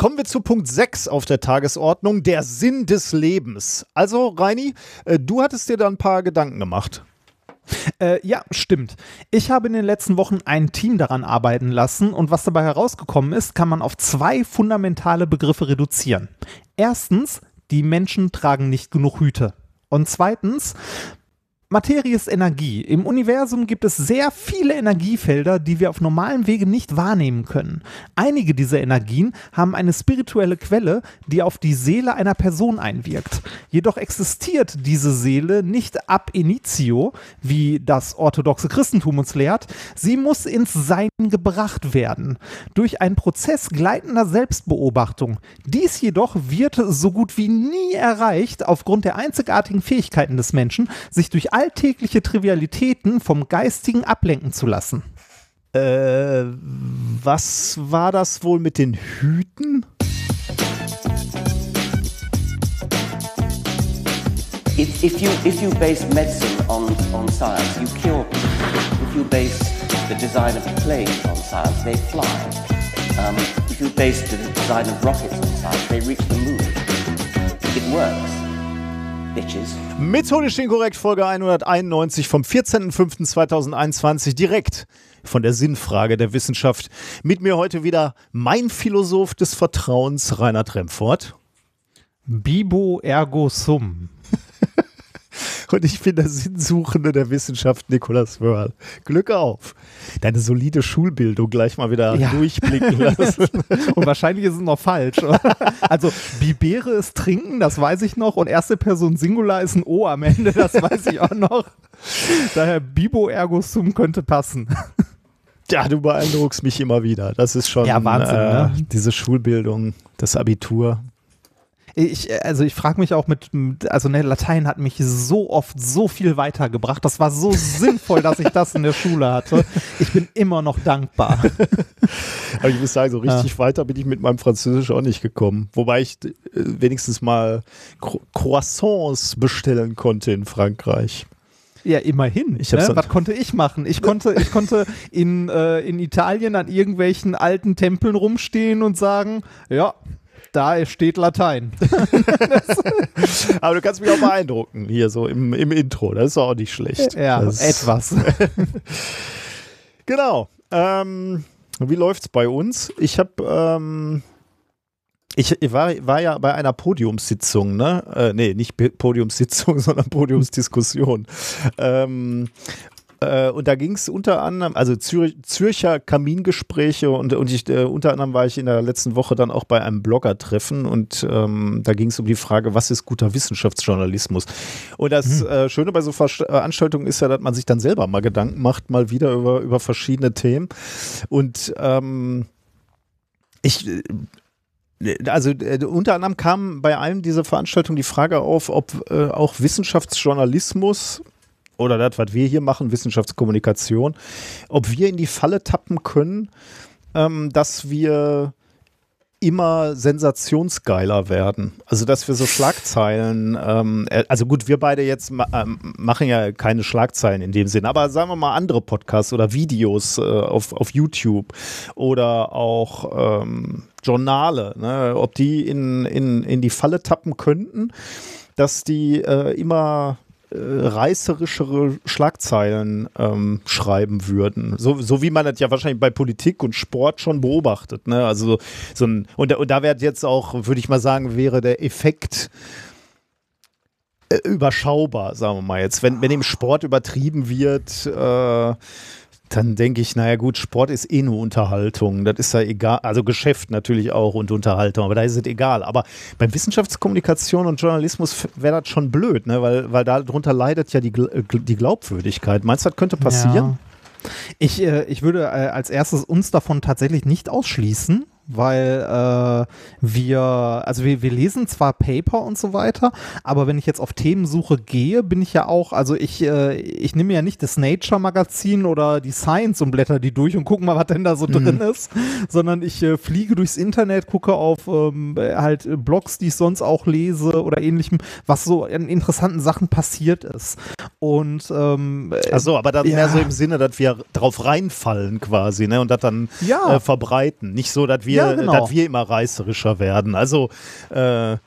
Kommen wir zu Punkt 6 auf der Tagesordnung, der Sinn des Lebens. Also, Reini, äh, du hattest dir da ein paar Gedanken gemacht. Äh, ja, stimmt. Ich habe in den letzten Wochen ein Team daran arbeiten lassen und was dabei herausgekommen ist, kann man auf zwei fundamentale Begriffe reduzieren. Erstens, die Menschen tragen nicht genug Hüte. Und zweitens, Materie ist Energie. Im Universum gibt es sehr viele Energiefelder, die wir auf normalen Wege nicht wahrnehmen können. Einige dieser Energien haben eine spirituelle Quelle, die auf die Seele einer Person einwirkt. Jedoch existiert diese Seele nicht ab initio, wie das orthodoxe Christentum uns lehrt. Sie muss ins Sein gebracht werden. Durch einen Prozess gleitender Selbstbeobachtung. Dies jedoch wird so gut wie nie erreicht aufgrund der einzigartigen Fähigkeiten des Menschen, sich durch alltägliche Trivialitäten vom Geistigen ablenken zu lassen. Äh, was war das wohl mit den Hüten? If, if, you, if you base medicine on, on science, you cure people. If you base the design of planes on science, they fly. Um, if you base the design of rockets on science, they reach the moon. It works. Bitches. Methodisch inkorrekt, Folge 191 vom 14.05.2021, direkt von der Sinnfrage der Wissenschaft. Mit mir heute wieder mein Philosoph des Vertrauens, Reinhard Remfort. Bibo ergo sum. Und ich bin der Sinnsuchende der Wissenschaft, Nikolaus Wörl. Glück auf. Deine solide Schulbildung gleich mal wieder Ja. durchblicken lassen. Und wahrscheinlich ist es noch falsch. Also Bibere ist trinken, das weiß ich noch. Und erste Person Singular ist ein O am Ende, das weiß ich auch noch. Daher Bibo ergo sum könnte passen. Ja, du beeindruckst mich immer wieder. Das ist schon Ja, Wahnsinn, äh, ne? diese Schulbildung, das Abitur. Ich, also ich frage mich auch mit, also ne, Latein hat mich so oft so viel weitergebracht. Das war so sinnvoll, dass ich das in der Schule hatte. Ich bin immer noch dankbar. Aber ich muss sagen, so richtig weiter bin ich mit meinem Französisch auch nicht gekommen. Wobei ich äh, wenigstens mal Cro Croissants bestellen konnte in Frankreich. Ja, immerhin. Ne? Was konnte ich machen? Ich konnte, ich konnte in, äh, in Italien an irgendwelchen alten Tempeln rumstehen und sagen, ja, da steht Latein. Aber du kannst mich auch beeindrucken hier so im, im Intro. Das ist auch nicht schlecht. Ja, das, etwas. Genau. Ähm, wie läuft's bei uns? Ich habe ähm, ich war, war ja bei einer Podiumssitzung, ne? Äh, nee, nicht Podiumssitzung, sondern Podiumsdiskussion. ähm, äh, und da ging es unter anderem, also Zürich, Zürcher Kamingespräche und, und ich, äh, unter anderem war ich in der letzten Woche dann auch bei einem Blogger-Treffen und ähm, da ging es um die Frage, was ist guter Wissenschaftsjournalismus? Und das äh, Schöne bei so Verst- Veranstaltungen ist ja, dass man sich dann selber mal Gedanken macht, mal wieder über, über verschiedene Themen. Und ähm, ich, äh, also äh, unter anderem kam bei einem dieser Veranstaltungen die Frage auf, ob äh, auch Wissenschaftsjournalismus oder das, was wir hier machen, Wissenschaftskommunikation, ob wir in die Falle tappen können, ähm, dass wir immer sensationsgeiler werden. Also, dass wir so Schlagzeilen, ähm, äh, also gut, wir beide jetzt ma ähm, machen ja keine Schlagzeilen in dem Sinn, aber sagen wir mal andere Podcasts oder Videos äh, auf, auf YouTube oder auch ähm, Journale, ne, ob die in, in, in die Falle tappen könnten, dass die äh, immer äh, reißerischere Schlagzeilen ähm, schreiben würden. So, so wie man das ja wahrscheinlich bei Politik und Sport schon beobachtet. Ne? Also so ein, und, da- und da wäre jetzt auch, würde ich mal sagen, wäre der Effekt äh, überschaubar, sagen wir mal jetzt. Wenn, wenn im Sport übertrieben wird, äh, dann denke ich, naja gut, Sport ist eh nur Unterhaltung. Das ist ja egal. Also Geschäft natürlich auch und Unterhaltung, aber da ist es egal. Aber bei Wissenschaftskommunikation und Journalismus wäre das schon blöd, ne? weil, weil darunter leidet ja die, äh, die Glaubwürdigkeit. Meinst du, das könnte passieren? Ja. Ich, äh, ich würde äh, als erstes uns davon tatsächlich nicht ausschließen, weil äh, wir, also wir, wir lesen zwar Paper und so weiter, aber wenn ich jetzt auf Themensuche gehe, bin ich ja auch, also ich, äh, ich nehme ja nicht das Nature-Magazin oder die Science und blätter die durch und gucke mal, was denn da so drin ist, sondern ich äh, fliege durchs Internet, gucke auf ähm, halt äh, Blogs, die ich sonst auch lese oder ähnlichem, was so an interessanten Sachen passiert ist. Und ähm, Achso, aber dann Ja. mehr so im Sinne, dass wir drauf reinfallen quasi, ne? Und das dann Ja. äh, verbreiten. Nicht so, dass wir Ja, genau. dass wir immer reißerischer werden. Also äh, Ja,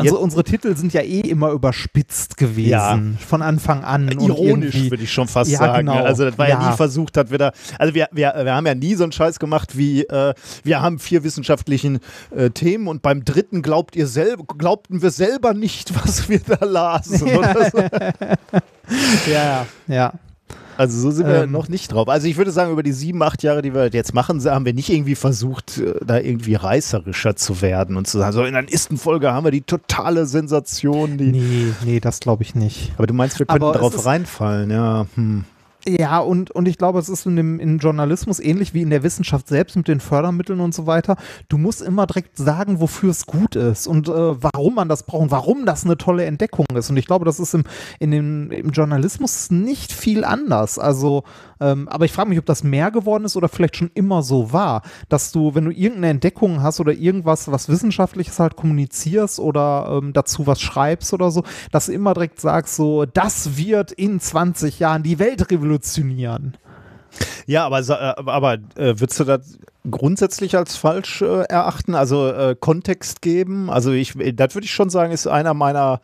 also unsere Titel sind ja eh immer überspitzt gewesen. Ja. Von Anfang an. ironisch, würde ich schon fast Ja, sagen. genau. Also das war ja. Ja. nie versucht, dass wir da, also wir, wir, wir haben ja nie so einen Scheiß gemacht wie, äh, wir haben vier wissenschaftlichen äh, Themen und beim dritten glaubt ihr selber, glaubten wir selber nicht, was wir da lasen. So. Ja, ja. Also so sind wir Ähm. noch nicht drauf. Also ich würde sagen, über die sieben, acht Jahre, die wir jetzt machen, haben wir nicht irgendwie versucht, äh, da irgendwie reißerischer zu werden und zu sagen, so in der nächsten Folge haben wir die totale Sensation. Die Nee, nee, das glaube ich nicht. Aber du meinst, wir könnten drauf reinfallen, ja. Hm. Ja, und, und ich glaube, es ist in dem, im Journalismus ähnlich wie in der Wissenschaft selbst mit den Fördermitteln und so weiter. Du musst immer direkt sagen, wofür es gut ist und äh, warum man das braucht und warum das eine tolle Entdeckung ist. Und ich glaube, das ist im, in dem, im Journalismus nicht viel anders. Also, ähm, aber ich frage mich, ob das mehr geworden ist oder vielleicht schon immer so war, dass du, wenn du irgendeine Entdeckung hast oder irgendwas, was Wissenschaftliches halt kommunizierst oder ähm, dazu was schreibst oder so, dass du immer direkt sagst, so, das wird in 20 Jahren die Welt revolutionieren. Ja, aber, äh, aber äh, würdest du das grundsätzlich als falsch äh, erachten? Also äh, Kontext geben? Also ich, das würde ich schon sagen, ist einer meiner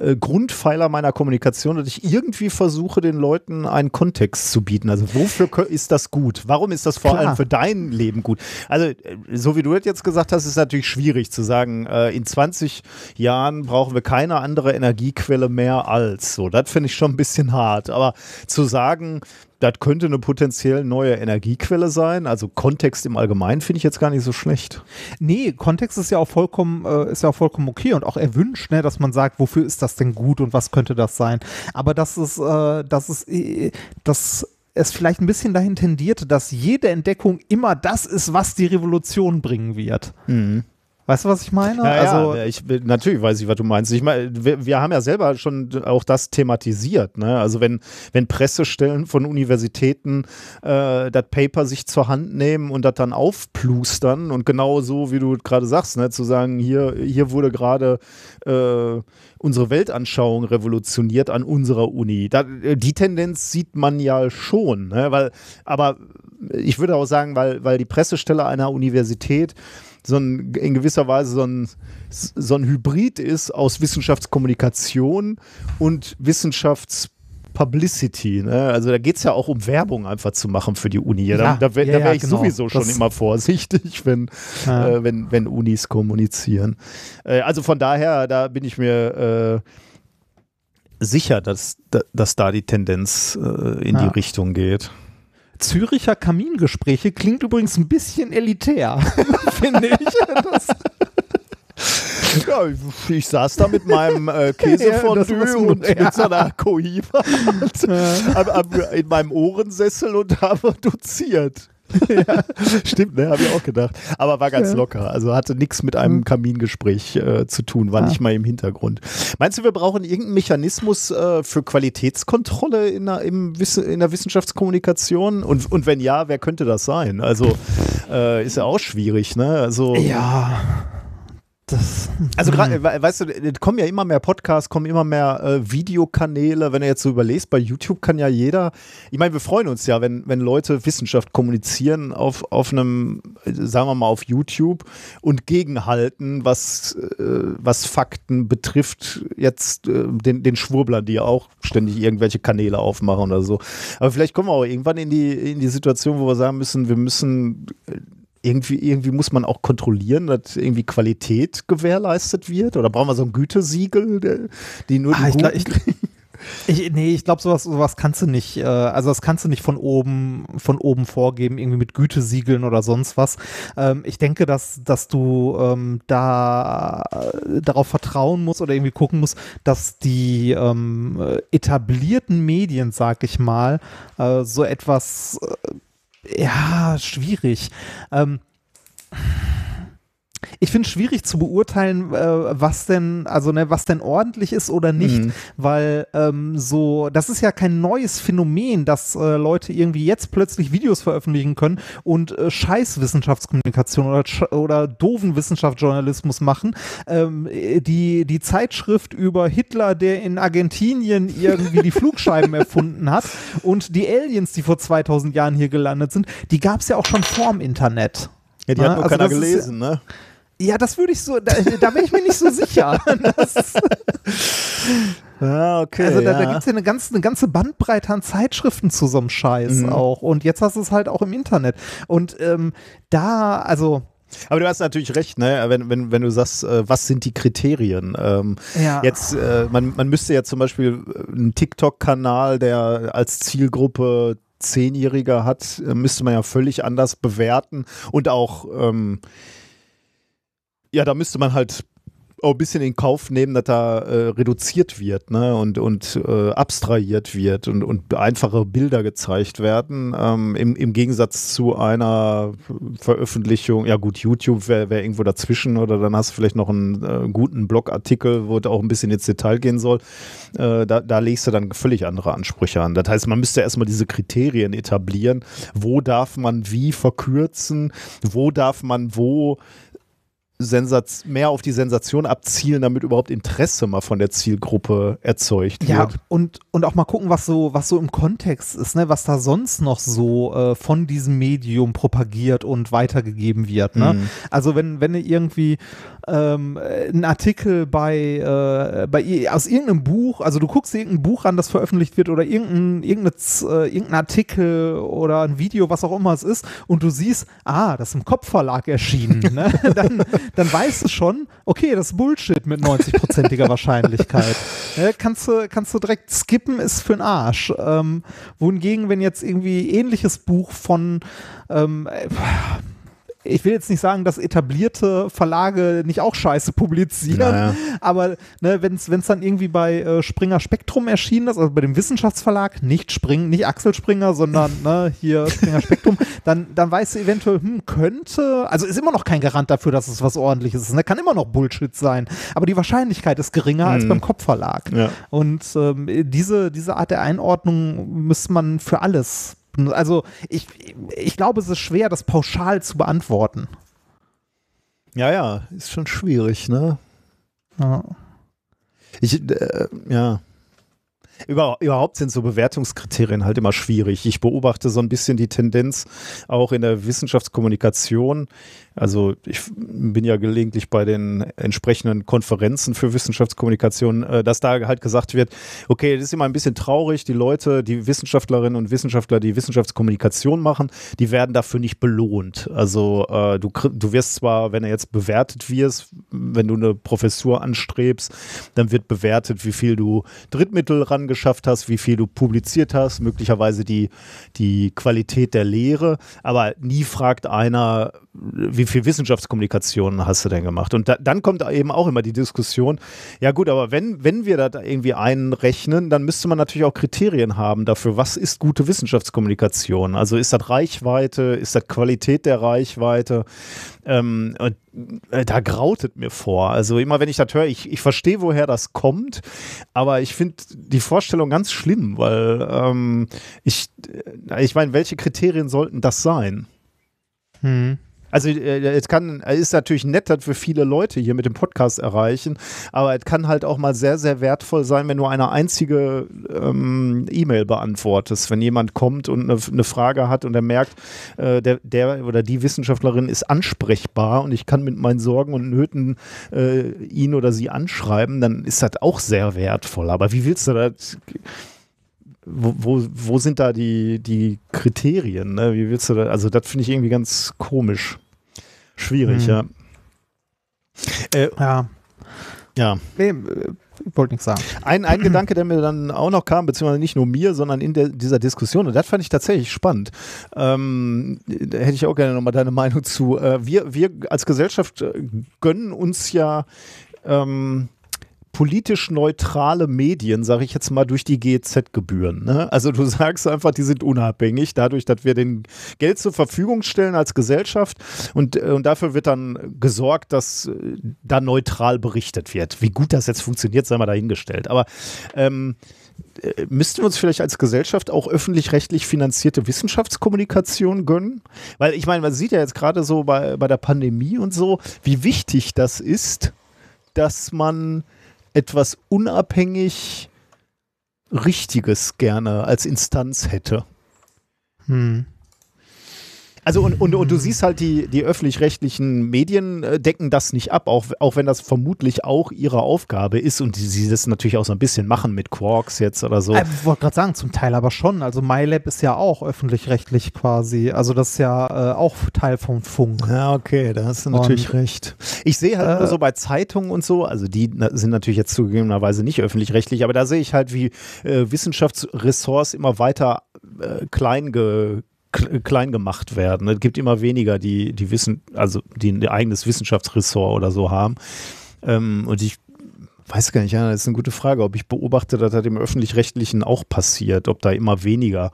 äh, Grundpfeiler meiner Kommunikation, dass ich irgendwie versuche, den Leuten einen Kontext zu bieten. Also wofür ist das gut? Warum ist das vor Klar. allem für dein Leben gut? Also äh, so wie du das jetzt gesagt hast, ist natürlich schwierig zu sagen, äh, in 20 Jahren brauchen wir keine andere Energiequelle mehr als. So, das finde ich schon ein bisschen hart. Aber zu sagen, das könnte eine potenziell neue Energiequelle sein, also Kontext im Allgemeinen finde ich jetzt gar nicht so schlecht. Nee, Kontext ist ja auch vollkommen, äh, ist ja auch vollkommen okay und auch erwünscht, ne, dass man sagt, wofür ist das denn gut und was könnte das sein. Aber das ist, äh, das ist, äh, das es vielleicht ein bisschen dahin tendiert, dass jede Entdeckung immer das ist, was die Revolution bringen wird. Weißt du, was ich meine? Ja, also, ja, ich, natürlich weiß ich, was du meinst. Ich meine, wir, wir haben ja selber schon auch das thematisiert. Ne? Also wenn, wenn Pressestellen von Universitäten äh, das Paper sich zur Hand nehmen und das dann aufplustern und genau so, wie du gerade sagst, ne? zu sagen, hier, hier wurde gerade äh, unsere Weltanschauung revolutioniert an unserer Uni. Da, die Tendenz sieht man ja schon, ne? weil, aber ich würde auch sagen, weil, weil die Pressestelle einer Universität so ein, in gewisser Weise so ein, so ein Hybrid ist aus Wissenschaftskommunikation und Wissenschaftspublicity. Ne? Also da geht es ja auch um Werbung einfach zu machen für die Uni. Da, Ja, da, ja, da ja, wäre ich genau. sowieso schon Das- immer vorsichtig, wenn, Ja. äh, wenn, wenn Unis kommunizieren. Äh, also von daher, da bin ich mir äh, sicher, dass, dass da die Tendenz äh, in die Ja. Richtung geht. Züricher Kamingespräche klingt übrigens ein bisschen elitär, finde ich. Ja, ich, ich saß da mit meinem äh, Ja, Käsefondue war's und ja. mit so einer Cohiba am- in meinem Ohrensessel und habe doziert. Stimmt, ne? Habe ich auch gedacht. Aber war ganz Ja. locker. Also hatte nichts mit einem Kamingespräch äh, zu tun, war Ah. nicht mal im Hintergrund. Meinst du, wir brauchen irgendeinen Mechanismus äh, für Qualitätskontrolle in der, im Wiss in der Wissenschaftskommunikation? Und, und wenn ja, wer könnte das sein? Also äh, ist ja auch schwierig, ne? Also ja. Das, also gerade, we- weißt du, es kommen ja immer mehr Podcasts, kommen immer mehr äh, Videokanäle. Wenn du jetzt so überlegst, bei YouTube kann ja jeder, ich meine, wir freuen uns ja, wenn, wenn Leute Wissenschaft kommunizieren auf, auf einem, äh, sagen wir mal, auf YouTube und gegenhalten, was, äh, was Fakten betrifft, jetzt äh, den, den Schwurblern, die ja auch ständig irgendwelche Kanäle aufmachen oder so. Aber vielleicht kommen wir auch irgendwann in die, in die Situation, wo wir sagen müssen, wir müssen äh, irgendwie, irgendwie muss man auch kontrollieren, dass irgendwie Qualität gewährleistet wird? Oder brauchen wir so ein Gütesiegel, der, die nur die Ah, ich glaub- Guten ich- Ich, nee, ich glaube, sowas, sowas kannst du nicht, äh, also das kannst du nicht von oben, von oben vorgeben, irgendwie mit Gütesiegeln oder sonst was. Ähm, ich denke, dass, dass du ähm, da äh, darauf vertrauen musst oder irgendwie gucken musst, dass die ähm, äh, etablierten Medien, sag ich mal, äh, so etwas, äh, ja, schwierig. Ähm, ich finde es schwierig zu beurteilen, äh, was denn, also ne, was denn ordentlich ist oder nicht, Mhm. weil ähm, so, das ist ja kein neues Phänomen, dass äh, Leute irgendwie jetzt plötzlich Videos veröffentlichen können und äh, Scheiß-Wissenschaftskommunikation oder, sch- oder doofen Wissenschaftsjournalismus machen. Ähm, äh, die, die Zeitschrift über Hitler, der in Argentinien irgendwie die Flugscheiben erfunden hat und die Aliens, die vor 2000 Jahren hier gelandet sind, die gab es ja auch schon vorm Internet. Ja, die Na, hat nur also keiner gelesen, ne? Ja, das würde ich so, da, da bin ich mir nicht so sicher. Das, Ja, okay. also da, da ja. gibt es ja eine ganze, eine ganze Bandbreite an Zeitschriften zu so einem Scheiß Mhm. auch. Und jetzt hast du es halt auch im Internet. Und ähm, da, also, Aber du hast natürlich recht, ne? wenn, wenn, wenn du sagst, äh, was sind die Kriterien? Ähm, ja. Jetzt, äh, man, man müsste ja zum Beispiel äh, einen TikTok-Kanal, der als Zielgruppe Zehnjähriger hat, äh, müsste man ja völlig anders bewerten und auch, ähm, ja, da müsste man halt auch ein bisschen in Kauf nehmen, dass da äh, reduziert wird ne? und, und äh, abstrahiert wird und, und einfache Bilder gezeigt werden. Ähm, im, Im Gegensatz zu einer Veröffentlichung, ja gut, YouTube wäre wär irgendwo dazwischen oder dann hast du vielleicht noch einen äh, guten Blogartikel, wo es auch ein bisschen ins Detail gehen soll. Äh, da, da legst du dann völlig andere Ansprüche an. Das heißt, man müsste erstmal diese Kriterien etablieren. Wo darf man wie verkürzen? Wo darf man wo Sensaz mehr auf die Sensation abzielen, damit überhaupt Interesse mal von der Zielgruppe erzeugt Ja, wird. und, und auch mal gucken, was so, was so im Kontext ist, ne? was da sonst noch so äh, von diesem Medium propagiert und weitergegeben wird. Ne? Mhm. Also wenn, wenn irgendwie ähm, ein Artikel bei, äh, bei aus irgendeinem Buch, also du guckst irgendein Buch an, das veröffentlicht wird oder irgendein, irgendeine, Z- äh, irgendein Artikel oder ein Video, was auch immer es ist, und du siehst, ah, das ist im Kopfverlag erschienen, ne? dann, dann weißt du schon, okay, das ist Bullshit mit 90-prozentiger Wahrscheinlichkeit. Ne? Kannst, du, kannst du direkt skippen, ist für den Arsch. Ähm, wohingegen, wenn jetzt irgendwie ähnliches Buch von ähm, äh, ich will jetzt nicht sagen, dass etablierte Verlage nicht auch Scheiße publizieren, Naja. aber ne, wenn es dann irgendwie bei äh, Springer Spektrum erschienen ist, also bei dem Wissenschaftsverlag, nicht Spring, nicht Axel Springer, sondern ne, hier Springer Spektrum, dann, dann weißt du eventuell, hm, könnte, also ist immer noch kein Garant dafür, dass es was ordentliches ist, ne? kann immer noch Bullshit sein, aber die Wahrscheinlichkeit ist geringer als Mhm. beim Kopfverlag. Ja. Und ähm, diese, diese Art der Einordnung müsste man für alles. Also ich, ich glaube, es ist schwer, das pauschal zu beantworten. ja, ja, ist schon schwierig, ne? Ja. Ich, äh, ja. Über, überhaupt sind so Bewertungskriterien halt immer schwierig. Ich beobachte so ein bisschen die Tendenz auch in der Wissenschaftskommunikation. Also ich bin ja gelegentlich bei den entsprechenden Konferenzen für Wissenschaftskommunikation, äh, dass da halt gesagt wird, okay, das ist immer ein bisschen traurig, die Leute, die Wissenschaftlerinnen und Wissenschaftler, die Wissenschaftskommunikation machen, die werden dafür nicht belohnt. Also äh, du, du wirst zwar, wenn du jetzt bewertet wirst, wenn du eine Professur anstrebst, dann wird bewertet, wie viel du Drittmittel rangeschafft hast, wie viel du publiziert hast, möglicherweise die, die Qualität der Lehre, aber nie fragt einer, wie viel Wissenschaftskommunikation hast du denn gemacht? Und da, dann kommt eben auch immer die Diskussion, ja gut, aber wenn, wenn wir da irgendwie einrechnen, dann müsste man natürlich auch Kriterien haben dafür, was ist gute Wissenschaftskommunikation? Also ist das Reichweite, ist das Qualität der Reichweite? Ähm, und äh, da grautet mir vor. Also immer wenn ich das höre, ich, ich verstehe, woher das kommt, aber ich finde die Vorstellung ganz schlimm, weil ähm, ich, äh, ich meine, welche Kriterien sollten das sein? Hm. Also äh, es kann, es ist natürlich nett, dass wir viele Leute hier mit dem Podcast erreichen, aber es kann halt auch mal sehr, sehr wertvoll sein, wenn du eine einzige ähm, E-Mail beantwortest. Wenn jemand kommt und eine, eine Frage hat und er merkt, äh, der, der oder die Wissenschaftlerin ist ansprechbar und ich kann mit meinen Sorgen und Nöten äh, ihn oder sie anschreiben, dann ist das auch sehr wertvoll. Aber wie willst du das? Wo, wo, wo sind da die, die Kriterien? Ne? Wie willst du da? Also, das finde ich irgendwie ganz komisch. Schwierig, Hm. ja. Äh, Ja. ja. Nee, äh, ich wollte nichts sagen. Ein, ein Gedanke, der mir dann auch noch kam, beziehungsweise nicht nur mir, sondern in der, dieser Diskussion, und das fand ich tatsächlich spannend. Ähm, da hätte ich auch gerne nochmal deine Meinung zu. Äh, wir, wir als Gesellschaft äh, gönnen uns ja ähm, politisch neutrale Medien, sage ich jetzt mal, durch die GEZ-Gebühren. Ne? Also du sagst einfach, die sind unabhängig, dadurch, dass wir den Geld zur Verfügung stellen als Gesellschaft und, äh, und dafür wird dann gesorgt, dass äh, da neutral berichtet wird. Wie gut das jetzt funktioniert, sei mal dahingestellt. Aber ähm, äh, müssten wir uns vielleicht als Gesellschaft auch öffentlich-rechtlich finanzierte Wissenschaftskommunikation gönnen? Weil ich meine, man sieht ja jetzt gerade so bei, bei der Pandemie und so, wie wichtig das ist, dass man etwas unabhängig Richtiges gerne als Instanz hätte. Hm. Also und, und, und du siehst halt, die, die öffentlich-rechtlichen Medien äh, decken das nicht ab, auch, auch wenn das vermutlich auch ihre Aufgabe ist und sie das natürlich auch so ein bisschen machen mit Quarks jetzt oder so. Äh, Ich wollte gerade sagen, zum Teil aber schon. Also MyLab ist ja auch öffentlich-rechtlich quasi. Also das ist ja äh, auch Teil vom Funk. Ja, okay, da hast du natürlich recht. Ich sehe halt nur so bei Zeitungen und so, also die sind natürlich jetzt zugegebenerweise nicht öffentlich-rechtlich, aber da sehe ich halt, wie äh, Wissenschaftsressorts immer weiter äh, klein, ge, klein gemacht werden. Es gibt immer weniger, die, die wissen, also die ein eigenes Wissenschaftsressort oder so haben. Ähm, und ich weiß gar nicht, ja, das ist eine gute Frage, ob ich beobachte, dass das im Öffentlich-Rechtlichen auch passiert, ob da immer weniger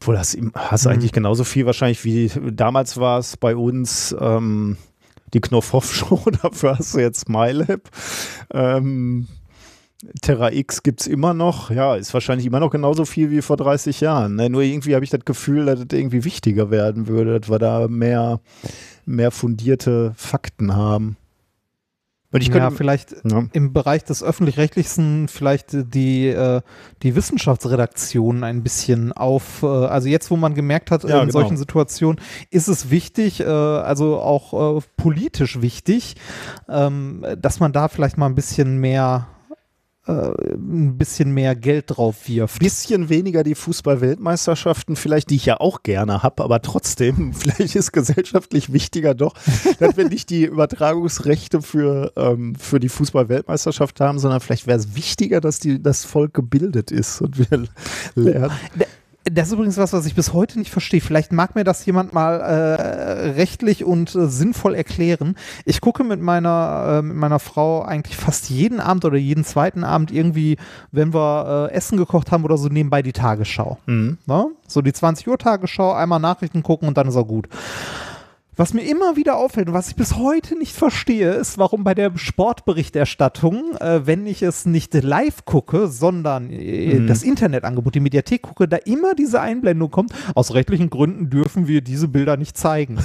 obwohl, das hast du Mhm. eigentlich genauso viel wahrscheinlich wie damals war es bei uns ähm, die Knopfhoff-Show, dafür hast du jetzt MyLab. Ähm, Terra X gibt es immer noch, ja, ist wahrscheinlich immer noch genauso viel wie vor 30 Jahren. Ne? Nur irgendwie habe ich das Gefühl, dass das irgendwie wichtiger werden würde, dass wir da mehr, mehr fundierte Fakten haben. Und ich ja, könnte, vielleicht ja. im Bereich des öffentlich-rechtlichen vielleicht die, äh, die Wissenschaftsredaktionen ein bisschen auf, äh, also jetzt, wo man gemerkt hat, Ja, in genau. solchen Situationen ist es wichtig, äh, also auch äh, politisch wichtig, ähm, dass man da vielleicht mal ein bisschen mehr ein bisschen mehr Geld drauf wirft. bisschen weniger die Fußball-Weltmeisterschaften, vielleicht, die ich ja auch gerne habe, aber trotzdem, vielleicht ist gesellschaftlich wichtiger doch, dass wir nicht die Übertragungsrechte für, ähm, für die Fußball-Weltmeisterschaft haben, sondern vielleicht wäre es wichtiger, dass die, das Volk gebildet ist und wir lernen. Das ist übrigens was, was ich bis heute nicht verstehe. Vielleicht mag mir das jemand mal äh, rechtlich und äh, sinnvoll erklären. Ich gucke mit meiner, äh, mit meiner Frau eigentlich fast jeden Abend oder jeden zweiten Abend irgendwie, wenn wir äh, Essen gekocht haben oder so, nebenbei die Tagesschau. Mhm. Ne? So die 20 Uhr Tagesschau, einmal Nachrichten gucken und dann ist er gut. Was mir immer wieder auffällt und was ich bis heute nicht verstehe, ist, warum bei der Sportberichterstattung, äh, wenn ich es nicht live gucke, sondern äh, Mhm. das Internetangebot, die Mediathek gucke, da immer diese Einblendung kommt. Aus rechtlichen Gründen dürfen wir diese Bilder nicht zeigen.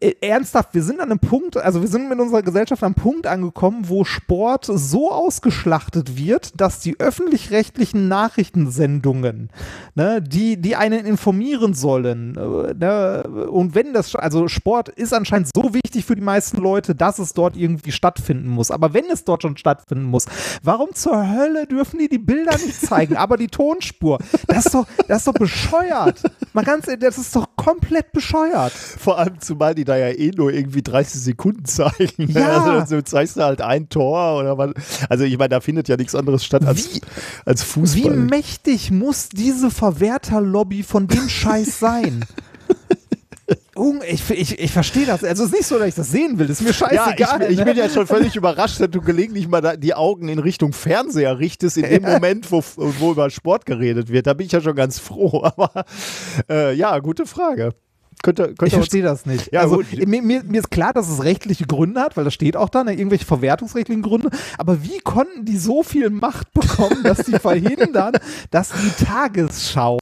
Äh, Ernsthaft, wir sind an einem Punkt, also wir sind mit unserer Gesellschaft am Punkt angekommen, wo Sport so ausgeschlachtet wird, dass die öffentlich-rechtlichen Nachrichtensendungen, ne, die, die einen informieren sollen, äh, ne, und wenn das, also Sport ist anscheinend so wichtig für die meisten Leute, dass es dort irgendwie stattfinden muss. Aber wenn es dort schon stattfinden muss, warum zur Hölle dürfen die die Bilder nicht zeigen, aber die Tonspur? Das ist doch, das ist doch bescheuert. Mal ganz, das ist doch komplett bescheuert. Vor allem, zumal die da ja eh nur irgendwie 30 Sekunden zeigen. ne? Ja. Also du zeigst da halt ein Tor oder was. Also ich meine, da findet ja nichts anderes statt als, Wie- als Wie Fußball. mächtig muss diese Verwerterlobby von dem Scheiß sein? Ich, ich, ich verstehe das. Also es ist nicht so, dass ich das sehen will. Das ist mir Ja, scheißegal. ich, ich ne? bin ja schon völlig überrascht, dass du gelegentlich mal die Augen in Richtung Fernseher richtest, in dem Moment, wo, wo über Sport geredet wird. Da bin ich ja schon ganz froh. Aber äh, ja, gute Frage. Könnte, könnte Ich verstehe das nicht. Ja, also, gut. mir, mir, ist klar, dass es rechtliche Gründe hat, weil das steht auch da, ne, irgendwelche verwertungsrechtlichen Gründe. Aber wie konnten die so viel Macht bekommen, dass die verhindern, dass die Tagesschau,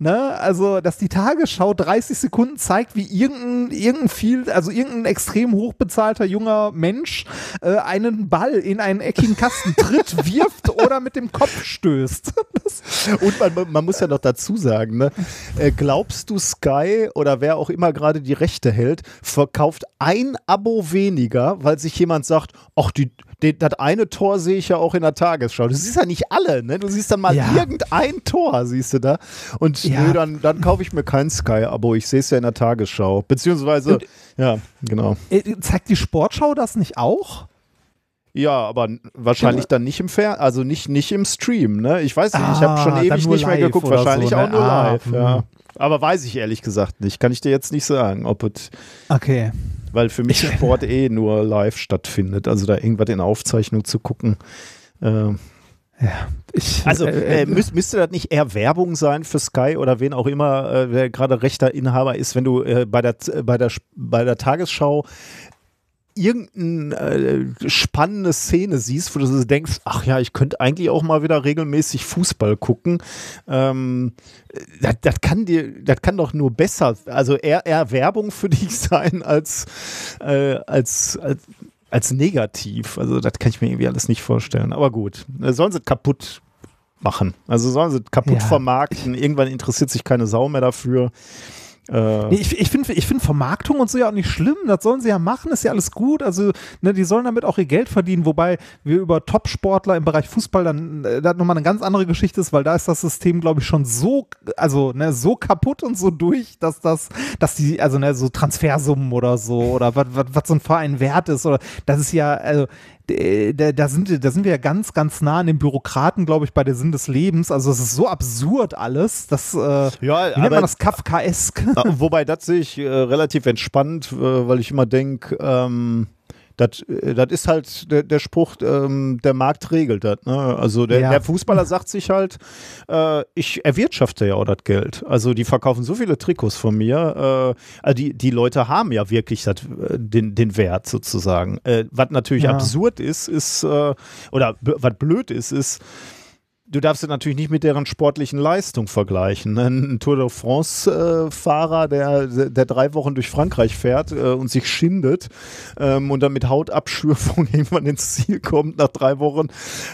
ne, also dass die Tagesschau 30 Sekunden zeigt, wie irgendein, irgendein viel, also irgendein extrem hochbezahlter junger Mensch äh, einen Ball in einen eckigen Kasten tritt, wirft oder mit dem Kopf stößt. Das, Und man, man muss ja noch dazu sagen, ne? äh, glaubst du, Sky oder wer auch immer gerade die Rechte hält, verkauft ein Abo weniger, weil sich jemand sagt, ach, die, die, das eine Tor sehe ich ja auch in der Tagesschau. Du siehst ja nicht alle, ne? Du siehst dann mal Ja. irgendein Tor, siehst du da. Und Ja. nö, dann, dann kaufe ich mir kein Sky-Abo. Ich sehe es ja in der Tagesschau. Beziehungsweise, Und- ja, genau. äh, zeigt die Sportschau das nicht auch? Ja, aber wahrscheinlich dann nicht im Fer also nicht, nicht im Stream, ne? Ich weiß nicht, ich Ah, habe schon ewig nicht mehr geguckt, wahrscheinlich so, ne? auch nur Ah, live, hm. ja. Aber weiß ich ehrlich gesagt nicht. Kann ich dir jetzt nicht sagen, ob es, Okay. weil für mich Sport eh nur live stattfindet. Also da irgendwas in Aufzeichnung zu gucken. Äh, Ich, also äh, äh, müß, müsste das nicht eher Werbung sein für Sky oder wen auch immer, äh, wer gerade rechter Inhaber ist, wenn du äh, bei, der, bei, der, bei der Tagesschau irgendeine äh, spannende Szene siehst, wo du so denkst, ach ja, ich könnte eigentlich auch mal wieder regelmäßig Fußball gucken. Ähm, das, das kann dir, das kann doch nur besser, also eher, eher Werbung für dich sein als, äh, als, als als negativ. Also das kann ich mir irgendwie alles nicht vorstellen. Aber gut, äh, sollen sie kaputt machen. Also sollen sie kaputt Ja. vermarkten. Irgendwann interessiert sich keine Sau mehr dafür. Äh, nee, ich ich finde ich find Vermarktung und so ja auch nicht schlimm. Das sollen sie ja machen, ist ja alles gut. Also, ne, die sollen damit auch ihr Geld verdienen, wobei wir über Top-Sportler im Bereich Fußball dann äh, nochmal eine ganz andere Geschichte ist, weil da ist das System, glaube ich, schon so, also ne, so kaputt und so durch, dass das, dass die, also ne, so Transfersummen oder so oder was so ein Verein wert ist oder das ist ja, also da, da, sind, da sind wir ja ganz, ganz nah an den Bürokraten, glaube ich, bei der Sinn des Lebens. Also es ist so absurd alles, dass, äh, ja, wie nennt man das, Kafkaesk? Wobei, das sehe ich äh, relativ entspannt, äh, weil ich immer denke, ähm, das, äh, das ist halt der, der Spruch, ähm, der Markt regelt das. Ne? Also der, ja. der, Fußballer sagt sich halt, äh, ich erwirtschafte ja auch das Geld. Also die verkaufen so viele Trikots von mir. Äh, also die, die Leute haben ja wirklich dat, äh, den, den Wert sozusagen. Äh, was natürlich ja. absurd ist, ist, äh, oder was blöd ist, ist, du darfst es natürlich nicht mit deren sportlichen Leistung vergleichen. Ne? Ein Tour de France-Fahrer, der, der drei Wochen durch Frankreich fährt äh, und sich schindet ähm, und dann mit Hautabschürfung irgendwann ins Ziel kommt nach drei Wochen,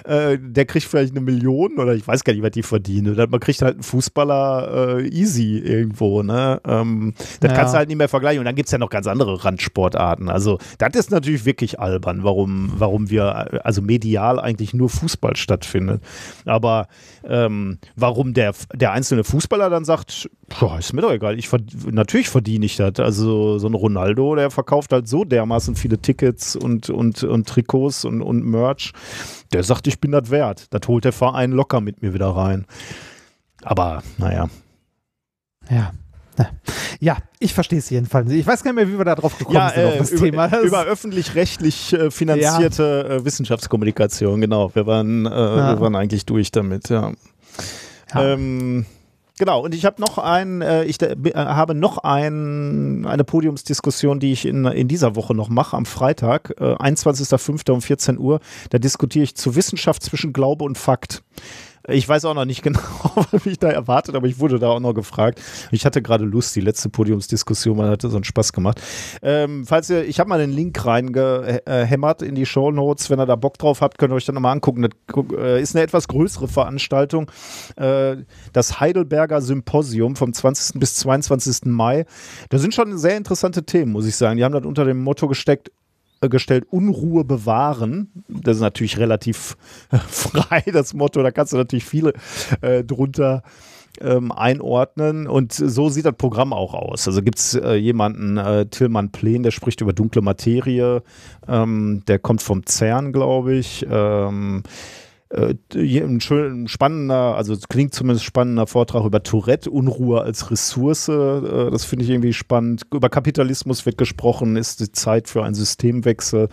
äh, der kriegt vielleicht eine Million oder ich weiß gar nicht, was die verdienen. Oder man kriegt halt einen Fußballer äh, easy irgendwo. Ne? Ähm, das ja. kannst du halt nicht mehr vergleichen. Und dann gibt es ja noch ganz andere Randsportarten. Also das ist natürlich wirklich albern, warum, warum wir, also medial eigentlich nur Fußball stattfindet. Aber aber ähm, warum der, der einzelne Fußballer dann sagt, boah, ist mir doch egal, ich natürlich verdiene ich das. Also so ein Ronaldo, der verkauft halt so dermaßen viele Tickets und, und, und Trikots und, und Merch. Der sagt, ich bin das wert. Das holt der Verein locker mit mir wieder rein. Aber naja. Ja, ja, ich verstehe es jedenfalls. Ich weiß gar nicht mehr, wie wir da drauf gekommen ja, sind äh, auf das über, Thema. Das über öffentlich-rechtlich äh, finanzierte ja. äh, Wissenschaftskommunikation, genau. Wir waren, äh, ja. wir waren eigentlich durch damit, ja. Ähm, Genau, und ich habe noch ein, äh, ich äh, habe noch ein, eine Podiumsdiskussion, die ich in, in dieser Woche noch mache, am Freitag, äh, 21.05. um 14 Uhr. Da diskutiere ich zu Wissenschaft zwischen Glaube und Fakt. Ich weiß auch noch nicht genau, was mich da erwartet, aber ich wurde da auch noch gefragt. Ich hatte gerade Lust, die letzte Podiumsdiskussion, man hatte so einen Spaß gemacht. Ähm, falls ihr, ich habe mal den Link reingehämmert in die Show Notes. Wenn ihr da Bock drauf habt, könnt ihr euch dann nochmal angucken. Das äh, ist eine etwas größere Veranstaltung. Äh, das Heidelberger Symposium vom 20. bis 22. Mai. Da sind schon sehr interessante Themen, muss ich sagen. Die haben das unter dem Motto gesteckt, gestellt, Unruhe bewahren. Das ist natürlich relativ frei, das Motto. Da kannst du natürlich viele äh, drunter ähm, einordnen. Und so sieht das Programm auch aus. Also gibt es äh, jemanden, äh, Tillmann Plen, der spricht über dunkle Materie. Ähm, der kommt vom CERN, glaube ich. Ähm, äh, ein schön spannender, also klingt zumindest spannender Vortrag über Tourette, Unruhe als Ressource. Äh, das finde ich irgendwie spannend. Über Kapitalismus wird gesprochen, ist die Zeit für einen Systemwechsel.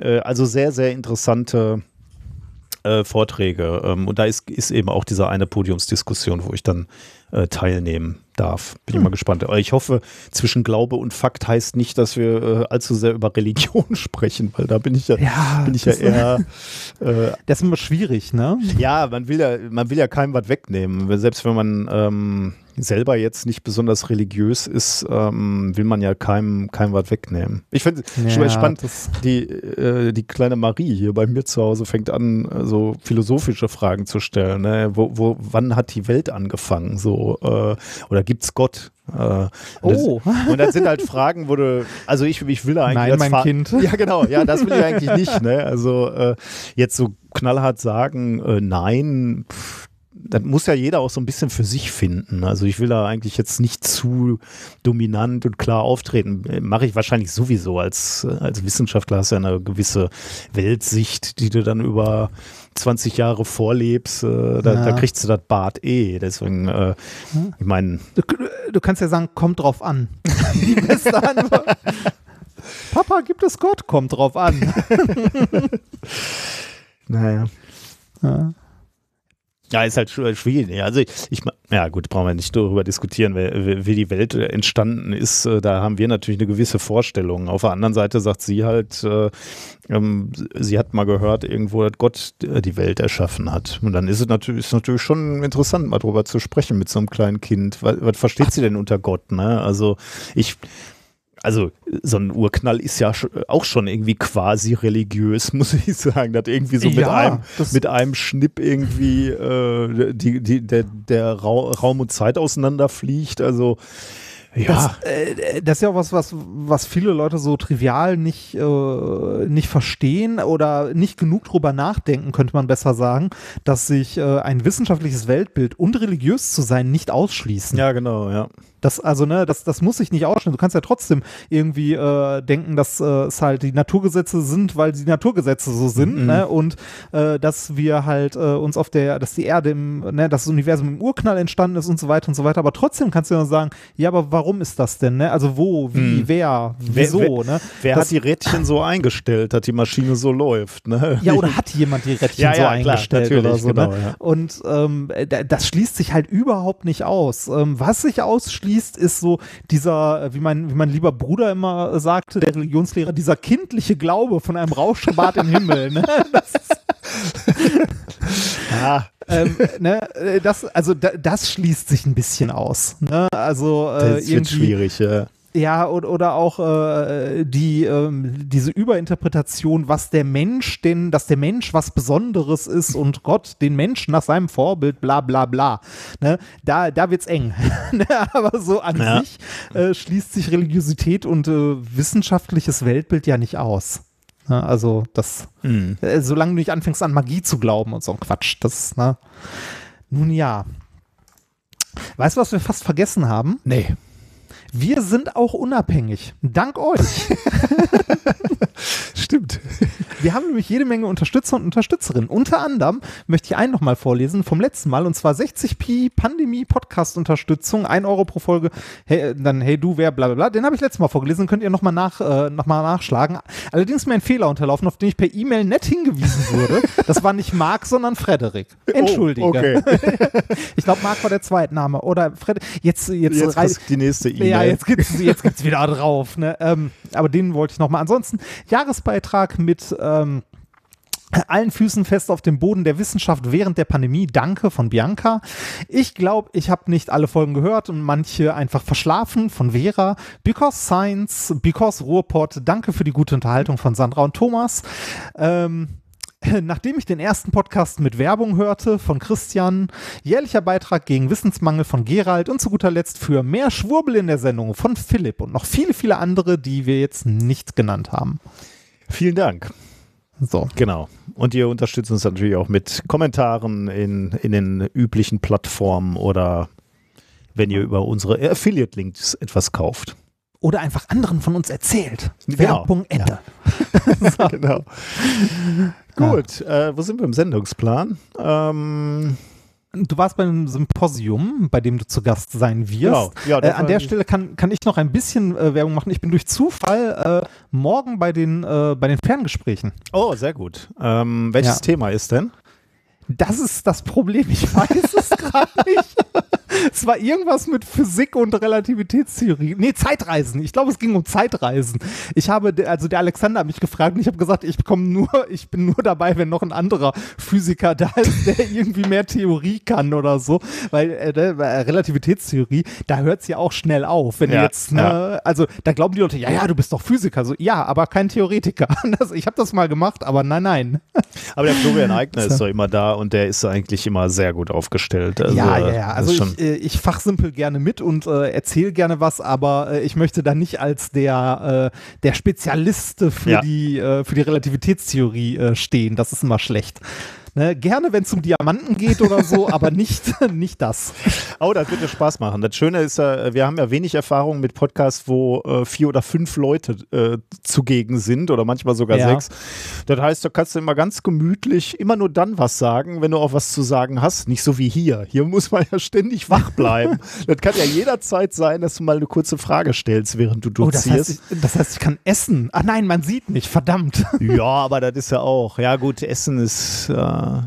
Äh, also sehr, sehr interessante Vorträge. Ähm, und da ist, ist eben auch diese eine Podiumsdiskussion, wo ich dann teilnehmen darf. Bin hm. ich mal gespannt. Aber ich hoffe, zwischen Glaube und Fakt heißt nicht, dass wir äh, allzu sehr über Religion sprechen, weil da bin ich ja, ja bin ich ja eher. Äh, das ist immer schwierig, ne? Ja, man will ja, man will ja keinem was wegnehmen. Selbst wenn man ähm, selber jetzt nicht besonders religiös ist, ähm, will man ja keinem, keinem was wegnehmen. Ich finde es ja, spannend, die, äh, die kleine Marie hier bei mir zu Hause fängt an, so philosophische Fragen zu stellen. Ne? Wo, wo, wann hat die Welt angefangen? So, äh, oder gibt's Gott? Äh, oh. Das, und das sind halt Fragen, wo du, also ich, ich will eigentlich. Nein, mein Fa Kind. Ja, genau, ja, das will ich eigentlich nicht, ne? Also äh, jetzt so knallhart sagen, äh, nein, pff, das muss ja jeder auch so ein bisschen für sich finden. Also ich will da eigentlich jetzt nicht zu dominant und klar auftreten. Mache ich wahrscheinlich sowieso als, als Wissenschaftler hast du ja eine gewisse Weltsicht, die du dann über 20 Jahre vorlebst, äh, da, ja. da, kriegst du das Bad eh. Deswegen, äh, hm? ich meine. Du, du, kannst ja sagen, kommt drauf an. Die beste Antwort. Papa, gibt es Gott? Kommt drauf an. naja. Ja. Ja, ist halt schwierig. Also ich, ja gut, brauchen wir nicht darüber diskutieren, wie, die Welt entstanden ist. Äh, da haben wir natürlich eine gewisse Vorstellung. Auf der anderen Seite sagt sie halt, äh, ähm, sie hat mal gehört irgendwo, dass Gott äh, die Welt erschaffen hat. Und dann ist es natürlich, ist natürlich schon interessant, mal darüber zu sprechen mit so einem kleinen Kind. Was, was versteht sie denn unter Gott? Ne? Also ich also so ein Urknall ist ja auch schon irgendwie quasi religiös, muss ich sagen. dass irgendwie so mit, ja, einem, mit einem Schnipp irgendwie äh, die, die, der, der Raum und Zeit auseinanderfliegt. Also Das, äh, das ist ja auch was, was, was viele Leute so trivial nicht, äh, nicht verstehen oder nicht genug drüber nachdenken, könnte man besser sagen, dass sich äh, ein wissenschaftliches Weltbild und religiös zu sein nicht ausschließen. Ja, genau, ja. Das, also, ne, das, das muss sich nicht ausschneiden. Du kannst ja trotzdem irgendwie äh, denken, dass äh, es halt die Naturgesetze sind, weil die Naturgesetze so sind, Mhm. ne? Und äh, dass wir halt äh, uns auf der, dass die Erde im, ne, dass das Universum im Urknall entstanden ist und so weiter und so weiter. Aber trotzdem kannst du ja sagen, ja, aber warum ist das denn, ne? Also wo, wie, Mhm. wer, Wer- wieso, wer- ne? Wer Das- hat die Rädchen so eingestellt, dass die Maschine so läuft? Ne? Ja, oder hat jemand die Rädchen Ja, so ja, klar, eingestellt natürlich, oder so? genau, ne? ja. Und ähm, da- das schließt sich halt überhaupt nicht aus. Ähm, was sich ausschließt, ist so dieser, äh, wie mein, wie mein lieber Bruder immer äh, sagte, der Religionslehrer, dieser kindliche Glaube von einem Rauschbad im Himmel. Ne? Das, Ah, ähm, ne? äh, das, also da, das schließt sich ein bisschen aus. Ne? Also äh, das wird schwierig. Ja. Ja, und, oder auch äh, die, ähm, diese Überinterpretation, was der Mensch denn, dass der Mensch was Besonderes ist und Gott den Menschen nach seinem Vorbild, bla bla bla. Ne? Da, da wird's eng. Ne? Aber so an Ja. sich äh, schließt sich Religiosität und äh, wissenschaftliches Weltbild ja nicht aus. Ne? Also das, Mhm. äh, solange du nicht anfängst an Magie zu glauben und so ein Quatsch, das, ne? Nun ja. Weißt du, was wir fast vergessen haben? Nee. Wir sind auch unabhängig. Dank euch. Stimmt. Wir haben nämlich jede Menge Unterstützer und Unterstützerinnen. Unter anderem möchte ich einen nochmal vorlesen vom letzten Mal und zwar 60p Pandemie Podcast Unterstützung, 1 Euro pro Folge. Hey, dann hey du, wer, bla bla bla. Den habe ich letztes Mal vorgelesen, könnt ihr nochmal nach, äh, noch mal nachschlagen. Allerdings ist mir ein Fehler unterlaufen, auf den ich per E-Mail nett hingewiesen wurde. Das war nicht Marc, sondern Frederik. Entschuldige. Oh, okay. Ich glaube, Marc war der Zweitname. Oder Fred jetzt, jetzt, Jetzt die nächste E-Mail. ja, jetzt gibt's, jetzt gibt's wieder drauf. Ne? Ähm, aber den wollte ich nochmal. Ansonsten Jahresbeitrag mit ähm, allen Füßen fest auf dem Boden der Wissenschaft während der Pandemie. Danke von Bianca. Ich glaube, ich habe nicht alle Folgen gehört und manche einfach verschlafen von Vera. Because Science, Because Ruhrpott. Danke für die gute Unterhaltung von Sandra und Thomas. Ähm, Nachdem ich den ersten Podcast mit Werbung hörte von Christian, jährlicher Beitrag gegen Wissensmangel von Gerald und zu guter Letzt für mehr Schwurbel in der Sendung von Philipp und noch viele, viele andere, die wir jetzt nicht genannt haben. Vielen Dank. So. Genau. Und ihr unterstützt uns natürlich auch mit Kommentaren in, in den üblichen Plattformen oder wenn ihr über unsere Affiliate-Links etwas kauft. Oder einfach anderen von uns erzählt. Genau. Werbung Ende. genau. Gut, äh, wo sind wir im Sendungsplan? Ähm, Du warst beim Symposium, bei dem du zu Gast sein wirst. Genau. Ja, äh, das an der Stelle kann, kann ich noch ein bisschen äh, Werbung machen. Ich bin durch Zufall äh, morgen bei den, äh, bei den Ferngesprächen. oh, sehr gut. Ähm, welches Ja. Thema ist denn? Das ist das Problem. Ich weiß es gerade nicht. Es war irgendwas mit Physik und Relativitätstheorie. Nee, Zeitreisen. Ich glaube, es ging um Zeitreisen. Ich habe, also der Alexander hat mich gefragt und ich habe gesagt, ich komme nur, ich bin nur dabei, wenn noch ein anderer Physiker da ist, der irgendwie mehr Theorie kann oder so. Weil äh, ne, bei Relativitätstheorie, da hört es ja auch schnell auf. Wenn Ja, jetzt, ne, ja. also da glauben die Leute, ja, ja, du bist doch Physiker. So, ja, aber kein Theoretiker. Das, ich habe das mal gemacht, aber nein, nein. Aber der Florian Eigner ist doch immer da und der ist eigentlich immer sehr gut aufgestellt. Also, ja, ja, ja. das Also ich, äh, ich fachsimpel gerne mit und äh, erzähle gerne was, aber äh, ich möchte da nicht als der, äh, der Spezialist für, Ja. die, äh, für die Relativitätstheorie äh, stehen. Das ist immer schlecht. Ne? Gerne, wenn es um Diamanten geht oder so, aber nicht, nicht das. Oh, das wird dir Spaß machen. Das Schöne ist ja, wir haben ja wenig Erfahrung mit Podcasts, wo äh, vier oder fünf Leute äh, zugegen sind oder manchmal sogar Ja. sechs. Das heißt, da kannst du immer ganz gemütlich immer nur dann was sagen, wenn du auch was zu sagen hast. Nicht so wie hier. Hier muss man ja ständig wach bleiben. das kann ja jederzeit sein, dass du mal eine kurze Frage stellst, während du Oh, das, dozierst. heißt, ich, das heißt, ich kann essen. Ah nein, man sieht nicht, verdammt. ja, aber das ist ja auch. Ja, gut, Essen ist, äh,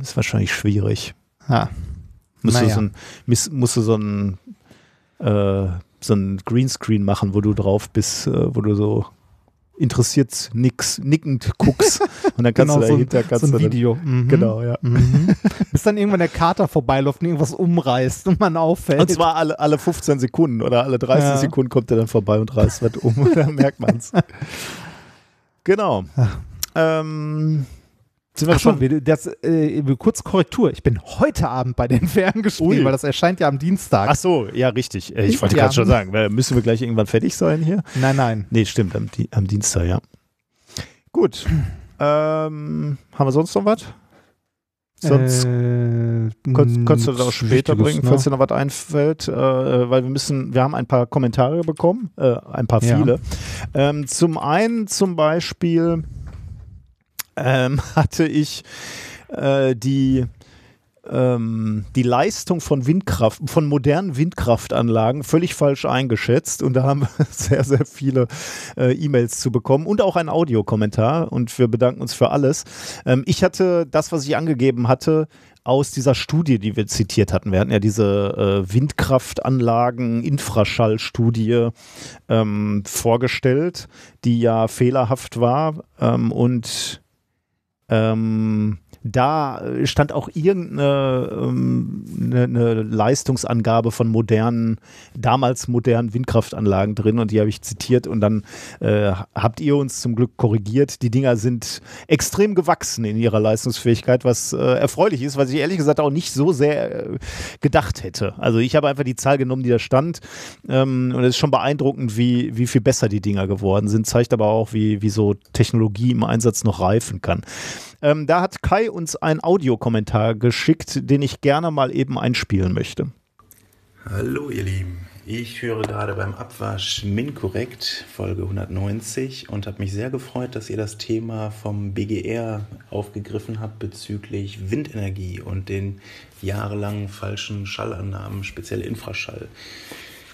ist wahrscheinlich schwierig. Ja. Musst, du, Naja. so ein, musst du so ein, äh, so ein Greenscreen machen, wo du drauf bist, äh, wo du so interessiert nix, nickend guckst und dann kannst Genau, du so ein, dahinter so ein du dann- Video. Mhm. Genau, ja. Mhm. Bis dann irgendwann der Kater vorbeiläuft und irgendwas umreißt und man auffällt. Und zwar alle, alle 15 Sekunden oder alle 30 Ja. Sekunden kommt er dann vorbei und reißt was um. dann merkt man es. Genau. Ähm, Sind wir Ach schon? wir- das, äh, kurz Korrektur. Ich bin heute Abend bei den Ferngespielen, Ui. weil das erscheint ja am Dienstag. Ach so, ja, richtig. Äh, Ich wollte Ja. gerade schon sagen, müssen wir gleich irgendwann fertig sein hier? Nein, nein. Nee, stimmt, am, am Dienstag, ja. Gut. Ähm, haben wir sonst noch was? Sonst äh, kannst du das auch später bringen, ne? falls dir noch was einfällt, äh, weil wir müssen, wir haben ein paar Kommentare bekommen, äh, ein paar Ja. viele. Ähm, zum einen zum Beispiel ähm, hatte ich äh, die ähm, die Leistung von Windkraft, von modernen Windkraftanlagen völlig falsch eingeschätzt und da haben wir sehr, sehr viele äh, E-Mails zu bekommen und auch ein Audiokommentar und wir bedanken uns für alles. Ähm, ich hatte das, was ich angegeben hatte, aus dieser Studie, die wir zitiert hatten. Wir hatten ja diese äh, Windkraftanlagen, Infraschallstudie ähm, vorgestellt, die ja fehlerhaft war ähm, und ähm, da stand auch irgendeine ähm, eine, eine Leistungsangabe von modernen, damals modernen Windkraftanlagen drin und die habe ich zitiert und dann äh, habt ihr uns zum Glück korrigiert. Die Dinger sind extrem gewachsen in ihrer Leistungsfähigkeit, was äh, erfreulich ist, was ich ehrlich gesagt auch nicht so sehr äh, gedacht hätte. Also ich habe einfach die Zahl genommen, die da stand ähm, und es ist schon beeindruckend, wie, wie viel besser die Dinger geworden sind, zeigt aber auch, wie, wie so Technologie im Einsatz noch reifen kann. Ähm, da hat Kai uns einen Audiokommentar geschickt, den ich gerne mal eben einspielen möchte. Hallo ihr Lieben, ich höre gerade beim Abwasch MinCorrect Folge 190 und habe mich sehr gefreut, dass ihr das Thema vom BGR aufgegriffen habt bezüglich Windenergie und den jahrelangen falschen Schallannahmen, speziell Infraschall.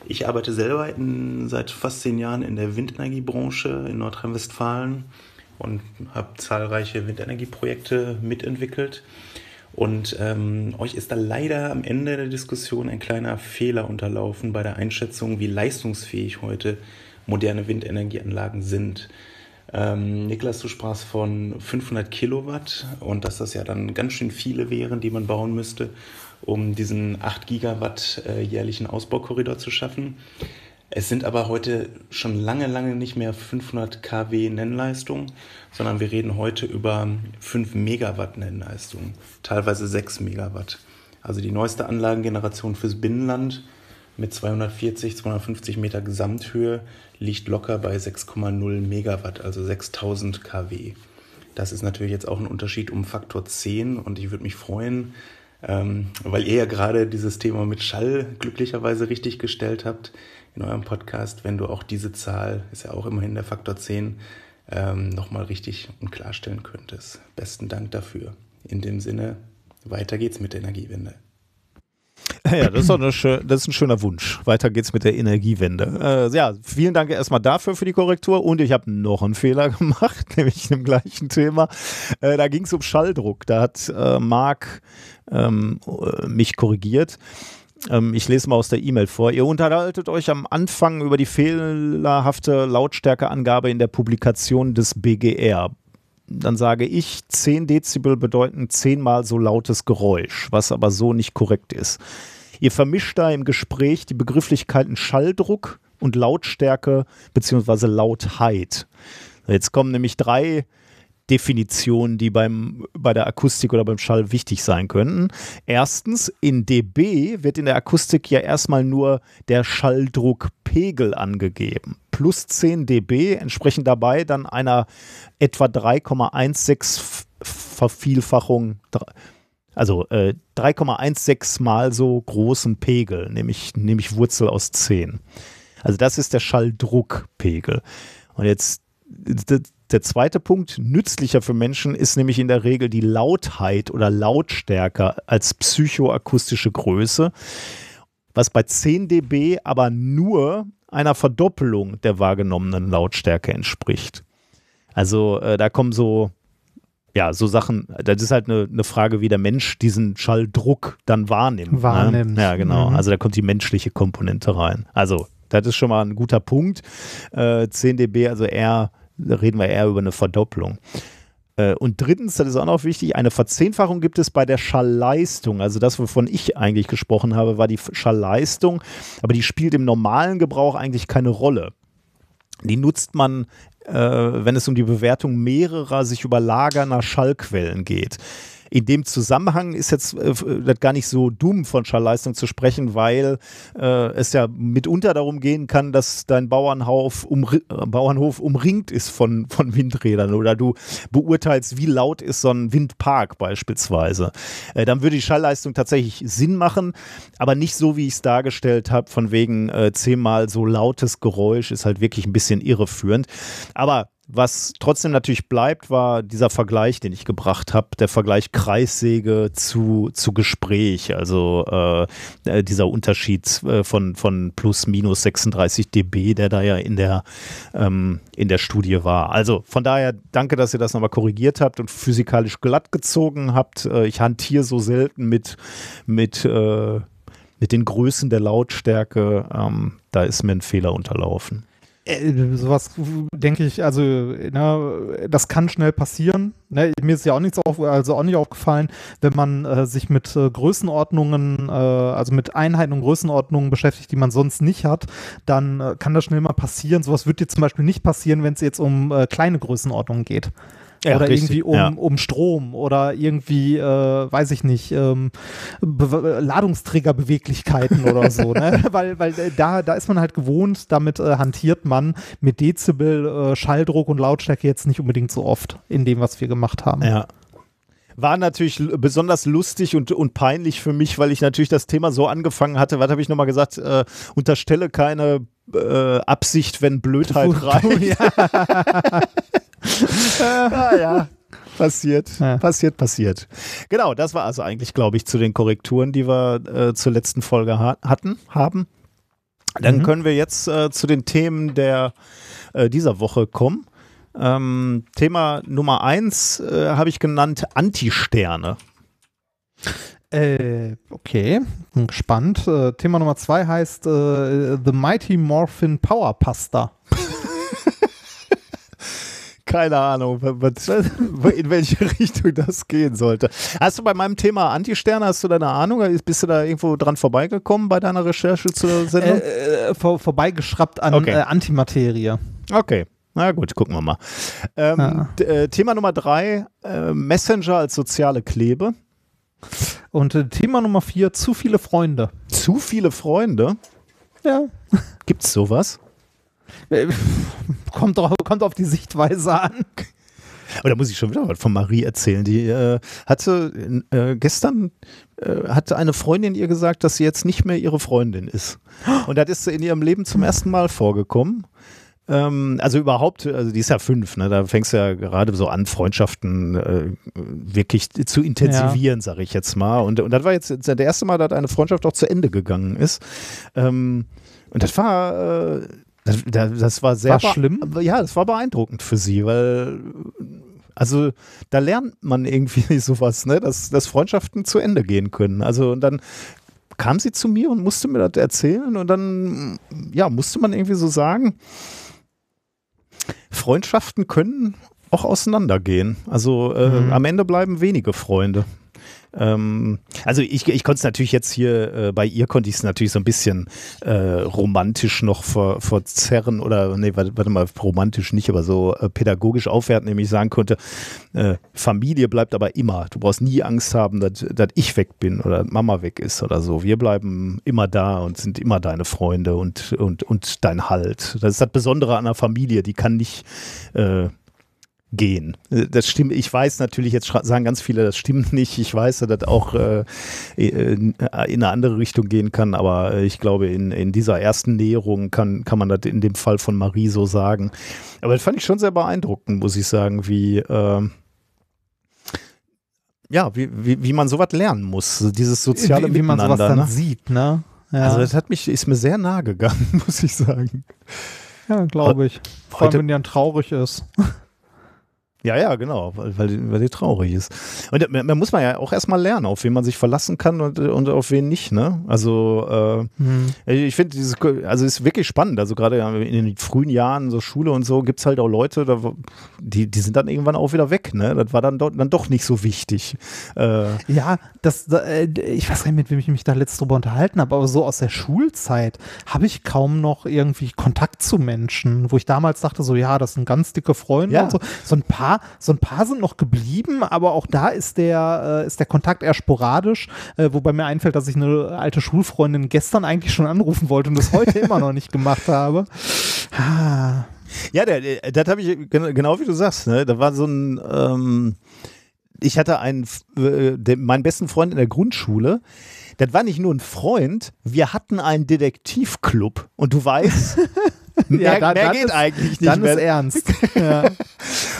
Ich arbeite selber in, seit fast zehn Jahren in der Windenergiebranche in Nordrhein-Westfalen und habe zahlreiche Windenergieprojekte mitentwickelt. Und ähm, euch ist da leider am Ende der Diskussion ein kleiner Fehler unterlaufen bei der Einschätzung, wie leistungsfähig heute moderne Windenergieanlagen sind. Ähm, Niklas, du sprachst von 500 Kilowatt und dass das ja dann ganz schön viele wären, die man bauen müsste, um diesen 8 Gigawatt äh, jährlichen Ausbaukorridor zu schaffen. Es sind aber heute schon lange, lange nicht mehr 500 kW Nennleistung, sondern wir reden heute über 5 Megawatt Nennleistung, teilweise 6 Megawatt. Also die neueste Anlagengeneration fürs Binnenland mit 240, 250 Meter Gesamthöhe liegt locker bei 6,0 Megawatt, also 6000 kW. Das ist natürlich jetzt auch ein Unterschied um Faktor 10 und ich würde mich freuen, ähm, weil ihr ja gerade dieses Thema mit Schall glücklicherweise richtig gestellt habt in eurem Podcast, wenn du auch diese Zahl, ist ja auch immerhin der Faktor 10, ähm, nochmal richtig und klarstellen könntest. Besten Dank dafür. In dem Sinne, weiter geht's mit der Energiewende. Ja, das ist, doch eine das ist ein schöner Wunsch. Weiter geht's mit der Energiewende. Äh, ja, vielen Dank erstmal dafür für die Korrektur. Und ich habe noch einen Fehler gemacht, nämlich im gleichen Thema. Äh, da ging es um Schalldruck. Da hat äh, Marc ähm, äh, mich korrigiert. Ähm, ich lese mal aus der E-Mail vor. Ihr unterhaltet euch am Anfang über die fehlerhafte Lautstärkeangabe in der Publikation des BGR. Dann sage ich, 10 Dezibel bedeuten zehnmal so lautes Geräusch, was aber so nicht korrekt ist. Ihr vermischt da im Gespräch die Begrifflichkeiten Schalldruck und Lautstärke bzw. Lautheit. Jetzt kommen nämlich drei Definitionen, die beim, bei der Akustik oder beim Schall wichtig sein könnten. Erstens, in dB wird in der Akustik ja erstmal nur der Schalldruckpegel angegeben. Plus 10 dB entsprechen dabei dann einer etwa 3,16 Vervielfachung, also äh, 3,16 mal so großen Pegel, nämlich, nämlich Wurzel aus 10. Also das ist der Schalldruckpegel. Und jetzt der zweite Punkt, nützlicher für Menschen, ist nämlich in der Regel die Lautheit oder Lautstärke als psychoakustische Größe, was bei 10 dB aber nur einer Verdoppelung der wahrgenommenen Lautstärke entspricht. Also äh, da kommen so, ja, so Sachen, das ist halt eine, eine Frage, wie der Mensch diesen Schalldruck dann wahrnimmt. Wahrnimmt. Ne? Ja, genau. Mhm. Also da kommt die menschliche Komponente rein. Also, das ist schon mal ein guter Punkt. Äh, 10 dB, also eher, da reden wir eher über eine Verdopplung. Äh, Und drittens, das ist auch noch wichtig, eine Verzehnfachung gibt es bei der Schallleistung. Also das, wovon ich eigentlich gesprochen habe, war die Schallleistung, aber die spielt im normalen Gebrauch eigentlich keine Rolle. Die nutzt man äh, wenn es um die Bewertung mehrerer sich überlagernder Schallquellen geht in dem Zusammenhang ist jetzt äh, das gar nicht so dumm von Schallleistung zu sprechen, weil äh, es ja mitunter darum gehen kann, dass dein Bauernhof, umri äh, Bauernhof umringt ist von, von Windrädern oder du beurteilst, wie laut ist so ein Windpark beispielsweise. Äh, dann würde die Schallleistung tatsächlich Sinn machen, aber nicht so, wie ich es dargestellt habe, von wegen äh, zehnmal so lautes Geräusch ist halt wirklich ein bisschen irreführend. Aber was trotzdem natürlich bleibt, war dieser Vergleich, den ich gebracht habe, der Vergleich Kreissäge zu, zu Gespräch, also äh, äh dieser Unterschied äh, von, von plus minus 36 dB, der da ja in der, ähm, in der Studie war. Also von daher danke, dass ihr das nochmal korrigiert habt und physikalisch glatt gezogen habt. Äh, ich hantiere so selten mit, mit, äh, mit den Größen der Lautstärke. Ähm, da ist mir ein Fehler unterlaufen. Äh, sowas denke ich, also ne, das kann schnell passieren. Ne? Mir ist ja auch nichts auf, also auch nicht aufgefallen, wenn man äh, sich mit äh, Größenordnungen, äh, also mit Einheiten und Größenordnungen beschäftigt, die man sonst nicht hat, dann äh, kann das schnell mal passieren. Sowas wird dir zum Beispiel nicht passieren, wenn es jetzt um äh, kleine Größenordnungen geht. Ja, oder richtig, irgendwie um, ja. um Strom oder irgendwie, äh, weiß ich nicht, ähm, Ladungsträgerbeweglichkeiten oder so, ne? weil, weil äh, da, da ist man halt gewohnt, damit äh, hantiert man mit Dezibel, äh, Schalldruck und Lautstärke jetzt nicht unbedingt so oft in dem, was wir gemacht haben. Ja, war natürlich besonders lustig und, und peinlich für mich, weil ich natürlich das Thema so angefangen hatte. Was habe ich nochmal gesagt? Äh, unterstelle keine äh, Absicht, wenn Blödheit reicht. Ah, ja. Passiert, ja. passiert, passiert. Genau, das war also eigentlich, glaube ich, zu den Korrekturen, die wir äh, zur letzten Folge ha hatten, haben. Dann mhm. können wir jetzt äh, zu den Themen der äh, dieser Woche kommen. Ähm, Thema Nummer eins äh, habe ich genannt Antisterne. Äh, okay, bin gespannt. Äh, Thema Nummer zwei heißt äh, The Mighty Morphin Power Pasta. Keine Ahnung, in welche Richtung das gehen sollte. Hast du bei meinem Thema Antisterne, hast du da eine Ahnung? Bist du da irgendwo dran vorbeigekommen bei deiner Recherche zur Sendung? Äh, äh, vor, vorbeigeschraubt an okay. äh, Antimaterie. Okay. Na gut, gucken wir mal. Ähm, ja. äh, Thema Nummer drei, äh, Messenger als soziale Klebe. Und äh, Thema Nummer vier, zu viele Freunde. Zu viele Freunde? Ja. Gibt's sowas? kommt, drauf, kommt auf die Sichtweise an. Oder muss ich schon wieder was von Marie erzählen? Die äh, hatte äh, gestern äh, hatte eine Freundin ihr gesagt, dass sie jetzt nicht mehr ihre Freundin ist. Und das ist in ihrem Leben zum ersten Mal vorgekommen. Ähm, also überhaupt, also die ist ja fünf, ne? Da fängst du ja gerade so an, Freundschaften äh, wirklich zu intensivieren, ja. sag ich jetzt mal. Und, und das war jetzt der erste Mal, dass eine Freundschaft auch zu Ende gegangen ist. Ähm, und das war äh, das, das war sehr war schlimm. Ja, das war beeindruckend für sie, weil also da lernt man irgendwie sowas, ne, dass, dass Freundschaften zu Ende gehen können. Also und dann kam sie zu mir und musste mir das erzählen und dann ja musste man irgendwie so sagen, Freundschaften können auch auseinandergehen. Also äh, mhm. am Ende bleiben wenige Freunde. Ähm, also ich, ich konnte es natürlich jetzt hier, äh, bei ihr konnte ich es natürlich so ein bisschen äh, romantisch noch ver, verzerren oder, nee, warte, warte, mal, romantisch nicht, aber so äh, pädagogisch aufwerten, nämlich sagen konnte, äh, Familie bleibt aber immer. Du brauchst nie Angst haben, dass, ich weg bin oder Mama weg ist oder so. Wir bleiben immer da und sind immer deine Freunde und, und, und dein Halt. Das ist das Besondere an einer Familie, die kann nicht äh, gehen. Äh, das stimmt, ich weiß natürlich, jetzt sagen ganz viele, das stimmt nicht. Ich weiß, dass das auch äh, in eine andere Richtung gehen kann, aber ich glaube, in, in dieser ersten Näherung kann, kann man das in dem Fall von Marie so sagen. Aber das fand ich schon sehr beeindruckend, muss ich sagen, wie, äh, ja, wie, wie, wie man sowas lernen muss, dieses soziale wie, wie man sowas dann ne? sieht, ne? Ja. Also das hat mich, ist mir sehr nah gegangen, muss ich sagen. Ja, glaube ich. Vor allem, wenn dann traurig ist. Ja, ja, genau, weil, weil, weil die traurig ist. Und man, man muss man ja auch erstmal lernen, auf wen man sich verlassen kann und, und auf wen nicht, ne? Also äh, Hm. ich finde dieses, also es ist wirklich spannend. Also gerade in den frühen Jahren, so Schule und so, gibt es halt auch Leute, da, die, die sind dann irgendwann auch wieder weg, ne? Das war dann, do, dann doch nicht so wichtig. Äh, Ja, das, da, äh, ich weiß gar nicht, mit wem ich mich da letzt drüber unterhalten habe, aber so aus der Schulzeit habe ich kaum noch irgendwie Kontakt zu Menschen, wo ich damals dachte, so ja, das sind ganz dicke Freunde Ja. und so. So ein paar, so ein paar sind noch geblieben, aber auch da ist der, äh, ist der Kontakt eher sporadisch, äh, wobei mir einfällt, dass ich eine alte Schulfreundin gestern eigentlich schon anrufen wollte und das heute immer noch nicht gemacht habe. Ah, Ja, der, der, das habe ich gen- genau wie du sagst. Ne? Da war so ein, ähm, ich hatte einen, äh, den, meinen besten Freund in der Grundschule. Das war nicht nur ein Freund, wir hatten einen Detektivclub und du weißt, mehr, da- mehr geht ist- eigentlich nicht dann mehr. ist ernst. ja.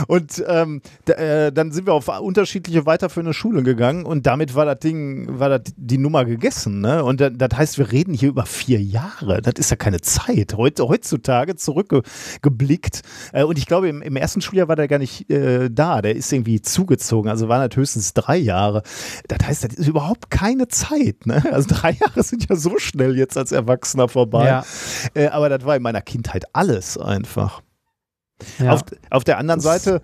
Und ähm, äh, dann sind wir auf unterschiedliche weiterführende Schulen gegangen und damit war das Ding, war das die Nummer gegessen. Ne? Und da- das heißt, wir reden hier über vier Jahre. Das ist ja keine Zeit. Heute, heutzutage zurückgeblickt. Äh, und ich glaube, im, im ersten Schuljahr war der gar nicht äh, da. Der ist irgendwie zugezogen. Also waren das höchstens drei Jahre. Das heißt, das ist überhaupt keine Zeit. Ne? Also drei Jahre sind ja so schnell jetzt als Erwachsener vorbei. Ja. Äh, aber das war in meiner Kindheit alles einfach. Ja. Auf, auf der anderen Seite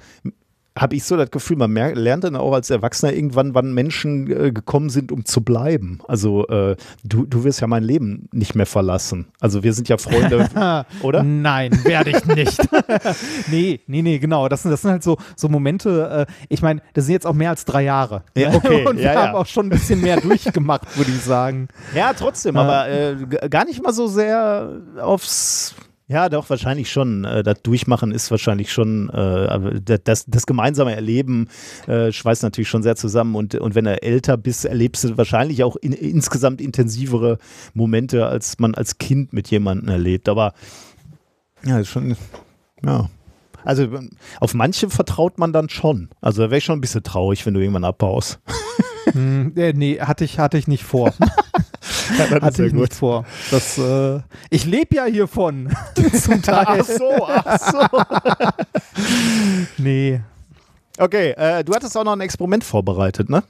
habe ich so das Gefühl, man mer- lernt dann auch als Erwachsener irgendwann, wann Menschen äh, gekommen sind, um zu bleiben. Also äh, du, du wirst ja mein Leben nicht mehr verlassen. Also wir sind ja Freunde, oder? Nein, werde ich nicht. nee, nee, nee, genau. Das sind, das sind halt so, so Momente, äh, ich meine, das sind jetzt auch mehr als drei Jahre. Ja, ne? okay, Und wir ja, ja. haben auch schon ein bisschen mehr durchgemacht, würde ich sagen. Ja, trotzdem, Ja. aber äh, gar nicht mal so sehr aufs. Ja, doch, wahrscheinlich schon. Äh, das Durchmachen ist wahrscheinlich schon, äh, das, das gemeinsame Erleben äh, schweißt natürlich schon sehr zusammen. Und, und wenn du älter bist, erlebst du wahrscheinlich auch in, insgesamt intensivere Momente, als man als Kind mit jemandem erlebt. Aber ja, ist schon, ja. Also auf manche vertraut man dann schon. Also da wäre ich schon ein bisschen traurig, wenn du irgendwann abbaust. Hm, nee, hatte ich, hatte ich nicht vor. hatte ich nicht vor. Das, äh, ich lebe ja hiervon. Zum Teil. Ach so, ach so. Nee. Okay, äh, du hattest auch noch ein Experiment vorbereitet, ne?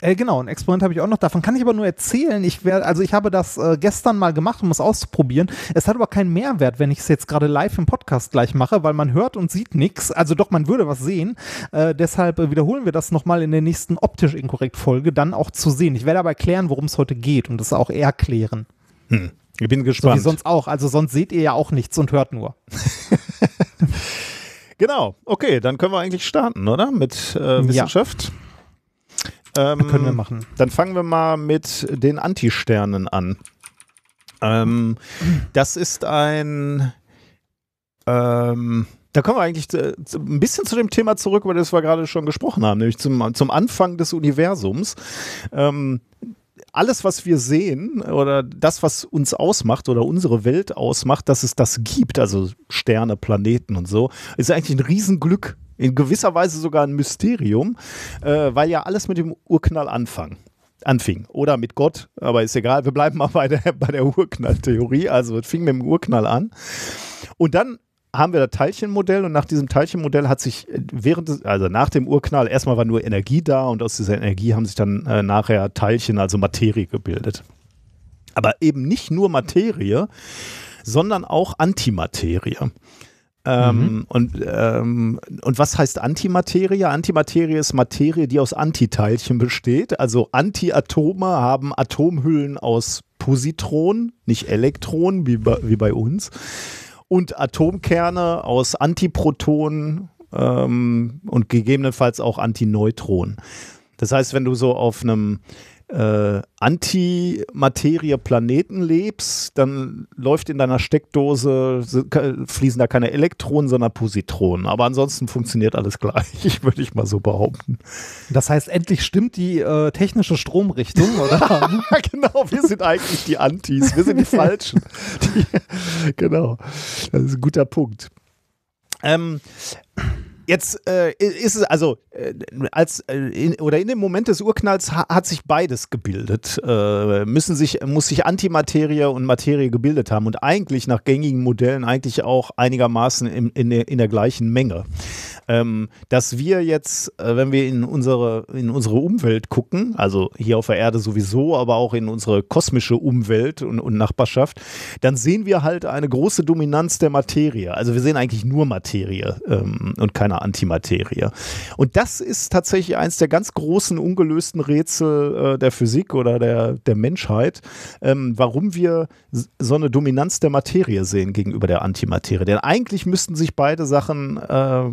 Äh, genau, ein Experiment habe ich auch noch. Davon kann ich aber nur erzählen. Ich wär, also ich habe das äh, gestern mal gemacht, um es auszuprobieren. Es hat aber keinen Mehrwert, wenn ich es jetzt gerade live im Podcast gleich mache, weil man hört und sieht nichts. Also doch, man würde was sehen. Äh, deshalb äh, wiederholen wir das nochmal in der nächsten optisch inkorrekt Folge, dann auch zu sehen. Ich werde aber erklären, worum es heute geht und das auch erklären. Hm. Ich bin So wie gespannt. sonst auch. Also sonst seht ihr ja auch nichts und hört nur. genau, okay, dann können wir eigentlich starten, oder? Mit äh, Wissenschaft. Ähm, Können wir machen. Dann fangen wir mal mit den Antisternen an. Ähm, das ist ein. Ähm, da kommen wir eigentlich zu, zu, ein bisschen zu dem Thema zurück, über das wir gerade schon gesprochen haben, nämlich zum, zum Anfang des Universums. Ähm, alles, was wir sehen oder das, was uns ausmacht oder unsere Welt ausmacht, dass es das gibt, also Sterne, Planeten und so, ist eigentlich ein Riesenglück. In gewisser Weise sogar ein Mysterium, äh, weil ja alles mit dem Urknall anfang, anfing. Oder mit Gott, aber ist egal, wir bleiben mal bei der, bei der Urknalltheorie. Also es fing mit dem Urknall an. Und dann haben wir das Teilchenmodell und nach diesem Teilchenmodell hat sich während des, also nach dem Urknall erstmal war nur Energie da und aus dieser Energie haben sich dann äh, nachher Teilchen, also Materie gebildet. Aber eben nicht nur Materie, sondern auch Antimaterie. Ähm, und, ähm, und was heißt Antimaterie? Antimaterie ist Materie, die aus Antiteilchen besteht. Also Antiatome haben Atomhüllen aus Positronen, nicht Elektronen wie bei, wie bei uns. Und Atomkerne aus Antiprotonen ähm, und gegebenenfalls auch Antineutronen. Das heißt, wenn du so auf einem äh, Antimaterie-Planeten lebst, dann läuft in deiner Steckdose, fließen da keine Elektronen, sondern Positronen. Aber ansonsten funktioniert alles gleich, würde ich mal so behaupten. Das heißt, endlich stimmt die äh, technische Stromrichtung, oder? genau, wir sind eigentlich die Antis, wir sind die Falschen. Die, genau, das ist ein guter Punkt. Ähm, Jetzt äh, ist es also äh, als äh, in, oder in dem Moment des Urknalls ha hat sich beides gebildet. Äh, müssen sich muss sich Antimaterie und Materie gebildet haben und eigentlich nach gängigen Modellen eigentlich auch einigermaßen in, in, der, in der gleichen Menge. Ähm, dass wir jetzt, äh, wenn wir in unsere, in unsere Umwelt gucken, also hier auf der Erde sowieso, aber auch in unsere kosmische Umwelt und, und Nachbarschaft, dann sehen wir halt eine große Dominanz der Materie. Also wir sehen eigentlich nur Materie ähm, und keine Antimaterie. Und das ist tatsächlich eins der ganz großen ungelösten Rätsel äh, der Physik oder der, der Menschheit, ähm, warum wir so eine Dominanz der Materie sehen gegenüber der Antimaterie. Denn eigentlich müssten sich beide Sachen äh,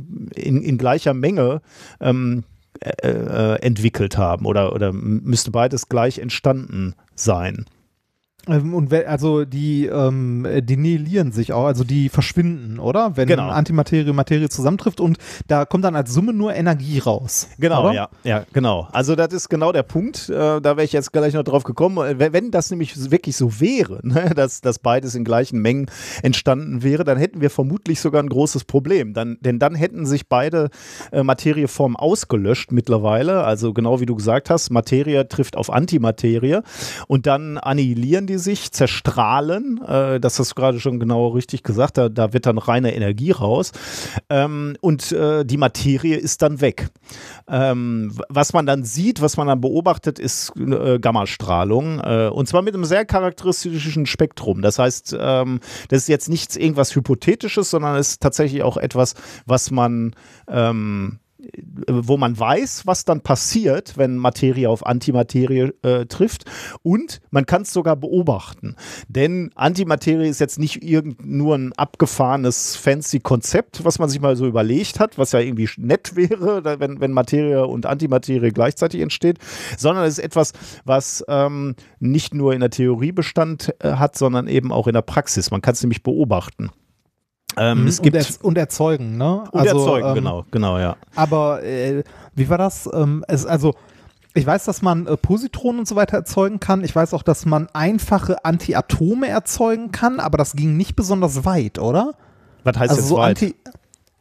in, in gleicher Menge ähm, äh, äh entwickelt haben oder, oder müsste beides gleich entstanden sein. Ähm, und also die, ähm, die nihilieren sich auch, also die verschwinden, oder? Wenn genau. Antimaterie und Materie zusammentrifft und da kommt dann als Summe nur Energie raus. Genau, oder? ja, ja, genau. Also das ist genau der Punkt. Äh, da wäre ich jetzt gleich noch drauf gekommen. Äh, wenn das nämlich wirklich so wäre, ne, dass, dass beides in gleichen Mengen entstanden wäre, dann hätten wir vermutlich sogar ein großes Problem. Dann, denn dann hätten sich beide äh, Materieformen ausgelöscht mittlerweile. Also genau wie du gesagt hast, Materie trifft auf Antimaterie und dann annihilieren die die sich, zerstrahlen. Äh, das hast du gerade schon genau richtig gesagt. Da, da wird dann reine Energie raus. Ähm, und äh, die Materie ist dann weg. Ähm, was man dann sieht, was man dann beobachtet, ist äh, Gammastrahlung. Äh, und zwar mit einem sehr charakteristischen Spektrum. Das heißt, ähm, das ist jetzt nichts irgendwas Hypothetisches, sondern es ist tatsächlich auch etwas, was man ähm, wo man weiß, was dann passiert, wenn Materie auf Antimaterie äh, trifft. Und man kann es sogar beobachten. Denn Antimaterie ist jetzt nicht irgend nur ein abgefahrenes, fancy Konzept, was man sich mal so überlegt hat, was ja irgendwie nett wäre, wenn, wenn Materie und Antimaterie gleichzeitig entsteht, sondern es ist etwas, was ähm, nicht nur in der Theorie Bestand äh, hat, sondern eben auch in der Praxis. Man kann es nämlich beobachten. Ähm, mhm. es gibt und, er, und, erzeugen, ne? Und also, erzeugen, ähm, genau, genau, ja. Aber äh, wie war das? Ähm, es, also ich weiß, dass man äh, Positronen und so weiter erzeugen kann. Ich weiß auch, dass man einfache Antiatome erzeugen kann, aber das ging nicht besonders weit, oder? Was heißt also jetzt so weit? Anti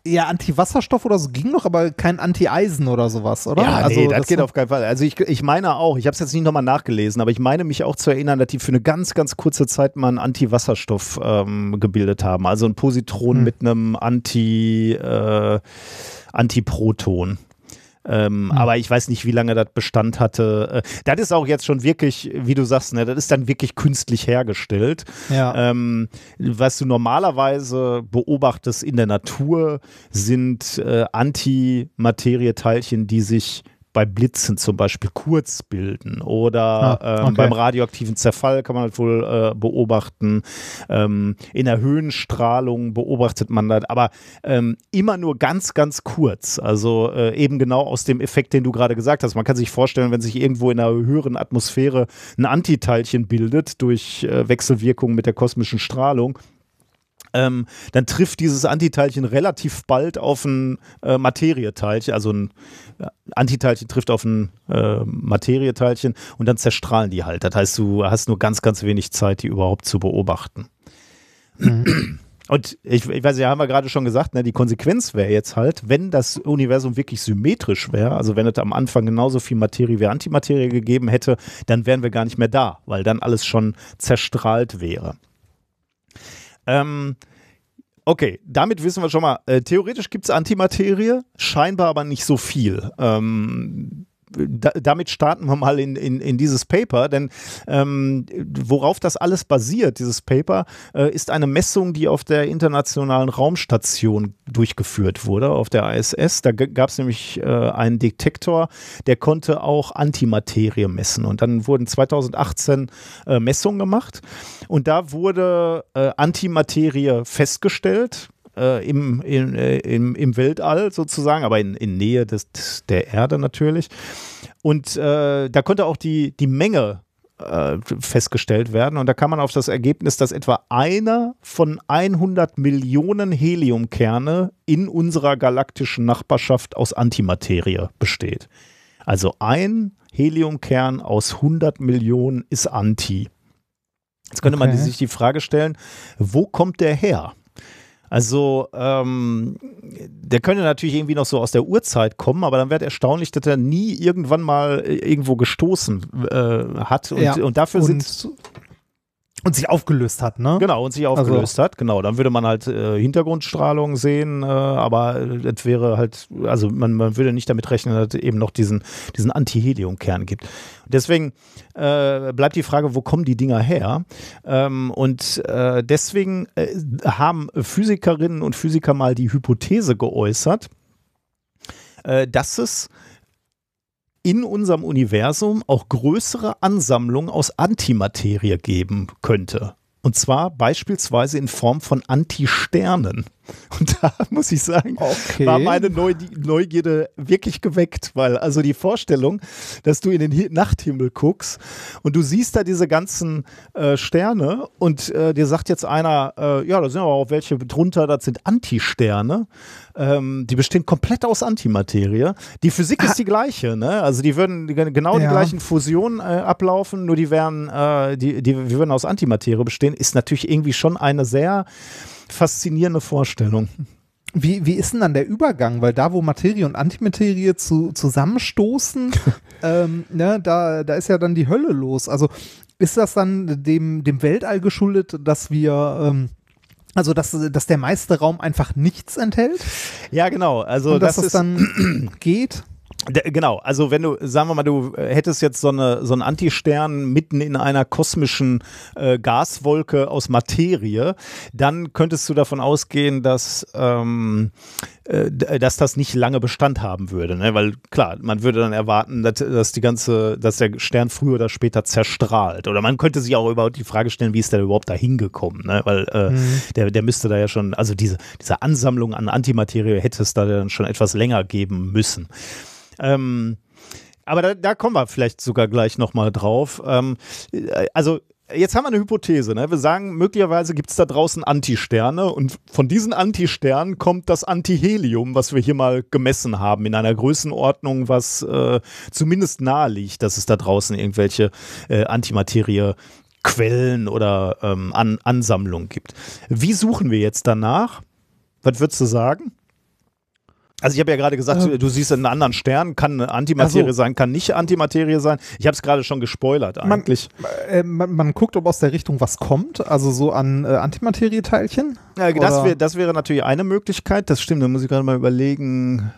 ja, Anti-Wasserstoff oder so ging noch, aber kein Anti-Eisen oder sowas, oder? Ja, also, nee, das, das geht auf keinen Fall. Also ich, ich meine auch, ich habe es jetzt nicht nochmal nachgelesen, aber ich meine mich auch zu erinnern, dass die für eine ganz, ganz kurze Zeit mal einen Anti-Wasserstoff ähm, gebildet haben. Also ein Positron hm. mit einem Anti, äh, Antiproton. Ähm, mhm. Aber ich weiß nicht, wie lange das Bestand hatte. Äh, das ist auch jetzt schon wirklich, wie du sagst, ne, das ist dann wirklich künstlich hergestellt. Ja. Ähm, was du normalerweise beobachtest in der Natur, sind äh, Antimaterieteilchen, die sich bei Blitzen zum Beispiel kurz bilden oder ah, okay. ähm, beim radioaktiven Zerfall kann man das wohl äh, beobachten. Ähm, in der Höhenstrahlung beobachtet man das, aber ähm, immer nur ganz, ganz kurz. Also äh, eben genau aus dem Effekt, den du gerade gesagt hast. Man kann sich vorstellen, wenn sich irgendwo in einer höheren Atmosphäre ein Antiteilchen bildet durch äh, Wechselwirkung mit der kosmischen Strahlung, ähm, dann trifft dieses Antiteilchen relativ bald auf ein äh, Materieteilchen, also ein äh, Antiteilchen trifft auf ein äh, Materieteilchen und dann zerstrahlen die halt. Das heißt, du hast nur ganz, ganz wenig Zeit, die überhaupt zu beobachten. Mhm. Und ich, ich weiß, ja, haben wir gerade schon gesagt, ne, die Konsequenz wäre jetzt halt, wenn das Universum wirklich symmetrisch wäre, also wenn es am Anfang genauso viel Materie wie Antimaterie gegeben hätte, dann wären wir gar nicht mehr da, weil dann alles schon zerstrahlt wäre. Ähm, okay, damit wissen wir schon mal, äh, theoretisch gibt es Antimaterie, scheinbar aber nicht so viel. Ähm, da, damit starten wir mal in, in, in dieses Paper, denn ähm, worauf das alles basiert, dieses Paper, äh, ist eine Messung, die auf der Internationalen Raumstation durchgeführt wurde, auf der ISS. Da gab es nämlich äh, einen Detektor, der konnte auch Antimaterie messen. Und dann wurden 2018 äh, Messungen gemacht und da wurde äh, Antimaterie festgestellt äh, im, in, äh, im, im Weltall sozusagen, aber in, in Nähe des, der Erde natürlich. Und äh, da konnte auch die, die Menge äh, festgestellt werden. Und da kam man auf das Ergebnis, dass etwa einer von 100 Millionen Heliumkerne in unserer galaktischen Nachbarschaft aus Antimaterie besteht. Also ein Heliumkern aus 100 Millionen ist Anti. Jetzt könnte okay. man sich die Frage stellen, wo kommt der her? Also ähm, der könnte natürlich irgendwie noch so aus der Urzeit kommen, aber dann wird erstaunlich, dass er nie irgendwann mal irgendwo gestoßen äh, hat. Und, ja, und dafür und, sind Und sich aufgelöst hat, ne? Genau, und sich aufgelöst hat, genau. Dann würde man halt äh, Hintergrundstrahlung sehen, äh, aber es wäre halt, also man, man würde nicht damit rechnen, dass es eben noch diesen, diesen Antihelium-Kern gibt. Deswegen äh, bleibt die Frage, wo kommen die Dinger her? Ähm, und äh, deswegen äh, haben Physikerinnen und Physiker mal die Hypothese geäußert, äh, dass es in unserem Universum auch größere Ansammlungen aus Antimaterie geben könnte. Und zwar beispielsweise in Form von Antisternen. Und da muss ich sagen, Okay. war meine Neu Neugierde wirklich geweckt, weil also die Vorstellung, dass du in den Hi- Nachthimmel guckst und du siehst da diese ganzen äh, Sterne und äh, dir sagt jetzt einer, äh, ja, da sind aber auch welche drunter, das sind Antisterne. Ähm, die bestehen komplett aus Antimaterie. Die Physik ist die gleiche, ne? Also die würden die, genau die Ja. gleichen Fusionen äh, ablaufen, nur die wären, äh, die, die, die würden aus Antimaterie bestehen. Ist natürlich irgendwie schon eine sehr faszinierende Vorstellung. Wie, wie ist denn dann der Übergang? Weil da, wo Materie und Antimaterie zu, zusammenstoßen, ähm, ne, da, da ist ja dann die Hölle los. Also ist das dann dem, dem Weltall geschuldet, dass wir, ähm, also dass, dass der meiste Raum einfach nichts enthält? Ja, genau. Also und dass das ist dann geht? Genau, also wenn du, sagen wir mal, du äh, hättest jetzt so, eine, so einen Antistern mitten in einer kosmischen äh, Gaswolke aus Materie, dann könntest du davon ausgehen, dass, ähm, äh, dass das nicht lange Bestand haben würde. Ne? Weil klar, man würde dann erwarten, dass, dass die ganze, dass der Stern früher oder später zerstrahlt. Oder man könnte sich auch überhaupt die Frage stellen, wie ist der überhaupt da hingekommen? Ne? Weil äh, der, der müsste da ja schon, also diese, diese Ansammlung an Antimaterie hätte es da dann schon etwas länger geben müssen. Ähm, aber da, da kommen wir vielleicht sogar gleich nochmal drauf. Ähm, äh, also Jetzt haben wir eine Hypothese. Ne? Wir sagen, möglicherweise gibt es da draußen Antisterne und von diesen Antisternen kommt das Antihelium, was wir hier mal gemessen haben, in einer Größenordnung, was äh, zumindest nahe liegt, dass es da draußen irgendwelche äh, Antimaterie Quellen oder ähm, An Ansammlungen gibt. Wie suchen wir jetzt danach? Was würdest du sagen? Also ich habe ja gerade gesagt, Ähm. du siehst einen anderen Stern, kann eine Antimaterie so. sein, kann nicht Antimaterie sein. Ich habe es gerade schon gespoilert Man, eigentlich. äh, man, man guckt, ob aus der Richtung was kommt, also so an äh, Antimaterieteilchen. Ja, das, wär, das wäre natürlich eine Möglichkeit. Das stimmt, da muss ich gerade mal überlegen.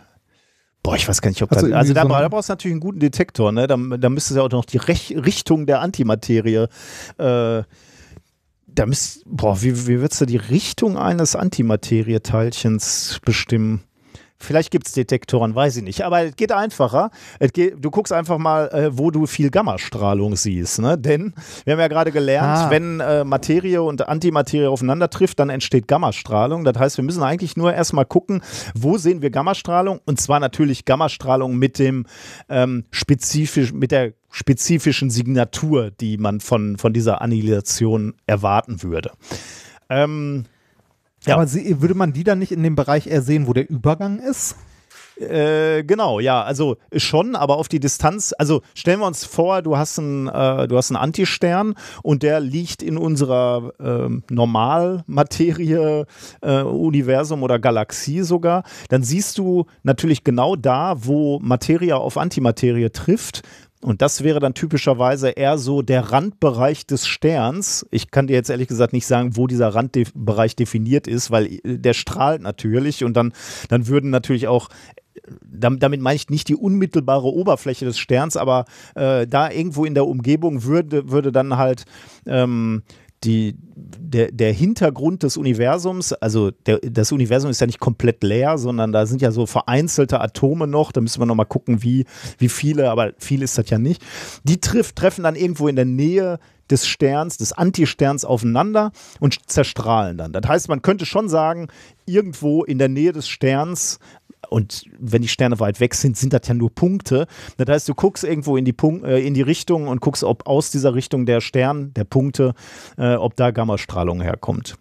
Boah, ich weiß gar nicht, ob Also das. Also da, so da brauchst du natürlich einen guten Detektor, ne? Da, da müsste es ja auch noch die Rech Richtung der Antimaterie. Äh, da müsst, boah, wie, wie würdest du die Richtung eines Antimaterieteilchens bestimmen? Vielleicht gibt es Detektoren, weiß ich nicht. Aber es geht einfacher. Es geht, du guckst einfach mal, äh, wo du viel Gammastrahlung siehst. Ne? Denn wir haben ja gerade gelernt, Ah. wenn äh, Materie und Antimaterie aufeinander trifft, dann entsteht Gammastrahlung. Das heißt, wir müssen eigentlich nur erstmal gucken, wo sehen wir Gammastrahlung? Und zwar natürlich Gammastrahlung mit dem ähm, spezifisch, mit der spezifischen Signatur, die man von, von dieser Annihilation erwarten würde. Ähm, Ja. Aber sie, würde man die dann nicht in dem Bereich eher sehen, wo der Übergang ist? Äh, genau, ja, also schon, aber auf die Distanz. Also stellen wir uns vor, du hast einen, äh, du hast einen Antistern und der liegt in unserer ähm, Normalmaterie, äh, Universum oder Galaxie sogar. Dann siehst du natürlich genau da, wo Materie auf Antimaterie trifft. Und das wäre dann typischerweise eher so der Randbereich des Sterns. Ich kann dir jetzt ehrlich gesagt nicht sagen, wo dieser Randbereich definiert ist, weil äh, der strahlt natürlich und dann, dann würden natürlich auch damit, damit meine ich nicht die unmittelbare Oberfläche des Sterns, aber äh, da irgendwo in der Umgebung würde, würde dann halt ähm, die, der, der Hintergrund des Universums, also der, das Universum ist ja nicht komplett leer, sondern da sind ja so vereinzelte Atome noch, da müssen wir nochmal gucken, wie, wie viele, aber viel ist das ja nicht. Die trifft, treffen dann irgendwo in der Nähe des Sterns, des Antisterns aufeinander und zerstrahlen dann. Das heißt, man könnte schon sagen, irgendwo in der Nähe des Sterns und wenn die Sterne weit weg sind, sind das ja nur Punkte. Das heißt, du guckst irgendwo in die, Punkt, äh, in die Richtung und guckst, ob aus dieser Richtung der Stern, der Punkte, äh, ob da Gammastrahlung herkommt.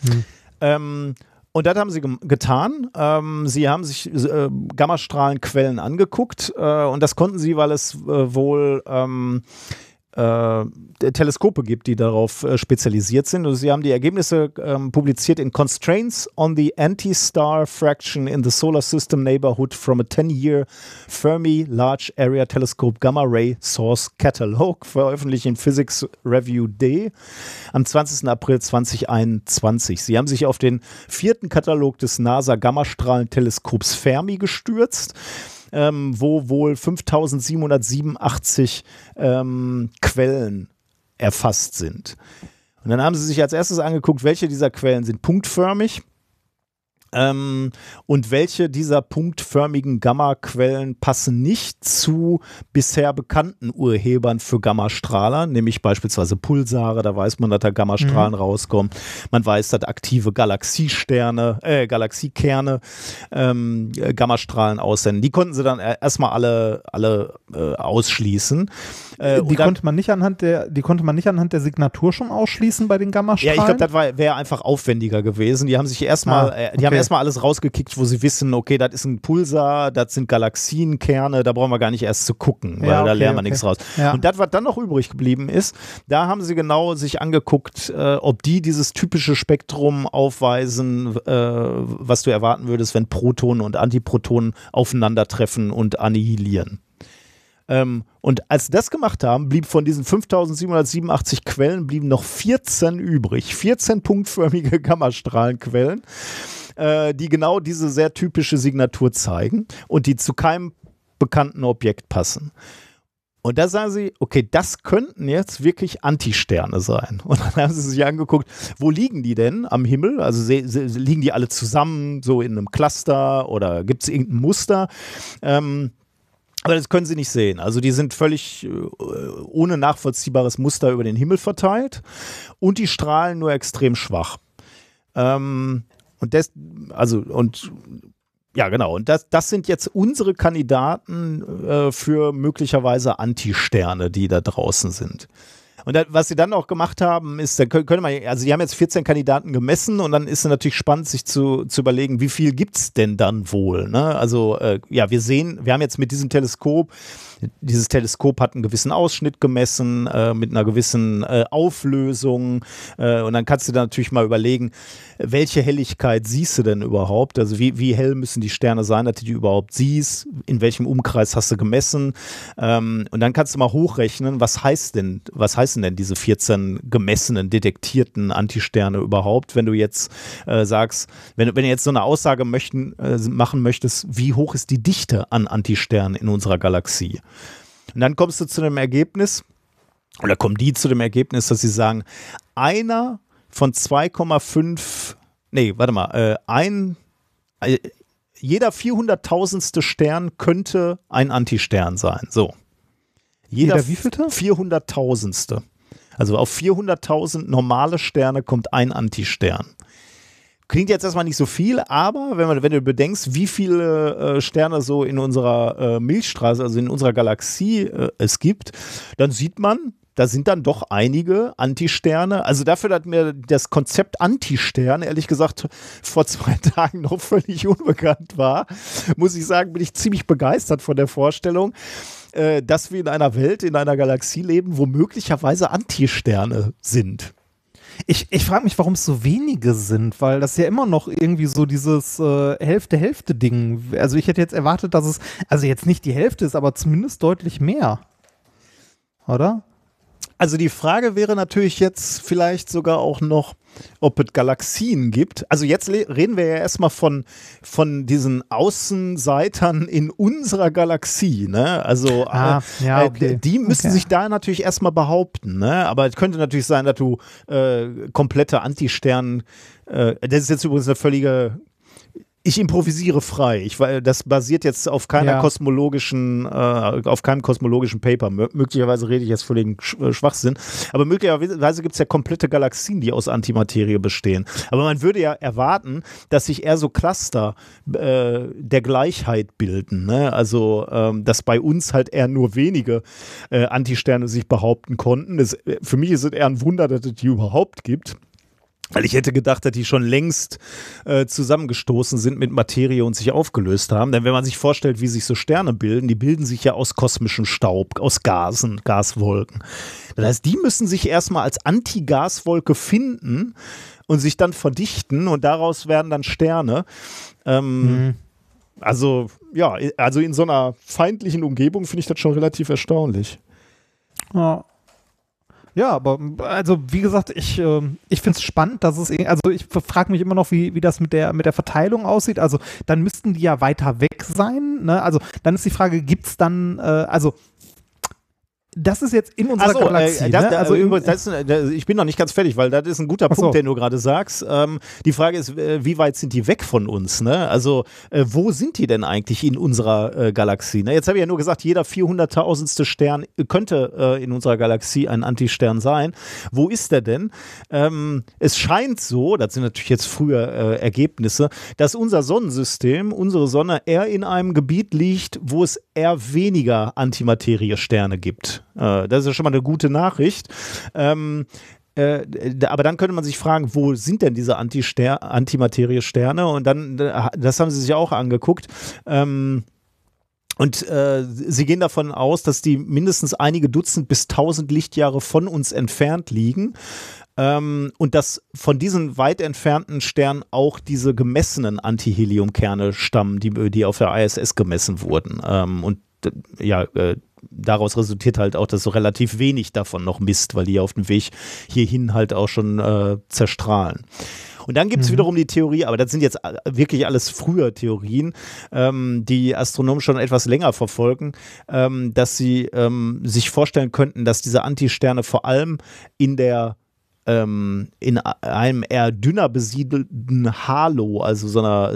Hm. Ähm, und das haben sie getan. Ähm, sie haben sich äh, Gammastrahlenquellen angeguckt äh, und das konnten sie, weil es äh, wohl ähm, äh, Teleskope gibt, die darauf äh, spezialisiert sind. Und sie haben die Ergebnisse ähm, publiziert in Constraints on the Anti-Star Fraction in the Solar System Neighborhood from a 10-Year Fermi Large Area Telescope Gamma Ray Source Catalog, veröffentlicht in Physics Review D am 20. April 2021. Sie haben sich auf den vierten Katalog des NASA Gammastrahlenteleskops Fermi gestürzt ähm, wo wohl 5787 ähm, Quellen erfasst sind. Und dann haben sie sich als erstes angeguckt, welche dieser Quellen sind punktförmig ähm, und welche dieser punktförmigen Gammaquellen passen nicht zu bisher bekannten Urhebern für Gammastrahler, nämlich beispielsweise Pulsare, da weiß man, dass da Gammastrahlen mhm. rauskommen. Man weiß, dass aktive Galaxiesterne, äh, Galaxiekerne ähm, Gammastrahlen aussenden. Die konnten sie dann erstmal alle, alle äh, ausschließen. Äh, die konnte man nicht anhand der, die konnte man nicht anhand der Signatur schon ausschließen bei den Gammastrahlen? Ja, ich glaube, das wäre einfach aufwendiger gewesen. Die haben sich erstmal, ah, okay. die haben erstmal alles rausgekickt, wo sie wissen, okay, das ist ein Pulsar, das sind Galaxienkerne, da brauchen wir gar nicht erst zu gucken, weil ja, okay, da lernen wir okay. nichts raus. Ja. Und das, was dann noch übrig geblieben ist, da haben sie genau sich angeguckt, äh, ob die dieses typische Spektrum aufweisen, äh, was du erwarten würdest, wenn Protonen und Antiprotonen aufeinandertreffen und annihilieren. Ähm, und als sie das gemacht haben, blieb von diesen 5787 Quellen blieben noch 14 übrig. 14 punktförmige Gammastrahlenquellen, äh, die genau diese sehr typische Signatur zeigen und die zu keinem bekannten Objekt passen. Und da sagen sie, okay, das könnten jetzt wirklich Antisterne sein. Und dann haben sie sich angeguckt, wo liegen die denn am Himmel? Also sie, sie, liegen die alle zusammen, so in einem Cluster oder gibt es irgendein Muster? Ähm, aber das können Sie nicht sehen. Also die sind völlig äh, ohne nachvollziehbares Muster über den Himmel verteilt und die strahlen nur extrem schwach. Ähm, und das, also, und ja, genau. Und das, das sind jetzt unsere Kandidaten äh, für möglicherweise Antisterne, die da draußen sind. Und da, was sie dann auch gemacht haben, ist, da können wir, also sie haben jetzt 14 Kandidaten gemessen und dann ist es natürlich spannend, sich zu, zu überlegen, wie viel gibt es denn dann wohl? Ne? Also äh, ja, wir sehen, wir haben jetzt mit diesem Teleskop dieses Teleskop hat einen gewissen Ausschnitt gemessen, äh, mit einer gewissen äh, Auflösung. Äh, und dann kannst du da natürlich mal überlegen, welche Helligkeit siehst du denn überhaupt? Also wie, wie hell müssen die Sterne sein, dass du die überhaupt siehst? In welchem Umkreis hast du gemessen? Ähm, und dann kannst du mal hochrechnen, was heißt denn, was heißen denn diese 14 gemessenen, detektierten Antisterne überhaupt, wenn du jetzt äh, sagst, wenn, wenn du jetzt so eine Aussage möchten, äh, machen möchtest, wie hoch ist die Dichte an Antisternen in unserer Galaxie? Und dann kommst du zu dem Ergebnis, oder kommen die zu dem Ergebnis, dass sie sagen, einer von 2,5, nee, warte mal, äh, ein, äh, jeder 400.000ste Stern könnte ein Antistern sein. So. Jeder, jeder wievielte? 400.000ste. Also auf 400.000 normale Sterne kommt ein Antistern. Klingt jetzt erstmal nicht so viel, aber wenn, man, wenn du bedenkst, wie viele äh, Sterne so in unserer äh, Milchstraße, also in unserer Galaxie äh, es gibt, dann sieht man, da sind dann doch einige Antisterne. Also dafür, dass mir das Konzept Antistern, ehrlich gesagt, vor zwei Tagen noch völlig unbekannt war, muss ich sagen, bin ich ziemlich begeistert von der Vorstellung, äh, dass wir in einer Welt, in einer Galaxie leben, wo möglicherweise Antisterne sind. Ich, ich frage mich, warum es so wenige sind, weil das ja immer noch irgendwie so dieses äh, Hälfte-Hälfte-Ding. Also ich hätte jetzt erwartet, dass es, also jetzt nicht die Hälfte ist, aber zumindest deutlich mehr. Oder? Also die Frage wäre natürlich jetzt vielleicht sogar auch noch, ob es Galaxien gibt. Also jetzt reden wir ja erstmal von, von diesen Außenseitern in unserer Galaxie. Ne? Also ah, äh, ja, äh, okay. die müssen okay. sich da natürlich erstmal behaupten. Ne? Aber es könnte natürlich sein, dass du äh, komplette Antistern, äh, das ist jetzt übrigens eine völlige ich improvisiere frei. Ich, das basiert jetzt auf keiner ja. kosmologischen, äh, auf keinem kosmologischen Paper. Möglicherweise rede ich jetzt völligen Sch äh, Schwachsinn. Aber möglicherweise gibt es ja komplette Galaxien, die aus Antimaterie bestehen. Aber man würde ja erwarten, dass sich eher so Cluster äh, der Gleichheit bilden. Ne? Also, ähm, dass bei uns halt eher nur wenige äh, Antisterne sich behaupten konnten. Das, für mich ist es eher ein Wunder, dass es die überhaupt gibt. Weil ich hätte gedacht, dass die schon längst äh, zusammengestoßen sind mit Materie und sich aufgelöst haben. Denn wenn man sich vorstellt, wie sich so Sterne bilden, die bilden sich ja aus kosmischem Staub, aus Gasen, Gaswolken. Das heißt, die müssen sich erstmal als Antigaswolke finden und sich dann verdichten und daraus werden dann Sterne. Ähm, mhm. Also, ja, also in so einer feindlichen Umgebung finde ich das schon relativ erstaunlich. Ja. Ja, aber also wie gesagt, ich, äh, ich finde es spannend, dass es, also ich frage mich immer noch, wie, wie das mit der, mit der Verteilung aussieht. Also dann müssten die ja weiter weg sein. Ne? Also dann ist die Frage, gibt es dann, äh, also das ist jetzt in unserer so, Galaxie. Äh, das, ne? also äh, das, das, ich bin noch nicht ganz fertig, weil das ist ein guter Punkt, so. den du gerade sagst. Ähm, die Frage ist, äh, wie weit sind die weg von uns? Ne? Also äh, wo sind die denn eigentlich in unserer äh, Galaxie? Ne? Jetzt habe ich ja nur gesagt, jeder 400.000. Stern könnte äh, in unserer Galaxie ein Antistern sein. Wo ist der denn? Ähm, es scheint so, das sind natürlich jetzt früher Ergebnisse, dass unser Sonnensystem, unsere Sonne eher in einem Gebiet liegt, wo es eher weniger Antimaterie-Sterne gibt. Äh, das ist ja schon mal eine gute Nachricht. Ähm, äh, aber dann könnte man sich fragen, wo sind denn diese Antimaterie-Sterne? Und dann, das haben sie sich auch angeguckt. Ähm, und äh, sie gehen davon aus, dass die mindestens einige Dutzend bis tausend Lichtjahre von uns entfernt liegen. Ähm, und dass von diesen weit entfernten Sternen auch diese gemessenen Antiheliumkerne stammen, die, die auf der ISS gemessen wurden. Ähm, und ja, äh, daraus resultiert halt auch, dass so relativ wenig davon noch misst, weil die auf dem Weg hierhin halt auch schon äh, zerstrahlen. Und dann gibt es mhm. wiederum die Theorie, aber das sind jetzt wirklich alles früher Theorien, ähm, die Astronomen schon etwas länger verfolgen, ähm, dass sie ähm, sich vorstellen könnten, dass diese Antisterne vor allem in der ähm, in einem eher dünner besiedelten Halo, also so einer,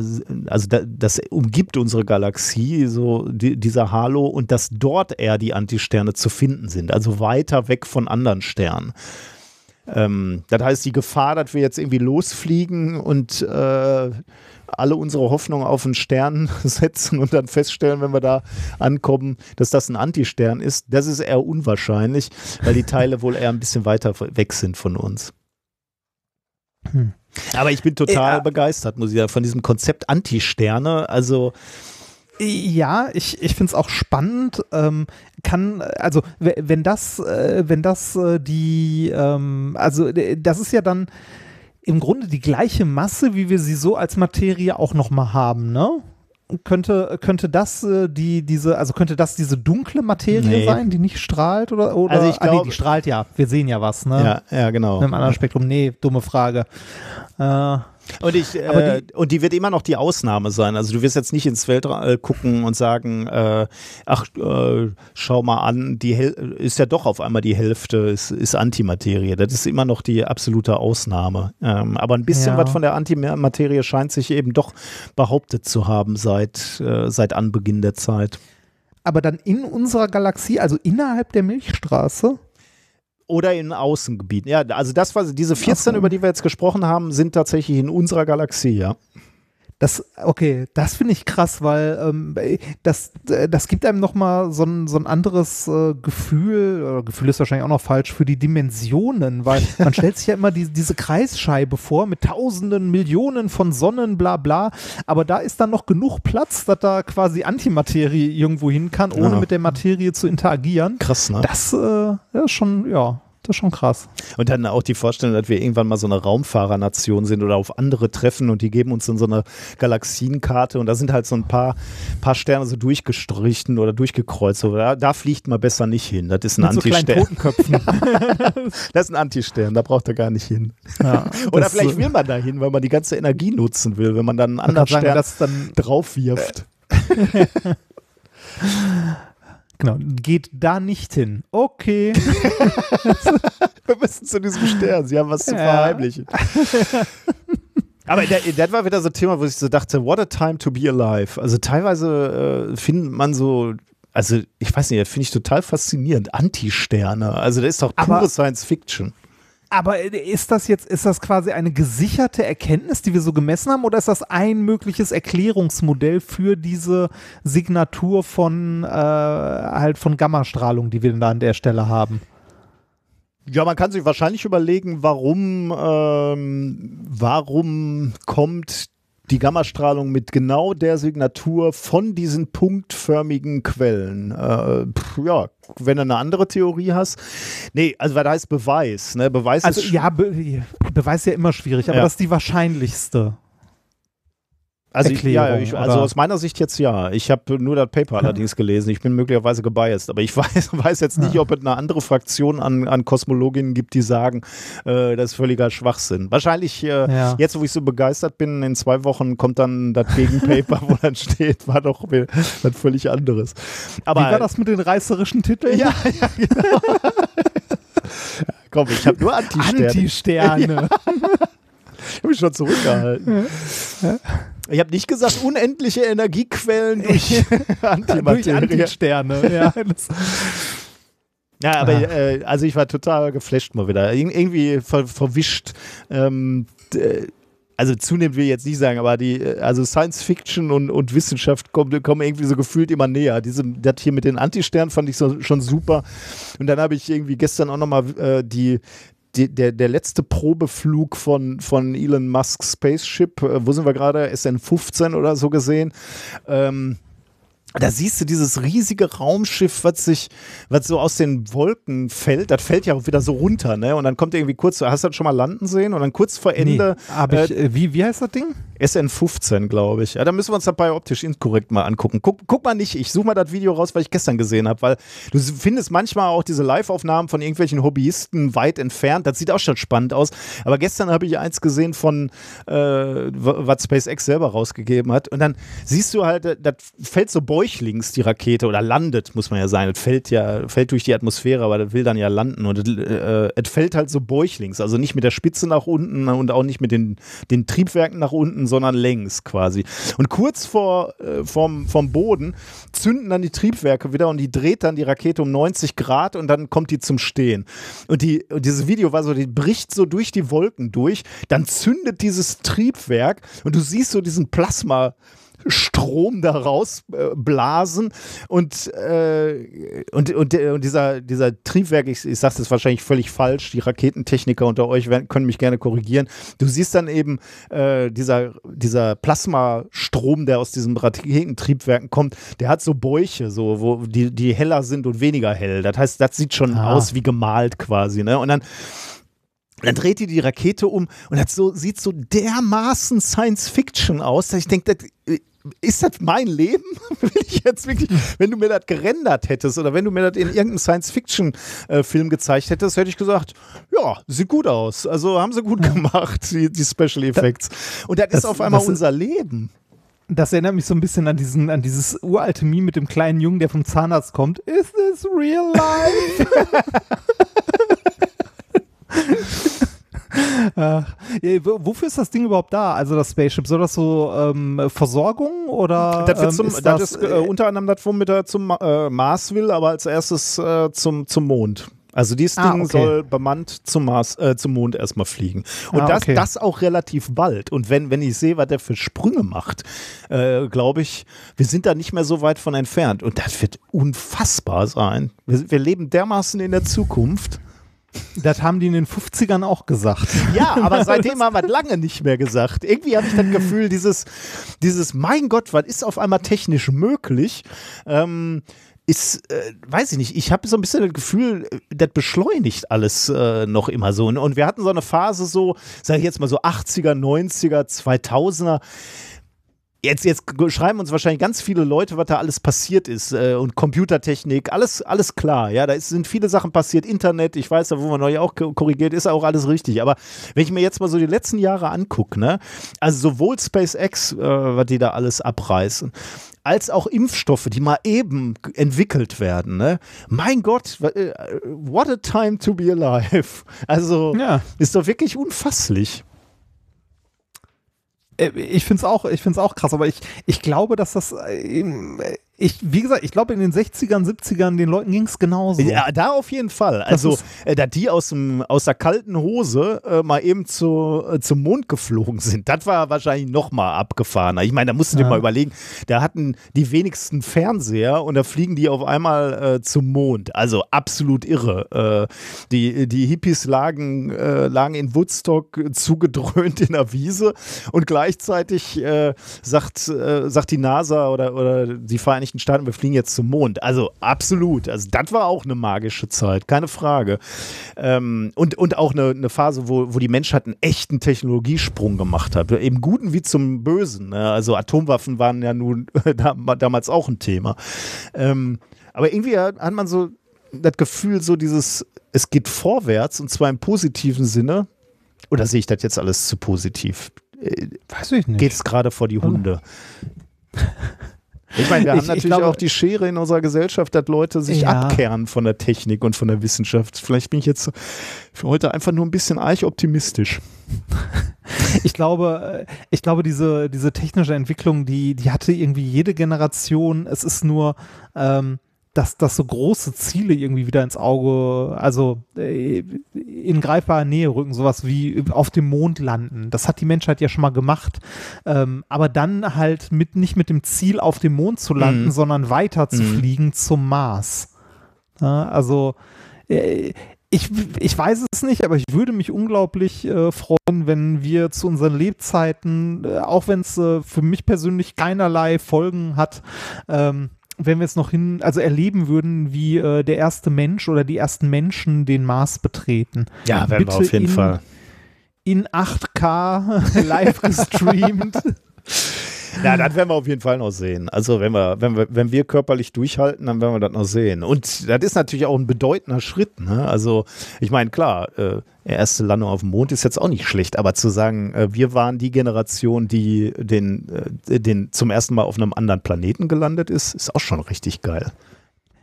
also das umgibt unsere Galaxie, so die, dieser Halo, und dass dort eher die Antisterne zu finden sind, also weiter weg von anderen Sternen. Ähm, das heißt, die Gefahr, dass wir jetzt irgendwie losfliegen und äh, alle unsere Hoffnung auf einen Stern setzen und dann feststellen, wenn wir da ankommen, dass das ein Antistern ist, das ist eher unwahrscheinlich, weil die Teile wohl eher ein bisschen weiter weg sind von uns. Hm. Aber ich bin total ja. begeistert, muss ich sagen, von diesem Konzept Antisterne. Also ja, ich, ich finde es auch spannend. Ähm, kann, also wenn das, äh, wenn das äh, die, ähm, also das ist ja dann im Grunde die gleiche Masse, wie wir sie so als Materie auch nochmal haben, ne? Könnte, könnte das äh, die, diese, also könnte das diese dunkle Materie nee. sein, die nicht strahlt oder, oder also ich glaub, ah, nee, die strahlt ja. Wir sehen ja was, ne? Ja, ja, genau. Mit einem anderen Spektrum. Nee, dumme Frage. Äh, und, ich, äh, die, und die wird immer noch die Ausnahme sein. Also du wirst jetzt nicht ins Weltall gucken und sagen, äh, ach, äh, schau mal an, die Hel ist ja doch auf einmal die Hälfte, ist, ist Antimaterie. Das ist immer noch die absolute Ausnahme. Ähm, aber ein bisschen ja. was von der Antimaterie scheint sich eben doch behauptet zu haben seit, äh, seit Anbeginn der Zeit. Aber dann in unserer Galaxie, also innerhalb der Milchstraße? Oder in Außengebieten. Ja, also das war diese 14, so. über die wir jetzt gesprochen haben, sind tatsächlich in unserer Galaxie, ja. Das, okay, das finde ich krass, weil ähm, das, das gibt einem nochmal so ein, so ein anderes äh, Gefühl, oder Gefühl ist wahrscheinlich auch noch falsch, für die Dimensionen, weil man stellt sich ja immer die, diese Kreisscheibe vor mit tausenden, Millionen von Sonnen, bla bla, aber da ist dann noch genug Platz, dass da quasi Antimaterie irgendwo hin kann, ohne ja. mit der Materie zu interagieren. Krass, ne? Das äh, ist schon, ja, das ist schon krass. Und dann auch die Vorstellung, dass wir irgendwann mal so eine Raumfahrernation sind oder auf andere treffen und die geben uns dann so eine Galaxienkarte und da sind halt so ein paar, paar Sterne so durchgestrichen oder durchgekreuzt. Da, da fliegt man besser nicht hin. Das ist ein Antistern. So das ist ein Antistern, da braucht er gar nicht hin. Ja, oder vielleicht will man da hin, weil man die ganze Energie nutzen will, wenn man dann einen anderen Stern sagen, drauf wirft. Genau, geht da nicht hin. Okay. Wir müssen zu diesem Stern. Sie haben was zu verheimlichen. Aber das war wieder so ein Thema, wo ich so dachte, what a time to be alive. Also teilweise äh, findet man so, also ich weiß nicht, das finde ich total faszinierend. Anti-Sterne. Also das ist doch pure Science Fiction. Aber ist das jetzt, ist das quasi eine gesicherte Erkenntnis, die wir so gemessen haben, oder ist das ein mögliches Erklärungsmodell für diese Signatur von äh, halt von Gammastrahlung, die wir da an der Stelle haben? Ja, man kann sich wahrscheinlich überlegen, warum, ähm, warum kommt die Gammastrahlung mit genau der Signatur von diesen punktförmigen Quellen. Äh, pff, ja, wenn du eine andere Theorie hast. Nee, also was heißt Beweis? Ne? Beweis Also ist ja, Be Beweis ist ja immer schwierig, aber Ja. das ist die wahrscheinlichste. Also, ich, ja, Erklärung, ich, also oder? aus meiner Sicht jetzt ja. Ich habe nur das Paper allerdings gelesen. Ich bin möglicherweise gebiased, aber ich weiß, weiß jetzt nicht, ob es eine andere Fraktion an, an Kosmologinnen gibt, die sagen, äh, das ist völliger Schwachsinn. Wahrscheinlich, äh, Ja. jetzt wo ich so begeistert bin, in zwei Wochen kommt dann das Gegenpaper, wo dann steht, war doch was völlig anderes. Aber Wie war das mit den reißerischen Titeln? Ja, ja, genau. Komm, ich habe nur Anti-Sterne. Antisterne. Ich habe mich schon zurückgehalten. Ich habe nicht gesagt, unendliche Energiequellen durch Durch. Antisterne. Ja, Ja, aber äh, also ich war total geflasht mal wieder. Ir irgendwie ver verwischt. Ähm, d- also zunehmend will ich jetzt nicht sagen, aber die, äh, also Science Fiction und, und Wissenschaft kommen, kommen irgendwie so gefühlt immer näher. Diese, das hier mit den Antisternen fand ich so, schon super. Und dann habe ich irgendwie gestern auch nochmal äh, die, die, der, der letzte Probeflug von, von Elon Musk's Spaceship, äh, wo sind wir gerade? SN15 oder so gesehen. Ähm, da siehst du dieses riesige Raumschiff, was sich, was so aus den Wolken fällt. Das fällt ja auch wieder so runter, ne? Und dann kommt irgendwie kurz, hast du das schon mal landen sehen? Und dann kurz vor Ende nee, ich, äh, wie, wie heißt das Ding? SN15, glaube ich. Ja, da müssen wir uns dabei optisch inkorrekt mal angucken. Guck, guck mal nicht, ich suche mal das Video raus, was ich gestern gesehen habe, weil du findest manchmal auch diese Live-Aufnahmen von irgendwelchen Hobbyisten weit entfernt. Das sieht auch schon spannend aus. Aber gestern habe ich eins gesehen von, äh, was SpaceX selber rausgegeben hat. Und dann siehst du halt, das fällt so bäuchlings, die Rakete, oder landet, muss man ja sagen. Das fällt ja, fällt durch die Atmosphäre, aber das will dann ja landen. Und es äh, es fällt halt so bäuchlings, also nicht mit der Spitze nach unten und auch nicht mit den, den Triebwerken nach unten, sondern längs quasi. Und kurz vor, äh, vom, vom Boden zünden dann die Triebwerke wieder und die dreht dann die Rakete um 90 Grad und dann kommt die zum Stehen. Und, die, und dieses Video war so, die bricht so durch die Wolken durch, dann zündet dieses Triebwerk und du siehst so diesen Plasma. Strom da rausblasen und, äh, und, und, der- und dieser, dieser Triebwerk, ich, ich sage das wahrscheinlich völlig falsch, die Raketentechniker unter euch werden, können mich gerne korrigieren. Du siehst dann eben äh, dieser, dieser Plasmastrom, der aus diesen Raketentriebwerken kommt, der hat so Bäuche, so, wo die, die heller sind und weniger hell. Das heißt, das sieht schon Ah. aus wie gemalt quasi. Ne? Und dann dann dreht die die Rakete um und das so, sieht so dermaßen Science Fiction aus, dass ich denke, das, äh, ist das mein Leben? Will ich jetzt wirklich, wenn du mir das gerendert hättest oder wenn du mir das in irgendeinem Science-Fiction-Film gezeigt hättest, hätte ich gesagt, ja, sieht gut aus. Also haben sie gut gemacht, die, die Special Effects. Und das, ist Das- auf einmal ist- unser Leben. Das erinnert mich so ein bisschen an diesen, an dieses uralte Meme mit dem kleinen Jungen, der vom Zahnarzt kommt. Is this real life? Wo- wofür ist das Ding überhaupt da? Also das Spaceship, soll das so ähm, Versorgung oder Das, wird ähm, zum, ist das, das, ist äh, unter anderem das, womit er zum äh, Mars will, aber als erstes äh, zum, zum Mond. Also dieses Ah, Ding okay. soll bemannt zum Mars, äh, zum Mond erstmal fliegen. Und Ah, das, okay. das auch relativ bald. Und wenn, wenn ich sehe, was der für Sprünge macht, äh, glaube ich, wir sind da nicht mehr so weit von entfernt. Und das wird unfassbar sein. Wir, wir leben dermaßen in der Zukunft. Das haben die in den 50ern auch gesagt. Ja, aber seitdem haben wir lange nicht mehr gesagt. Irgendwie habe ich das Gefühl, dieses, dieses, mein Gott, was ist auf einmal technisch möglich? Ähm, ist, äh, weiß ich nicht, ich habe so ein bisschen das Gefühl, das beschleunigt alles äh, noch immer so. Und wir hatten so eine Phase so, sage ich jetzt mal so 80er, 90er, 2000er. Jetzt, jetzt schreiben uns wahrscheinlich ganz viele Leute, was da alles passiert ist äh, und Computertechnik, alles, alles klar. Ja, da ist, sind viele Sachen passiert, Internet, ich weiß, da wo man euch auch ko- korrigiert, ist auch alles richtig. Aber wenn ich mir jetzt mal so die letzten Jahre angucke, ne, also sowohl SpaceX, äh, was die da alles abreißen, als auch Impfstoffe, die mal eben entwickelt werden, ne? Mein Gott, äh, what a time to be alive. Also Ja. ist doch wirklich unfasslich. Äh, Ich finde es auch, ich find's auch krass, aber ich, ich glaube, dass das. äh, ich, wie gesagt, ich glaube, in den 60ern, 70ern, den Leuten ging es genauso. Ja, da auf jeden Fall. Also, äh, da die aus, dem, aus der kalten Hose äh, mal eben zu, äh, zum Mond geflogen sind, das war wahrscheinlich noch mal abgefahrener. Ich meine, da musst du Ja. dir mal überlegen, da hatten die wenigsten Fernseher und da fliegen die auf einmal äh, zum Mond. Also absolut irre. Äh, die, die Hippies lagen, äh, lagen in Woodstock zugedröhnt in der Wiese und gleichzeitig sagt, sagt die NASA oder, oder die Vereinigten Staaten, wir fliegen jetzt zum Mond. Also absolut. Also das war auch eine magische Zeit, keine Frage. Ähm, und, und auch eine, eine Phase, wo, wo die Menschheit einen echten Technologiesprung gemacht hat. Im Guten wie zum Bösen. Ne? Also Atomwaffen waren ja nun damals auch ein Thema. Ähm, aber irgendwie hat man so das Gefühl, so dieses, es geht vorwärts und zwar im positiven Sinne. Oder sehe ich das jetzt alles zu positiv? Äh, Weiß ich nicht. Geht es gerade vor die Hunde? Ich meine, wir haben Ich- ich natürlich glaube- auch die Schere in unserer Gesellschaft, dass Leute sich Ja. abkehren von der Technik und von der Wissenschaft. Vielleicht bin ich jetzt für heute einfach nur ein bisschen arch-optimistisch. Ich glaube, äh, ich glaube, diese, diese technische Entwicklung, die, die hatte irgendwie jede Generation. Es ist nur, ähm, dass, dass so große Ziele irgendwie wieder ins Auge, also äh, in greifbare Nähe rücken, sowas wie auf dem Mond landen. Das hat die Menschheit ja schon mal gemacht. Ähm, aber dann halt mit, nicht mit dem Ziel, auf dem Mond zu landen, Mhm. sondern weiter zu Mhm. fliegen zum Mars. Ja, also äh, ich, ich weiß es nicht, aber ich würde mich unglaublich äh, freuen, wenn wir zu unseren Lebzeiten, äh, auch wenn es für mich persönlich keinerlei Folgen hat, ähm, wenn wir es noch hin, also erleben würden, wie äh, der erste Mensch oder die ersten Menschen den Mars betreten. Ja, werden wir Bitte auf jeden in- Fall. In 8K live gestreamt. Ja, das werden wir auf jeden Fall noch sehen. Also wenn wir, wenn wir, wenn wir körperlich durchhalten, dann werden wir das noch sehen. Und das ist natürlich auch ein bedeutender Schritt. Ne? Also ich meine, klar, äh, erste Landung auf dem Mond ist jetzt auch nicht schlecht, aber zu sagen, äh, wir waren die Generation, die den, äh, den zum ersten Mal auf einem anderen Planeten gelandet ist, ist auch schon richtig geil.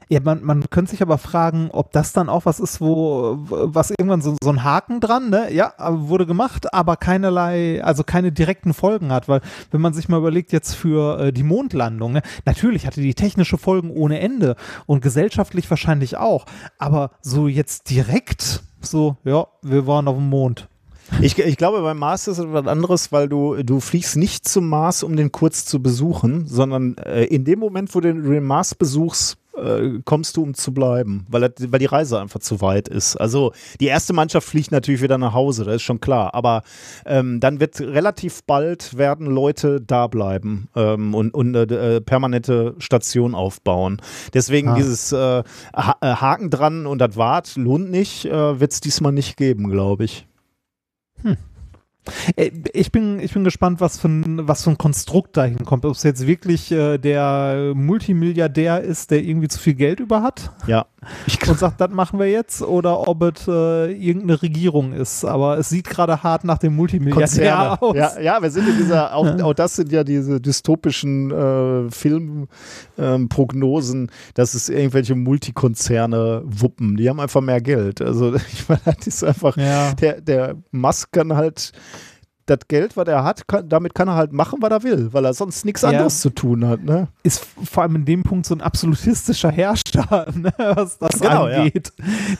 Ja, man, man könnte sich aber fragen, ob das dann auch was ist, wo was irgendwann so, so ein Haken dran, ne? Ja, wurde gemacht, aber keinerlei, also keine direkten Folgen hat, weil wenn man sich mal überlegt jetzt für äh, die Mondlandung, ne? natürlich hatte die technische Folgen ohne Ende und gesellschaftlich wahrscheinlich auch, aber so jetzt direkt so, ja, wir waren auf dem Mond. Ich, ich glaube, beim Mars ist es was anderes, weil du, du fliegst nicht zum Mars, um den kurz zu besuchen, sondern äh, in dem Moment, wo du den Mars besuchst, äh, kommst du, um zu bleiben, weil, weil die Reise einfach zu weit ist. Also die erste Mannschaft fliegt natürlich wieder nach Hause, das ist schon klar, aber ähm, dann wird relativ bald werden Leute da bleiben ähm, und, und eine äh, permanente Station aufbauen. Deswegen Ah. dieses äh, äh, Haken dran und das Wart lohnt nicht, äh, wird es diesmal nicht geben, glaube ich. Äh, Ich bin, ich bin gespannt, was für ein, was für ein Konstrukt da hinkommt. Ob es jetzt wirklich äh, der Multimilliardär ist, der irgendwie zu viel Geld über hat Ja. Ich und sagt, das machen wir jetzt, oder ob es äh, irgendeine Regierung ist. Aber es sieht gerade hart nach dem Multimilliardär Konzerne. aus. Ja, ja, wir sind in dieser, auch, auch das sind ja diese dystopischen äh, Filmprognosen, dass es irgendwelche Multikonzerne wuppen. Die haben einfach mehr Geld. Also ich meine, das ist einfach, Ja. der, der Musk kann halt das Geld, was er hat, kann, damit kann er halt machen, was er will, weil er sonst nichts Ja. anderes zu tun hat. Ne? Ist vor allem in dem Punkt so ein absolutistischer Herrscher, ne, was das Genau, ja. angeht.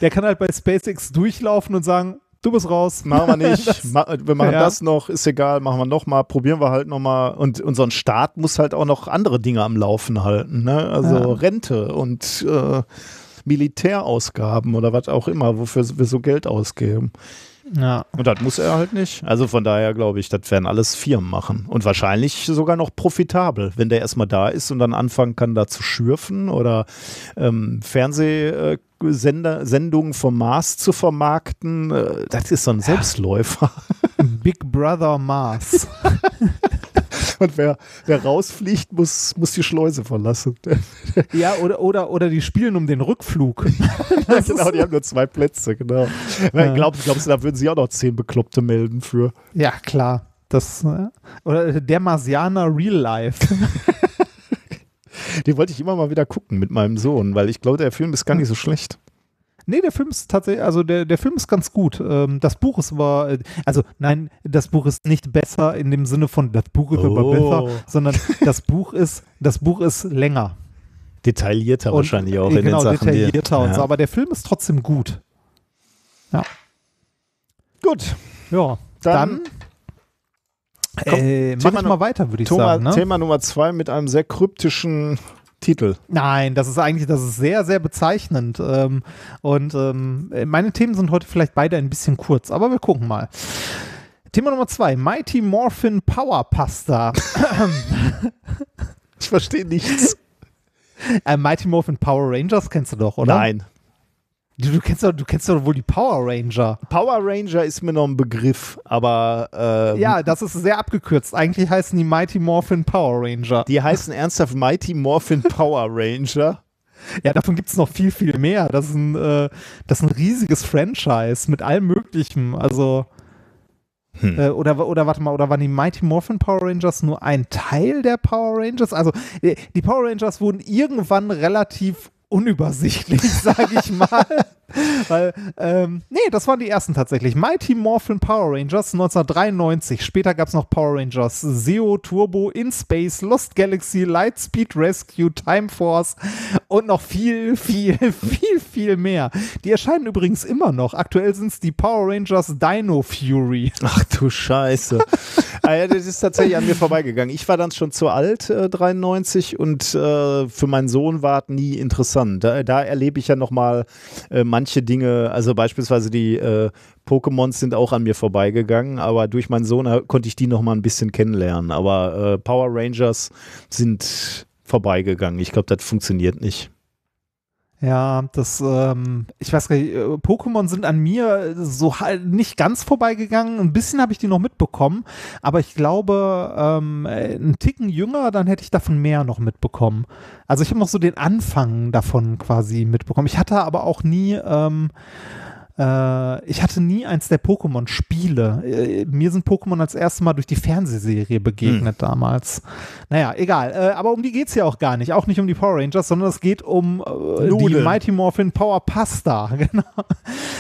Der kann halt bei SpaceX durchlaufen und sagen, du bist raus. Machen wir nicht. Das- wir machen Ja. das noch, ist egal, machen wir nochmal, probieren wir halt nochmal. Und unser Staat muss halt auch noch andere Dinge am Laufen halten. Ne? Also Ja. Rente und äh, Militärausgaben oder was auch immer, wofür wir so Geld ausgeben. Ja. Und das muss er halt nicht. Also von daher glaube ich, das werden alles Firmen machen. Und wahrscheinlich sogar noch profitabel, wenn der erstmal da ist und dann anfangen kann, da zu schürfen oder ähm, Fernsehsender Sendungen vom Mars zu vermarkten. Äh, das ist so ein Selbstläufer. Big Brother Mars. Und wer, wer rausfliegt, muss, muss die Schleuse verlassen. ja, oder, oder, oder die spielen um den Rückflug. ja, genau, die haben nur zwei Plätze, genau. Ja. Glaub, glaubst du, da würden sie auch noch zehn Bekloppte melden für? Ja, klar. Das, äh, oder der Marsianer Real Life. Die wollte ich immer mal wieder gucken mit meinem Sohn, weil ich glaube, der Film ist gar nicht so schlecht. Nee, der Film ist tatsächlich, also der, der Film ist ganz gut. Ähm, das Buch ist aber, äh, also nein, das Buch ist nicht besser in dem Sinne von das Buch ist aber Oh. besser, sondern das Buch ist, das Buch ist länger. Detaillierter Und- wahrscheinlich auch äh, in genau, den Sachen. die- detaillierter und ja. so, aber der Film ist trotzdem gut. Gut, Ja, Dann- dann, äh, mach Thema ich mal weiter, würde ich Thema, sagen. Ne? Thema Nummer zwei mit einem sehr kryptischen Titel. Nein, das ist eigentlich, das ist sehr, sehr bezeichnend. Ähm, und ähm, meine Themen sind heute vielleicht beide ein bisschen kurz, aber wir gucken mal. Thema Nummer zwei, Mighty Morphin Power Pasta. Ich verstehe nichts. äh, Mighty Morphin Power Rangers kennst du doch, oder? Nein. Du, du, kennst doch, du kennst doch wohl die Power Ranger. Power Ranger ist mir noch ein Begriff, aber ähm, Ja, das ist sehr abgekürzt. Eigentlich heißen die Mighty Morphin Power Ranger. die heißen ernsthaft Mighty Morphin Power Ranger. Ja, davon gibt es noch viel, viel mehr. Das ist, ein, äh, das ist ein riesiges Franchise mit allem Möglichen. Also, Hm. äh, oder, oder warte mal, oder waren die Mighty Morphin Power Rangers nur ein Teil der Power Rangers? Also, äh, die Power Rangers wurden irgendwann relativ unübersichtlich, sage ich mal. Weil, ähm, nee, das waren die ersten tatsächlich. Mighty Morphin Power Rangers 1993. Später gab es noch Power Rangers Zeo, Turbo, In Space, Lost Galaxy, Lightspeed Rescue, Time Force und noch viel, viel, viel, viel mehr. Die erscheinen übrigens immer noch. Aktuell sind es die Power Rangers Dino Fury. Ach du Scheiße. ah, das ist tatsächlich an mir vorbeigegangen. Ich war dann schon zu alt, äh, 93, und äh, für meinen Sohn war es nie interessant. Da, da erlebe ich ja nochmal äh, manche Dinge, also beispielsweise die äh, Pokémons sind auch an mir vorbeigegangen, aber durch meinen Sohn äh, konnte ich die nochmal ein bisschen kennenlernen. Aber äh, Power Rangers sind vorbeigegangen. Ich glaube, das funktioniert nicht. Ja, das, ähm, ich weiß gar nicht, äh, Pokémon sind an mir so halt nicht ganz vorbeigegangen. Ein bisschen habe ich die noch mitbekommen, aber ich glaube, ähm, äh, einen Ticken jünger, dann hätte ich davon mehr noch mitbekommen. Also ich habe noch so den Anfang davon quasi mitbekommen. Ich hatte aber auch nie, ähm, äh, ich hatte nie eins der Pokémon-Spiele. Äh, mir sind Pokémon als erstes Mal durch die Fernsehserie begegnet damals. Naja, egal. Äh, aber um die geht es ja auch gar nicht. Auch nicht um die Power Rangers, sondern es geht um äh, die. Mighty Morphin Power Pasta. Genau.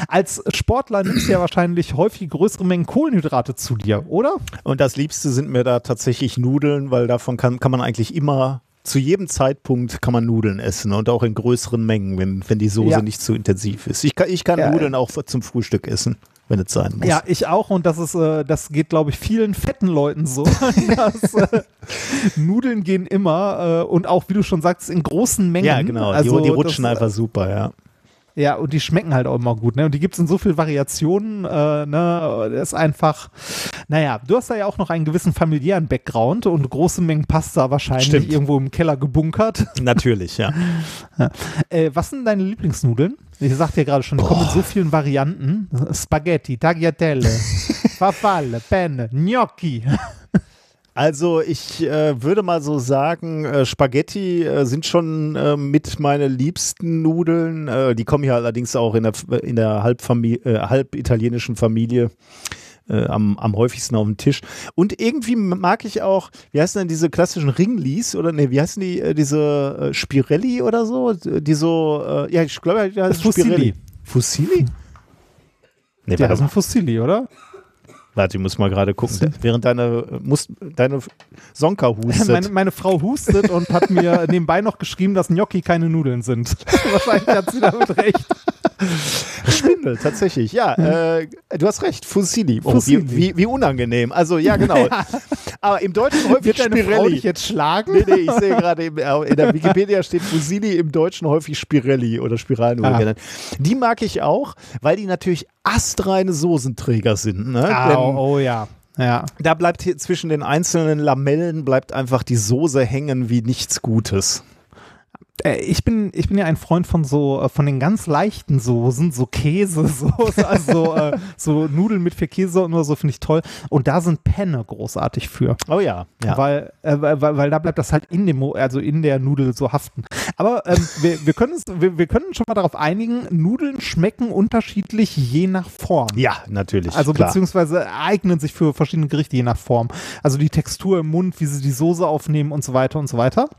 Als Sportler nimmst du ja wahrscheinlich häufig größere Mengen Kohlenhydrate zu dir, oder? Und das Liebste sind mir da tatsächlich Nudeln, weil davon kann, kann man eigentlich immer, zu jedem Zeitpunkt kann man Nudeln essen und auch in größeren Mengen, wenn, wenn die Soße Ja. nicht zu intensiv ist. Ich kann, ich kann Ja. Nudeln auch zum Frühstück essen, wenn es sein muss. Ja, ich auch und das ist, äh, das geht, glaube ich, vielen fetten Leuten so. dass, äh, Nudeln gehen immer äh, und auch, wie du schon sagst, in großen Mengen. Ja, genau. Also, die, die rutschen das, einfach super, ja. Ja, und die schmecken halt auch immer gut, ne? Und die gibt es in so vielen Variationen, äh, ne? Das ist einfach, naja, du hast da ja auch noch einen gewissen familiären Background und große Mengen Pasta wahrscheinlich Stimmt. irgendwo im Keller gebunkert. Natürlich, ja. Äh, was sind deine Lieblingsnudeln? Ich sagte ja gerade schon, die kommen in so vielen Varianten. Spaghetti, Tagliatelle, Farfalle, Penne, Gnocchi. Also ich äh, würde mal so sagen, äh, Spaghetti äh, sind schon äh, mit meine liebsten Nudeln. Äh, die kommen ja allerdings auch in der, in der halb, äh, halb italienischen Familie äh, am, am häufigsten auf dem Tisch. Und irgendwie mag ich auch, wie heißen denn diese klassischen Ringlis oder ne, wie heißen die, äh, diese äh, Spirelli oder so? Die so, äh, ja, ich glaube, ja, Fusilli. Fusilli? Nee, Ja, das mal. sind Fusilli, oder? Warte, ich muss mal gerade gucken. Während deine, muss, deine Sonka hustet. Meine, meine Frau hustet und hat mir nebenbei noch geschrieben, dass Gnocchi keine Nudeln sind. Wahrscheinlich hat sie damit recht. Spindel, tatsächlich. Ja, äh, du hast recht. Fusilli. Oh, Fusilli. Wie, wie, wie unangenehm. Also, ja, genau. Aber im Deutschen häufig Wird deine Frau Spirelli. dich jetzt schlagen? Nee, nee, ich sehe gerade, äh, in der Wikipedia steht Fusilli, im Deutschen häufig Spirelli oder Spiralnudel Ah. genannt. Die mag ich auch, weil die natürlich astreine Soßenträger sind. Ne? Ah, oh, oh ja. Ja. da bleibt hier zwischen den einzelnen Lamellen bleibt einfach die Soße hängen wie nichts Gutes. Äh, Ich bin, ich bin ja ein Freund von so, äh, von den ganz leichten Soßen, so Käsesoße, also äh, so Nudeln mit viel Käse und so finde ich toll. Und da sind Penne großartig für. Oh ja, ja. Weil, äh, weil, weil da bleibt das halt in dem, also in der Nudel so haften. Aber ähm, wir, wir, können es, wir, wir können schon mal darauf einigen, Nudeln schmecken unterschiedlich je nach Form. Ja, natürlich. Also klar. beziehungsweise eignen sich für verschiedene Gerichte je nach Form. Also die Textur im Mund, wie sie die Soße aufnehmen und so weiter und so weiter.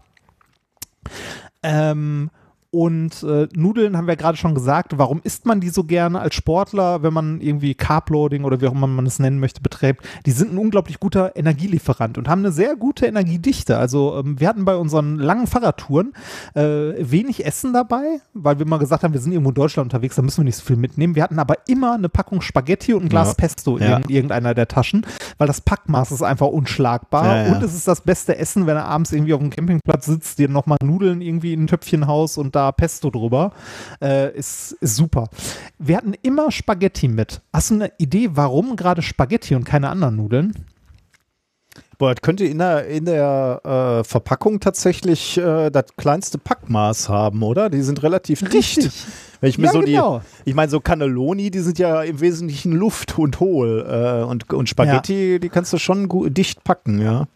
Ähm, Und äh, Nudeln haben wir gerade schon gesagt, warum isst man die so gerne als Sportler, wenn man irgendwie Carbloading oder wie auch immer man es nennen möchte, betreibt? Die sind ein unglaublich guter Energielieferant und haben eine sehr gute Energiedichte. Also ähm, wir hatten bei unseren langen Fahrradtouren äh, wenig Essen dabei, weil wir mal gesagt haben, wir sind irgendwo in Deutschland unterwegs, da müssen wir nicht so viel mitnehmen. Wir hatten aber immer eine Packung Spaghetti und ein Glas Ja. Pesto Ja. in irgendeiner der Taschen, weil das Packmaß ist einfach unschlagbar Ja, ja. und es ist das beste Essen, wenn er abends irgendwie auf dem Campingplatz sitzt, dir nochmal Nudeln irgendwie in ein Töpfchen haust und da Pesto drüber. Äh, ist, ist super. Wir hatten immer Spaghetti mit. Hast du eine Idee, warum gerade Spaghetti und keine anderen Nudeln? Boah, das könnte in der, in der äh, Verpackung tatsächlich äh, das kleinste Packmaß haben, oder? Die sind relativ dicht. Wenn ich mir Ja, so genau. die, ich meine, so Cannelloni, die sind ja im Wesentlichen Luft und hohl. Äh, und, und Spaghetti, die kannst du schon gut, dicht packen, ja.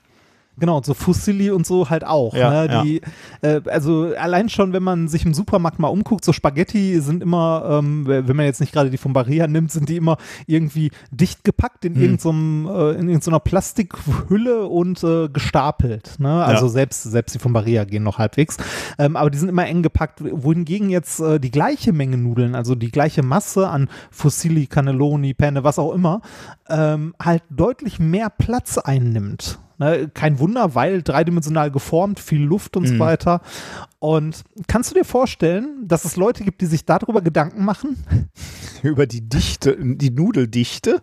Genau, und so Fusilli und so halt auch. Ja, ne? die, äh, also allein schon, wenn man sich im Supermarkt mal umguckt, so Spaghetti sind immer, ähm, wenn man jetzt nicht gerade die von Barilla nimmt, sind die immer irgendwie dicht gepackt in Hm. irgendeinem, äh, in irgendeiner Plastikhülle und äh, gestapelt. Ne? Also Ja. selbst, selbst die von Barilla gehen noch halbwegs. Ähm, aber die sind immer eng gepackt, wohingegen jetzt äh, die gleiche Menge Nudeln, also die gleiche Masse an Fusilli, Cannelloni, Penne, was auch immer, ähm, halt deutlich mehr Platz einnimmt. Ne, kein Wunder, weil dreidimensional geformt, viel Luft und so weiter. Und kannst du dir vorstellen, dass es Leute gibt, die sich darüber Gedanken machen? Über die Dichte, die Nudeldichte?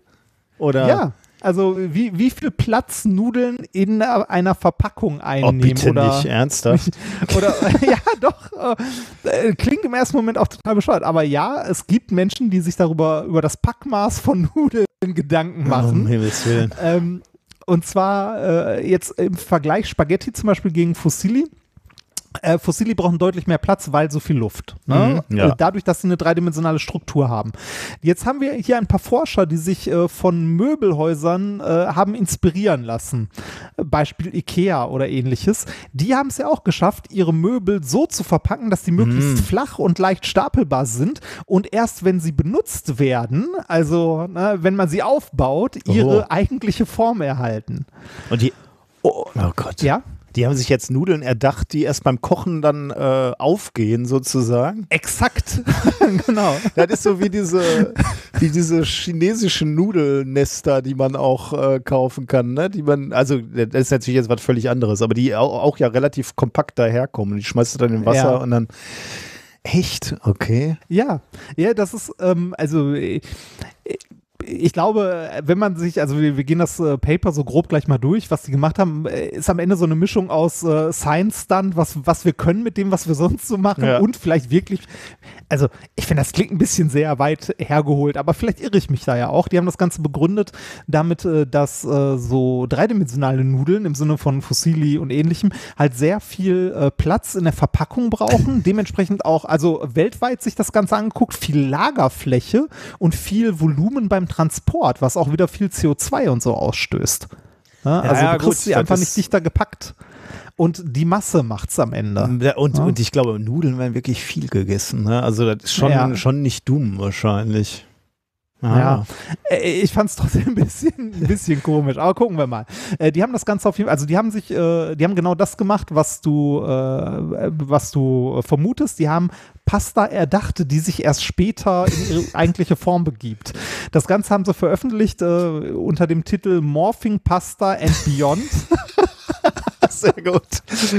Oder? Ja. Also wie, wie viel Platz Nudeln in einer Verpackung Oh, einnehmen bitte oder, nicht, ernsthaft? oder ja doch äh, klingt im ersten Moment auch total bescheuert, aber ja, es gibt Menschen, die sich darüber über das Packmaß von Nudeln Gedanken machen. Um Himmels Willen. Ähm, und zwar äh, jetzt im Vergleich Spaghetti zum Beispiel gegen Fusilli. Äh, Fusilli brauchen deutlich mehr Platz, weil so viel Luft. Ne? Mhm, ja. Äh, Dadurch, dass sie eine dreidimensionale Struktur haben. Jetzt haben wir hier ein paar Forscher, die sich äh, von Möbelhäusern äh, haben inspirieren lassen. Beispiel Ikea oder ähnliches. Die haben es ja auch geschafft, ihre Möbel so zu verpacken, dass sie möglichst Mhm. flach und leicht stapelbar sind und erst wenn sie benutzt werden, also ne, wenn man sie aufbaut, ihre Oh. eigentliche Form erhalten. Und die, oh, oh Gott. Ja? Die haben sich jetzt Nudeln erdacht, die erst beim Kochen dann äh, aufgehen, sozusagen. Exakt. genau. Das ist so wie diese, wie diese chinesischen Nudelnester, die man auch äh, kaufen kann, ne? Die man, also das ist natürlich jetzt was völlig anderes, aber die auch, auch ja relativ kompakt daherkommen. Die schmeißt du dann in Wasser Ja. und dann. Echt? Okay. Ja, ja, das ist, ähm, also äh, ich glaube, wenn man sich, also wir, wir gehen das äh, Paper so grob gleich mal durch, was die gemacht haben, äh, ist am Ende so eine Mischung aus äh, Science-Stunt, was, was wir können mit dem, was wir sonst so machen Ja. und vielleicht wirklich, also ich finde, das klingt ein bisschen sehr weit hergeholt, aber vielleicht irre ich mich da ja auch. Die haben das Ganze begründet damit, äh, dass äh, so dreidimensionale Nudeln im Sinne von Fossili und ähnlichem halt sehr viel äh, Platz in der Verpackung brauchen, dementsprechend auch, also weltweit sich das Ganze angeguckt, viel Lagerfläche und viel Volumen beim Transport, was auch wieder viel CO2 und so ausstößt. Ja, also ja, du kriegst gut, sie einfach nicht dichter gepackt. Und die Masse macht's am Ende. Und, Ja. und ich glaube, Nudeln werden wirklich viel gegessen. Ne? Also das ist schon, Ja. schon nicht dumm wahrscheinlich. Ja. Äh, Ich fand es trotzdem ein bisschen, ein bisschen komisch, aber gucken wir mal. Äh, die haben das Ganze auf jeden Fall, also die haben sich, äh, die haben genau das gemacht, was du, was du vermutest. Die haben Pasta erdacht, die sich erst später in ihre eigentliche Form begibt. Das Ganze haben sie veröffentlicht unter dem Titel Morphing Pasta and Beyond. Sehr gut.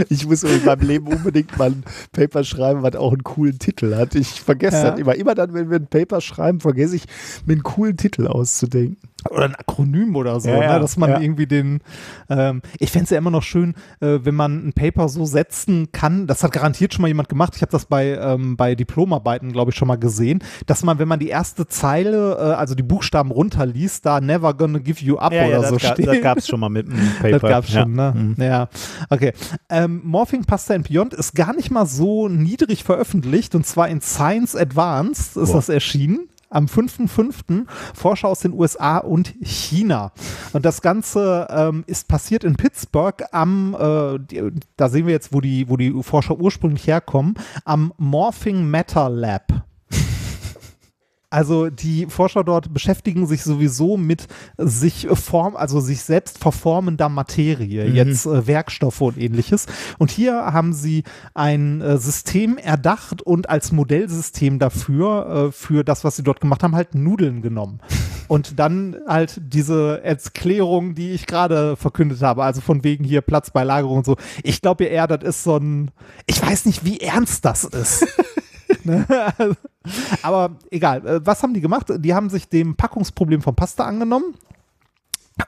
Ich muss in meinem Leben unbedingt mal ein Paper schreiben, was auch einen coolen Titel hat. Ich vergesse Ja. das immer. Immer dann, wenn wir ein Paper schreiben, vergesse ich, mir einen coolen Titel auszudenken. oder ein Akronym oder so, Ja, ja, ne? dass man ja. irgendwie den, ähm, ich fände es ja immer noch schön, äh, wenn man ein Paper so setzen kann, das hat garantiert schon mal jemand gemacht, ich habe das bei, ähm, bei Diplomarbeiten, glaube ich, schon mal gesehen, dass man, wenn man die erste Zeile, äh, also die Buchstaben runterliest, da never gonna give you up oder so steht. das gab es schon mal mit einem Paper. Das gab's schon, ja. ne? Mhm. Ja, okay. Ähm, Morphing Pasta and Beyond ist gar nicht mal so niedrig veröffentlicht und zwar in Science Advanced ist Boah. das erschienen. Am 5.5. Forscher aus den USA und China. Und das Ganze ähm, ist passiert in Pittsburgh am, äh, die, da sehen wir jetzt, wo die, wo die Forscher ursprünglich herkommen, am Morphing Matter Lab. Also die Forscher dort beschäftigen sich sowieso mit sich form, also sich selbst verformender Materie, Mhm. jetzt äh, Werkstoffe und ähnliches. Und hier haben sie ein äh, System erdacht und als Modellsystem dafür, äh, für das, was sie dort gemacht haben, halt Nudeln genommen. Und dann halt diese Erklärung, die ich gerade verkündet habe, also von wegen hier Platzbeilagerung und so. Ich glaube eher, das ist so ein, ich weiß nicht, wie ernst das ist. Ne? Also, Aber egal, Äh, was haben die gemacht? Die haben sich dem Packungsproblem von Pasta angenommen.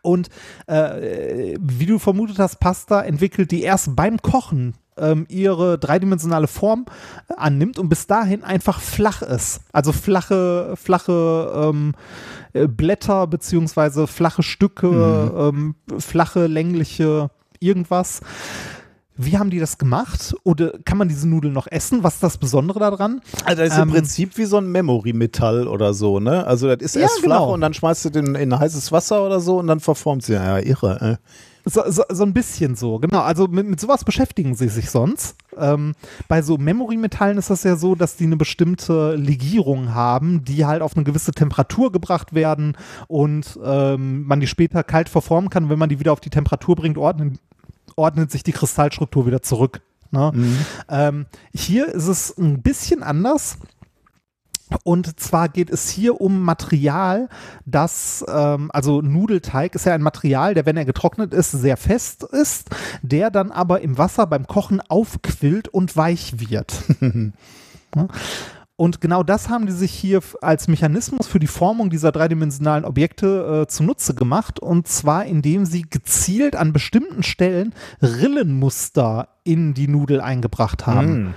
Und äh, wie du vermutet hast, Pasta entwickelt, die erst beim Kochen ähm, ihre dreidimensionale Form äh, annimmt und bis dahin einfach flach ist. Also flache, flache ähm, äh, Blätter beziehungsweise flache Stücke, ähm, flache, längliche irgendwas. Wie haben die das gemacht? Oder kann man diese Nudeln noch essen? Was ist das Besondere daran? Also das ist Ähm, im Prinzip wie so ein Memory-Metall oder so, ne? Also das ist Ja, erst flach genau. und dann schmeißt du den in heißes Wasser oder so und dann verformt sie. Ja, irre. Äh. So, so, so ein bisschen so, genau. Also mit, mit sowas beschäftigen sie sich sonst. Ähm, bei so Memory-Metallen ist das ja so, dass die eine bestimmte Legierung haben, die halt auf eine gewisse Temperatur gebracht werden und ähm, man die später kalt verformen kann. Wenn man die wieder auf die Temperatur bringt, ordnen, ordnet sich die Kristallstruktur wieder zurück. Ne? Ähm, hier ist es ein bisschen anders. Und zwar geht es hier um Material, das, ähm, also Nudelteig ist ja ein Material, der, wenn er getrocknet ist, sehr fest ist, der dann aber im Wasser beim Kochen aufquillt und weich wird. Und genau das haben die sich hier als Mechanismus für die Formung dieser dreidimensionalen Objekte äh, zunutze gemacht. Und zwar, indem sie gezielt an bestimmten Stellen Rillenmuster in die Nudel eingebracht haben. Mm.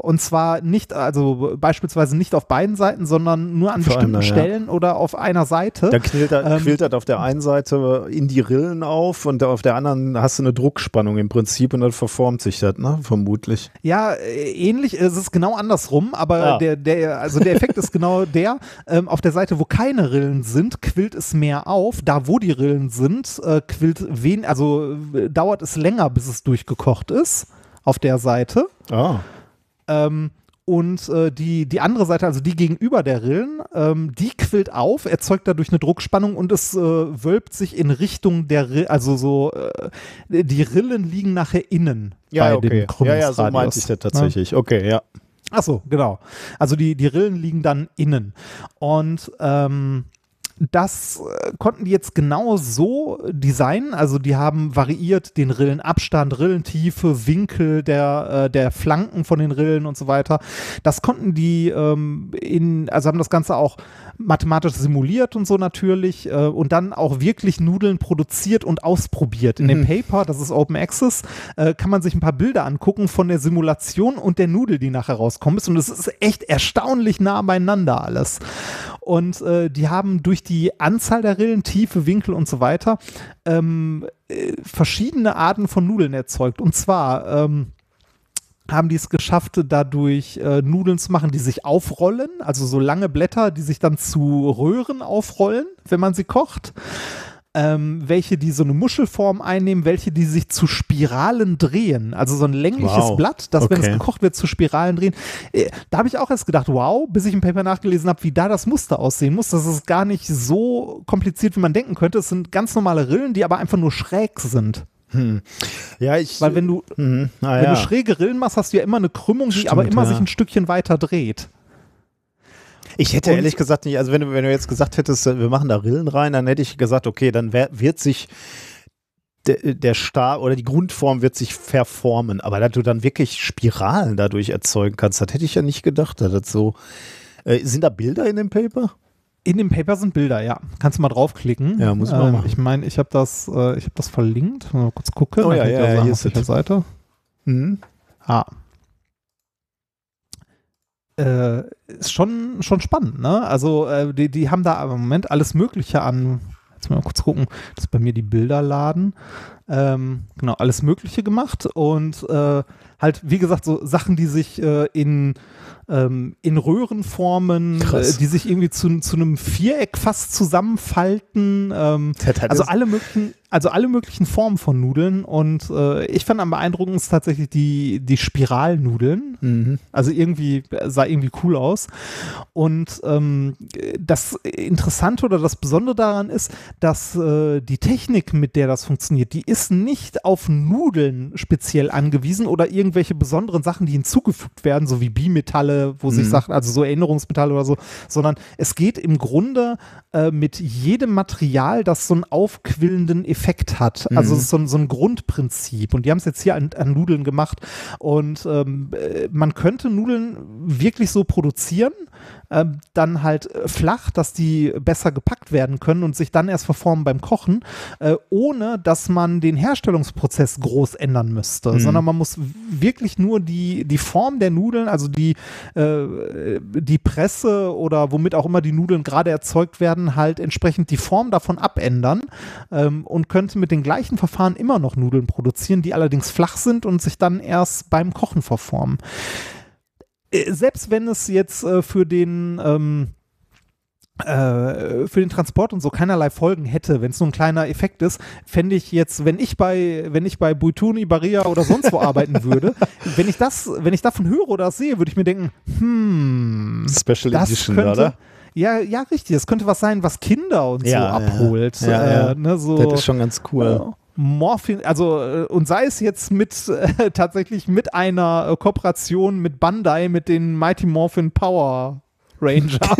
Und zwar nicht, also beispielsweise nicht auf beiden Seiten, sondern nur an Vor bestimmten einer, ja. Stellen oder auf einer Seite. Dann quillt er, Ähm, auf der einen Seite in die Rillen auf und auf der anderen hast du eine Druckspannung im Prinzip und dann verformt sich das, ne? Vermutlich. Ja, äh, ähnlich, es ist genau andersrum, aber Ah. der, der, also der Effekt ist genau der, ähm, auf der Seite, wo keine Rillen sind, quillt es mehr auf, da wo die Rillen sind, äh, quillt wen, also äh, dauert es länger, bis es durchgekocht ist, auf der Seite. Ah. Ähm, und äh, die, die andere Seite, also die gegenüber der Rillen, ähm, die quillt auf, erzeugt dadurch eine Druckspannung und es äh, wölbt sich in Richtung der Rillen, also so, äh, die Rillen liegen nachher innen Ja, bei okay. dem Ja, Krümmungsradius. ja, so meinte ich das tatsächlich. Okay, ja. Ach so, genau. Also die, die Rillen liegen dann innen. Und ähm, das äh, konnten die jetzt genau so designen. Also die haben variiert den Rillenabstand, Rillentiefe, Winkel der, äh, der Flanken von den Rillen und so weiter. Das konnten die ähm, in, also haben das Ganze auch mathematisch simuliert und so natürlich äh, und dann auch wirklich Nudeln produziert und ausprobiert. In dem Paper, das ist Open Access, äh, kann man sich ein paar Bilder angucken von der Simulation und der Nudel, die nachher rauskommt ist und es ist echt erstaunlich nah beieinander alles. Und äh, die haben durch die Anzahl der Rillen, Tiefe, Winkel und so weiter ähm, äh, verschiedene Arten von Nudeln erzeugt. Und zwar ähm, haben die es geschafft, dadurch äh, Nudeln zu machen, die sich aufrollen, also so lange Blätter, die sich dann zu Röhren aufrollen, wenn man sie kocht. Ähm, welche, die so eine Muschelform einnehmen, welche, die sich zu Spiralen drehen. Also so ein längliches Wow. Blatt, das, wenn es Okay. gekocht wird, zu Spiralen drehen. Äh, da habe ich auch erst gedacht, wow, bis ich im Paper nachgelesen habe, wie da das Muster aussehen muss. Das ist gar nicht so kompliziert, wie man denken könnte. Es sind ganz normale Rillen, die aber einfach nur schräg sind. Ja, ich. Weil wenn du Mhm. Ah, wenn ja. du schräge Rillen machst, hast du ja immer eine Krümmung, die Stimmt, aber immer ja. sich ein Stückchen weiter dreht. Ich hätte Und- ehrlich gesagt nicht, also wenn du, wenn du jetzt gesagt hättest, äh, wir machen da Rillen rein, dann hätte ich gesagt, okay, dann wer- wird sich der, der Star oder die Grundform wird sich verformen. Aber dass du dann wirklich Spiralen dadurch erzeugen kannst, das hätte ich ja nicht gedacht. dass Das so. Äh, sind da Bilder in dem Paper? In dem Paper sind Bilder, ja. Kannst du mal draufklicken. Ja, muss ich mal Ähm, machen. Ich meine, ich habe das, äh, ich habe das verlinkt. Mal kurz gucken. Oh ja, ja, ja, hier ist es. Seite. Mhm. Ah. Äh, ist schon, schon spannend, ne? Also, äh, die, die haben da im Moment alles Mögliche an. Jetzt mal kurz gucken, dass bei mir die Bilder laden. Ähm, genau, alles Mögliche gemacht und äh, halt, wie gesagt, so Sachen, die sich äh, in, ähm, in Röhrenformen, äh, die sich irgendwie zu, zu einem Viereck fast zusammenfalten. Ähm, also alle möglichen also alle möglichen Formen von Nudeln und äh, ich fand am beeindruckendsten tatsächlich die, die Spiralnudeln. Mhm. Also irgendwie sah irgendwie cool aus. Und ähm, das Interessante oder das Besondere daran ist, dass äh, die Technik, mit der das funktioniert, die ist nicht auf Nudeln speziell angewiesen oder irgendwelche besonderen Sachen, die hinzugefügt werden, so wie Bimetalle, wo sich Mhm. Sachen, also so Erinnerungsmetalle oder so, sondern es geht im Grunde äh, mit jedem Material, das so einen aufquillenden Effekt hat. Also Mhm. es ist so ein, so ein Grundprinzip. Und die haben es jetzt hier an, an Nudeln gemacht. Und ähm, äh, man könnte Nudeln wirklich so produzieren, ähm, dann halt äh, flach, dass die besser gepackt werden können und sich dann erst verformen beim Kochen, äh, ohne dass man den Herstellungsprozess groß ändern müsste, Mhm. sondern man muss wirklich nur die, die Form der Nudeln, also die, äh, die Presse oder womit auch immer die Nudeln gerade erzeugt werden, halt entsprechend die Form davon abändern ähm, und könnte mit den gleichen Verfahren immer noch Nudeln produzieren, die allerdings flach sind und sich dann erst beim Kochen verformen. Äh, Selbst wenn es jetzt äh, für den ähm, äh, für den Transport und so keinerlei Folgen hätte, wenn es nur ein kleiner Effekt ist, fände ich jetzt, wenn ich bei, wenn ich bei Buituni, Barilla oder sonst wo arbeiten würde, wenn ich das, wenn ich davon höre oder das sehe, würde ich mir denken, hm, Special Edition, könnte, oder? Ja, ja, richtig. Das könnte was sein, was Kinder und so Ja, ja. abholt. Ja, äh, ja. Ne, so, Das ist schon ganz cool. äh, Morphin, also äh, und sei es jetzt mit äh, tatsächlich mit einer äh, Kooperation mit Bandai mit den Mighty Morphin Power Ranger.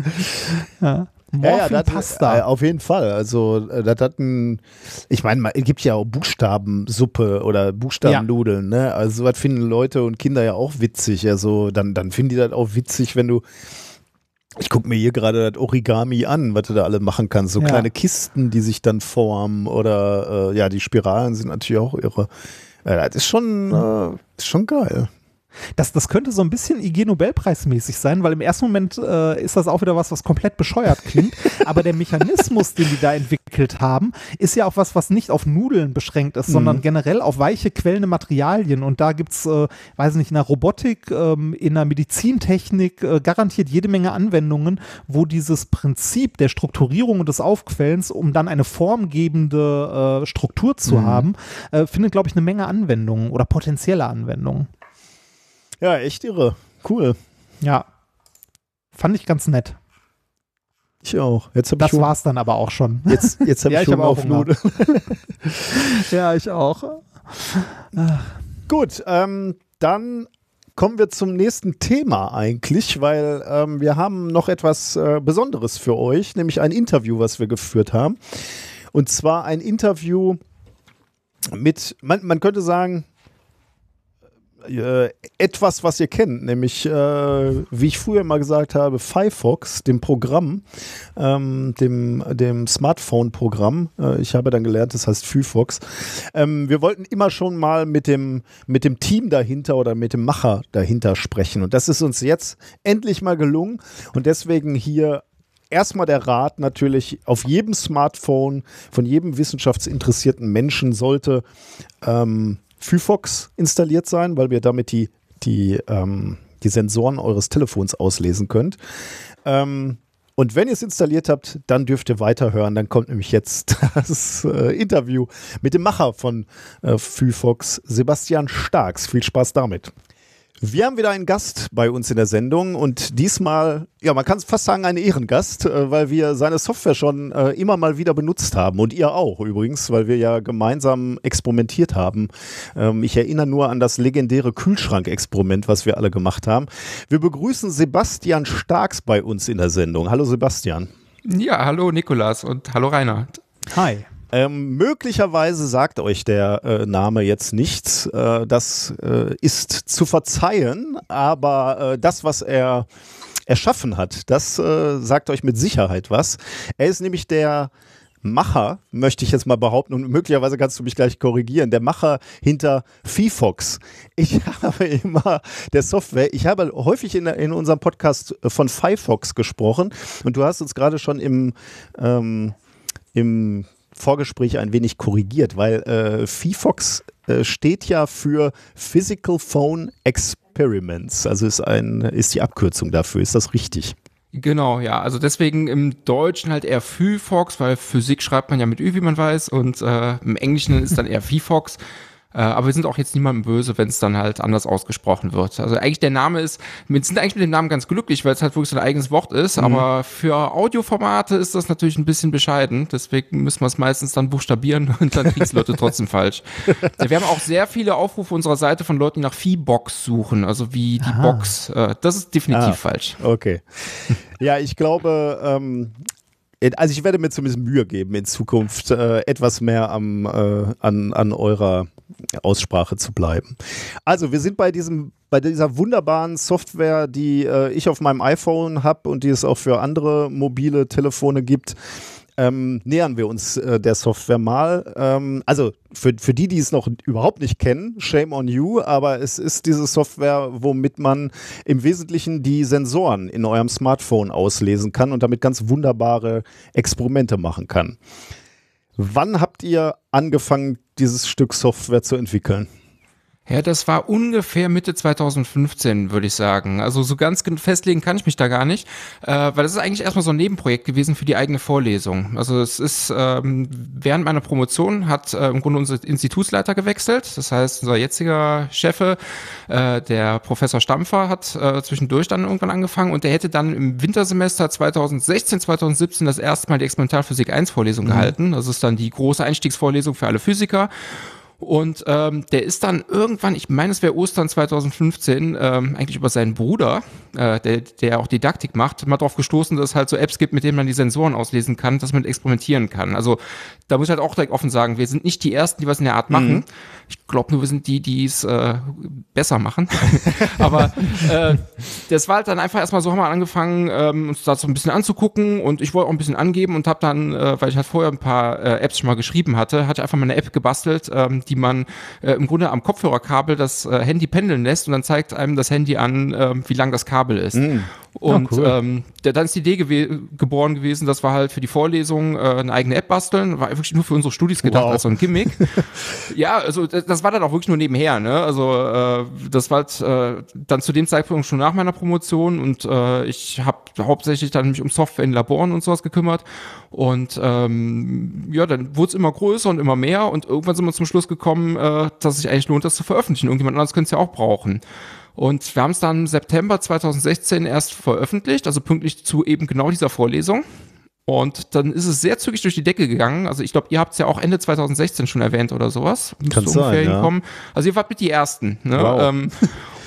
ja. Morphin das, Pasta. Äh, auf jeden Fall. Also, das hat ein, ich meine, es gibt ja auch Buchstabensuppe oder Buchstabennudeln, ne? Also, sowas finden Leute und Kinder ja auch witzig. Also, dann, dann finden die das auch witzig, wenn du. Ich gucke mir hier gerade das Origami an, was du da alle machen kannst. So Ja. kleine Kisten, die sich dann formen oder äh, ja, die Spiralen sind natürlich auch irre. Äh, das ist schon, äh, ist schon geil. Das, das könnte so ein bisschen IG Nobelpreismäßig sein, weil im ersten Moment äh, ist das auch wieder was, was komplett bescheuert klingt. Aber der Mechanismus, den die da entwickelt haben, ist ja auch was, was nicht auf Nudeln beschränkt ist, sondern generell auf weiche quellende Materialien. Und da gibt's, äh, weiß nicht, in der Robotik, ähm, in der Medizintechnik äh, garantiert jede Menge Anwendungen, wo dieses Prinzip der Strukturierung und des Aufquellens, um dann eine formgebende äh, Struktur zu haben, äh, findet, glaube ich, eine Menge Anwendungen oder potenzielle Anwendungen. Ja, echt irre. Cool. Ja. Fand ich ganz nett. Ich auch. Jetzt Das ich Hunger- war's dann aber auch schon. Jetzt, jetzt habe Ja, ich, ich Hunger auch auf. Nudeln. ja, ich auch. Gut, ähm, dann kommen wir zum nächsten Thema eigentlich, weil ähm, wir haben noch etwas äh, Besonderes für euch, nämlich ein Interview, was wir geführt haben. Und zwar ein Interview mit, man, man könnte sagen, äh, etwas, was ihr kennt, nämlich, äh, wie ich früher mal gesagt habe, Firefox, dem Programm, ähm, dem, dem Smartphone-Programm. Äh, ich habe dann gelernt, das heißt Firefox. Ähm, wir wollten immer schon mal mit dem, mit dem Team dahinter oder mit dem Macher dahinter sprechen. Und das ist uns jetzt endlich mal gelungen. Und deswegen hier erstmal der Rat natürlich, auf jedem Smartphone von jedem wissenschaftsinteressierten Menschen sollte ähm, Firefox installiert sein, weil wir damit die, die, ähm, die Sensoren eures Telefons auslesen könnt. Ähm, und wenn ihr es installiert habt, dann dürft ihr weiterhören. Dann kommt nämlich jetzt das äh, Interview mit dem Macher von äh, Firefox, Sebastian Starks. Viel Spaß damit. Wir haben wieder einen Gast bei uns in der Sendung und diesmal, ja, man kann es fast sagen, ein Ehrengast, äh, weil wir seine Software schon äh, immer mal wieder benutzt haben und ihr auch übrigens, weil wir ja gemeinsam experimentiert haben. Ähm, ich erinnere nur an das legendäre Kühlschrank-Experiment, was wir alle gemacht haben. Wir begrüßen Sebastian Starks bei uns in der Sendung. Hallo Sebastian. Ja, hallo Nikolas und hallo Reinhard. Hi. Ähm, möglicherweise sagt euch der äh, Name jetzt nichts. Äh, das äh, ist zu verzeihen, aber äh, das, was er erschaffen hat, das äh, sagt euch mit Sicherheit was. Er ist nämlich der Macher, möchte ich jetzt mal behaupten, und möglicherweise kannst du mich gleich korrigieren, der Macher hinter Fifox. Ich habe immer der Software, ich habe häufig in, in unserem Podcast von Firefox gesprochen und du hast uns gerade schon im, ähm, im Vorgespräch ein wenig korrigiert, weil äh, Fifox äh, steht ja für Physical Phone Experiments, also ist, ein, ist die Abkürzung dafür. Ist das richtig? Genau, ja. Also deswegen im Deutschen halt eher Phyfox, weil Physik schreibt man ja mit Ü, wie man weiß, und äh, im Englischen ist dann eher Phyfox. Äh, aber wir sind auch jetzt niemandem böse, wenn es dann halt anders ausgesprochen wird. Also eigentlich der Name ist, wir sind eigentlich mit dem Namen ganz glücklich, weil es halt wirklich so ein eigenes Wort ist, mhm. aber für Audioformate ist das natürlich ein bisschen bescheiden. Deswegen müssen wir es meistens dann buchstabieren und dann kriegen Leute trotzdem falsch. Wir haben auch sehr viele Aufrufe unserer Seite von Leuten, die nach Viehbox suchen, also wie die Aha. Box. Äh, das ist definitiv ah, falsch. Okay. Ja, ich glaube, ähm, also ich werde mir zumindest Mühe geben, in Zukunft äh, etwas mehr am, äh, an, an eurer Aussprache zu bleiben. Also wir sind bei diesem bei dieser wunderbaren Software, die äh, ich auf meinem iPhone habe und die es auch für andere mobile Telefone gibt ähm, nähern wir uns äh, der Software mal. Ähm, also für, für die, die es noch überhaupt nicht kennen, shame on you, aber es ist diese Software, womit man im Wesentlichen die Sensoren in eurem Smartphone auslesen kann und damit ganz wunderbare Experimente machen kann. Wann habt ihr angefangen, dieses Stück Software zu entwickeln? Ja, das war ungefähr Mitte 2015, würde ich sagen. Also so ganz festlegen kann ich mich da gar nicht, äh, weil das ist eigentlich erstmal so ein Nebenprojekt gewesen für die eigene Vorlesung. Also es ist ähm, während meiner Promotion hat äh, im Grunde unser Institutsleiter gewechselt. Das heißt, unser jetziger Chefe, äh, der Professor Stampfer, hat äh, zwischendurch dann irgendwann angefangen und der hätte dann im Wintersemester 2016, 2017 das erste Mal die Experimentalphysik 1 Vorlesung mhm. gehalten. Das ist dann die große Einstiegsvorlesung für alle Physiker. Und ähm, der ist dann irgendwann, ich meine, es wäre Ostern 2015, ähm, eigentlich über seinen Bruder, äh, der, der auch Didaktik macht, mal drauf gestoßen, dass es halt so Apps gibt, mit denen man die Sensoren auslesen kann, dass man experimentieren kann. Also da muss ich halt auch direkt offen sagen, wir sind nicht die Ersten, die was in der Art machen. Mhm. Ich glaube nur, wir sind die, die es äh, besser machen. Aber äh, das war halt dann einfach erstmal so, haben wir angefangen, ähm, uns da so ein bisschen anzugucken und ich wollte auch ein bisschen angeben und habe dann, äh, weil ich halt vorher ein paar äh, Apps schon mal geschrieben hatte, hatte ich einfach mal eine App gebastelt, ähm, die man äh, im Grunde am Kopfhörerkabel das äh, Handy pendeln lässt und dann zeigt einem das Handy an, äh, wie lang das Kabel ist. Mm. Und oh, cool. ähm, der, dann ist die Idee gew geboren gewesen, dass wir halt für die Vorlesung äh, eine eigene App basteln. War wirklich nur für unsere Studis gedacht, wow. als so ein Gimmick. ja, also das, das, war dann auch wirklich nur nebenher. Ne? Also äh, das war halt, äh, dann zu dem Zeitpunkt schon nach meiner Promotion und äh, ich habe hauptsächlich dann mich um Software in Laboren und sowas gekümmert. Und ähm, ja, dann wurde es immer größer und immer mehr und irgendwann sind wir zum Schluss gekommen, äh, dass es sich eigentlich lohnt, das zu veröffentlichen. Irgendjemand anderes könnte es ja auch brauchen. Und wir haben es dann im September 2016 erst veröffentlicht, also pünktlich zu eben genau dieser Vorlesung. Und dann ist es sehr zügig durch die Decke gegangen. Also ich glaube, ihr habt es ja auch Ende 2016 schon erwähnt oder sowas. Kann so sein, ja. Also ihr wart mit die Ersten. Ne? Wow. Ähm,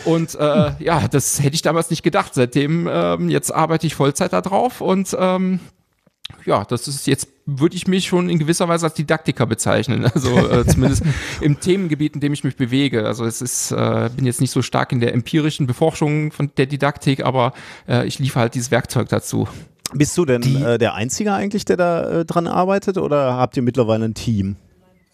und äh, ja, das hätte ich damals nicht gedacht. Seitdem, ähm, jetzt arbeite ich Vollzeit da drauf und ähm, ja, das ist jetzt, würde ich mich schon in gewisser Weise als Didaktiker bezeichnen. Also äh, zumindest im Themengebiet, in dem ich mich bewege. Also es ist, äh, bin jetzt nicht so stark in der empirischen Beforschung von der Didaktik, aber äh, ich liefere halt dieses Werkzeug dazu. Bist du denn äh, der Einzige eigentlich, der da äh, dran arbeitet oder habt ihr mittlerweile ein Team?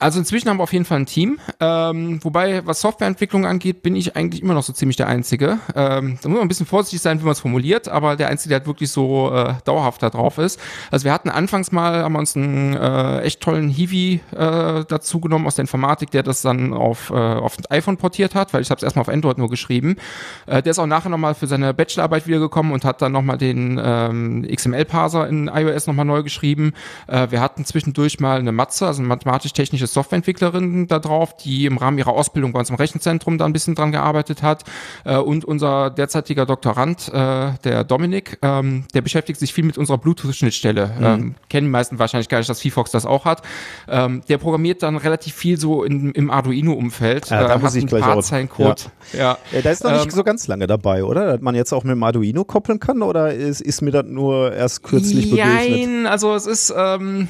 Also inzwischen haben wir auf jeden Fall ein Team. Ähm, wobei, was Softwareentwicklung angeht, bin ich eigentlich immer noch so ziemlich der Einzige. Ähm, da muss man ein bisschen vorsichtig sein, wie man es formuliert, aber der Einzige, der halt wirklich so äh, dauerhaft da drauf ist. Also wir hatten anfangs mal, haben wir uns einen äh, echt tollen Hiwi äh, dazu genommen aus der Informatik, der das dann auf, äh, auf ein iPhone portiert hat, weil ich habe es erstmal auf Android nur geschrieben. Äh, der ist auch nachher nochmal für seine Bachelorarbeit wiedergekommen und hat dann nochmal den ähm, XML-Parser in iOS nochmal neu geschrieben. Äh, wir hatten zwischendurch mal eine Matze, also ein mathematisch-technisches Softwareentwicklerin da drauf, die im Rahmen ihrer Ausbildung bei uns im Rechenzentrum da ein bisschen dran gearbeitet hat. Äh, und unser derzeitiger Doktorand, äh, der Dominik, ähm, der beschäftigt sich viel mit unserer Bluetooth-Schnittstelle. Mhm. Ähm, kennen die meisten wahrscheinlich gar nicht, dass VFox das auch hat. Ähm, der programmiert dann relativ viel so in, im Arduino-Umfeld. Ja, da äh, muss ich gleich auch. Ja. Ja. ja, da ist noch nicht ähm, so ganz lange dabei, oder? Dass man jetzt auch mit dem Arduino koppeln kann oder ist, ist mir das nur erst kürzlich begegnet? Nein, also es ist ähm,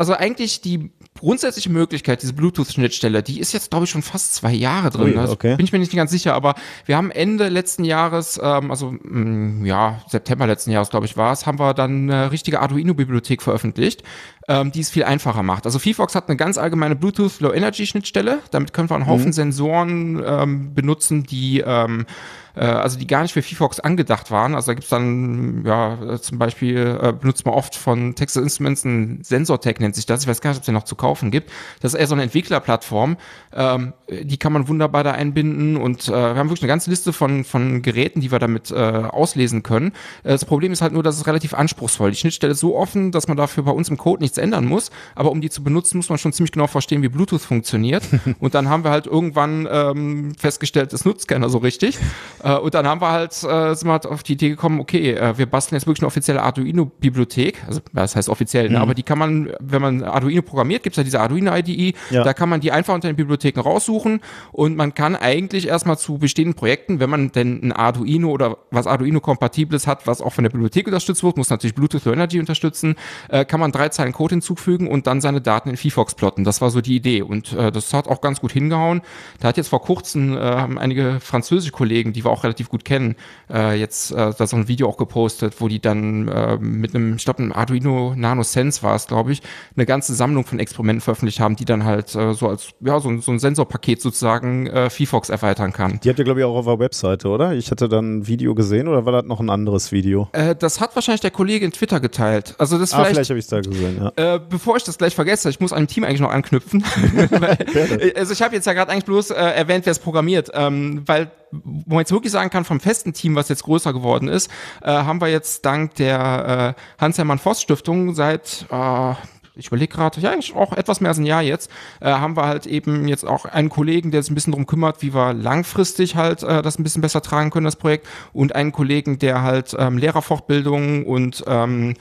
also eigentlich die grundsätzliche Möglichkeit, diese Bluetooth-Schnittstelle, die ist jetzt, glaube ich, schon fast zwei Jahre drin. Ui, also okay. bin ich mir nicht ganz sicher, aber wir haben Ende letzten Jahres, ähm, also mh, mm, ja, September letzten Jahres, glaube ich, war es, haben wir dann eine richtige Arduino-Bibliothek veröffentlicht, ähm, die es viel einfacher macht. Also VFox hat eine ganz allgemeine Bluetooth Low Energy Schnittstelle. Damit können wir einen Haufen mhm. Sensoren ähm, benutzen, die ähm, äh, also die gar nicht für VFox angedacht waren. Also da gibt's dann, ja, äh, zum Beispiel äh, benutzt man oft von Texas Instruments ein Sensortech nennt sich das. Ich weiß gar nicht, ob es den noch zu kaufen gibt. Das ist eher so eine Entwicklerplattform. Ähm, die kann man wunderbar da einbinden und äh, wir haben wirklich eine ganze Liste von, von Geräten, die wir damit äh, auslesen können. Äh, das Problem ist halt nur, dass es relativ anspruchsvoll. Die Schnittstelle ist so offen, dass man dafür bei uns im Code nichts ändern muss. Aber um die zu benutzen, muss man schon ziemlich genau verstehen, wie Bluetooth funktioniert. und dann haben wir halt irgendwann ähm, festgestellt, das nutzt keiner so richtig. Äh, und dann haben wir halt, äh, sind wir halt auf die Idee gekommen, okay, äh, wir basteln jetzt wirklich eine offizielle Arduino-Bibliothek. Also das heißt offiziell, ne? mhm. ne? aber die kann man, wenn man Arduino programmiert, gibt es ja diese Arduino-IDE, ja. da kann man die einfach unter den Bibliotheken raussuchen und man kann eigentlich erstmal zu bestehenden Projekten, wenn man denn ein Arduino oder was Arduino-kompatibles hat, was auch von der Bibliothek unterstützt wird, muss natürlich Bluetooth Low Energy unterstützen, äh, kann man drei Zeilen Code hinzufügen und dann seine Daten in VFox plotten. Das war so die Idee und äh, das hat auch ganz gut hingehauen. Da hat jetzt vor kurzem äh, einige französische Kollegen, die wir auch relativ gut kennen, äh, jetzt äh, da so ein Video auch gepostet, wo die dann äh, mit einem, ich glaube, einem Arduino Nano Sense war es, glaube ich, eine ganze Sammlung von Experimenten veröffentlicht haben, die dann halt äh, so als ja so, so ein Sensorpaket sozusagen äh, VFox erweitern kann. Die habt ihr glaube ich auch auf der Webseite, oder? Ich hatte dann ein Video gesehen oder war das noch ein anderes Video? Äh, das hat wahrscheinlich der Kollege in Twitter geteilt. Also das ah, vielleicht, vielleicht habe ich es da gesehen. Ja. Äh, bevor ich das gleich vergesse, ich muss an dem Team eigentlich noch anknüpfen. weil, also ich habe jetzt ja gerade eigentlich bloß äh, erwähnt, wer es programmiert, ähm, weil wo man jetzt wirklich sagen kann, vom festen Team, was jetzt größer geworden ist, äh, haben wir jetzt dank der äh, Hans-Hermann-Voss-Stiftung seit äh, ich überlege gerade, ja, eigentlich auch etwas mehr als ein Jahr jetzt, äh, haben wir halt eben jetzt auch einen Kollegen, der sich ein bisschen darum kümmert, wie wir langfristig halt äh, das ein bisschen besser tragen können, das Projekt, und einen Kollegen, der halt ähm, Lehrerfortbildung und ähm,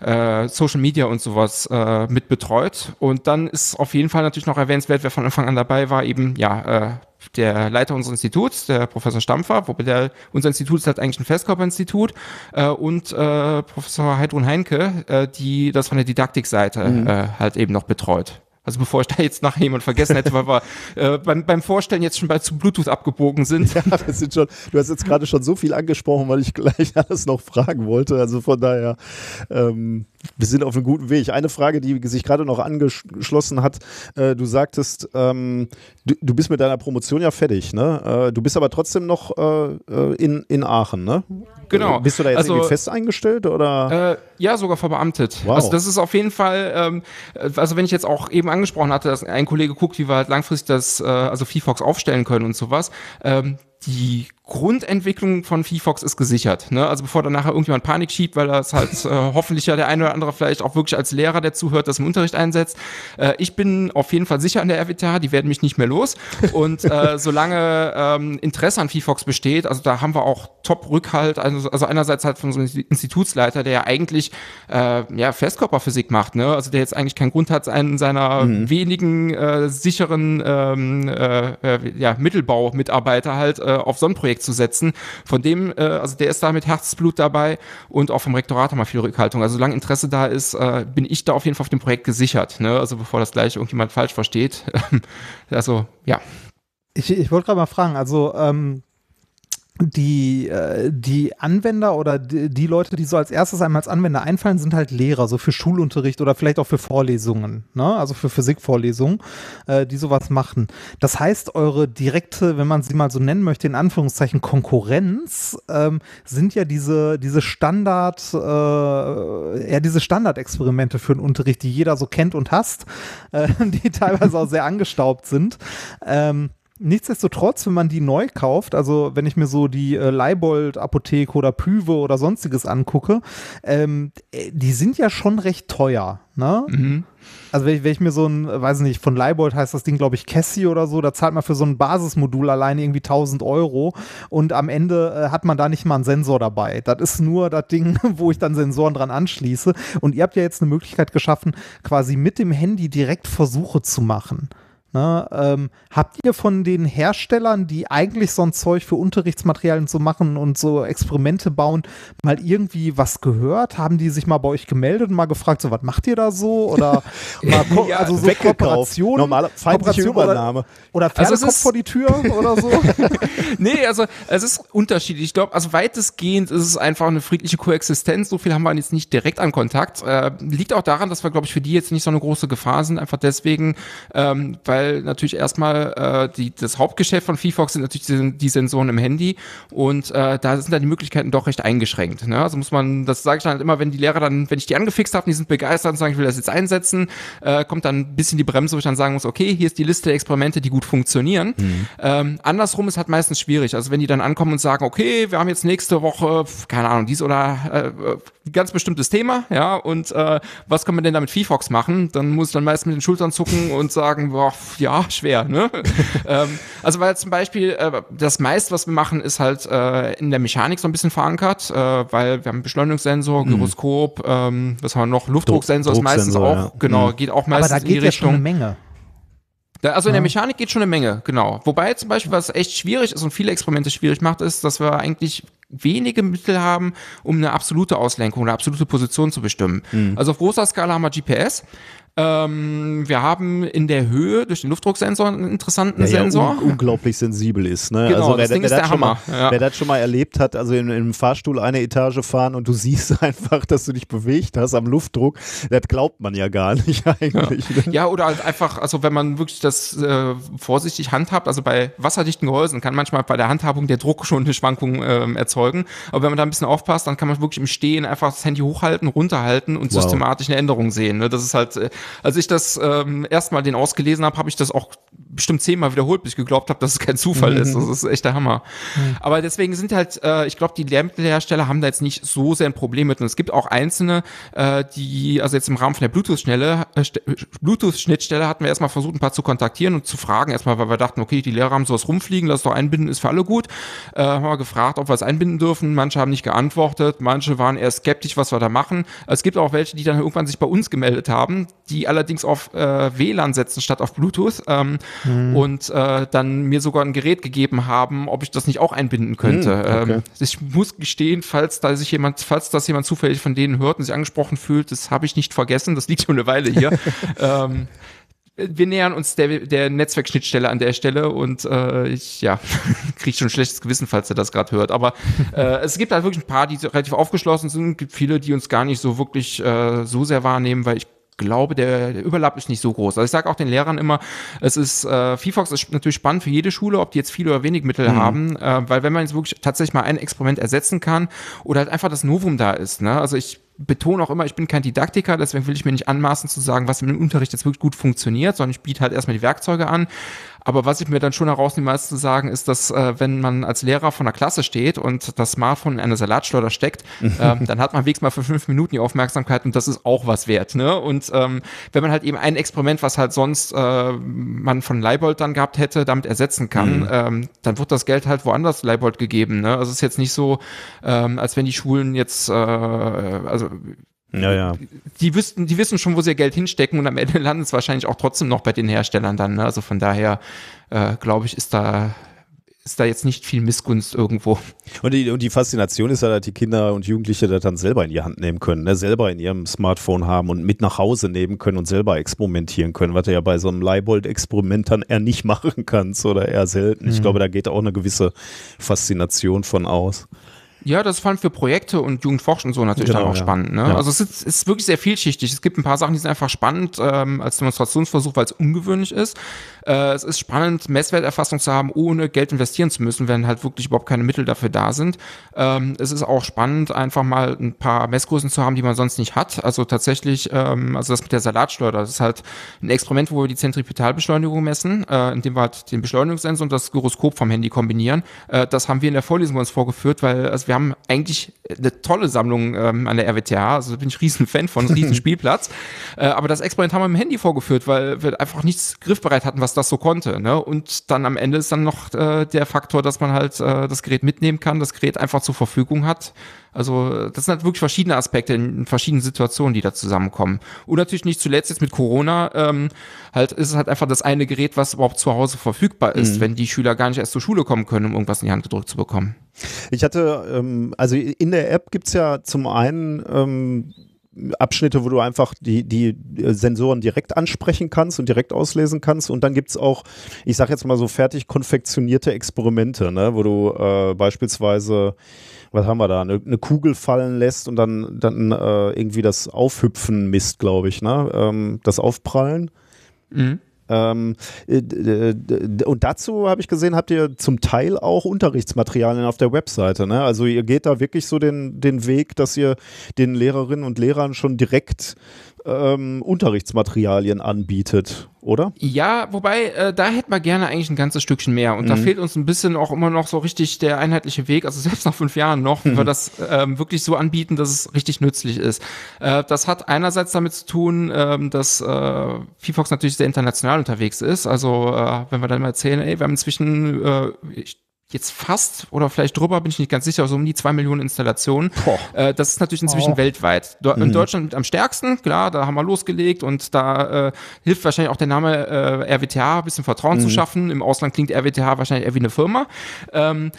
äh, Social Media und sowas äh, mit betreut. Und dann ist auf jeden Fall natürlich noch erwähnenswert, wer von Anfang an dabei war, eben ja äh, der Leiter unseres Instituts, der Professor Stampfer, wobei der, unser Institut ist halt eigentlich ein Festkörperinstitut äh, und äh, Professor Heidrun Heinke, äh, die das von der Didaktikseite mhm. äh, halt eben noch betreut. Also bevor ich da jetzt nachher jemand vergessen hätte, weil wir äh, beim, beim Vorstellen jetzt schon bei zu Bluetooth abgebogen sind. Ja, das sind schon, du hast jetzt gerade schon so viel angesprochen, weil ich gleich alles noch fragen wollte. Also von daher, ähm, wir sind auf einem guten Weg. Eine Frage, die sich gerade noch angeschlossen hat, äh, du sagtest, ähm, du, du, bist mit deiner Promotion ja fertig, ne? Äh, du bist aber trotzdem noch äh, äh in, in Aachen, ne? Genau. Bist du da jetzt also, irgendwie fest eingestellt oder? Äh, ja, sogar verbeamtet. Wow. Also das ist auf jeden Fall, ähm, also wenn ich jetzt auch eben angesprochen hatte, dass ein Kollege guckt, wie wir halt langfristig das, äh, also VFox aufstellen können und sowas, ähm, die Grundentwicklung von VFox ist gesichert. Ne? Also bevor dann nachher irgendjemand Panik schiebt, weil das halt äh, hoffentlich ja der eine oder andere vielleicht auch wirklich als Lehrer, der zuhört, das im Unterricht einsetzt. Äh, ich bin auf jeden Fall sicher an der RWTH, die werden mich nicht mehr los. Und äh, solange ähm, Interesse an VFox besteht, also da haben wir auch Top-Rückhalt, also, also einerseits halt von so einem Institutsleiter, der ja eigentlich äh, ja, Festkörperphysik macht, ne? also der jetzt eigentlich keinen Grund hat, einen seiner mhm. wenigen äh, sicheren ähm, äh, äh ja, Mittelbau-Mitarbeiter halt äh, auf so ein Projekt zu setzen. Von dem, äh, also der ist da mit Herzblut dabei und auch vom Rektorat haben wir viel Rückhaltung. Also solange Interesse da ist, äh, bin ich da auf jeden Fall auf dem Projekt gesichert. Ne? Also bevor das gleich irgendjemand falsch versteht. also ja. Ich, ich wollte gerade mal fragen, also ähm, die, äh, die Anwender oder die, Leute, die so als erstes einmal als Anwender einfallen, sind halt Lehrer, so für Schulunterricht oder vielleicht auch für Vorlesungen, ne? also für Physikvorlesungen, äh, die sowas machen. Das heißt, eure direkte, wenn man sie mal so nennen möchte, in Anführungszeichen Konkurrenz, ähm, sind ja diese, diese Standard, äh, ja, diese Standardexperimente für den Unterricht, die jeder so kennt und hasst, äh, die teilweise auch sehr angestaubt sind. Ähm, Nichtsdestotrotz, wenn man die neu kauft, also wenn ich mir so die äh, Leibold-Apotheke oder Püve oder sonstiges angucke, ähm, äh, die sind ja schon recht teuer. Ne? Mhm. Also wenn ich, wenn ich, mir so ein, weiß nicht, von Leibold heißt das Ding, glaube ich, Cassie oder so, da zahlt man für so ein Basismodul alleine irgendwie 1000 Euro und am Ende äh, hat man da nicht mal einen Sensor dabei. Das ist nur das Ding, wo ich dann Sensoren dran anschließe. Und ihr habt ja jetzt eine Möglichkeit geschaffen, quasi mit dem Handy direkt Versuche zu machen. Ne, ähm, habt ihr von den Herstellern, die eigentlich so ein Zeug für Unterrichtsmaterialien so machen und so Experimente bauen, mal irgendwie was gehört? Haben die sich mal bei euch gemeldet und mal gefragt, so was macht ihr da so? Oder mal ja, also so Kooperation? Normale feindliche Übernahme. Oder, oder Pferdekopf also vor die Tür oder so? nee, also es ist unterschiedlich. Ich glaube, also weitestgehend ist es einfach eine friedliche Koexistenz. So viel haben wir jetzt nicht direkt an Kontakt. Äh, liegt auch daran, dass wir, glaube ich, für die jetzt nicht so eine große Gefahr sind. Einfach deswegen, ähm, weil weil natürlich erstmal äh, die, das Hauptgeschäft von VFox sind natürlich die, die Sensoren im Handy und äh, da sind dann die Möglichkeiten doch recht eingeschränkt. Ne? Also muss man, das sage ich dann halt immer, wenn die Lehrer dann, wenn ich die angefixt habe, die sind begeistert und sagen, ich will das jetzt einsetzen, äh, kommt dann ein bisschen die Bremse, wo ich dann sagen muss, okay, hier ist die Liste der Experimente, die gut funktionieren. Mhm. Ähm, andersrum ist halt meistens schwierig. Also wenn die dann ankommen und sagen, okay, wir haben jetzt nächste Woche, keine Ahnung, dies oder äh, ganz bestimmtes Thema, ja, und äh, was kann man denn damit VFox machen? Dann muss ich dann meist mit den Schultern zucken und sagen, boah, ja, schwer, ne? ähm, also weil zum Beispiel äh, das meiste, was wir machen, ist halt äh, in der Mechanik so ein bisschen verankert, äh, weil wir haben Beschleunigungssensor, mhm. Gyroskop, ähm, was haben wir noch, Luftdrucksensor ist meistens auch, ja. genau, mhm. geht auch meistens Aber da geht in die ja Richtung. schon eine Menge. Da, also in der Mechanik geht schon eine Menge, genau. Wobei zum Beispiel, was echt schwierig ist und viele Experimente schwierig macht, ist, dass wir eigentlich wenige Mittel haben, um eine absolute Auslenkung, eine absolute Position zu bestimmen. Mhm. Also auf großer Skala haben wir GPS. Ähm, wir haben in der Höhe durch den Luftdrucksensor einen interessanten ja, Sensor. un unglaublich sensibel ist. Ne? Genau, also wer, wer, ist der das Hammer. Mal, ja. wer das schon mal erlebt hat, also in, einem Fahrstuhl eine Etage fahren und du siehst einfach, dass du dich bewegt hast am Luftdruck, das glaubt man ja gar nicht eigentlich. Ja, ja oder halt einfach, also wenn man wirklich das äh, vorsichtig handhabt, also bei wasserdichten Gehäusen kann manchmal bei der Handhabung der Druck schon eine Schwankung ähm, erzeugen. Aber wenn man da ein bisschen aufpasst, dann kann man wirklich im Stehen einfach das Handy hochhalten, runterhalten und wow. systematisch eine Änderung sehen. Ne? Das ist halt, äh, als ich das ähm, erstmal den ausgelesen habe, habe ich das auch bestimmt zehnmal wiederholt, bis ich geglaubt habe, dass es kein Zufall mhm. ist. Das ist echt der Hammer. Mhm. Aber deswegen sind halt, äh, ich glaube, die Lehrmittelhersteller haben da jetzt nicht so sehr ein Problem mit. Und es gibt auch einzelne, äh, die, also jetzt im Rahmen von der Bluetooth-Schnelle, äh, Bluetooth-Schnittstelle hatten wir erstmal versucht, ein paar zu kontaktieren und zu fragen, erstmal, weil wir dachten, okay, die Lehrer haben sowas rumfliegen, lass doch einbinden, ist für alle gut. Äh, haben wir gefragt, ob wir es einbinden dürfen. Manche haben nicht geantwortet, manche waren eher skeptisch, was wir da machen. Es gibt auch welche, die dann irgendwann sich bei uns gemeldet haben, die allerdings auf äh, WLAN setzen statt auf Bluetooth ähm, mhm. und äh, dann mir sogar ein Gerät gegeben haben, ob ich das nicht auch einbinden könnte. Mhm, okay. ähm, ich muss gestehen, falls da sich jemand, falls das jemand zufällig von denen hört und sich angesprochen fühlt, das habe ich nicht vergessen, das liegt schon eine Weile hier. ähm, wir nähern uns der, der Netzwerkschnittstelle an der Stelle und äh, ich ja kriege schon ein schlechtes Gewissen, falls er das gerade hört. Aber äh, es gibt halt wirklich ein paar, die relativ aufgeschlossen sind. Es gibt viele, die uns gar nicht so wirklich äh, so sehr wahrnehmen, weil ich glaube, der, der Überlapp ist nicht so groß. Also ich sage auch den Lehrern immer, es ist, äh, VFox ist natürlich spannend für jede Schule, ob die jetzt viel oder wenig Mittel mhm. haben, äh, weil wenn man jetzt wirklich tatsächlich mal ein Experiment ersetzen kann oder halt einfach das Novum da ist, ne? Also ich betone auch immer, ich bin kein Didaktiker, deswegen will ich mir nicht anmaßen zu sagen, was im Unterricht jetzt wirklich gut funktioniert, sondern ich biete halt erstmal die Werkzeuge an. Aber was ich mir dann schon herausnehme, als zu sagen, ist, dass äh, wenn man als Lehrer von der Klasse steht und das Smartphone in eine Salatschleuder steckt, ähm, dann hat man wenigstens mal für fünf Minuten die Aufmerksamkeit und das ist auch was wert. Ne? Und ähm, wenn man halt eben ein Experiment, was halt sonst äh, man von Leibold dann gehabt hätte, damit ersetzen kann, mhm. ähm, dann wird das Geld halt woanders Leibold gegeben. Ne? Also es ist jetzt nicht so, ähm, als wenn die Schulen jetzt, äh, also ja, ja. Die wüssten, die wissen schon, wo sie ihr Geld hinstecken und am Ende landet es wahrscheinlich auch trotzdem noch bei den Herstellern dann. Ne? Also von daher äh, glaube ich, ist da ist da jetzt nicht viel Missgunst irgendwo. Und die, und die Faszination ist ja, dass die Kinder und Jugendliche das dann selber in die Hand nehmen können, ne? selber in ihrem Smartphone haben und mit nach Hause nehmen können und selber experimentieren können, was du ja bei so einem Leibold-Experiment dann eher nicht machen kannst oder eher selten. Mhm. Ich glaube, da geht auch eine gewisse Faszination von aus. Ja, das ist vor allem für Projekte und Jugendforschung und so natürlich genau, dann auch ja. spannend. Ne? Ja. Also es ist, ist, wirklich sehr vielschichtig. Es gibt ein paar Sachen, die sind einfach spannend ähm, als Demonstrationsversuch, weil es ungewöhnlich ist. Äh, es ist spannend, Messwerterfassung zu haben, ohne Geld investieren zu müssen, wenn halt wirklich überhaupt keine Mittel dafür da sind. Ähm, es ist auch spannend, einfach mal ein paar Messgrößen zu haben, die man sonst nicht hat. Also tatsächlich, ähm, also das mit der Salatschleuder, das ist halt ein Experiment, wo wir die Zentripetalbeschleunigung messen, äh, indem wir halt den Beschleunigungssensor und das Gyroskop vom Handy kombinieren. Äh, das haben wir in der Vorlesung uns vorgeführt, weil also wir haben eigentlich eine tolle Sammlung ähm, an der RWTH, also bin ich riesen Fan von, riesen Spielplatz. äh, aber das Experiment haben wir im Handy vorgeführt, weil wir einfach nichts griffbereit hatten, was das so konnte. Ne? Und dann am Ende ist dann noch äh, der Faktor, dass man halt äh, das Gerät mitnehmen kann, das Gerät einfach zur Verfügung hat. Also das sind halt wirklich verschiedene Aspekte in verschiedenen Situationen, die da zusammenkommen. Und natürlich nicht zuletzt jetzt mit Corona, ähm, halt ist es halt einfach das eine Gerät, was überhaupt zu Hause verfügbar ist, mhm. wenn die Schüler gar nicht erst zur Schule kommen können, um irgendwas in die Hand gedrückt zu bekommen. Ich hatte, ähm, also in der App gibt's ja zum einen ähm, Abschnitte, wo du einfach die, die Sensoren direkt ansprechen kannst und direkt auslesen kannst. Und dann gibt's auch, ich sag jetzt mal so fertig konfektionierte Experimente, ne, wo du äh, beispielsweise, was haben wir da, eine, eine Kugel fallen lässt und dann, dann äh, irgendwie das Aufhüpfen misst, glaube ich, ne? Ähm, das Aufprallen. Mhm. Ähm, äh, und dazu habe ich gesehen, habt ihr zum Teil auch Unterrichtsmaterialien auf der Webseite. Ne? Also ihr geht da wirklich so den, den Weg, dass ihr den Lehrerinnen und Lehrern schon direkt ähm, Unterrichtsmaterialien anbietet, oder? Ja, wobei, äh, da hätten wir gerne eigentlich ein ganzes Stückchen mehr. Und mhm. da fehlt uns ein bisschen auch immer noch so richtig der einheitliche Weg, also selbst nach fünf Jahren noch, mhm. wir das ähm, wirklich so anbieten, dass es richtig nützlich ist. Äh, das hat einerseits damit zu tun, ähm, dass äh, VFox natürlich sehr international unterwegs ist. Also äh, wenn wir dann mal erzählen, ey, wir haben inzwischen, äh, ich jetzt fast oder vielleicht drüber, bin ich nicht ganz sicher, so um die zwei Millionen Installationen. Äh, das ist natürlich inzwischen oh. weltweit. Do in mhm. Deutschland am stärksten, klar, da haben wir losgelegt und da äh, hilft wahrscheinlich auch der Name äh, RWTH, ein bisschen Vertrauen mhm. zu schaffen. Im Ausland klingt RWTH wahrscheinlich eher wie eine Firma. Ähm,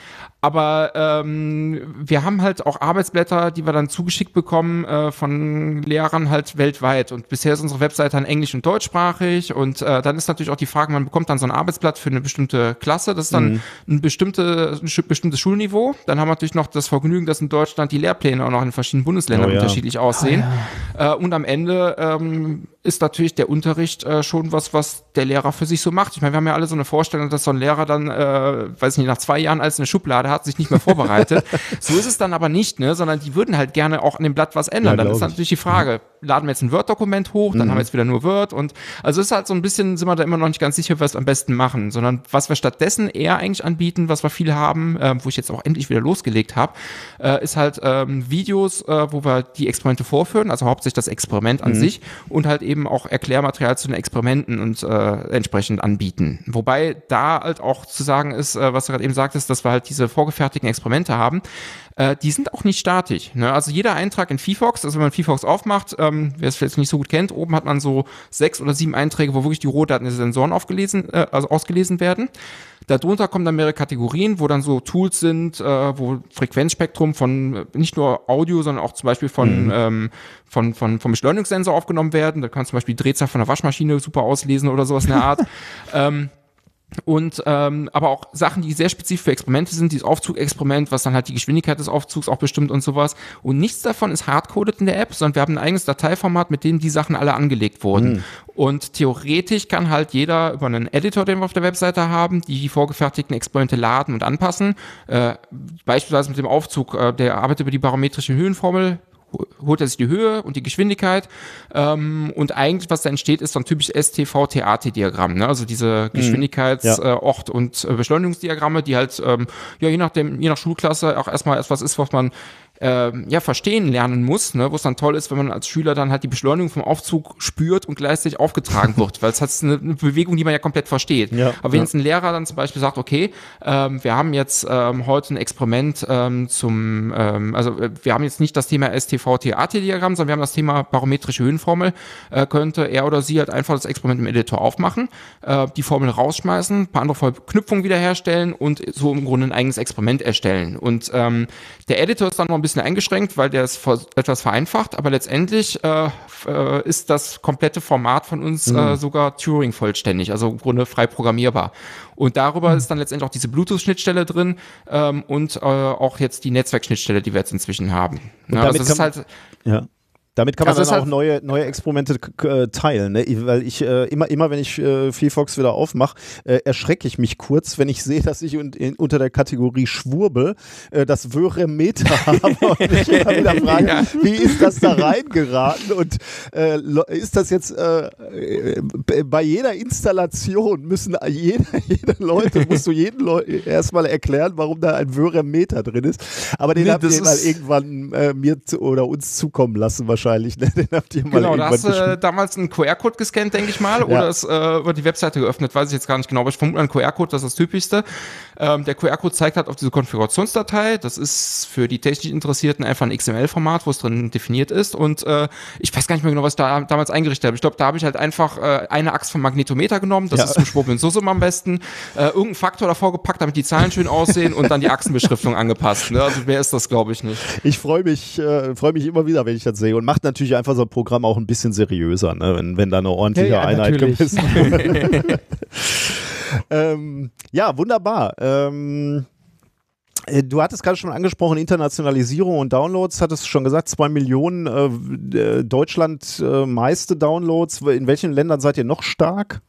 aber ähm, wir haben halt auch Arbeitsblätter, die wir dann zugeschickt bekommen äh, von Lehrern halt weltweit. Und bisher ist unsere Webseite dann englisch und deutschsprachig. Und äh, dann ist natürlich auch die Frage, man bekommt dann so ein Arbeitsblatt für eine bestimmte Klasse. Das ist dann mhm. ein, bestimmte, ein bestimmtes Schulniveau. Dann haben wir natürlich noch das Vergnügen, dass in Deutschland die Lehrpläne auch noch in verschiedenen Bundesländern oh, ja. unterschiedlich aussehen. Ah, ja. äh, und am Ende ähm, ist natürlich der Unterricht äh, schon was, was der Lehrer für sich so macht. Ich meine, wir haben ja alle so eine Vorstellung, dass so ein Lehrer dann, äh, weiß nicht, nach zwei Jahren als eine Schublade hat sich nicht mehr vorbereitet. so ist es dann aber nicht, ne? sondern die würden halt gerne auch an dem Blatt was ändern. Ja, dann ist natürlich die Frage, laden wir jetzt ein Word-Dokument hoch, dann mhm. haben wir jetzt wieder nur Word und also ist halt so ein bisschen, sind wir da immer noch nicht ganz sicher, was wir am besten machen, sondern was wir stattdessen eher eigentlich anbieten, was wir viel haben, äh, wo ich jetzt auch endlich wieder losgelegt habe, äh, ist halt ähm, Videos, äh, wo wir die Experimente vorführen, also hauptsächlich das Experiment an mhm. sich und halt eben auch Erklärmaterial zu den Experimenten und äh, entsprechend anbieten. Wobei da halt auch zu sagen ist, äh, was du gerade eben sagtest, dass wir halt diese Vor vorgefertigten Experimente haben, äh, die sind auch nicht statisch. Ne? Also jeder Eintrag in VFox, also wenn man VFox aufmacht, ähm, wer es vielleicht nicht so gut kennt, oben hat man so sechs oder sieben Einträge, wo wirklich die Rohdaten der Sensoren aufgelesen, äh, also ausgelesen werden. Darunter kommen dann mehrere Kategorien, wo dann so Tools sind, äh, wo Frequenzspektrum von äh, nicht nur Audio, sondern auch zum Beispiel von, mhm. ähm, von, von, vom Beschleunigungssensor aufgenommen werden. Da kann zum Beispiel die Drehzahl von der Waschmaschine super auslesen oder sowas in der Art. ähm, und ähm, aber auch Sachen, die sehr spezifisch für Experimente sind, dieses Aufzugexperiment, was dann halt die Geschwindigkeit des Aufzugs auch bestimmt und sowas. Und nichts davon ist hardcoded in der App, sondern wir haben ein eigenes Dateiformat, mit dem die Sachen alle angelegt wurden. Mhm. Und theoretisch kann halt jeder über einen Editor, den wir auf der Webseite haben, die vorgefertigten Experimente laden und anpassen. Äh, beispielsweise mit dem Aufzug, äh, der arbeitet über die barometrische Höhenformel, holt er sich die Höhe und die Geschwindigkeit. Ähm, und eigentlich, was da entsteht, ist so ein typisches STV-TAT-Diagramm. Ne? Also diese mhm. Geschwindigkeits-, ja. äh, Ort- und äh, Beschleunigungsdiagramme, die halt ähm, ja je nach dem, je nach Schulklasse auch erstmal etwas ist, was man äh, ja, verstehen lernen muss, ne, wo es dann toll ist, wenn man als Schüler dann halt die Beschleunigung vom Aufzug spürt und gleichzeitig aufgetragen wird, weil es hat eine, eine, Bewegung, die man ja komplett versteht. Ja, Aber wenn ja. jetzt ein Lehrer dann zum Beispiel sagt, okay, ähm, wir haben jetzt ähm, heute ein Experiment ähm, zum, ähm, also äh, wir haben jetzt nicht das Thema STV-TAT-Diagramm, sondern wir haben das Thema barometrische Höhenformel, äh, könnte er oder sie halt einfach das Experiment im Editor aufmachen, äh, die Formel rausschmeißen, ein paar andere Verknüpfungen wiederherstellen und so im Grunde ein eigenes Experiment erstellen. Und ähm, der Editor ist dann noch ein bisschen eingeschränkt, weil der ist etwas vereinfacht, aber letztendlich äh, äh, ist das komplette Format von uns mhm. äh, sogar Turing vollständig, also im Grunde frei programmierbar. Und darüber mhm. ist dann letztendlich auch diese Bluetooth-Schnittstelle drin ähm, und äh, auch jetzt die Netzwerkschnittstelle, die wir jetzt inzwischen haben. Ja, also das ist halt ja. Damit kann man also dann auch neue, neue Experimente äh, teilen, ne? weil ich äh, immer, immer wenn ich äh, VFox wieder aufmache, äh, erschrecke ich mich kurz, wenn ich sehe, dass ich un in, unter der Kategorie Schwurbel äh, das Meter habe und ich immer wieder frage, ja. wie ist das da reingeraten und äh, ist das jetzt äh, äh, bei jeder Installation müssen jeder, jede Leute, musst du jeden Leu erstmal erklären, warum da ein Meter drin ist, aber den nee, habt ihr mal irgendwann äh, mir zu, oder uns zukommen lassen wahrscheinlich wahrscheinlich. Ne? Den habt ihr mal genau, da hast du äh, damals einen QR-Code gescannt, denke ich mal, ja. oder es äh, über die Webseite geöffnet, weiß ich jetzt gar nicht genau, aber ich vermute ein QR-Code, das ist das Typischste. Ähm, der QR-Code zeigt halt auf diese Konfigurationsdatei. Das ist für die technisch Interessierten einfach ein XML-Format, wo es drin definiert ist. Und äh, ich weiß gar nicht mehr genau, was ich da damals eingerichtet habe. Ich glaube, da habe ich halt einfach äh, eine Achse vom Magnetometer genommen. Das ja. ist zum Schwurbeln so am besten. Äh, irgendeinen Faktor davor gepackt, damit die Zahlen schön aussehen und dann die Achsenbeschriftung angepasst. Ne? Also mehr ist das, glaube ich, nicht. Ich freue mich, äh, freue mich immer wieder, wenn ich das sehe und macht natürlich einfach so ein Programm auch ein bisschen seriöser, ne? wenn, wenn da eine ordentliche ja, ja, Einheit ist. ähm, ja, wunderbar. Ähm, äh, Du hattest gerade schon angesprochen, Internationalisierung und Downloads, hattest du schon gesagt, zwei Millionen äh, Deutschland äh, meiste Downloads. In welchen Ländern seid ihr noch stark?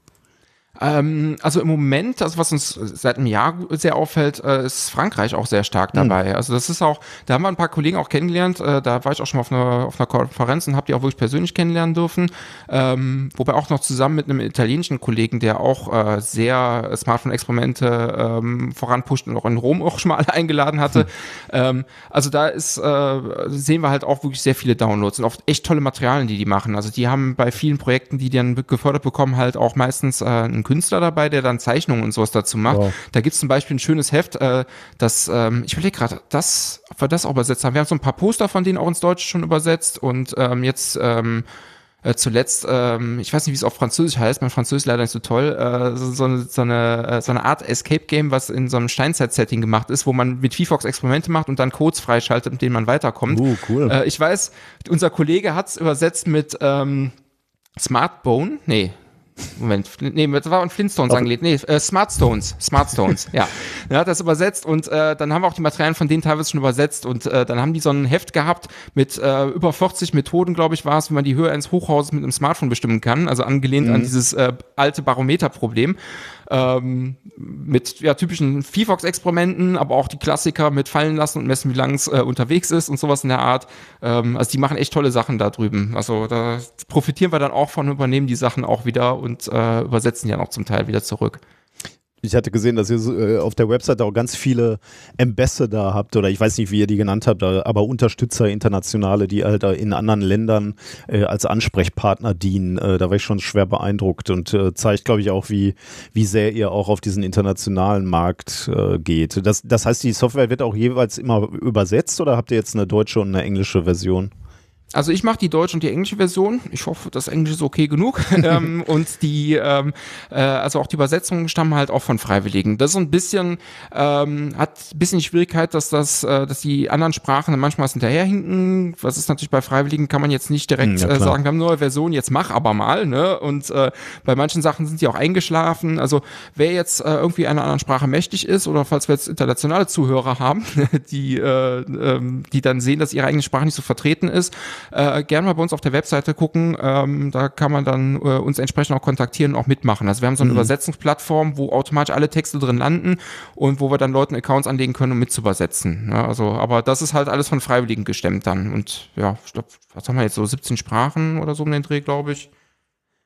Ähm, also im Moment, also was uns seit einem Jahr sehr auffällt, äh, ist Frankreich auch sehr stark Hm. dabei. Also das ist auch, da haben wir ein paar Kollegen auch kennengelernt, äh, da war ich auch schon mal auf einer, auf einer Konferenz und habe die auch wirklich persönlich kennenlernen dürfen. Ähm, wobei auch noch zusammen mit einem italienischen Kollegen, der auch äh, sehr Smartphone-Experimente ähm, voranpusht und auch in Rom auch schon mal eingeladen hatte. Ähm, also da ist, äh, sehen wir halt auch wirklich sehr viele Downloads und oft echt tolle Materialien, die die machen. Also die haben bei vielen Projekten, die die dann gefördert bekommen, halt auch meistens äh, einen Künstler dabei, der dann Zeichnungen und sowas dazu macht. Wow. Da gibt es zum Beispiel ein schönes Heft, äh, das, ähm, ich überlege gerade, das, ob wir das auch übersetzt haben. Wir haben so ein paar Poster von denen auch ins Deutsche schon übersetzt und ähm, jetzt ähm, äh, zuletzt, ähm, ich weiß nicht, wie es auf Französisch heißt, mein Französisch ist leider nicht so toll, äh, so, so, eine- so, eine, äh, so eine Art Escape-Game, was in so einem Steinzeit-Setting gemacht ist, wo man mit VFox Experimente macht und dann Codes freischaltet, mit denen man weiterkommt. Uh, cool. Äh, ich weiß, unser Kollege hat es übersetzt mit ähm, Smartbone, nee, Moment, nee, das war ein Flintstones angelegt. Nee, äh, Smartstones. Smartstones, ja. Er hat das übersetzt und äh, dann haben wir auch die Materialien von denen teilweise schon übersetzt und äh, dann haben die so ein Heft gehabt mit äh, über 40 Methoden, glaube ich, war es, wie man die Höhe eines Hochhauses mit einem Smartphone bestimmen kann. Also angelehnt an dieses äh, alte Barometerproblem. Ähm, mit ja, typischen VFox-Experimenten, aber auch die Klassiker mit fallen lassen und messen, wie lang es äh, unterwegs ist und sowas in der Art. Ähm, also die machen echt tolle Sachen da drüben. Also da profitieren wir dann auch von, übernehmen die Sachen auch wieder und äh, übersetzen ja noch zum Teil wieder zurück. Ich hatte gesehen, dass ihr äh, auf der Website auch ganz viele Ambassador habt oder ich weiß nicht, wie ihr die genannt habt, aber Unterstützer internationale, die halt in anderen Ländern äh, als Ansprechpartner dienen. Äh, da war ich schon schwer beeindruckt und äh, zeigt, glaube ich, auch, wie, wie sehr ihr auch auf diesen internationalen Markt äh, geht. Das, das heißt, die Software wird auch jeweils immer übersetzt oder habt ihr jetzt eine deutsche und eine englische Version? Also ich mache die deutsche und die englische Version. Ich hoffe, das Englische ist okay genug. ähm, und die, ähm, äh, also auch die Übersetzungen stammen halt auch von Freiwilligen. Das ist ein bisschen, ähm, hat ein bisschen die Schwierigkeit, dass das, äh, dass die anderen Sprachen dann manchmal hinterherhinken. Was ist natürlich bei Freiwilligen, kann man jetzt nicht direkt Hm, ja, äh, sagen, wir haben eine neue Version, jetzt mach aber mal, ne? Und äh, bei manchen Sachen sind die auch eingeschlafen. Also wer jetzt äh, irgendwie einer anderen Sprache mächtig ist oder falls wir jetzt internationale Zuhörer haben, die, äh, ähm, die dann sehen, dass ihre eigene Sprache nicht so vertreten ist, äh, gerne mal bei uns auf der Webseite gucken. Ähm, da kann man dann äh, uns entsprechend auch kontaktieren und auch mitmachen. Also wir haben so eine Übersetzungsplattform, wo automatisch alle Texte drin landen und wo wir dann Leuten Accounts anlegen können, um mitzuübersetzen. Ja, also, aber das ist halt alles von Freiwilligen gestemmt dann. Und ja, ich glaub, was haben wir jetzt so 17 Sprachen oder so um den Dreh, glaube ich.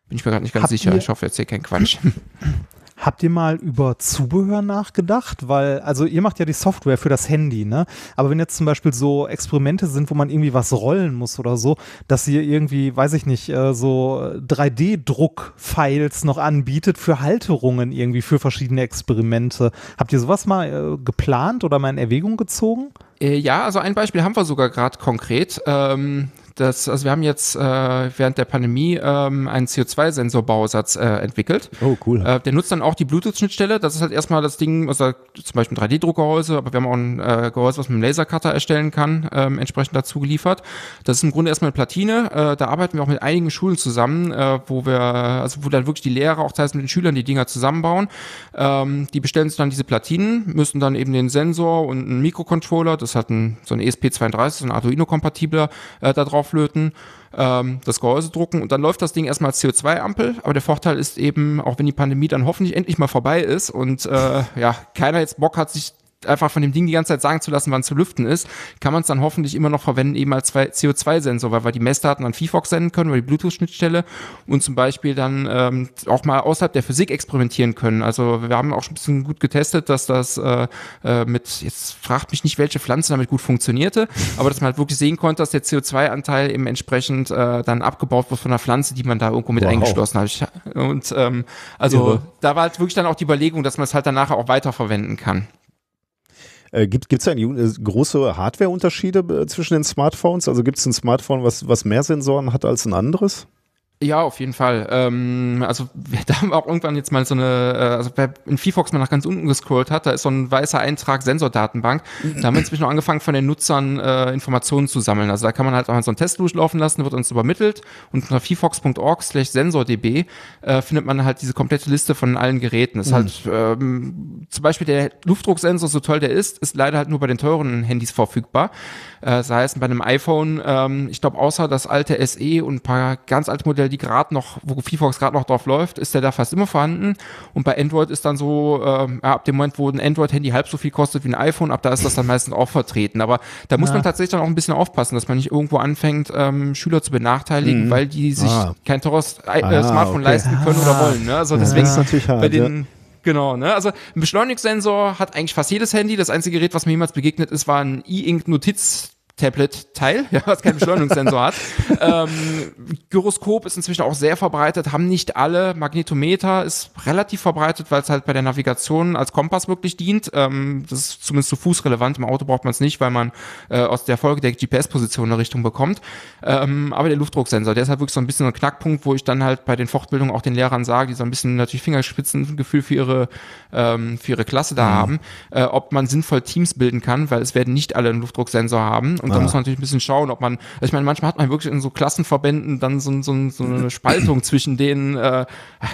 Bin ich mir gerade nicht ganz Habt sicher. Ich hoffe jetzt hier kein Quatsch. Habt ihr mal über Zubehör nachgedacht? Weil, also ihr macht ja die Software für das Handy, ne? Aber wenn jetzt zum Beispiel so Experimente sind, wo man irgendwie was rollen muss oder so, dass ihr irgendwie, weiß ich nicht, äh, so 3D-Druck-Files noch anbietet für Halterungen irgendwie für verschiedene Experimente. Habt ihr sowas mal äh, geplant oder mal in Erwägung gezogen? Äh, ja, also ein Beispiel haben wir sogar gerade konkret. Ähm, das, also wir haben jetzt äh, während der Pandemie ähm, einen CO2-Sensorbausatz äh, entwickelt. Oh, cool. Äh, der nutzt dann auch die Bluetooth-Schnittstelle. Das ist halt erstmal das Ding, also zum Beispiel ein 3D-Druckgehäuse, aber wir haben auch ein äh, Gehäuse, was man mit einem Lasercutter erstellen kann, ähm, entsprechend dazu geliefert. Das ist im Grunde erstmal eine Platine. Äh, da arbeiten wir auch mit einigen Schulen zusammen, äh, wo wir, also wo dann wirklich die Lehrer auch teils mit den Schülern die Dinger zusammenbauen. Ähm, die bestellen sich dann diese Platinen, müssen dann eben den Sensor und einen Mikrocontroller, das hat ein, so ein ESP32, so ein Arduino-kompatibler, äh, da drauf löten ähm, das Gehäuse drucken und dann läuft das Ding erstmal als CO2-Ampel. Aber der Vorteil ist eben, auch wenn die Pandemie dann hoffentlich endlich mal vorbei ist und äh, ja, keiner jetzt Bock hat, sich einfach von dem Ding die ganze Zeit sagen zu lassen, wann zu lüften ist, kann man es dann hoffentlich immer noch verwenden, eben als zwei- CO2-Sensor, weil wir die Messdaten an VFox senden können, über die Bluetooth-Schnittstelle und zum Beispiel dann ähm, auch mal außerhalb der Physik experimentieren können. Also wir haben auch schon ein bisschen gut getestet, dass das äh, äh, mit, jetzt fragt mich nicht, welche Pflanze damit gut funktionierte, aber dass man halt wirklich sehen konnte, dass der CO2-Anteil eben entsprechend äh, dann abgebaut wird von einer Pflanze, die man da irgendwo mit Wow. eingeschlossen hat. Und ähm, also Irre. da war halt wirklich dann auch die Überlegung, dass man es halt dann nachher auch weiterverwenden kann. Äh, gibt es da äh, große Hardware-Unterschiede äh, zwischen den Smartphones? Also gibt es ein Smartphone, was, was mehr Sensoren hat als ein anderes? Ja, auf jeden Fall. Ähm, also da haben wir auch irgendwann jetzt mal so eine, äh, also wer in VFox mal nach ganz unten gescrollt hat, da ist so ein weißer Eintrag Sensordatenbank. Da haben wir inzwischen auch angefangen von den Nutzern äh, Informationen zu sammeln. Also da kann man halt auch so einen Test durchlaufen lassen, wird uns übermittelt und unter vfox.org slash sensordb äh, findet man halt diese komplette Liste von allen Geräten. Das ist halt ähm, zum Beispiel der Luftdrucksensor, so toll der ist, ist leider halt nur bei den teuren Handys verfügbar. Äh, das heißt, bei einem iPhone, ähm, ich glaube, außer das alte SE und ein paar ganz alte Modelle, die gerade noch, wo VFox gerade noch drauf läuft, ist der da fast immer vorhanden. Und bei Android ist dann so, ähm, ja, ab dem Moment, wo ein Android-Handy halb so viel kostet wie ein iPhone, ab da ist das dann meistens auch vertreten. Aber da muss Ja. man tatsächlich dann auch ein bisschen aufpassen, dass man nicht irgendwo anfängt, ähm, Schüler zu benachteiligen, weil die sich Ah. kein teures äh, Ah, Smartphone okay. leisten können oder wollen. Ne? Also deswegen das ist natürlich hart, bei den Genau, ne? Also ein Beschleunigungssensor hat eigentlich fast jedes Handy. Das einzige Gerät, was mir jemals begegnet ist, war ein E-Ink Notiz Tablet-Teil, ja, was keinen Beschleunigungssensor hat. Ähm, Gyroskop ist inzwischen auch sehr verbreitet, haben nicht alle. Magnetometer ist relativ verbreitet, weil es halt bei der Navigation als Kompass wirklich dient. Ähm, das ist zumindest zu Fuß relevant. Im Auto braucht man es nicht, weil man äh, aus der Folge der GPS-Position eine Richtung bekommt. Ähm, aber der Luftdrucksensor, der ist halt wirklich so ein bisschen ein Knackpunkt, wo ich dann halt bei den Fortbildungen auch den Lehrern sage, die so ein bisschen natürlich Fingerspitzengefühl für ihre, ähm, für ihre Klasse da haben, äh, ob man sinnvoll Teams bilden kann, weil es werden nicht alle einen Luftdrucksensor haben. Und da muss man natürlich ein bisschen schauen, ob man, also ich meine, manchmal hat man wirklich in so Klassenverbänden dann so, so, so eine Spaltung zwischen den, äh,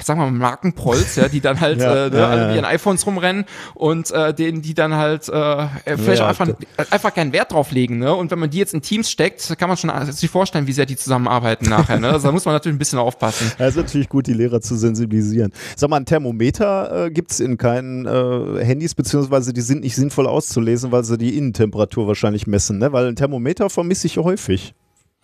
sagen wir mal, Markenprolls, ja, die dann halt Ja, äh, ne, ja, alle mit ihren iPhones rumrennen und äh, denen, die dann halt äh, vielleicht auch einfach, einfach keinen Wert drauf legen. Ne? Und wenn man die jetzt in Teams steckt, kann man schon sich vorstellen, wie sehr die zusammenarbeiten nachher. Ne? Also da muss man natürlich ein bisschen aufpassen. Ja, ist natürlich gut, die Lehrer zu sensibilisieren. Sag mal, ein Thermometer äh, gibt es in keinen äh, Handys, beziehungsweise die sind nicht sinnvoll auszulesen, weil sie die Innentemperatur wahrscheinlich messen, ne? Weil ein Thermometer vermisse ich häufig.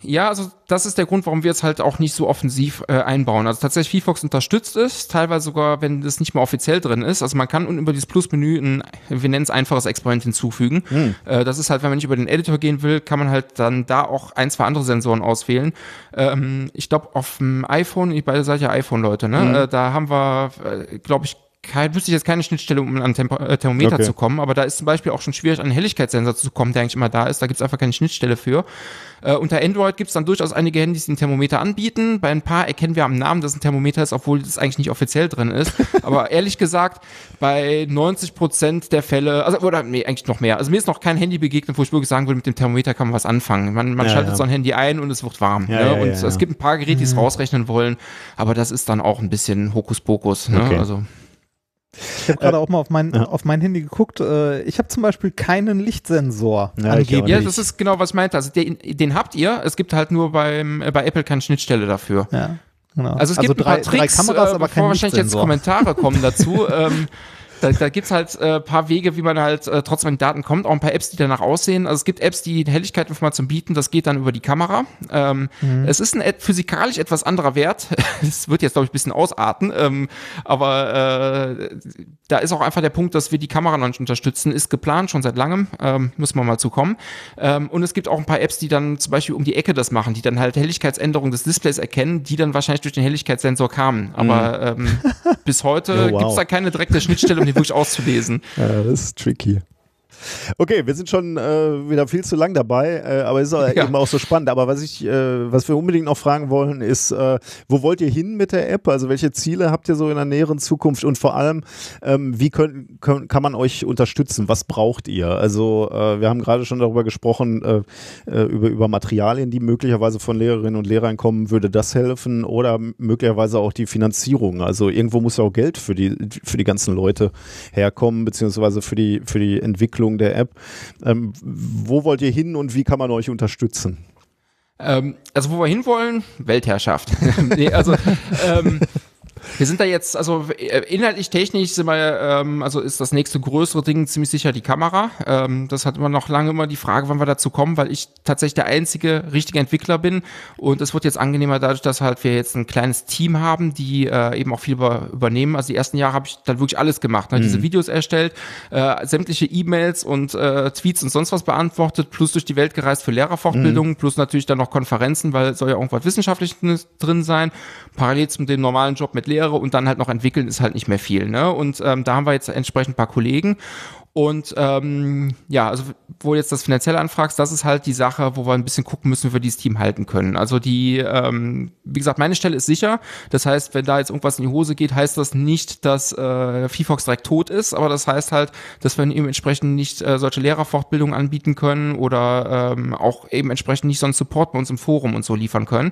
Ja, also das ist der Grund, warum wir es halt auch nicht so offensiv äh, einbauen. Also tatsächlich VFox unterstützt es, teilweise sogar, wenn das nicht mehr offiziell drin ist. Also man kann unten über dieses Plusmenü ein, wir nennen es einfaches Experiment hinzufügen. Äh, das ist halt, wenn man nicht über den Editor gehen will, kann man halt dann da auch ein, zwei andere Sensoren auswählen. Ähm, ich glaube, auf dem iPhone, ihr beide seid ja iPhone-Leute, ne? Äh, da haben wir, äh, glaube ich, kein, wüsste ich jetzt keine Schnittstelle, um an Tempo, äh, Thermometer Okay. zu kommen, aber da ist zum Beispiel auch schon schwierig, an einen Helligkeitssensor zu kommen, der eigentlich immer da ist. Da gibt es einfach keine Schnittstelle für. Äh, unter Android gibt es dann durchaus einige Handys, die ein Thermometer anbieten. Bei ein paar erkennen wir am Namen, dass ein Thermometer ist, obwohl das eigentlich nicht offiziell drin ist. Aber ehrlich gesagt, bei 90 Prozent der Fälle, also oder nee, eigentlich noch mehr. Also mir ist noch kein Handy begegnet, wo ich wirklich sagen würde, mit dem Thermometer kann man was anfangen. Man, man Ja, schaltet ja. so ein Handy ein und es wird warm. Ja, ne? und es gibt ein paar Geräte, die es rausrechnen wollen, aber das ist dann auch ein bisschen Hokuspokus. Ne? Okay. Also Ich habe gerade auch mal auf mein, auf mein Handy geguckt. Äh, ich habe zum Beispiel keinen Lichtsensor Ja, angeblich. Ja, das ist genau, was ich meinte. Also den, den habt ihr. Es gibt halt nur beim, äh, bei Apple keine Schnittstelle dafür. Ja, genau. Also es gibt drei, ein paar Tricks, drei Kameras, äh, aber bevor kein wahrscheinlich jetzt. Kommentare kommen dazu. ähm, da, da gibt es halt ein äh, paar Wege, wie man halt äh, trotzdem an die Daten kommt. Auch ein paar Apps, die danach aussehen. Also es gibt Apps, die Helligkeitinformationen bieten. Das geht dann über die Kamera. Ähm, Mhm. Es ist ein physikalisch etwas anderer Wert. Es wird jetzt, glaube ich, ein bisschen ausarten. Ähm, aber äh, da ist auch einfach der Punkt, dass wir die Kamera noch nicht unterstützen. Ist geplant, schon seit langem. Ähm, müssen wir mal zukommen. Ähm, und es gibt auch ein paar Apps, die dann zum Beispiel um die Ecke das machen, die dann halt Helligkeitsänderungen des Displays erkennen, die dann wahrscheinlich durch den Helligkeitssensor kamen. Aber ähm, bis heute Oh, wow. gibt es da keine direkte Schnittstelle, um wirklich auszulesen. Ja, das ist tricky. Okay, wir sind schon äh, wieder viel zu lang dabei, äh, aber es ist auch Ja. eben auch so spannend. Aber was ich, äh, was wir unbedingt noch fragen wollen, ist, äh, wo wollt ihr hin mit der App? Also welche Ziele habt ihr so in der näheren Zukunft und vor allem, ähm, wie könnt, könnt, kann man euch unterstützen? Was braucht ihr? Also äh, wir haben gerade schon darüber gesprochen, äh, über, über Materialien, die möglicherweise von Lehrerinnen und Lehrern kommen. Würde das helfen? Oder möglicherweise auch die Finanzierung? Also irgendwo muss ja auch Geld für die, für die ganzen Leute herkommen, beziehungsweise für die, für die Entwicklung der App. Ähm, wo wollt ihr hin und wie kann man euch unterstützen? Ähm, also wo wir hinwollen, Weltherrschaft. nee, also ähm, wir sind da jetzt, also äh, inhaltlich, technisch sind wir, ähm, also ist das nächste größere Ding ziemlich sicher die Kamera. Ähm, das hat immer noch lange immer die Frage, wann wir dazu kommen, weil ich tatsächlich der einzige richtige Entwickler bin und es wird jetzt angenehmer dadurch, dass halt wir jetzt ein kleines Team haben, die äh, eben auch viel über, übernehmen. Also die ersten Jahre habe ich dann wirklich alles gemacht, ne? diese Videos erstellt, äh, sämtliche E-Mails und äh, Tweets und sonst was beantwortet, plus durch die Welt gereist für Lehrerfortbildungen, plus natürlich dann noch Konferenzen, weil soll ja irgendwas Wissenschaftliches drin sein, parallel zu dem normalen Job mit Lehre und dann halt noch entwickeln ist halt nicht mehr viel. Ne? Und ähm, da haben wir jetzt entsprechend ein paar Kollegen. Und ähm, ja, also wo jetzt das finanziell anfragst, das ist halt die Sache, wo wir ein bisschen gucken müssen, wie wir dieses Team halten können. Also die, ähm, wie gesagt, meine Stelle ist sicher. Das heißt, wenn da jetzt irgendwas in die Hose geht, heißt das nicht, dass äh, VFox direkt tot ist, aber das heißt halt, dass wir eben entsprechend nicht äh, solche Lehrerfortbildungen anbieten können oder ähm, auch eben entsprechend nicht so einen Support bei uns im Forum und so liefern können.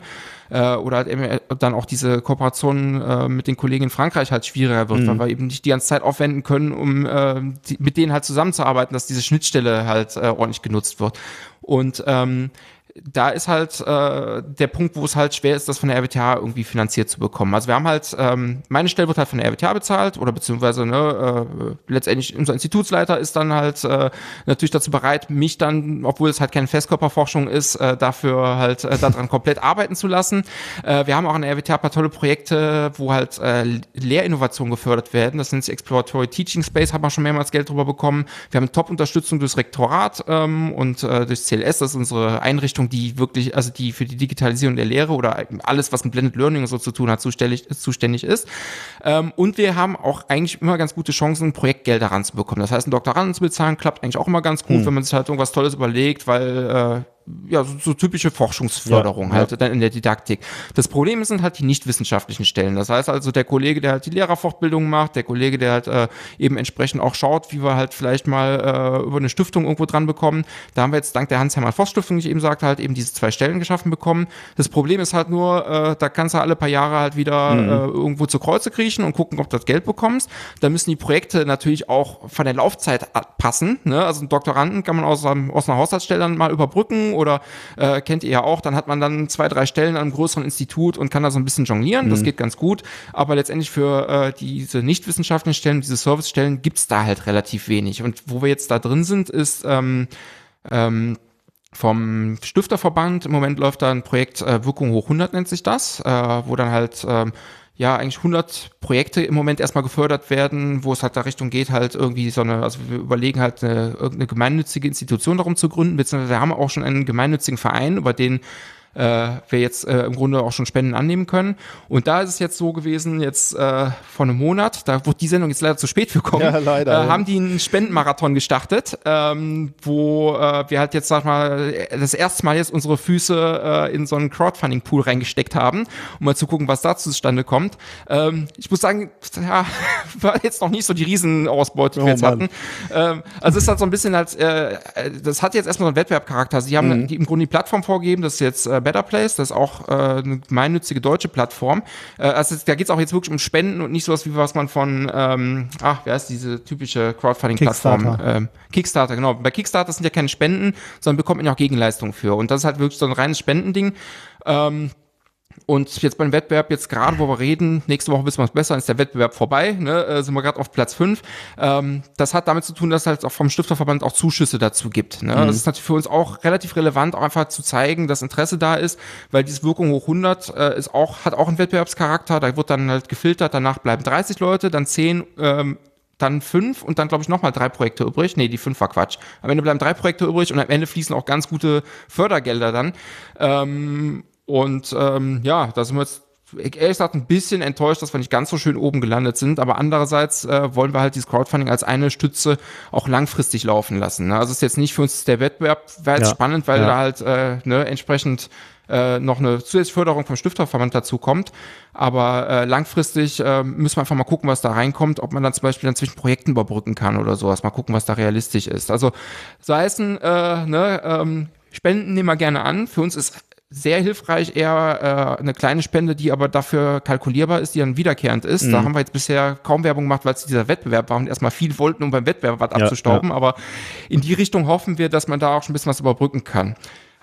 Äh, oder halt eben dann auch diese Kooperation äh, mit den Kollegen in Frankreich halt schwieriger wird, weil wir eben nicht die ganze Zeit aufwenden können, um äh, die, mit denen halt zusammenzuarbeiten, dass diese Schnittstelle halt äh, ordentlich genutzt wird. Und ähm, da ist halt äh, der Punkt, wo es halt schwer ist, das von der RWTH irgendwie finanziert zu bekommen. Also wir haben halt, ähm, meine Stelle wird halt von der RWTH bezahlt oder beziehungsweise ne, äh, letztendlich unser Institutsleiter ist dann halt äh, natürlich dazu bereit, mich dann, obwohl es halt keine Festkörperforschung ist, äh, dafür halt äh, daran komplett arbeiten zu lassen. Äh, wir haben auch an der RWTH ein paar tolle Projekte, wo halt äh, Lehrinnovationen gefördert werden. Das nennt sich Exploratory Teaching Space, haben wir schon mehrmals Geld drüber bekommen. Wir haben Top-Unterstützung durchs Rektorat ähm, und äh, durchs CLS, das ist unsere Einrichtung Einrichtung, die wirklich, also die für die Digitalisierung der Lehre oder alles, was mit Blended Learning so zu tun hat, zuständig, zuständig ist. Ähm, und wir haben auch eigentlich immer ganz gute Chancen, Projektgelder ranzubekommen. Das heißt, einen Doktoranden zu bezahlen, klappt eigentlich auch immer ganz gut, hm. wenn man sich halt irgendwas Tolles überlegt, weil äh, ja, so, so typische Forschungsförderung ja, halt ja. dann in der Didaktik. Das Problem sind halt die nicht wissenschaftlichen Stellen. Das heißt also, der Kollege, der halt die Lehrerfortbildung macht, der Kollege, der halt äh, eben entsprechend auch schaut, wie wir halt vielleicht mal äh, über eine Stiftung irgendwo dran bekommen. Da haben wir jetzt dank der Hans-Hermann-Voss-Stiftung, die ich eben sagte, halt eben diese zwei Stellen geschaffen bekommen. Das Problem ist halt nur, äh, da kannst du alle paar Jahre halt wieder mhm. äh, irgendwo zu Kreuze kriechen und gucken, ob du das Geld bekommst. Da müssen die Projekte natürlich auch von der Laufzeit passen. Ne? Also einen Doktoranden kann man aus, aus einer Haushaltsstelle dann mal überbrücken oder äh, kennt ihr ja auch, dann hat man dann zwei, drei Stellen an einem größeren Institut und kann da so ein bisschen jonglieren. Mhm. Das geht ganz gut. Aber letztendlich für äh, diese nicht wissenschaftlichen Stellen, diese Servicestellen, gibt's da halt relativ wenig. Und wo wir jetzt da drin sind, ist ähm, ähm, vom Stifterverband. Im Moment läuft da ein Projekt äh, Wirkung hoch 100 nennt sich das, äh, wo dann halt ähm, ja eigentlich 100 Projekte im Moment erstmal gefördert werden, wo es halt da Richtung geht, halt irgendwie so eine, also wir überlegen halt eine, irgendeine gemeinnützige Institution darum zu gründen, beziehungsweise wir haben auch schon einen gemeinnützigen Verein, über den äh, wir jetzt äh, im Grunde auch schon Spenden annehmen können. Und da ist es jetzt so gewesen, jetzt äh, vor einem Monat, da wurde die Sendung jetzt leider zu spät gekommen, ja, leider, äh, haben die einen Spendenmarathon gestartet, ähm, wo äh, wir halt jetzt, sag mal, das erste Mal jetzt unsere Füße äh, in so einen Crowdfunding-Pool reingesteckt haben, um mal zu gucken, was da zustande kommt. Ähm, ich muss sagen, ja, war jetzt noch nicht so die Riesenausbeute, die oh, wir jetzt Mann. hatten. Ähm, also es ist halt so ein bisschen halt, äh, das hat jetzt erstmal so einen Wettbewerbcharakter. Sie haben mhm. die, im Grunde die Plattform vorgegeben, das ist jetzt äh, Better Place, das ist auch äh, eine gemeinnützige deutsche Plattform. Äh, also da geht es auch jetzt wirklich um Spenden und nicht sowas wie was man von, ähm, ach, wer ist diese typische Crowdfunding-Plattform? Kickstarter. Ähm, Kickstarter, genau. Bei Kickstarter sind ja keine Spenden, sondern bekommt man ja auch Gegenleistungen für. Und das ist halt wirklich so ein reines Spendending. Ähm, und jetzt beim Wettbewerb, jetzt gerade, wo wir reden, nächste Woche wissen wir es besser, ist der Wettbewerb vorbei, ne, äh, sind wir gerade auf Platz 5. Ähm, das hat damit zu tun, dass es halt auch vom Stifterverband auch Zuschüsse dazu gibt. Ne? Mhm. Das ist natürlich für uns auch relativ relevant, auch einfach zu zeigen, dass Interesse da ist, weil diese Wirkung hoch 100 äh, ist auch, hat auch einen Wettbewerbscharakter, da wird dann halt gefiltert, danach bleiben 30 Leute, dann 10 ähm, dann fünf und dann, glaube ich, nochmal drei Projekte übrig. Nee, die fünf war Quatsch. Am Ende bleiben drei Projekte übrig und am Ende fließen auch ganz gute Fördergelder dann. Ähm, und ähm, ja, da sind wir jetzt ehrlich gesagt ein bisschen enttäuscht, dass wir nicht ganz so schön oben gelandet sind, aber andererseits äh, wollen wir halt dieses Crowdfunding als eine Stütze auch langfristig laufen lassen. Ne? Also es ist jetzt nicht für uns der Wettbewerb, wäre jetzt ja, spannend, weil ja. da halt äh, ne, entsprechend äh, noch eine zusätzliche Förderung vom Stifterverband dazu kommt. Aber äh, langfristig äh, müssen wir einfach mal gucken, was da reinkommt, ob man dann zum Beispiel dann zwischen Projekten überbrücken kann oder sowas. Mal gucken, was da realistisch ist. Also sei es ein, äh, ne, ähm, Spenden nehmen wir gerne an. Für uns ist sehr hilfreich eher äh, eine kleine Spende, die aber dafür kalkulierbar ist, die dann wiederkehrend ist. Mhm. Da haben wir jetzt bisher kaum Werbung gemacht, weil es dieser Wettbewerb war und erstmal viel wollten, um beim Wettbewerb was ja, abzustauben. Ja. Aber in die Richtung hoffen wir, dass man da auch schon ein bisschen was überbrücken kann.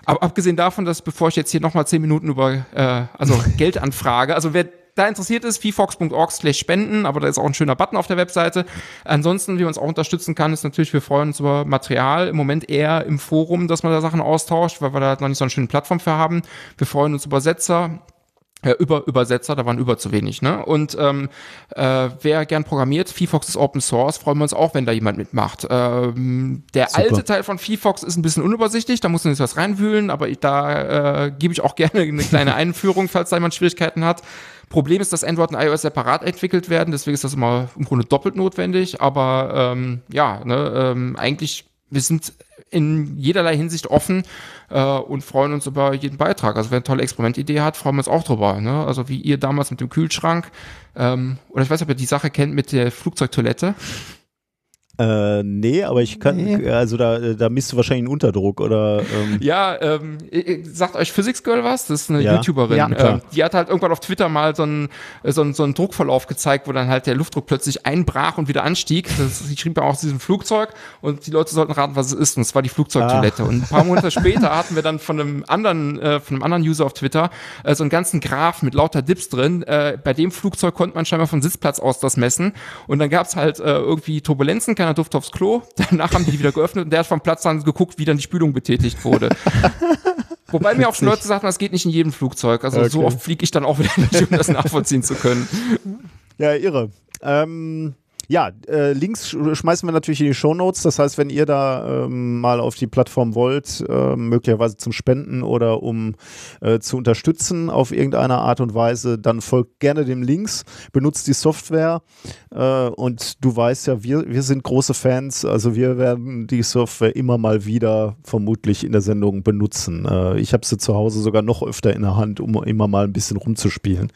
Aber abgesehen davon, dass bevor ich jetzt hier nochmal zehn Minuten über äh, also Geldanfrage, also wer da interessiert ist, vfox.org slash spenden, aber da ist auch ein schöner Button auf der Webseite. Ansonsten, wie man uns auch unterstützen kann, ist natürlich, wir freuen uns über Material, im Moment eher im Forum, dass man da Sachen austauscht, weil wir da noch nicht so eine schöne Plattform für haben. Wir freuen uns über Setzer, äh, über Übersetzer, da waren über zu wenig, ne? Und ähm, äh, wer gern programmiert, VFox ist Open Source, freuen wir uns auch, wenn da jemand mitmacht. Ähm, der Super. alte Teil von VFox ist ein bisschen unübersichtlich, da muss man sich was reinwühlen, aber ich, da äh, gebe ich auch gerne eine kleine Einführung, falls da jemand Schwierigkeiten hat. Problem ist, dass Android und iOS separat entwickelt werden, deswegen ist das immer im Grunde doppelt notwendig. Aber ähm, ja, ne, ähm, eigentlich, wir sind in jederlei Hinsicht offen äh, und freuen uns über jeden Beitrag. Also wer eine tolle Experimentidee hat, freuen wir uns auch drüber. Ne? Also wie ihr damals mit dem Kühlschrank ähm, oder ich weiß nicht, ob ihr die Sache kennt mit der Flugzeugtoilette. Äh, nee, aber ich kann, Nee. also da, da misst du wahrscheinlich einen Unterdruck oder. Ähm, Ja, ähm, äh, sagt euch Physics Girl was? Das ist eine Ja. YouTuberin. Ja, ähm, die hat halt irgendwann auf Twitter mal so einen, äh, so, einen, so einen Druckverlauf gezeigt, wo dann halt der Luftdruck plötzlich einbrach und wieder anstieg. Das, sie schrieb ja auch aus diesem Flugzeug und die Leute sollten raten, was es ist. Und es war die Flugzeugtoilette. Und ein paar Monate später hatten wir dann von einem anderen, äh, von einem anderen User auf Twitter äh, so einen ganzen Graph mit lauter Dips drin. Äh, bei dem Flugzeug konnte man scheinbar von Sitzplatz aus das messen. Und dann gab's halt äh, irgendwie Turbulenzen, keiner durfte aufs Klo. Danach haben die wieder geöffnet und der hat vom Platz dann geguckt, wie dann die Spülung betätigt wurde. Wobei mir auch schon Leute sagten, das geht nicht in jedem Flugzeug. Also so Okay. oft fliege ich dann auch wieder nicht, um das nachvollziehen zu können. Ja, irre. Ähm, ja, äh, Links sch schmeißen wir natürlich in die Shownotes. Das heißt, wenn ihr da ähm, mal auf die Plattform wollt, äh, möglicherweise zum Spenden oder um äh, zu unterstützen auf irgendeine Art und Weise, dann folgt gerne dem Links, benutzt die Software äh, und du weißt ja, wir, wir sind große Fans, also wir werden die Software immer mal wieder vermutlich in der Sendung benutzen. Äh, ich habe sie zu Hause sogar noch öfter in der Hand, um immer mal ein bisschen rumzuspielen.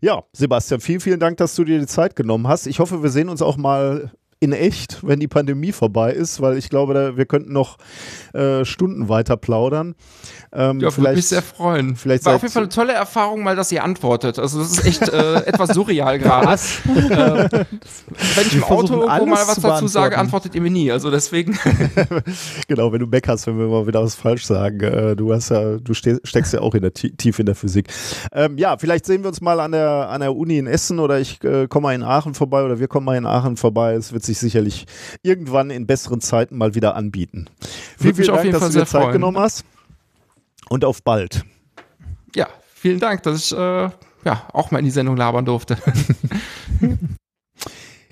Ja, Sebastian, vielen, vielen Dank, dass du dir die Zeit genommen hast. Ich hoffe, wir sehen uns auch mal in echt, wenn die Pandemie vorbei ist, weil ich glaube, da, wir könnten noch äh, Stunden weiter plaudern. Ähm, Ja, würde mich sehr freuen. vielleicht War auf jeden Fall eine tolle Erfahrung, mal, dass ihr antwortet. Also das ist echt äh, etwas surreal gerade. Äh, wenn ich im Auto irgendwo mal was zu dazu sage, antwortet ihr mir nie. Also deswegen. Genau, wenn du meckerst, wenn wir mal wieder was falsch sagen. Äh, du hast ja, du ste steckst ja auch in der Ti- tief in der Physik. Ähm, ja, vielleicht sehen wir uns mal an der, an der Uni in Essen oder ich äh, komme mal in Aachen vorbei oder wir kommen mal in Aachen vorbei. Es wird sich sicherlich irgendwann in besseren Zeiten mal wieder anbieten. Vielen, vielen auf Dank, dass Fall du dir Zeit freuen. genommen hast. Und auf bald. Ja, vielen Dank, dass ich äh, ja, auch mal in die Sendung labern durfte.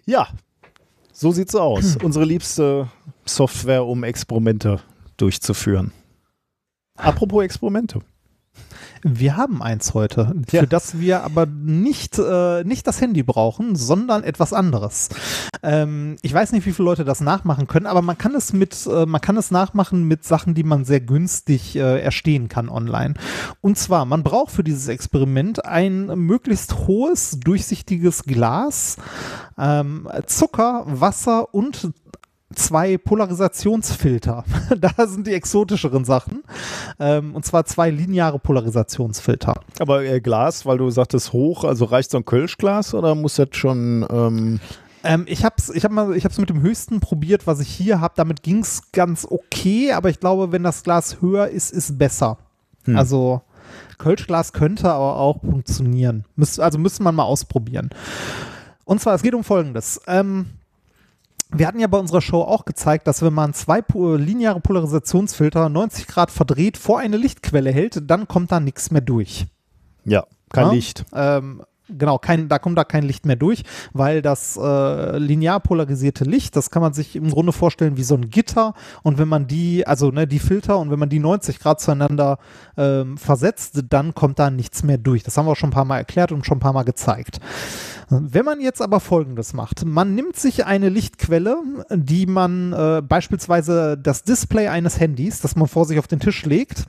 Ja, so sieht's aus. Unsere liebste Software, um Experimente durchzuführen. Apropos Experimente. Wir haben eins heute, Ja. für das wir aber nicht, äh, nicht das Handy brauchen, sondern etwas anderes. Ähm, ich weiß nicht, wie viele Leute das nachmachen können, aber man kann es mit, äh, man kann es nachmachen mit Sachen, die man sehr günstig äh, erstehen kann online. Und zwar, man braucht für dieses Experiment ein möglichst hohes, durchsichtiges Glas, ähm, Zucker, Wasser und zwei Polarisationsfilter. da sind die exotischeren Sachen. Ähm, und zwar zwei lineare Polarisationsfilter. Aber äh, Glas, weil du sagtest hoch, also reicht so ein Kölschglas oder muss das schon. Ähm, Ähm, ich habe es ich hab mal- ich hab's mit dem höchsten probiert, was ich hier habe. Damit ging es ganz okay, aber ich glaube, wenn das Glas höher ist, ist besser. Hm. Also Kölschglas könnte aber auch funktionieren. Müsst, also müsste man mal ausprobieren. Und zwar, es geht um Folgendes. Ähm, wir hatten ja bei unserer Show auch gezeigt, dass wenn man zwei lineare Polarisationsfilter 90 Grad verdreht vor eine Lichtquelle hält, dann kommt da nichts mehr durch. ja, kein Ja? Licht. Ähm, genau, kein, da kommt da kein Licht mehr durch, weil das äh, linear polarisierte Licht, das kann man sich im Grunde vorstellen wie so ein Gitter und wenn man die, also ne, die Filter und wenn man die 90 Grad zueinander ähm, versetzt, dann kommt da nichts mehr durch. Das haben wir auch schon ein paar Mal erklärt und schon ein paar Mal gezeigt. Wenn man jetzt aber Folgendes macht, man nimmt sich eine Lichtquelle, die man äh, beispielsweise das Display eines Handys, das man vor sich auf den Tisch legt,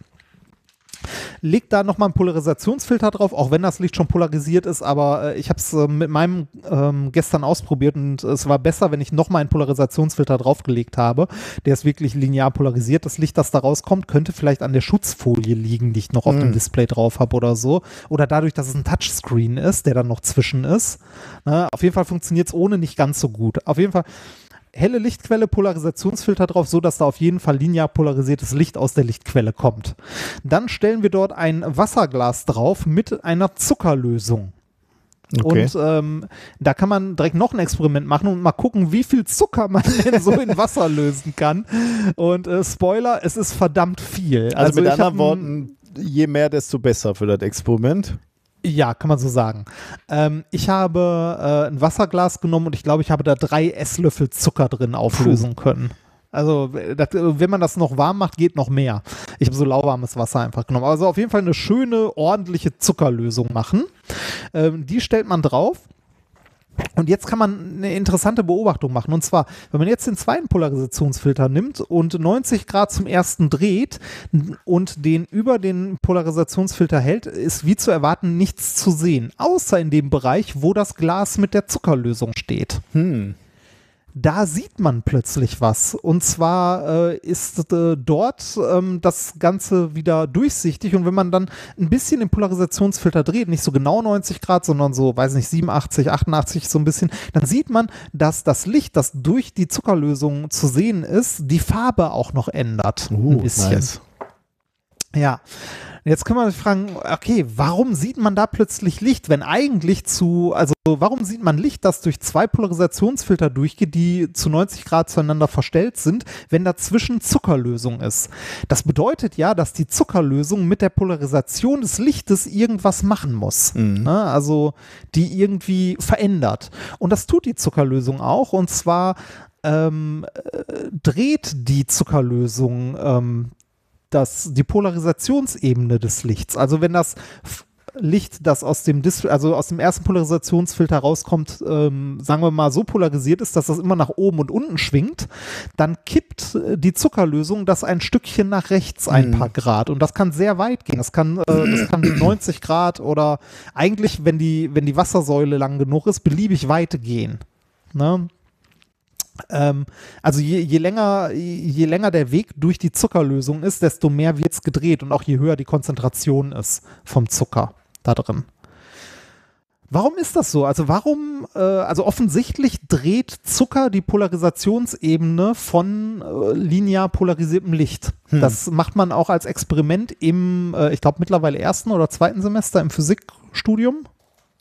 legt da nochmal einen Polarisationsfilter drauf, auch wenn das Licht schon polarisiert ist, aber äh, ich habe es äh, mit meinem ähm, gestern ausprobiert und es war besser, wenn ich nochmal einen Polarisationsfilter draufgelegt habe. Der ist wirklich linear polarisiert. Das Licht, das da rauskommt, könnte vielleicht an der Schutzfolie liegen, die ich noch auf dem Display drauf habe oder so. Oder dadurch, dass es ein Touchscreen ist, der dann noch zwischen ist. Ne? Auf jeden Fall funktioniert es ohne nicht ganz so gut. Auf jeden Fall helle Lichtquelle, Polarisationsfilter drauf, so dass da auf jeden Fall linear polarisiertes Licht aus der Lichtquelle kommt. Dann stellen wir dort ein Wasserglas drauf mit einer Zuckerlösung. Okay. Und ähm, da kann man direkt noch ein Experiment machen und mal gucken, wie viel Zucker man denn so in Wasser lösen kann. Und äh, Spoiler, es ist verdammt viel. also, mit ich hab anderen Worten, je mehr, desto besser für das Experiment. Ja, kann man so sagen. Ähm, ich habe äh, ein Wasserglas genommen und ich glaube, ich habe da drei Esslöffel Zucker drin auflösen können. Also, äh, das, äh, wenn man das noch warm macht, geht noch mehr. Ich habe so lauwarmes Wasser einfach genommen. Also auf jeden Fall eine schöne, ordentliche Zuckerlösung machen. Ähm, die stellt man drauf. Und jetzt kann man eine interessante Beobachtung machen. Und zwar, wenn man jetzt den zweiten Polarisationsfilter nimmt und 90 Grad zum ersten dreht und den über den Polarisationsfilter hält, ist wie zu erwarten nichts zu sehen. Außer in dem Bereich, wo das Glas mit der Zuckerlösung steht. Hm. Da sieht man plötzlich was. Und zwar äh, ist äh, dort ähm, das Ganze wieder durchsichtig. Und wenn man dann ein bisschen den Polarisationsfilter dreht, nicht so genau 90 Grad, sondern so, weiß nicht, 87, 88 so ein bisschen, dann sieht man, dass das Licht, das durch die Zuckerlösung zu sehen ist, die Farbe auch noch ändert. Uh, ein bisschen. nice. Ja. Jetzt können wir sich fragen, okay, warum sieht man da plötzlich Licht, wenn eigentlich zu, also warum sieht man Licht, das durch zwei Polarisationsfilter durchgeht, die zu 90 Grad zueinander verstellt sind, wenn dazwischen Zuckerlösung ist? Das bedeutet ja, dass die Zuckerlösung mit der Polarisation des Lichtes irgendwas machen muss. Ne? Also die irgendwie verändert. Und das tut die Zuckerlösung auch. Und zwar ähm, äh, dreht die Zuckerlösung ähm, das, die Polarisationsebene des Lichts. Also wenn das Licht, das aus dem Dis also aus dem ersten Polarisationsfilter rauskommt, ähm, sagen wir mal so polarisiert ist, dass das immer nach oben und unten schwingt, dann kippt äh, die Zuckerlösung das ein Stückchen nach rechts ein paar Grad und das kann sehr weit gehen. Das kann, äh, das kann 90 Grad oder eigentlich, wenn die, wenn die Wassersäule lang genug ist, beliebig weit gehen. Ne? Ähm, also je, je, länger, je länger der Weg durch die Zuckerlösung ist, desto mehr wird es gedreht und auch je höher die Konzentration ist vom Zucker da drin. Warum ist das so? Also warum, äh, also offensichtlich dreht Zucker die Polarisationsebene von äh, linear polarisiertem Licht. Das macht man auch als Experiment im, äh, ich glaube mittlerweile ersten oder zweiten Semester im Physikstudium.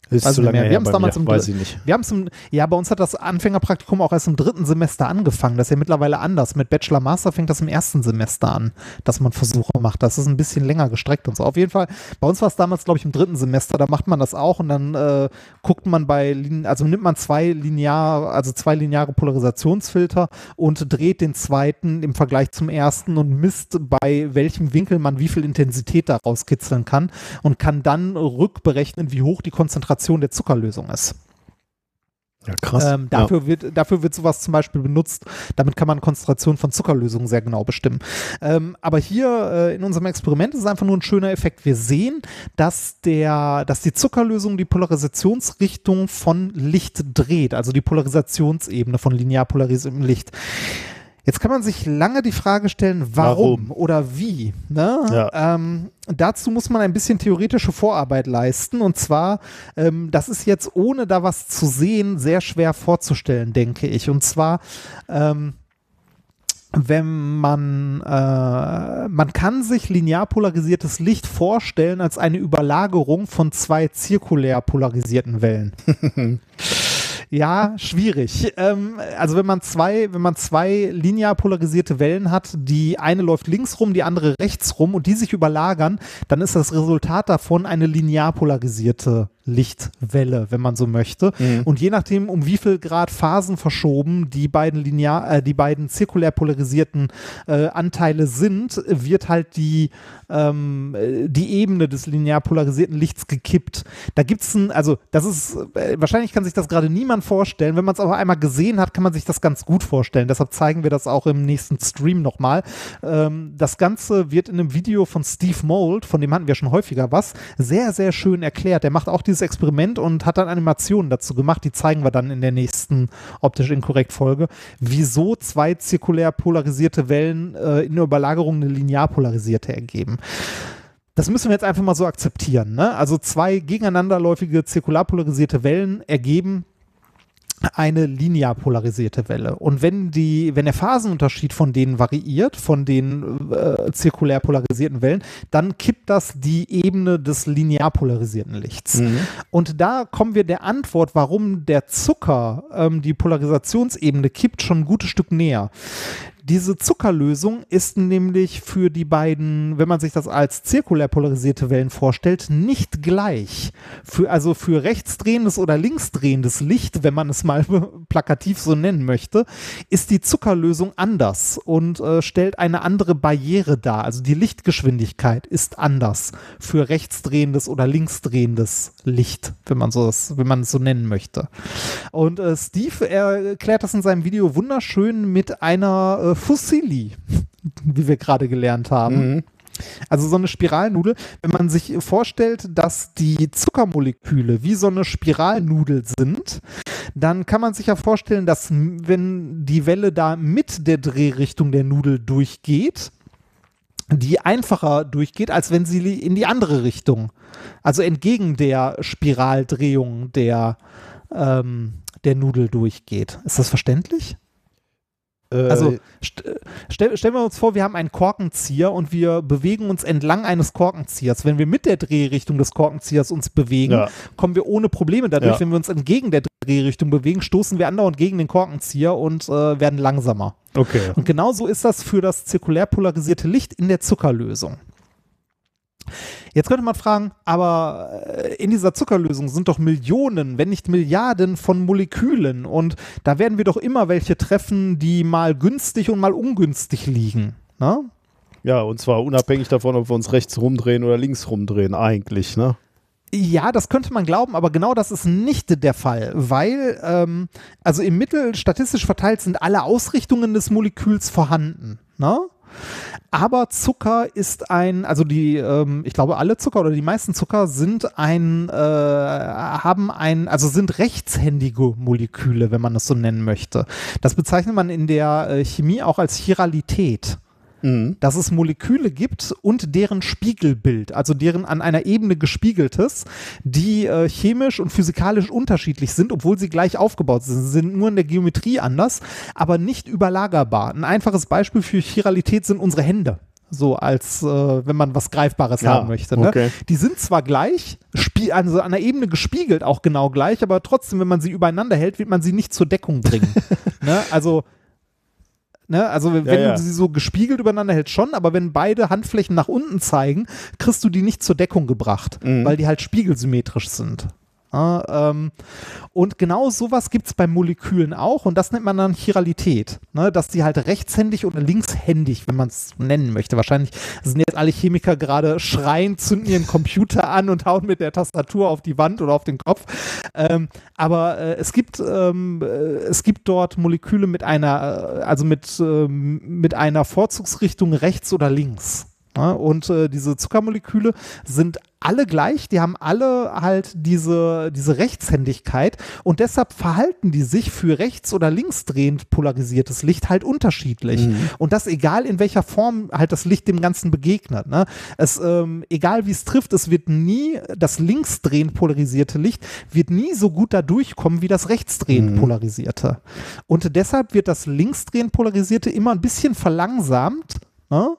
Ist Weiß zu lange mehr. her Wir haben es damals im weiß Dr- ich nicht. Wir haben es im, ja, bei uns hat das Anfängerpraktikum auch erst im dritten Semester angefangen. Das ist ja mittlerweile anders. Mit Bachelor Master fängt das im ersten Semester an, dass man Versuche macht. Das ist ein bisschen länger gestreckt und so. Auf jeden Fall, bei uns war es damals, glaube ich, im dritten Semester, da macht man das auch und dann äh, guckt man bei, also nimmt man zwei linear, also zwei lineare Polarisationsfilter und dreht den zweiten im Vergleich zum ersten und misst, bei welchem Winkel man wie viel Intensität daraus kitzeln kann und kann dann rückberechnen, wie hoch die Konzentration der Zuckerlösung ist. Ja, krass. Ähm, dafür, wird, dafür wird sowas zum Beispiel benutzt. Damit kann man Konzentration von Zuckerlösungen sehr genau bestimmen. Ähm, aber hier äh, in unserem Experiment ist es einfach nur ein schöner Effekt. Wir sehen, dass, der, dass die Zuckerlösung die Polarisationsrichtung von Licht dreht, also die Polarisationsebene von linear polarisiertem Licht. Jetzt kann man sich lange die Frage stellen, warum, Warum? oder wie. Ne? Ja. Ähm, dazu muss man ein bisschen theoretische Vorarbeit leisten. Und zwar, ähm, das ist jetzt ohne da was zu sehen sehr schwer vorzustellen, denke ich. Und zwar, ähm, wenn man, äh, man kann sich linear polarisiertes Licht vorstellen als eine Überlagerung von zwei zirkulär polarisierten Wellen. Ja, schwierig. Ähm, also wenn man zwei, wenn man zwei linear polarisierte Wellen hat, die eine läuft links rum, die andere rechts rum und die sich überlagern, dann ist das Resultat davon eine linear polarisierte Lichtwelle, wenn man so möchte. Und je nachdem, um wie viel Grad Phasen verschoben die beiden linear, äh, die beiden zirkulär polarisierten äh, Anteile sind, wird halt die, ähm, äh, die Ebene des linear polarisierten Lichts gekippt. Da gibt's ein, also das ist, äh, wahrscheinlich kann sich das gerade niemand vorstellen. Wenn man es aber einmal gesehen hat, kann man sich das ganz gut vorstellen. Deshalb zeigen wir das auch im nächsten Stream nochmal. Ähm, das Ganze wird in einem Video von Steve Mold, von dem hatten wir schon häufiger was, sehr, sehr schön erklärt. Der macht auch dieses Experiment und hat dann Animationen dazu gemacht. Die zeigen wir dann in der nächsten optisch inkorrekt Folge, wieso zwei zirkulär polarisierte Wellen äh, in der Überlagerung eine linear polarisierte ergeben. Das müssen wir jetzt einfach mal so akzeptieren. Ne? Also zwei gegeneinanderläufige zirkular polarisierte Wellen ergeben eine linear polarisierte Welle. Und wenn die, wenn der Phasenunterschied von denen variiert, von den äh, zirkulär polarisierten Wellen, dann kippt das die Ebene des linear polarisierten Lichts. Und da kommen wir der Antwort, warum der Zucker ähm, die Polarisationsebene kippt, schon ein gutes Stück näher. Diese Zuckerlösung ist nämlich für die beiden, wenn man sich das als zirkulär polarisierte Wellen vorstellt, nicht gleich. Für, also für rechtsdrehendes oder linksdrehendes Licht, wenn man es mal plakativ so nennen möchte, ist die Zuckerlösung anders und äh, stellt eine andere Barriere dar. Also die Lichtgeschwindigkeit ist anders für rechtsdrehendes oder linksdrehendes Licht, wenn man so das, wenn man es so nennen möchte. Und äh, Steve erklärt das in seinem Video wunderschön mit einer äh, Fusilli, wie wir gerade gelernt haben. Also so eine Spiralnudel, wenn man sich vorstellt, dass die Zuckermoleküle wie so eine Spiralnudel sind, dann kann man sich ja vorstellen, dass wenn die Welle da mit der Drehrichtung der Nudel durchgeht, die einfacher durchgeht, als wenn sie in die andere Richtung, also entgegen der Spiraldrehung der, ähm, der Nudel durchgeht. Ist das verständlich? Äh, Also st stell, stellen wir uns vor, wir haben einen Korkenzieher und wir bewegen uns entlang eines Korkenziehers. Wenn wir mit der Drehrichtung des Korkenziehers uns bewegen, Ja. kommen wir ohne Probleme dadurch. Ja. Wenn wir uns entgegen der Drehrichtung bewegen, stoßen wir andauernd gegen den Korkenzieher und äh, werden langsamer. okay. Und genauso ist das für das zirkulär polarisierte Licht in der Zuckerlösung. Jetzt könnte man fragen, aber äh, in dieser Zuckerlösung sind doch Millionen, wenn nicht Milliarden von Molekülen und da werden wir doch immer welche treffen, die mal günstig und mal ungünstig liegen. Ne? Ja, und zwar unabhängig davon, ob wir uns rechts rumdrehen oder links rumdrehen, eigentlich, ne? Ja, das könnte man glauben, aber genau das ist nicht der Fall, weil ähm, also im Mittel statistisch verteilt sind alle Ausrichtungen des Moleküls vorhanden. Ne? Aber Zucker ist ein, also die, ähm, ich glaube, alle Zucker oder die meisten Zucker sind ein, äh, haben ein, also sind rechtshändige Moleküle, wenn man das so nennen möchte. Das bezeichnet man in der äh, Chemie auch als Chiralität Mhm. dass es Moleküle gibt und deren Spiegelbild, also deren an einer Ebene gespiegeltes, die äh, chemisch und physikalisch unterschiedlich sind, obwohl sie gleich aufgebaut sind. Sie sind nur in der Geometrie anders, aber nicht überlagerbar. Ein einfaches Beispiel für Chiralität sind unsere Hände. So als äh, wenn man was Greifbares Ja, haben möchte. Ne? okay. Die sind zwar gleich, also an der Ebene gespiegelt auch genau gleich, aber trotzdem, wenn man sie übereinander hält, wird man sie nicht zur Deckung bringen. ne? Also Ne, also wenn Ja, ja. du sie so gespiegelt übereinander hältst schon, aber wenn beide Handflächen nach unten zeigen, kriegst du die nicht zur Deckung gebracht, Mhm. weil die halt spiegelsymmetrisch sind. Ja, ähm, und genau sowas gibt es bei Molekülen auch und das nennt man dann Chiralität, ne, dass die halt rechtshändig oder linkshändig, wenn man es nennen möchte. Wahrscheinlich sind jetzt alle Chemiker gerade schreien, zünden ihren Computer an und hauen mit der Tastatur auf die Wand oder auf den Kopf. Ähm, aber äh, es gibt ähm, äh, es gibt dort Moleküle mit einer äh, also mit ähm, mit einer Vorzugsrichtung rechts oder links. Ja, und äh, diese Zuckermoleküle sind alle gleich, die haben alle halt diese, diese Rechtshändigkeit und deshalb verhalten die sich für rechts- oder linksdrehend polarisiertes Licht halt unterschiedlich. Und das egal in welcher Form halt das Licht dem Ganzen begegnet. Ne? Es, ähm, egal wie es trifft, es wird nie, das linksdrehend polarisierte Licht wird nie so gut da durchkommen wie das rechtsdrehend polarisierte. Und deshalb wird das linksdrehend polarisierte immer ein bisschen verlangsamt Ne?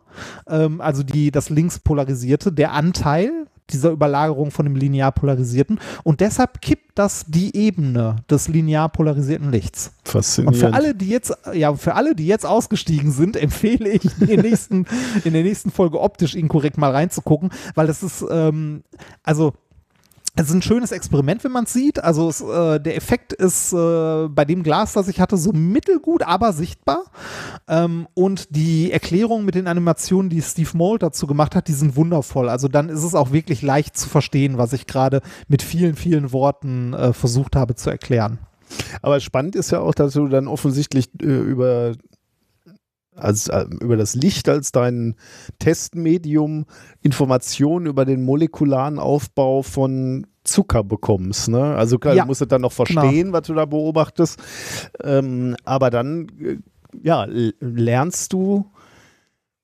Ähm, also die, das links polarisierte, der Anteil dieser Überlagerung von dem linear polarisierten und deshalb kippt das die Ebene des linear polarisierten Lichts. Und Faszinierend. für alle, die jetzt, ja, für alle, die jetzt ausgestiegen sind, empfehle ich in, den nächsten, in der nächsten Folge optisch inkorrekt mal reinzugucken, weil das ist, ähm, also es ist ein schönes Experiment, wenn man es sieht. Also es, äh, der Effekt ist äh, bei dem Glas, das ich hatte, so mittelgut, aber sichtbar. Ähm, und die Erklärungen mit den Animationen, die Steve Mold dazu gemacht hat, die sind wundervoll. Also dann ist es auch wirklich leicht zu verstehen, was ich gerade mit vielen, vielen Worten äh, versucht habe zu erklären. Aber spannend ist ja auch, dass du dann offensichtlich äh, über, als, äh, über das Licht als dein Testmedium Informationen über den molekularen Aufbau von Zucker bekommst. Ne? Also klar, Ja, du musst es dann noch verstehen, was du da beobachtest. Ähm, aber dann äh, ja, lernst du,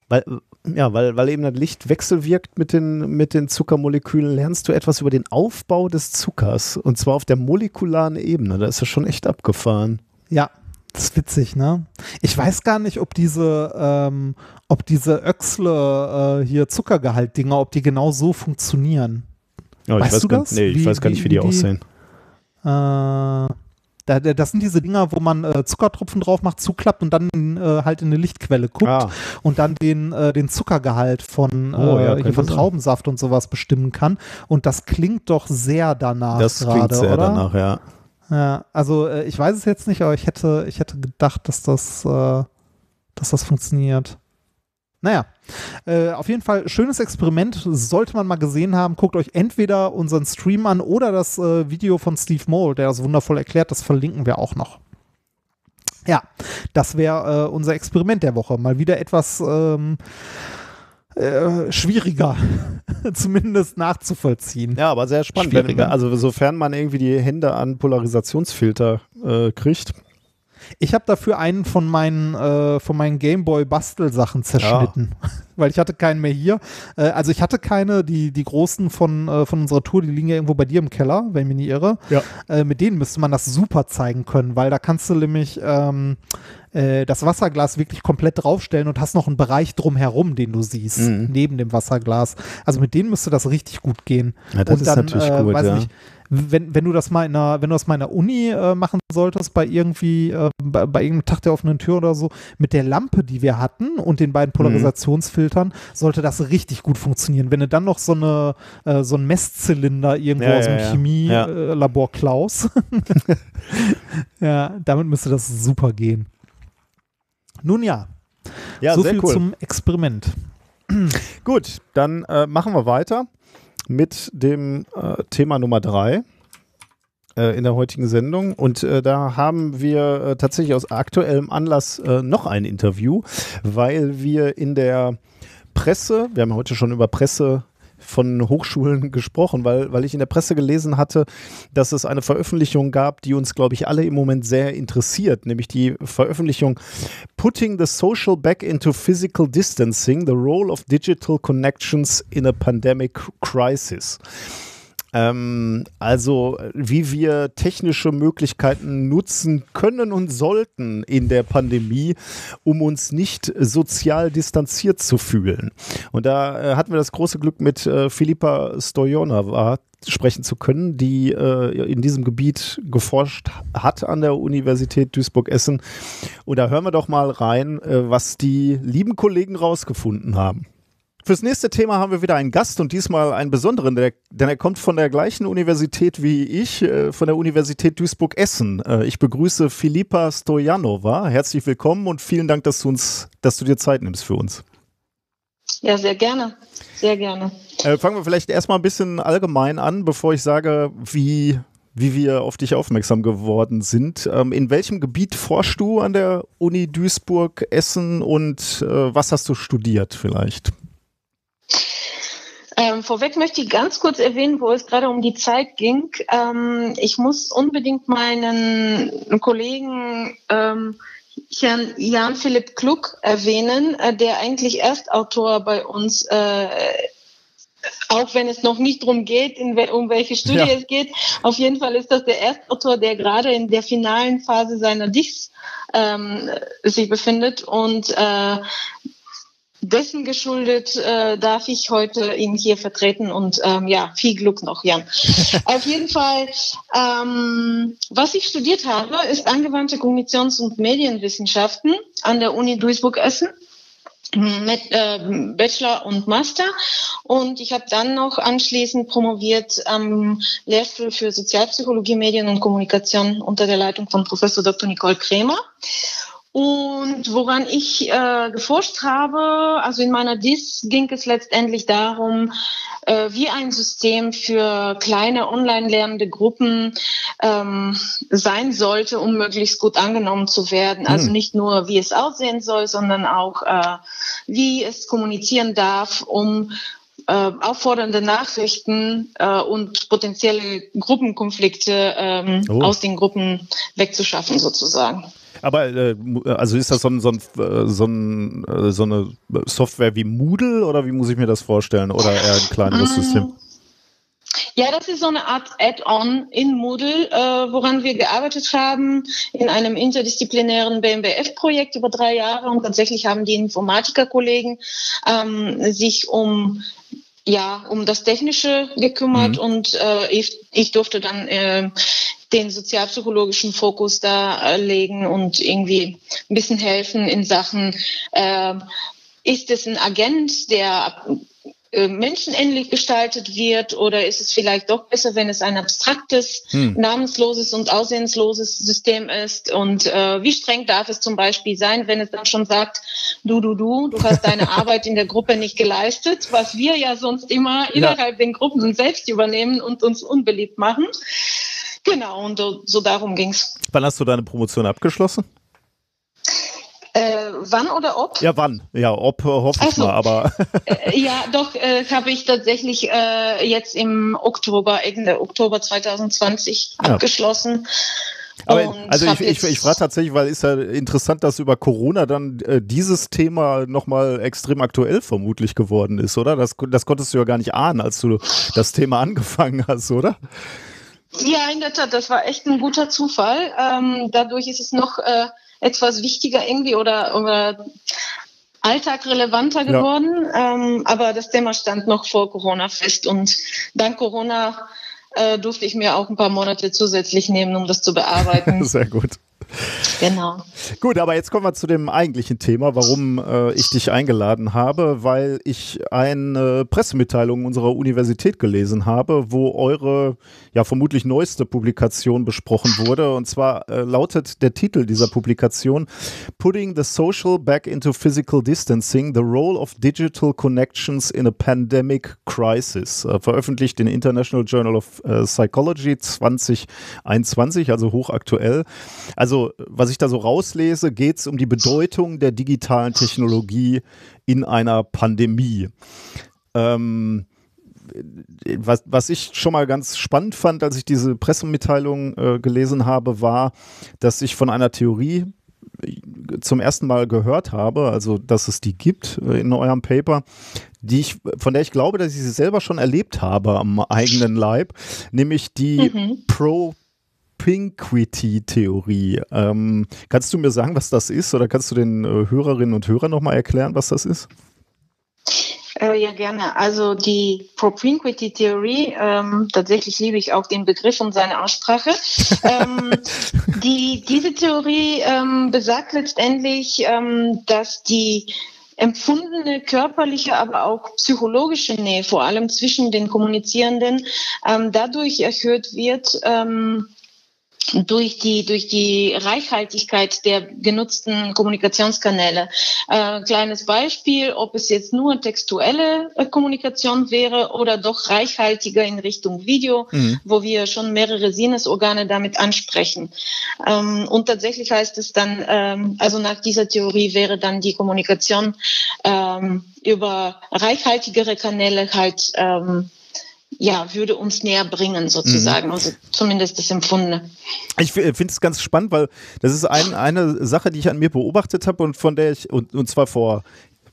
weil, ja, weil, weil eben das Licht wechselwirkt mit den, mit den Zuckermolekülen, lernst du etwas über den Aufbau des Zuckers. Und zwar auf der molekularen Ebene. Da ist das schon echt abgefahren. Ja, das ist witzig, ne? Ich weiß gar nicht, ob diese, ähm, ob diese Öxle äh, hier Zuckergehalt-Dinger, ob die genau so funktionieren. Ich Weißt weiß du gar, das? Nee, ich Wie- weiß gar nicht, wie die, wie die- aussehen. Äh, da, da- das sind diese Dinger, wo man äh, Zuckertropfen drauf macht, zuklappt und dann äh, halt in eine Lichtquelle guckt Ah. und dann den, äh, den Zuckergehalt von, Oh, ja, äh, von sein. Traubensaft und sowas bestimmen kann. Und das klingt doch sehr danach Das gerade, klingt sehr oder? danach, ja. Ja, also äh, ich weiß es jetzt nicht, aber ich hätte, ich hätte gedacht, dass das, äh, dass das funktioniert. Naja, äh, auf jeden Fall schönes Experiment, sollte man mal gesehen haben. Guckt euch entweder unseren Stream an oder das äh, Video von Steve Moll, der das wundervoll erklärt. Das verlinken wir auch noch. Ja, das wäre äh, unser Experiment der Woche. Mal wieder etwas, ähm, äh, schwieriger, zumindest nachzuvollziehen. Ja, aber sehr spannend. Wenn, also sofern man irgendwie die Hände an Polarisationsfilter äh, kriegt. Ich habe dafür einen von meinen, äh, von meinen Gameboy-Bastelsachen zerschnitten, ja. Weil ich hatte keinen mehr hier. Äh, also ich hatte keine, die, die großen von, äh, von unserer Tour, die liegen ja irgendwo bei dir im Keller, wenn ich mich nicht irre. Ja. Äh, mit denen müsste man das super zeigen können, weil da kannst du nämlich ähm, äh, das Wasserglas wirklich komplett draufstellen und hast noch einen Bereich drumherum, den du siehst, mhm. neben dem Wasserglas. Also mit denen müsste das richtig gut gehen. Ja, das und ist dann, natürlich äh, gut, ja. Nicht, wenn, wenn du das mal in einer, wenn du das mal in der Uni äh, machen solltest, bei irgendwie, äh, bei, bei, irgendeinem Tag der offenen Tür oder so, mit der Lampe, die wir hatten und den beiden Polarisationsfiltern, mhm. sollte das richtig gut funktionieren. Wenn du dann noch so eine, äh, so ein Messzylinder irgendwo ja, aus dem ja, Chemielabor ja. klaus, ja, damit müsste das super gehen. Nun ja, ja so viel cool. zum Experiment. Gut, dann äh, machen wir weiter mit dem äh, Thema Nummer drei äh, in der heutigen Sendung. Und äh, da haben wir äh, tatsächlich aus aktuellem Anlass äh, noch ein Interview, weil wir in der Presse, wir haben heute schon über Presse von Hochschulen gesprochen, weil, weil ich in der Presse gelesen hatte, dass es eine Veröffentlichung gab, die uns, glaube ich, alle im Moment sehr interessiert, nämlich die Veröffentlichung Putting the Social Back into Physical Distancing, the Role of Digital Connections in a Pandemic Crisis. Ähm, also wie wir technische Möglichkeiten nutzen können und sollten in der Pandemie, um uns nicht sozial distanziert zu fühlen. Und da äh, hatten wir das große Glück mit äh, Filipa Stojanova sprechen zu können, die äh, in diesem Gebiet geforscht hat an der Universität Duisburg-Essen. Und da hören wir doch mal rein, äh, was die lieben Kollegen rausgefunden haben. Fürs nächste Thema haben wir wieder einen Gast und diesmal einen besonderen, der, denn er kommt von der gleichen Universität wie ich, äh, von der Universität Duisburg-Essen. Äh, ich begrüße Filipa Stojanova. Herzlich willkommen und vielen Dank, dass du, uns, dass du dir Zeit nimmst für uns. Ja, sehr gerne. Sehr gerne. Äh, fangen wir vielleicht erstmal ein bisschen allgemein an, bevor ich sage, wie, wie wir auf dich aufmerksam geworden sind. Ähm, in welchem Gebiet forschst du an der Uni Duisburg-Essen und äh, was hast du studiert vielleicht? Ähm, vorweg möchte ich ganz kurz erwähnen, wo es gerade um die Zeit ging. Ähm, ich muss unbedingt meinen Kollegen ähm, Herrn Jan-Philipp Kluck erwähnen, äh, der eigentlich Erstautor bei uns äh, auch wenn es noch nicht darum geht, we um welche Studie ja. es geht. Auf jeden Fall ist das der Erstautor, der gerade in der finalen Phase seiner Dichs ähm, sich befindet und äh, dessen geschuldet äh, darf ich heute ihn hier vertreten und ähm, ja, viel Glück noch, Jan. Auf jeden Fall, ähm, was ich studiert habe, ist angewandte Kommunikations- und Medienwissenschaften an der Uni Duisburg-Essen mit äh, Bachelor und Master und ich habe dann noch anschließend promoviert am Lehrstuhl für Sozialpsychologie, Medien und Kommunikation unter der Leitung von Professor Dr. Nicole Kremer und woran ich äh, geforscht habe, also in meiner DIS ging es letztendlich darum, äh, wie ein System für kleine online lernende Gruppen ähm, sein sollte, um möglichst gut angenommen zu werden. Also hm. nicht nur, wie es aussehen soll, sondern auch, äh, wie es kommunizieren darf, um äh, auffordernde Nachrichten äh, und potenzielle Gruppenkonflikte ähm, oh. aus den Gruppen wegzuschaffen, sozusagen. Aber äh, also ist das so, ein, so, ein, äh, so, ein, äh, so, eine Software wie Moodle oder wie muss ich mir das vorstellen? Oder eher ein kleineres mm. System? Ja, das ist so eine Art Add-on in Moodle, äh, woran wir gearbeitet haben in einem interdisziplinären BMBF-Projekt über drei Jahre. Und tatsächlich haben die Informatikerkollegen ähm, sich um ja um das Technische gekümmert mhm. und äh, ich, ich durfte dann äh, den sozialpsychologischen Fokus da äh, legen und irgendwie ein bisschen helfen in Sachen, äh, ist es ein Agent, der äh, menschenähnlich gestaltet wird oder ist es vielleicht doch besser, wenn es ein abstraktes, hm. namensloses und aussehensloses System ist und äh, wie streng darf es zum Beispiel sein, wenn es dann schon sagt, du, du, du, du hast deine Arbeit in der Gruppe nicht geleistet, was wir ja sonst immer ja. innerhalb den Gruppen selbst übernehmen und uns unbeliebt machen. Genau, und so, so darum ging's. Wann hast du deine Promotion abgeschlossen? Äh, wann oder ob? Ja, wann? Ja, ob äh, hoffe ich so. mal, aber. Äh, ja, doch, äh, habe ich tatsächlich äh, jetzt im Oktober, Ende Oktober 2020 Ja. abgeschlossen. Aber Und also ich, ich, ich frage tatsächlich, weil ist ja interessant, dass über Corona dann äh, dieses Thema nochmal extrem aktuell vermutlich geworden ist, oder? Das, das konntest du ja gar nicht ahnen, als du das Thema angefangen hast, oder? Ja, in der Tat, das war echt ein guter Zufall. Ähm, dadurch ist es noch äh, etwas wichtiger irgendwie oder, oder alltagrelevanter Ja. geworden. Ähm, aber das Thema stand noch vor Corona fest und dank Corona äh, durfte ich mir auch ein paar Monate zusätzlich nehmen, um das zu bearbeiten. Sehr gut. Genau. Gut, aber jetzt kommen wir zu dem eigentlichen Thema, warum äh, ich dich eingeladen habe, weil ich eine Pressemitteilung unserer Universität gelesen habe, wo eure ja vermutlich neueste Publikation besprochen wurde. Und zwar äh, lautet der Titel dieser Publikation Putting the Social Back into Physical Distancing, the Role of Digital Connections in a Pandemic Crisis. Äh, veröffentlicht in International Journal of äh, Psychology 2021, also hochaktuell. Also, was ich da so rauslese, geht es um die Bedeutung der digitalen Technologie in einer Pandemie. Ähm, was, was ich schon mal ganz spannend fand, als ich diese Pressemitteilung äh, gelesen habe, war, dass ich von einer Theorie äh, zum ersten Mal gehört habe, also dass es die gibt äh, in eurem Paper, die ich, von der ich glaube, dass ich sie selber schon erlebt habe am eigenen Leib, nämlich die Mhm. Propinquity-Theorie. Ähm, kannst du mir sagen, was das ist, oder kannst du den äh, Hörerinnen und Hörern nochmal erklären, was das ist? Äh, ja, gerne. Also die Propinquity-Theorie, ähm, tatsächlich liebe ich auch den Begriff und seine Aussprache. ähm, die, diese Theorie ähm, besagt letztendlich, ähm, dass die empfundene körperliche, aber auch psychologische Nähe, vor allem zwischen den Kommunizierenden, ähm, dadurch erhöht wird, ähm, durch die, durch die Reichhaltigkeit der genutzten Kommunikationskanäle. Äh, kleines Beispiel, ob es jetzt nur textuelle äh, Kommunikation wäre oder doch reichhaltiger in Richtung Video, Mhm. wo wir schon mehrere Sinnesorgane damit ansprechen. Ähm, und tatsächlich heißt es dann, ähm, also nach dieser Theorie wäre dann die Kommunikation ähm, über reichhaltigere Kanäle halt ähm, ja, würde uns näher bringen, sozusagen. Also zumindest das Empfundene. Ich finde es ganz spannend, weil das ist ein, eine Sache, die ich an mir beobachtet habe und von der ich, und, und zwar vor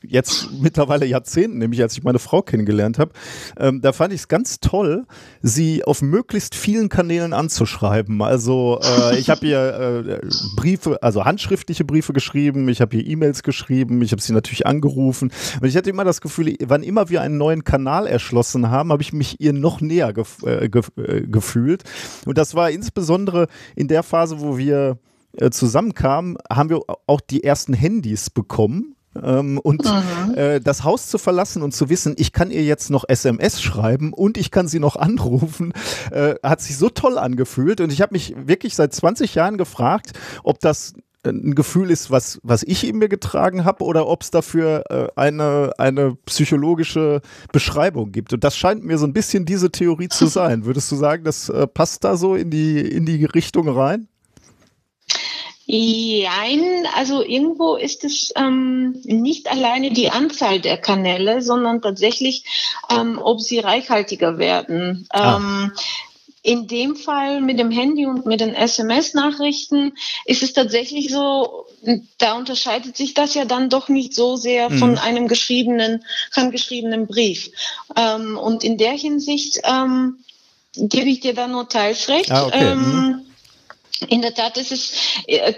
jetzt mittlerweile Jahrzehnten, nämlich als ich meine Frau kennengelernt habe, ähm, da fand ich es ganz toll, sie auf möglichst vielen Kanälen anzuschreiben. Also äh, ich habe ihr äh, Briefe, also handschriftliche Briefe geschrieben, ich habe ihr E-Mails geschrieben, ich habe sie natürlich angerufen und ich hatte immer das Gefühl, wann immer wir einen neuen Kanal erschlossen haben, habe ich mich ihr noch näher gef äh, gef äh, gefühlt und das war insbesondere in der Phase, wo wir äh, zusammenkamen, haben wir auch die ersten Handys bekommen. Ähm, und äh, das Haus zu verlassen und zu wissen, ich kann ihr jetzt noch SMS schreiben und ich kann sie noch anrufen, äh, hat sich so toll angefühlt. Und ich habe mich wirklich seit 20 Jahren gefragt, ob das ein Gefühl ist, was, was ich in mir getragen habe, oder ob es dafür äh, eine, eine psychologische Beschreibung gibt. Und das scheint mir so ein bisschen diese Theorie zu sein. Würdest du sagen, das äh, passt da so in die, in die Richtung rein? Jein, also irgendwo ist es ähm, nicht alleine die Anzahl der Kanäle, sondern tatsächlich, ähm, ob sie reichhaltiger werden. Ah. Ähm, in dem Fall mit dem Handy und mit den SMS-Nachrichten ist es tatsächlich so, da unterscheidet sich das ja dann doch nicht so sehr von einem geschriebenen, handgeschriebenen Brief. Ähm, und in der Hinsicht ähm, gebe ich dir da nur teils recht. Ah, okay. Ähm, in der Tat ist es, äh,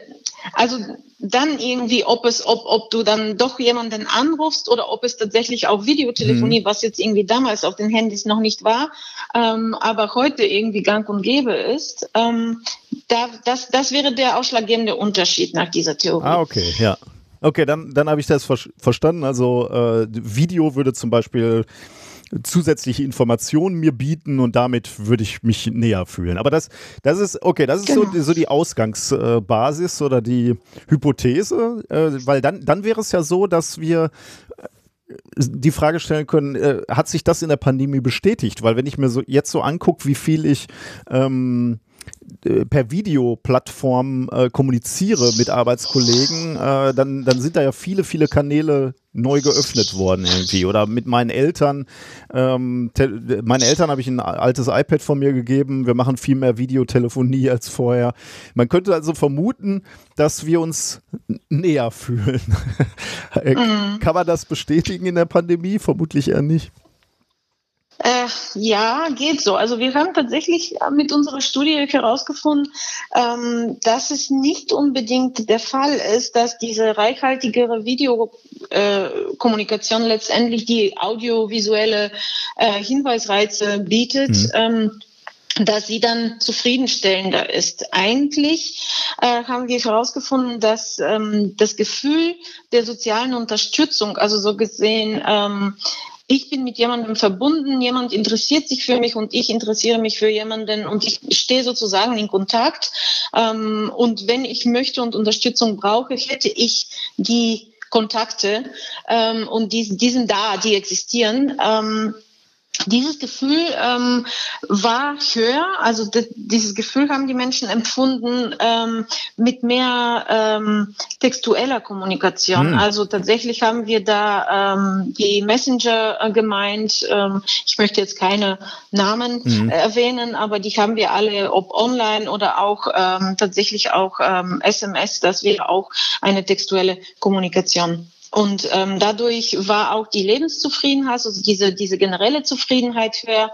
also dann irgendwie, ob es, ob, ob du dann doch jemanden anrufst oder ob es tatsächlich auch Videotelefonie, was jetzt irgendwie damals auf den Handys noch nicht war, ähm, aber heute irgendwie gang und gäbe ist, ähm, da, das, das wäre der ausschlaggebende Unterschied nach dieser Theorie. Ah, okay, ja. Okay, dann, dann habe ich das ver verstanden. Also äh, Video würde zum Beispiel zusätzliche Informationen mir bieten und damit würde ich mich näher fühlen. Aber das, das ist, okay, das ist so, Genau. so die Ausgangsbasis oder die Hypothese, äh, weil dann, dann wäre es ja so, dass wir äh, die Frage stellen können, äh, hat sich das in der Pandemie bestätigt? Weil wenn ich mir so jetzt so angucke, wie viel ich ähm, äh, per Videoplattform äh, kommuniziere mit Arbeitskollegen, äh, dann, dann sind da ja viele, viele Kanäle neu geöffnet worden irgendwie. Oder mit meinen Eltern. Ähm, meine Eltern habe ich ein altes iPad von mir gegeben. Wir machen viel mehr Videotelefonie als vorher. Man könnte also vermuten, dass wir uns näher fühlen. mhm. Kann man das bestätigen in der Pandemie? Vermutlich eher nicht. Äh, ja, geht so. Also wir haben tatsächlich mit unserer Studie herausgefunden, ähm, dass es nicht unbedingt der Fall ist, dass diese reichhaltigere Videokommunikation äh, letztendlich die audiovisuelle äh, Hinweisreize bietet. Mhm. Ähm, dass sie dann zufriedenstellender ist. Eigentlich äh, haben wir herausgefunden, dass ähm, das Gefühl der sozialen Unterstützung, also so gesehen ähm, ich bin mit jemandem verbunden, jemand interessiert sich für mich und ich interessiere mich für jemanden und ich stehe sozusagen in Kontakt. Ähm, und wenn ich möchte und Unterstützung brauche, hätte ich die Kontakte ähm, und die, die sind da, die existieren. Ähm, dieses Gefühl ähm, war höher, also dieses Gefühl haben die Menschen empfunden ähm, mit mehr ähm, textueller Kommunikation. Mhm. Also tatsächlich haben wir da ähm, die Messenger äh, gemeint. Ähm, ich möchte jetzt keine Namen mhm. äh, erwähnen, aber die haben wir alle, ob online oder auch ähm, tatsächlich auch ähm, SMS, dass wir auch eine textuelle Kommunikation und ähm, dadurch war auch die Lebenszufriedenheit, also diese, diese generelle Zufriedenheit höher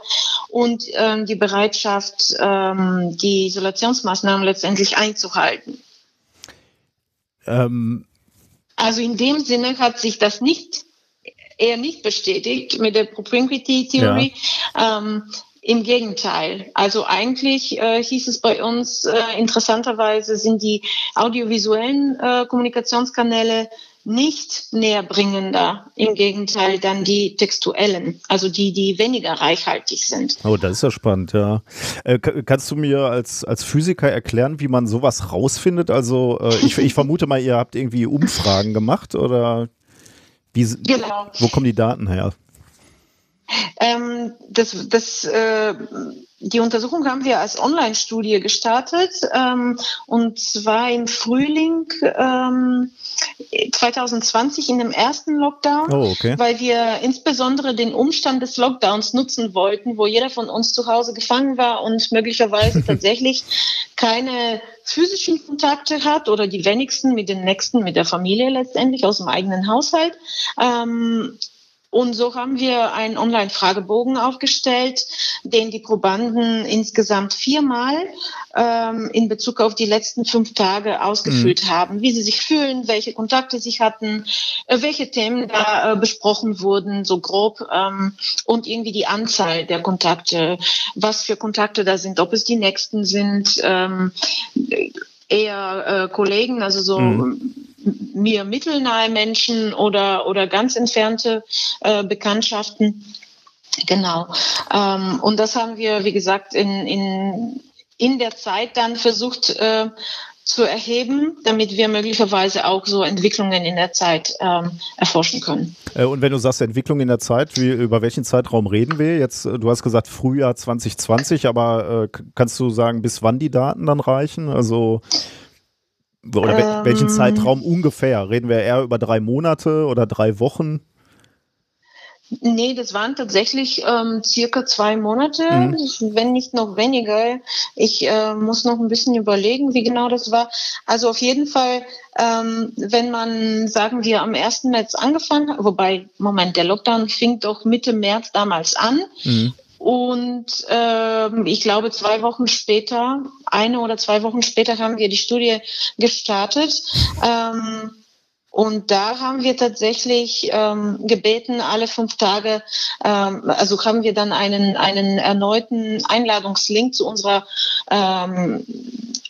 und ähm, die Bereitschaft, ähm, die Isolationsmaßnahmen letztendlich einzuhalten. Ähm. Also in dem Sinne hat sich das nicht eher nicht bestätigt mit der Propinquity-Theorie. Ja. Ähm, im Gegenteil. Also eigentlich äh, hieß es bei uns, äh, interessanterweise sind die audiovisuellen äh, Kommunikationskanäle nicht näherbringender, im Gegenteil dann die textuellen, also die, die weniger reichhaltig sind. Oh, das ist ja spannend, ja. Äh, kannst du mir als, als Physiker erklären, wie man sowas rausfindet? Also äh, ich, ich vermute mal, ihr habt irgendwie Umfragen gemacht oder wie, genau. wo kommen die Daten her? Ähm, das, das, äh, die Untersuchung haben wir als Online-Studie gestartet ähm, und zwar im Frühling ähm, 2020 in dem ersten Lockdown, oh, okay. weil wir insbesondere den Umstand des Lockdowns nutzen wollten, wo jeder von uns zu Hause gefangen war und möglicherweise tatsächlich keine physischen Kontakte hat oder die wenigsten mit den Nächsten, mit der Familie letztendlich aus dem eigenen Haushalt. Ähm, und so haben wir einen Online-Fragebogen aufgestellt, den die Probanden insgesamt viermal ähm, in Bezug auf die letzten fünf Tage ausgefüllt mhm. haben, wie sie sich fühlen, welche Kontakte sie hatten, äh, welche Themen da äh, besprochen wurden, so grob, ähm, und irgendwie die Anzahl der Kontakte, was für Kontakte da sind, ob es die nächsten sind, ähm, eher äh, Kollegen, also so mhm mir mittelnahe Menschen oder, oder ganz entfernte äh, Bekanntschaften. Genau. Ähm, und das haben wir, wie gesagt, in, in, in der Zeit dann versucht äh, zu erheben, damit wir möglicherweise auch so Entwicklungen in der Zeit ähm, erforschen können. Äh, und wenn du sagst Entwicklung in der Zeit, wie, über welchen Zeitraum reden wir? Jetzt, äh, du hast gesagt Frühjahr 2020, aber äh, kannst du sagen, bis wann die Daten dann reichen? Also oder ähm, welchen Zeitraum ungefähr? Reden wir eher über drei Monate oder drei Wochen? Nee, das waren tatsächlich ähm, circa zwei Monate, mhm. wenn nicht noch weniger. Ich äh, muss noch ein bisschen überlegen, wie genau das war. Also auf jeden Fall, ähm, wenn man, sagen wir, am 1. März angefangen hat, wobei, Moment, der Lockdown fing doch Mitte März damals an. Mhm. Und ähm, ich glaube, zwei Wochen später, eine oder zwei Wochen später haben wir die Studie gestartet. Ähm, und da haben wir tatsächlich ähm, gebeten, alle fünf Tage, ähm, also haben wir dann einen, einen erneuten Einladungslink zu unserer ähm,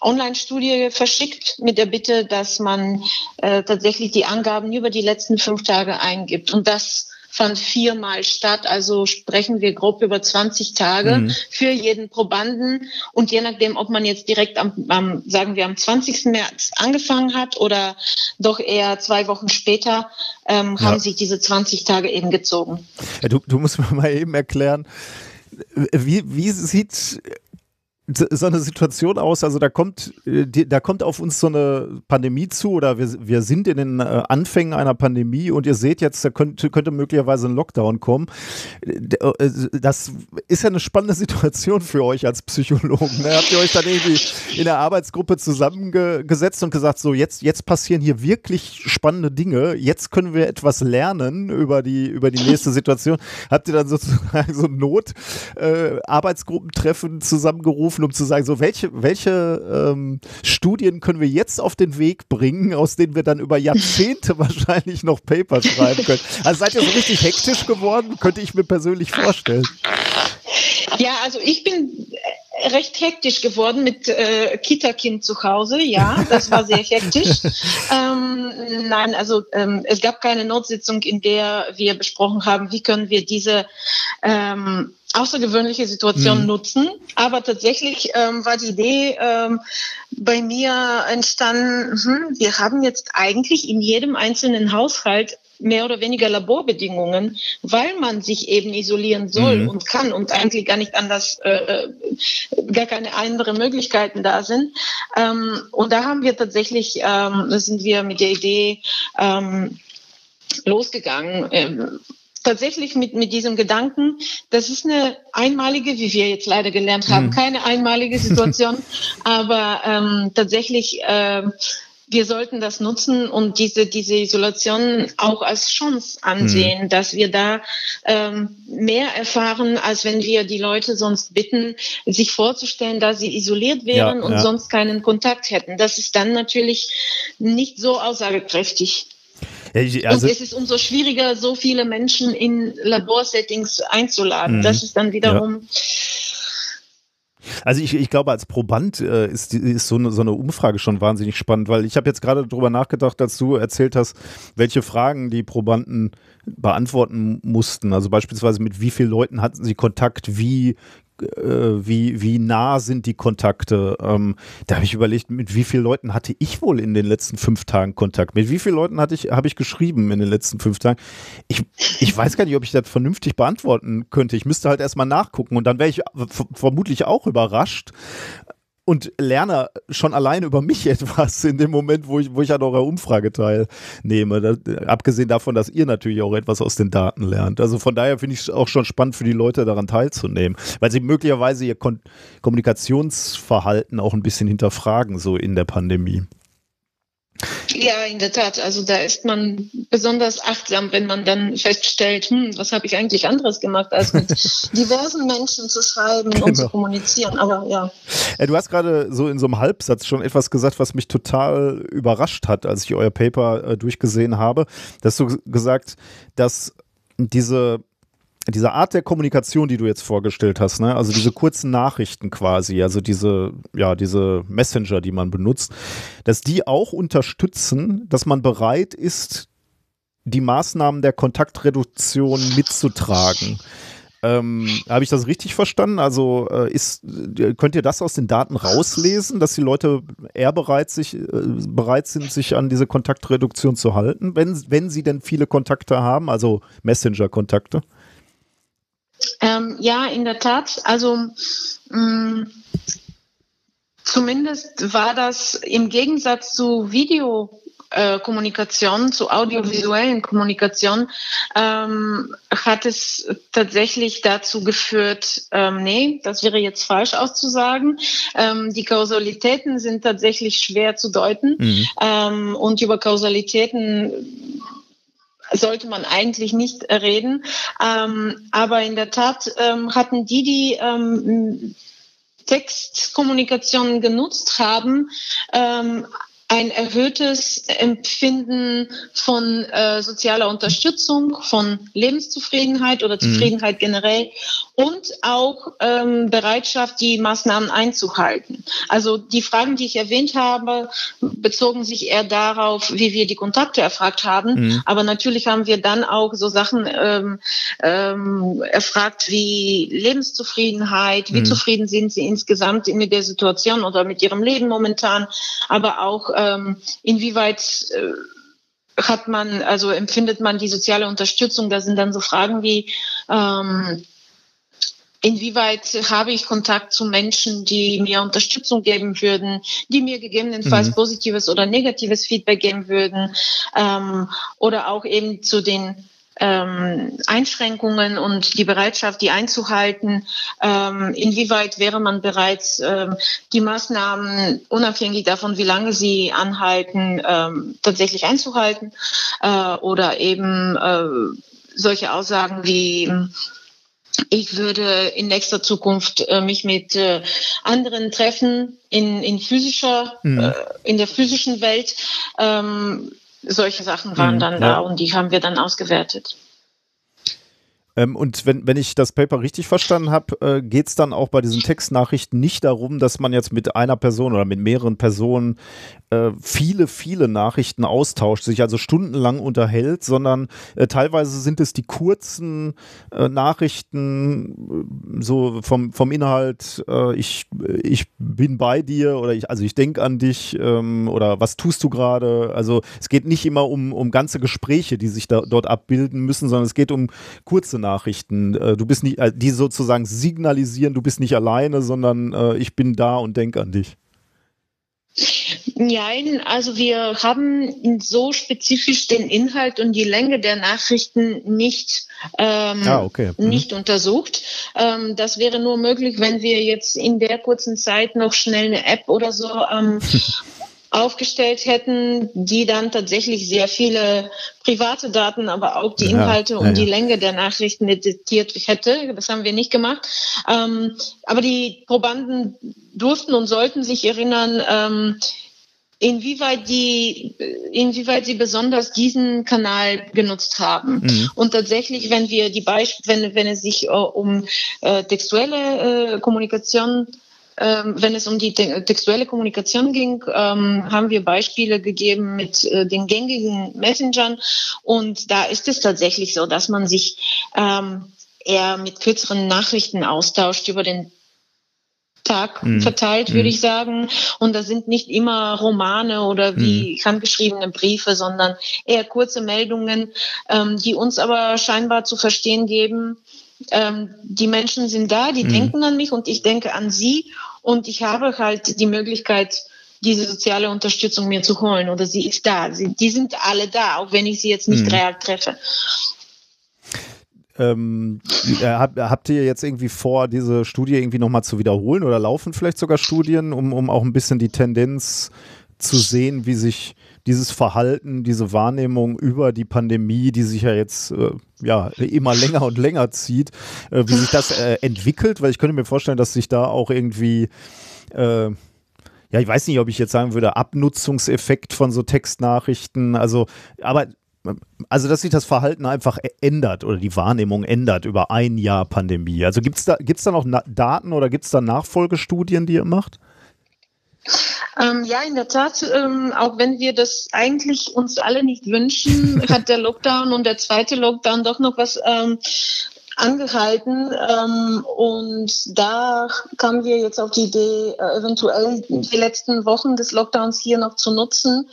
Online-Studie verschickt mit der Bitte, dass man äh, tatsächlich die Angaben über die letzten fünf Tage eingibt. Und das fand viermal statt. Also sprechen wir grob über 20 Tage mhm. für jeden Probanden. Und je nachdem, ob man jetzt direkt am, am, sagen wir, am 20. März angefangen hat oder doch eher zwei Wochen später, ähm, ja. haben sich diese 20 Tage eben gezogen. Ja, du, du musst mir mal eben erklären, wie, wie sieht so eine Situation aus, also da kommt, äh, da kommt auf uns so eine Pandemie zu oder wir, wir sind in den äh, Anfängen einer Pandemie und ihr seht jetzt, da könnte, könnte möglicherweise ein Lockdown kommen. Äh, das ist ja eine spannende Situation für euch als Psychologen. Ne? Habt ihr euch dann irgendwie in der Arbeitsgruppe zusammengesetzt und gesagt, so jetzt, jetzt passieren hier wirklich spannende Dinge, jetzt können wir etwas lernen über die, über die nächste Situation. Habt ihr dann sozusagen so Not-Arbeitsgruppentreffen zusammengerufen? Aufrufen, um zu sagen, so welche, welche ähm, Studien können wir jetzt auf den Weg bringen, aus denen wir dann über Jahrzehnte wahrscheinlich noch Paper schreiben können. Also seid ihr so richtig hektisch geworden, könnte ich mir persönlich vorstellen. Ja, also ich bin recht hektisch geworden mit äh, Kita-Kind zu Hause. Ja, das war sehr hektisch. ähm, nein, also ähm, es gab keine Notsitzung, in der wir besprochen haben, wie können wir diese ähm, außergewöhnliche Situation mhm. nutzen. Aber tatsächlich ähm, war die Idee ähm, bei mir entstanden, hm, wir haben jetzt eigentlich in jedem einzelnen Haushalt mehr oder weniger Laborbedingungen, weil man sich eben isolieren soll mhm. und kann und eigentlich gar nicht anders, äh, äh, gar keine andere Möglichkeiten da sind. Ähm, und da haben wir tatsächlich, ähm, da sind wir mit der Idee ähm, losgegangen. Tatsächlich mit, mit diesem Gedanken, das ist eine einmalige, wie wir jetzt leider gelernt haben, mhm. keine einmalige Situation, aber ähm, tatsächlich äh, wir sollten das nutzen und diese, diese Isolation auch als Chance ansehen, mhm. dass wir da ähm, mehr erfahren, als wenn wir die Leute sonst bitten, sich vorzustellen, dass sie isoliert wären ja, und ja. sonst keinen Kontakt hätten. Das ist dann natürlich nicht so aussagekräftig. Ja, also und es ist umso schwieriger, so viele Menschen in Laborsettings einzuladen. Mhm. Das ist dann wiederum also ich, ich glaube, als Proband äh, ist, ist so, eine, so eine Umfrage schon wahnsinnig spannend, weil ich habe jetzt gerade darüber nachgedacht, dass du erzählt hast, welche Fragen die Probanden beantworten mussten. Also beispielsweise mit wie vielen Leuten hatten sie Kontakt, wie wie, wie nah sind die Kontakte. Ähm, da habe ich überlegt, mit wie vielen Leuten hatte ich wohl in den letzten fünf Tagen Kontakt? Mit wie vielen Leuten hatte ich, habe ich geschrieben in den letzten fünf Tagen? Ich, ich weiß gar nicht, ob ich das vernünftig beantworten könnte. Ich müsste halt erstmal nachgucken und dann wäre ich vermutlich auch überrascht, und lerne schon alleine über mich etwas in dem Moment, wo ich, wo ich an eurer Umfrage teilnehme. Da, abgesehen davon, dass ihr natürlich auch etwas aus den Daten lernt. Also von daher finde ich es auch schon spannend für die Leute daran teilzunehmen, weil sie möglicherweise ihr Kon Kommunikationsverhalten auch ein bisschen hinterfragen, so in der Pandemie. Ja, in der Tat. Also da ist man besonders achtsam, wenn man dann feststellt, hm, was habe ich eigentlich anderes gemacht, als mit diversen Menschen zu schreiben genau. und zu kommunizieren. Aber ja. ja du hast gerade so in so einem Halbsatz schon etwas gesagt, was mich total überrascht hat, als ich euer Paper äh, durchgesehen habe. Da hast du gesagt, dass diese diese Art der Kommunikation, die du jetzt vorgestellt hast, ne? also diese kurzen Nachrichten quasi, also diese, ja, diese Messenger, die man benutzt, dass die auch unterstützen, dass man bereit ist, die Maßnahmen der Kontaktreduktion mitzutragen. Ähm, Habe ich das richtig verstanden? Also äh, ist, könnt ihr das aus den Daten rauslesen, dass die Leute eher bereit, sich, äh, bereit sind, sich an diese Kontaktreduktion zu halten, wenn, wenn sie denn viele Kontakte haben, also Messenger-Kontakte? Ähm, ja, in der Tat. Also mh, mm, zumindest war das im Gegensatz zu Video äh, Kommunikation, zu audiovisuellen Kommunikation, ähm, hat es tatsächlich dazu geführt, ähm, nee, das wäre jetzt falsch auszusagen. Ähm, die Kausalitäten sind tatsächlich schwer zu deuten. Mhm. Ähm, und über Kausalitäten sollte man eigentlich nicht reden. Ähm, aber in der Tat ähm, hatten die, die ähm, Textkommunikation genutzt haben, ähm, ein erhöhtes Empfinden von äh, sozialer Unterstützung, von Lebenszufriedenheit oder mhm. Zufriedenheit mhm. generell und auch ähm, Bereitschaft, die Maßnahmen einzuhalten. Also die Fragen, die ich erwähnt habe, bezogen sich eher darauf, wie wir die Kontakte erfragt haben. Mhm. Aber natürlich haben wir dann auch so Sachen ähm, ähm, erfragt wie Lebenszufriedenheit, wie mhm. zufrieden sind sie insgesamt mit der Situation oder mit ihrem Leben momentan, aber auch ähm, inwieweit äh, hat man, also empfindet man die soziale Unterstützung? Da sind dann so Fragen wie, ähm, inwieweit habe ich Kontakt zu Menschen, die mir Unterstützung geben würden, die mir gegebenenfalls mhm. positives oder negatives Feedback geben würden ähm, oder auch eben zu den ähm, Einschränkungen und die Bereitschaft, die einzuhalten. Ähm, inwieweit wäre man bereit, ähm, die Maßnahmen unabhängig davon, wie lange sie anhalten, ähm, tatsächlich einzuhalten? Äh, oder eben äh, solche Aussagen wie ich würde in nächster Zukunft äh, mich mit äh, anderen treffen in, in physischer, mhm. äh, in der physischen Welt. Ähm, solche Sachen waren mhm, dann ja. da und die haben wir dann ausgewertet. Ähm, und wenn, wenn ich das Paper richtig verstanden habe, äh, geht es dann auch bei diesen Textnachrichten nicht darum, dass man jetzt mit einer Person oder mit mehreren Personen äh, viele, viele Nachrichten austauscht, sich also stundenlang unterhält, sondern äh, teilweise sind es die kurzen äh, Nachrichten, äh, so vom, vom Inhalt, äh, ich, ich bin bei dir oder ich, also ich denke an dich ähm, oder was tust du gerade? Also es geht nicht immer um, um ganze Gespräche, die sich da, dort abbilden müssen, sondern es geht um kurze Nachrichten. Nachrichten. Äh, du bist nicht, äh, die sozusagen signalisieren, du bist nicht alleine, sondern äh, ich bin da und denke an dich. Nein, also wir haben so spezifisch den Inhalt und die Länge der Nachrichten nicht, ähm, ah, okay. mhm. nicht untersucht. Ähm, das wäre nur möglich, wenn wir jetzt in der kurzen Zeit noch schnell eine App oder so ähm, aufgestellt hätten, die dann tatsächlich sehr viele private Daten, aber auch die Inhalte ja, und ja, die Länge der Nachrichten editiert hätte. Das haben wir nicht gemacht. Ähm, aber die Probanden durften und sollten sich erinnern, ähm, inwieweit die, inwieweit sie besonders diesen Kanal genutzt haben. Mhm. Und tatsächlich, wenn wir die Beispiele, wenn, wenn es sich äh, um äh, textuelle äh, Kommunikation ähm, wenn es um die textuelle Kommunikation ging, ähm, haben wir Beispiele gegeben mit äh, den gängigen Messengern. Und da ist es tatsächlich so, dass man sich ähm, eher mit kürzeren Nachrichten austauscht über den Tag mhm. verteilt, würde mhm. ich sagen. Und da sind nicht immer Romane oder wie mhm. handgeschriebene Briefe, sondern eher kurze Meldungen, ähm, die uns aber scheinbar zu verstehen geben, ähm, die Menschen sind da, die mhm. denken an mich und ich denke an sie und ich habe halt die Möglichkeit, diese soziale Unterstützung mir zu holen oder sie ist da. Sie, die sind alle da, auch wenn ich sie jetzt nicht mhm. real treffe. Ähm, äh, hab, habt ihr jetzt irgendwie vor, diese Studie irgendwie nochmal zu wiederholen oder laufen vielleicht sogar Studien, um, um auch ein bisschen die Tendenz zu sehen, wie sich dieses Verhalten, diese Wahrnehmung über die Pandemie, die sich ja jetzt äh, ja immer länger und länger zieht, äh, wie sich das äh, entwickelt, weil ich könnte mir vorstellen, dass sich da auch irgendwie äh, ja, ich weiß nicht, ob ich jetzt sagen würde, Abnutzungseffekt von so Textnachrichten, also, aber also, dass sich das Verhalten einfach ändert oder die Wahrnehmung ändert über ein Jahr Pandemie. Also gibt es da, gibt's da noch Daten oder gibt es da Nachfolgestudien, die ihr macht? Ähm, ja, in der Tat, ähm, auch wenn wir das eigentlich uns alle nicht wünschen, hat der Lockdown und der zweite Lockdown doch noch was ähm, angehalten. Ähm, und da kamen wir jetzt auf die Idee, äh, eventuell die letzten Wochen des Lockdowns hier noch zu nutzen,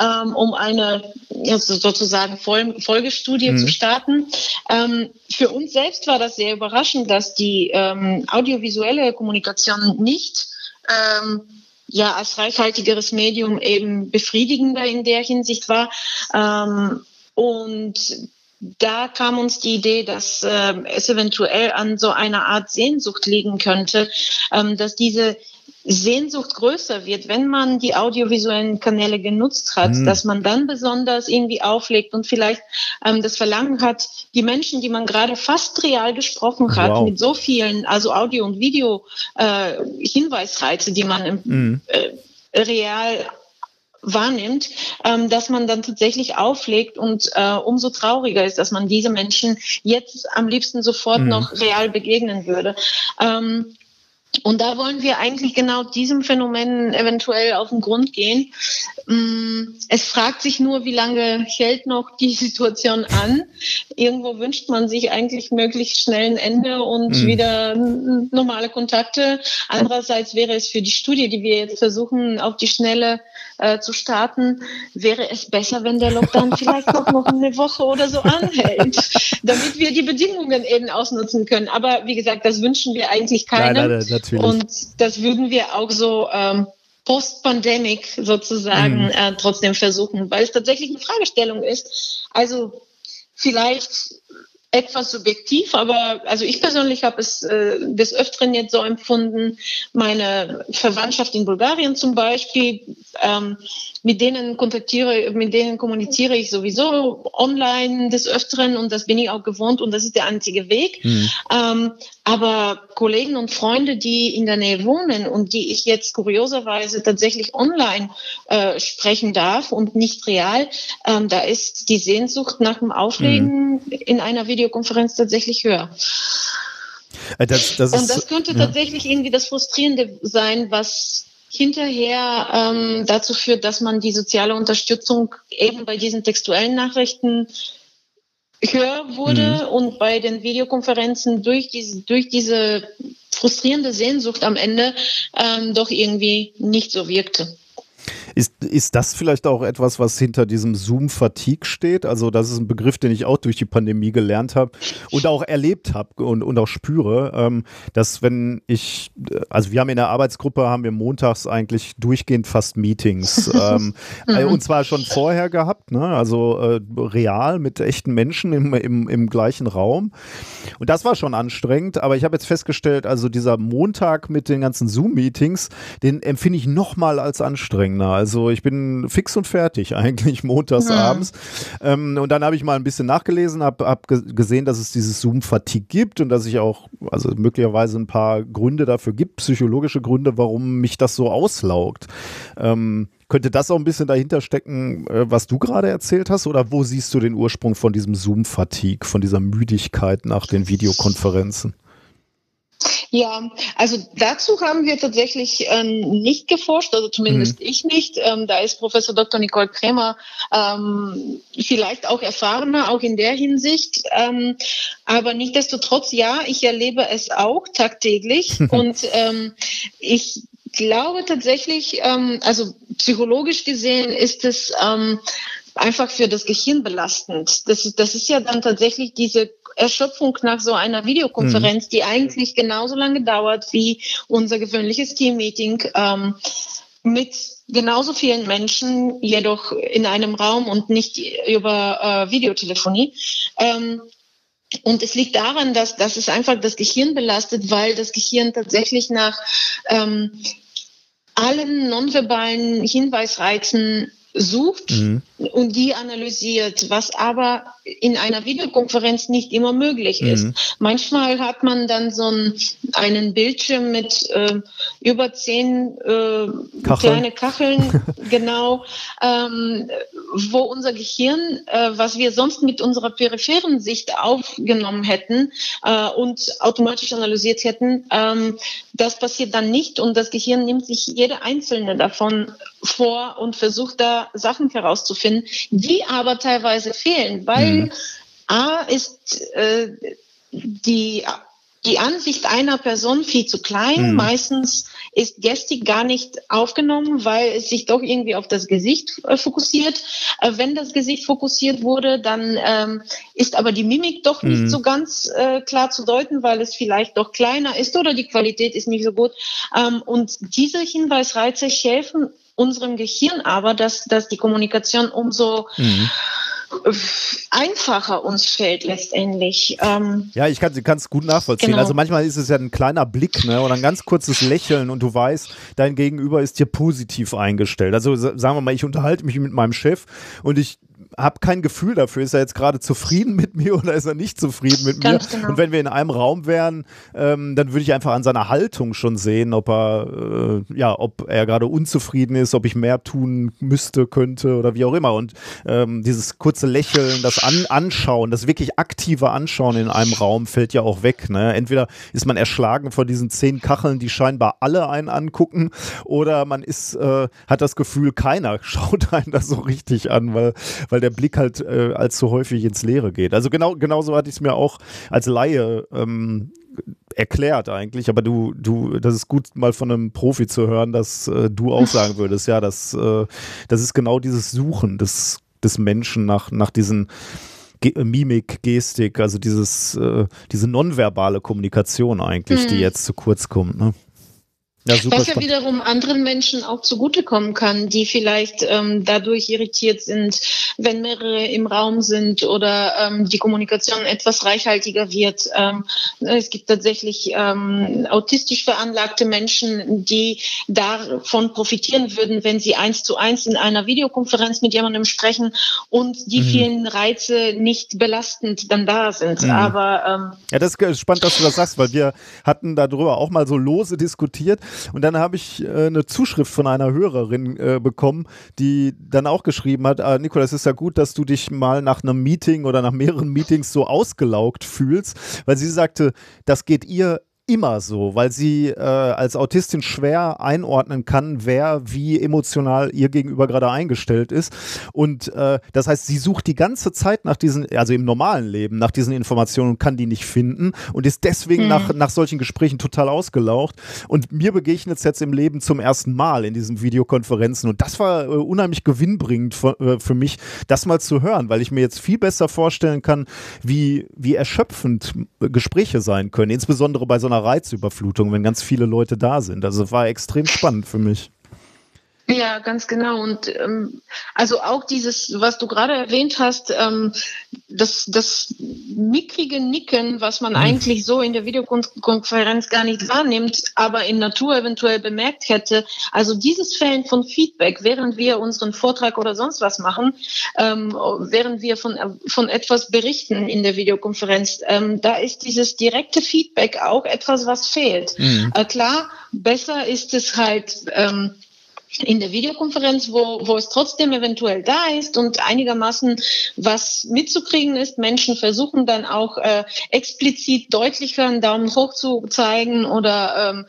ähm, um eine ja, sozusagen Fol Folgestudie mhm. zu starten. Ähm, für uns selbst war das sehr überraschend, dass die ähm, audiovisuelle Kommunikation nicht ähm, ja als reichhaltigeres Medium eben befriedigender in der Hinsicht war. Ähm, und da kam uns die Idee, dass äh, es eventuell an so einer Art Sehnsucht liegen könnte, ähm, dass diese Sehnsucht größer wird, wenn man die audiovisuellen Kanäle genutzt hat, mhm. dass man dann besonders irgendwie auflegt und vielleicht ähm, das Verlangen hat, die Menschen, die man gerade fast real gesprochen hat, wow. mit so vielen, also Audio- und Video-Hinweisreize, äh, die man im, mhm. äh, real wahrnimmt, ähm, dass man dann tatsächlich auflegt und äh, umso trauriger ist, dass man diese Menschen jetzt am liebsten sofort mhm. noch real begegnen würde. Ähm, und da wollen wir eigentlich genau diesem Phänomen eventuell auf den Grund gehen. Mm, es fragt sich nur, wie lange hält noch die Situation an. Irgendwo wünscht man sich eigentlich möglichst schnell ein Ende und mhm. wieder normale Kontakte. Andererseits wäre es für die Studie, die wir jetzt versuchen, auf die Schnelle äh, zu starten, wäre es besser, wenn der Lockdown vielleicht auch noch eine Woche oder so anhält, damit wir die Bedingungen eben ausnutzen können. Aber wie gesagt, das wünschen wir eigentlich keinem. Nein, nein. Und das würden wir auch so ähm, post-pandemic sozusagen mhm. äh, trotzdem versuchen, weil es tatsächlich eine Fragestellung ist. Also vielleicht etwas subjektiv, aber also ich persönlich habe es äh, des Öfteren jetzt so empfunden, meine Verwandtschaft in Bulgarien zum Beispiel, ähm, mit denen kontaktiere, mit denen kommuniziere ich sowieso online des Öfteren und das bin ich auch gewohnt und das ist der einzige Weg. Mhm. Ähm, aber Kollegen und Freunde, die in der Nähe wohnen und die ich jetzt kurioserweise tatsächlich online äh, sprechen darf und nicht real, ähm, da ist die Sehnsucht nach dem Auflegen mhm. in einer Videokonferenz tatsächlich höher. Äh, das, das und das könnte ja. tatsächlich irgendwie das Frustrierende sein, was hinterher ähm, dazu führt, dass man die soziale Unterstützung eben bei diesen textuellen Nachrichten höher wurde mhm. und bei den Videokonferenzen durch diese, durch diese frustrierende Sehnsucht am Ende ähm, doch irgendwie nicht so wirkte. Ist, ist das vielleicht auch etwas, was hinter diesem Zoom-Fatigue steht? Also, das ist ein Begriff, den ich auch durch die Pandemie gelernt habe und auch erlebt habe und, und auch spüre, ähm, dass wenn ich, also wir haben in der Arbeitsgruppe, haben wir montags eigentlich durchgehend fast Meetings. ähm, mhm. Und zwar schon vorher gehabt, ne? also äh, real mit echten Menschen im, im, im gleichen Raum. Und das war schon anstrengend, aber ich habe jetzt festgestellt, also dieser Montag mit den ganzen Zoom-Meetings, den empfinde ich nochmal als anstrengender. Also ich bin fix und fertig eigentlich montags ja. abends. Ähm, und dann habe ich mal ein bisschen nachgelesen, habe hab gesehen, dass es dieses Zoom-Fatigue gibt und dass ich auch, also möglicherweise ein paar Gründe dafür gibt, psychologische Gründe, warum mich das so auslaugt. Ähm, könnte das auch ein bisschen dahinter stecken, äh, was du gerade erzählt hast? Oder wo siehst du den Ursprung von diesem Zoom-Fatigue, von dieser Müdigkeit nach den Videokonferenzen? Ja, also dazu haben wir tatsächlich ähm, nicht geforscht, also zumindest mhm. ich nicht. Ähm, da ist Professor Dr. Nicole Krämer ähm, vielleicht auch erfahrener, auch in der Hinsicht. Ähm, aber nichtdestotrotz, ja, ich erlebe es auch tagtäglich und ähm, ich glaube tatsächlich, ähm, also psychologisch gesehen ist es ähm, einfach für das Gehirn belastend. Das ist, das ist ja dann tatsächlich diese Erschöpfung nach so einer Videokonferenz, mhm. die eigentlich genauso lange dauert wie unser gewöhnliches Teammeeting. Ähm, mit genauso vielen Menschen, jedoch in einem Raum und nicht über äh, Videotelefonie. Ähm, und es liegt daran, dass, dass es einfach das Gehirn belastet, weil das Gehirn tatsächlich nach ähm, allen nonverbalen Hinweisreizen sucht mhm. und die analysiert, was aber in einer Videokonferenz nicht immer möglich ist. Mhm. Manchmal hat man dann so einen, einen Bildschirm mit äh, über zehn äh, Kacheln. kleine Kacheln, genau, ähm, wo unser Gehirn, äh, was wir sonst mit unserer peripheren Sicht aufgenommen hätten äh, und automatisch analysiert hätten, ähm, das passiert dann nicht und das Gehirn nimmt sich jede einzelne davon vor und versucht da Sachen herauszufinden, die aber teilweise fehlen, weil mhm. A ist äh, die die Ansicht einer Person viel zu klein. Mhm. Meistens ist Gestik gar nicht aufgenommen, weil es sich doch irgendwie auf das Gesicht äh, fokussiert. Äh, wenn das Gesicht fokussiert wurde, dann ähm, ist aber die Mimik doch mhm. nicht so ganz äh, klar zu deuten, weil es vielleicht doch kleiner ist oder die Qualität ist nicht so gut. Ähm, und diese Hinweisreize helfen unserem Gehirn aber, dass, dass die Kommunikation umso mhm einfacher uns fällt letztendlich. Ähm ja, ich kann es gut nachvollziehen. Genau. Also manchmal ist es ja ein kleiner Blick ne, oder ein ganz kurzes Lächeln und du weißt, dein Gegenüber ist dir positiv eingestellt. Also sagen wir mal, ich unterhalte mich mit meinem Chef und ich habe kein Gefühl dafür, ist er jetzt gerade zufrieden mit mir oder ist er nicht zufrieden mit Ganz mir. Genau. Und wenn wir in einem Raum wären, ähm, dann würde ich einfach an seiner Haltung schon sehen, ob er, äh, ja, ob er gerade unzufrieden ist, ob ich mehr tun müsste, könnte oder wie auch immer. Und ähm, dieses kurze Lächeln, das An Anschauen, das wirklich aktive Anschauen in einem Raum fällt ja auch weg. Ne? Entweder ist man erschlagen von diesen zehn Kacheln, die scheinbar alle einen angucken, oder man ist, äh, hat das Gefühl, keiner schaut einen das so richtig an, weil, weil der der Blick halt äh, allzu häufig ins Leere geht. Also genau, genauso hatte ich es mir auch als Laie ähm, erklärt eigentlich, aber du, du, das ist gut mal von einem Profi zu hören, dass äh, du auch sagen würdest, ja, das, äh, das ist genau dieses Suchen des, des Menschen nach, nach diesen Ge Mimik, Gestik, also dieses, äh, diese nonverbale Kommunikation eigentlich, mhm. die jetzt zu kurz kommt. Ne? Ja, super Was ja wiederum anderen Menschen auch zugutekommen kann, die vielleicht ähm, dadurch irritiert sind, wenn mehrere im Raum sind oder ähm, die Kommunikation etwas reichhaltiger wird. Ähm, es gibt tatsächlich ähm, autistisch veranlagte Menschen, die davon profitieren würden, wenn sie eins zu eins in einer Videokonferenz mit jemandem sprechen und die mhm. vielen Reize nicht belastend dann da sind. Mhm. Aber ähm, ja, das ist spannend, dass du das sagst, weil wir hatten darüber auch mal so lose diskutiert und dann habe ich äh, eine Zuschrift von einer Hörerin äh, bekommen, die dann auch geschrieben hat, ah, Nikolas, es ist ja gut, dass du dich mal nach einem Meeting oder nach mehreren Meetings so ausgelaugt fühlst, weil sie sagte, das geht ihr immer so, weil sie äh, als Autistin schwer einordnen kann, wer wie emotional ihr gegenüber gerade eingestellt ist. Und äh, das heißt, sie sucht die ganze Zeit nach diesen, also im normalen Leben, nach diesen Informationen und kann die nicht finden und ist deswegen mhm. nach, nach solchen Gesprächen total ausgelaucht. Und mir begegnet es jetzt im Leben zum ersten Mal in diesen Videokonferenzen. Und das war äh, unheimlich gewinnbringend für, äh, für mich, das mal zu hören, weil ich mir jetzt viel besser vorstellen kann, wie, wie erschöpfend Gespräche sein können, insbesondere bei so einer einer Reizüberflutung, wenn ganz viele Leute da sind. Also war extrem spannend für mich. Ja, ganz genau. Und ähm, also auch dieses, was du gerade erwähnt hast, ähm, das, das mickrige Nicken, was man mhm. eigentlich so in der Videokonferenz gar nicht wahrnimmt, aber in Natur eventuell bemerkt hätte. Also dieses Fällen von Feedback, während wir unseren Vortrag oder sonst was machen, ähm, während wir von, von etwas berichten in der Videokonferenz, ähm, da ist dieses direkte Feedback auch etwas, was fehlt. Mhm. Äh, klar, besser ist es halt, ähm, in der Videokonferenz, wo, wo es trotzdem eventuell da ist und einigermaßen was mitzukriegen ist. Menschen versuchen dann auch äh, explizit deutlicher einen Daumen hoch zu zeigen oder ähm,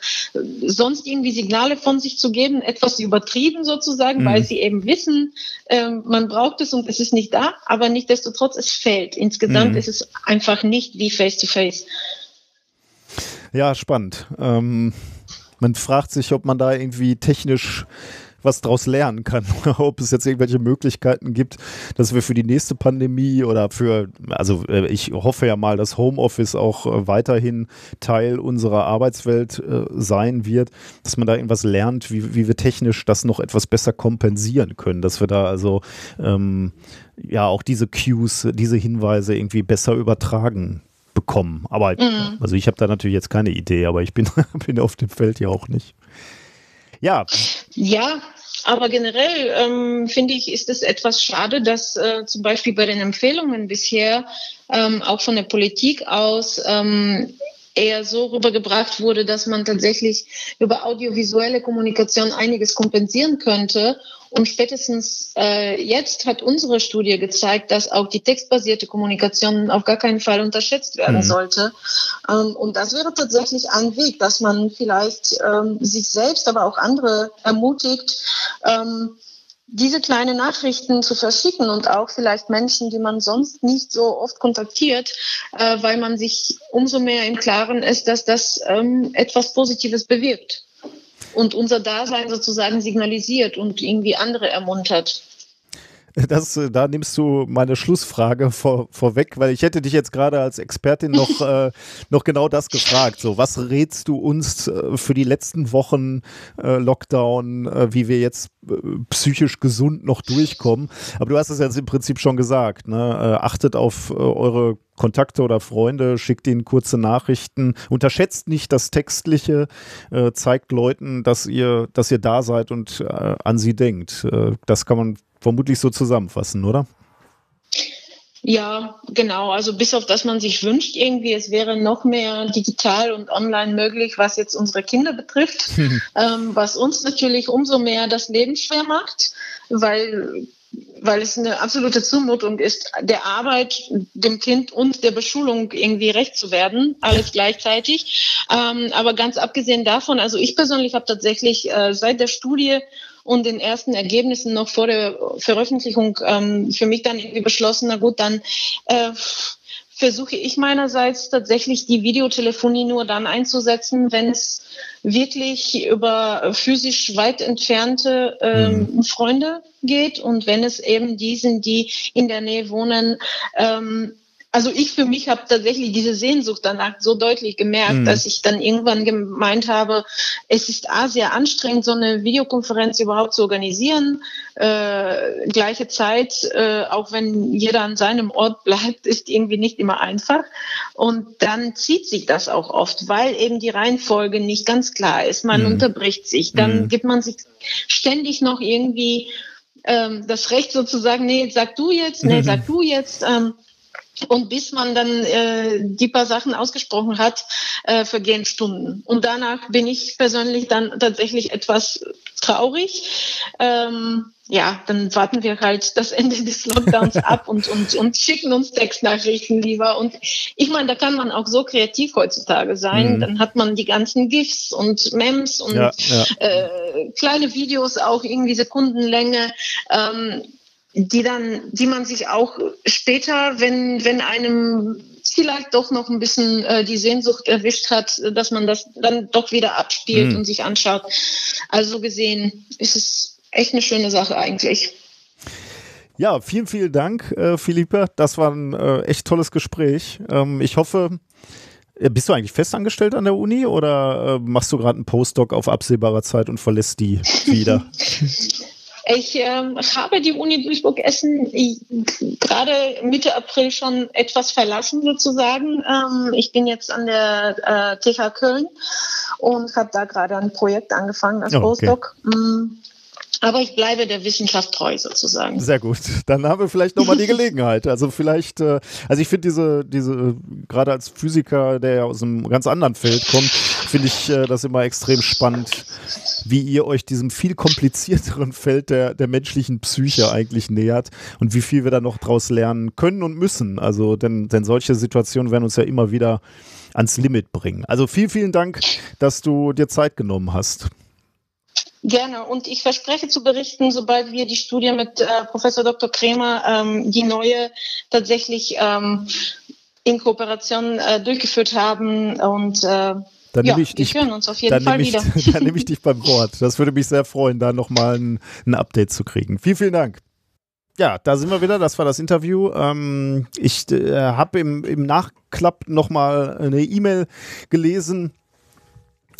sonst irgendwie Signale von sich zu geben, etwas übertrieben sozusagen, mhm. weil sie eben wissen, ähm, man braucht es und es ist nicht da, aber nichtdestotrotz, es fällt. Insgesamt mhm. ist es einfach nicht wie Face-to-Face. -face. Ja, spannend. Ähm man fragt sich, ob man da irgendwie technisch was draus lernen kann. Ob es jetzt irgendwelche Möglichkeiten gibt, dass wir für die nächste Pandemie oder für, also äh, ich hoffe ja mal, dass Homeoffice auch äh, weiterhin Teil unserer Arbeitswelt äh, sein wird, dass man da irgendwas lernt, wie, wie wir technisch das noch etwas besser kompensieren können, dass wir da also ähm, ja auch diese Cues, diese Hinweise irgendwie besser übertragen bekommen. Aber mhm. also ich habe da natürlich jetzt keine Idee, aber ich bin, bin auf dem Feld ja auch nicht. Ja. Ja, aber generell ähm, finde ich, ist es etwas schade, dass äh, zum Beispiel bei den Empfehlungen bisher ähm, auch von der Politik aus ähm, eher so rübergebracht wurde, dass man tatsächlich über audiovisuelle Kommunikation einiges kompensieren könnte und spätestens äh, jetzt hat unsere Studie gezeigt, dass auch die textbasierte Kommunikation auf gar keinen Fall unterschätzt werden mhm. sollte. Ähm, und das wäre tatsächlich ein Weg, dass man vielleicht ähm, sich selbst, aber auch andere ermutigt, ähm, diese kleinen Nachrichten zu verschicken und auch vielleicht Menschen, die man sonst nicht so oft kontaktiert, äh, weil man sich umso mehr im Klaren ist, dass das ähm, etwas Positives bewirkt und unser Dasein sozusagen signalisiert und irgendwie andere ermuntert. Das, äh, da nimmst du meine Schlussfrage vor, vorweg, weil ich hätte dich jetzt gerade als Expertin noch, äh, noch genau das gefragt. So, was rätst du uns äh, für die letzten Wochen äh, Lockdown, äh, wie wir jetzt äh, psychisch gesund noch durchkommen? Aber du hast es jetzt im Prinzip schon gesagt. Ne? achtet auf eure Kontakte oder Freunde, schickt ihnen kurze Nachrichten, unterschätzt nicht das Textliche, äh, zeigt Leuten, dass ihr, dass ihr da seid und äh, an sie denkt. Äh, das kann man vermutlich so zusammenfassen, oder? Ja, genau. Also bis auf das man sich wünscht irgendwie, es wäre noch mehr digital und online möglich, was jetzt unsere Kinder betrifft, ähm, was uns natürlich umso mehr das Leben schwer macht, weil weil es eine absolute Zumutung ist, der Arbeit, dem Kind und der Beschulung irgendwie recht zu werden, alles gleichzeitig. Ähm, aber ganz abgesehen davon, also ich persönlich habe tatsächlich äh, seit der Studie und den ersten Ergebnissen noch vor der Veröffentlichung ähm, für mich dann irgendwie beschlossen, na gut, dann äh, versuche ich meinerseits tatsächlich die Videotelefonie nur dann einzusetzen, wenn es wirklich über physisch weit entfernte ähm, mhm. Freunde geht und wenn es eben die sind, die in der Nähe wohnen, ähm, also ich für mich habe tatsächlich diese Sehnsucht danach so deutlich gemerkt, mhm. dass ich dann irgendwann gemeint habe, es ist A, sehr anstrengend, so eine Videokonferenz überhaupt zu organisieren. Äh, gleiche Zeit, äh, auch wenn jeder an seinem Ort bleibt, ist irgendwie nicht immer einfach. Und dann zieht sich das auch oft, weil eben die Reihenfolge nicht ganz klar ist. Man mhm. unterbricht sich, dann mhm. gibt man sich ständig noch irgendwie ähm, das Recht sozusagen, nee, sag du jetzt, nee, sag du jetzt. Ähm, und bis man dann äh, die paar Sachen ausgesprochen hat, äh, vergehen Stunden. Und danach bin ich persönlich dann tatsächlich etwas traurig. Ähm, ja, dann warten wir halt das Ende des Lockdowns ab und, und, und schicken uns Textnachrichten lieber. Und ich meine, da kann man auch so kreativ heutzutage sein. Mhm. Dann hat man die ganzen GIFs und Mems und ja, ja. Äh, kleine Videos, auch irgendwie Sekundenlänge. Ähm, die dann, die man sich auch später, wenn, wenn einem vielleicht doch noch ein bisschen äh, die Sehnsucht erwischt hat, dass man das dann doch wieder abspielt mhm. und sich anschaut. Also gesehen ist es echt eine schöne Sache eigentlich. Ja, vielen, vielen Dank, äh, Philippe. Das war ein äh, echt tolles Gespräch. Ähm, ich hoffe, äh, bist du eigentlich festangestellt an der Uni oder äh, machst du gerade einen Postdoc auf absehbarer Zeit und verlässt die wieder? Ich ähm, habe die Uni Duisburg-Essen gerade Mitte April schon etwas verlassen sozusagen. Ähm, ich bin jetzt an der äh, TH Köln und habe da gerade ein Projekt angefangen als oh, okay. Postdoc. Mm. Aber ich bleibe der Wissenschaft treu sozusagen. Sehr gut. Dann haben wir vielleicht nochmal die Gelegenheit. Also vielleicht, äh, also ich finde diese, diese, gerade als Physiker, der ja aus einem ganz anderen Feld kommt, finde ich äh, das immer extrem spannend, wie ihr euch diesem viel komplizierteren Feld der, der menschlichen Psyche eigentlich nähert und wie viel wir da noch draus lernen können und müssen. Also, denn, denn solche Situationen werden uns ja immer wieder ans Limit bringen. Also vielen, vielen Dank, dass du dir Zeit genommen hast. Gerne. Und ich verspreche zu berichten, sobald wir die Studie mit äh, Professor Dr. Kremer, ähm, die neue, tatsächlich ähm, in Kooperation äh, durchgeführt haben. Und äh, dann ja, nehme ich dich, hören uns auf jeden Fall ich, wieder. dann nehme ich dich beim Wort. Das würde mich sehr freuen, da nochmal ein, ein Update zu kriegen. Vielen, vielen Dank. Ja, da sind wir wieder. Das war das Interview. Ähm, ich äh, habe im, im Nachklapp nochmal eine E-Mail gelesen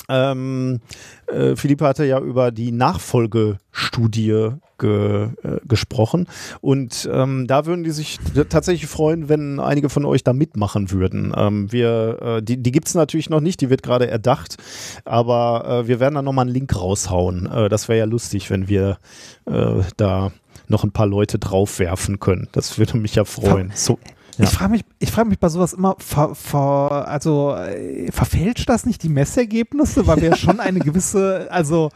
ähm, äh, Philipp hatte ja über die Nachfolgestudie ge, äh, gesprochen und ähm, da würden die sich tatsächlich freuen, wenn einige von euch da mitmachen würden. Ähm, wir, äh, die die gibt es natürlich noch nicht, die wird gerade erdacht, aber äh, wir werden da nochmal einen Link raushauen. Äh, das wäre ja lustig, wenn wir äh, da noch ein paar Leute draufwerfen können. Das würde mich ja freuen. So, ja. Ich frage mich, ich frage mich bei sowas immer, ver, ver, also äh, verfälscht das nicht die Messergebnisse, weil wir schon eine gewisse, also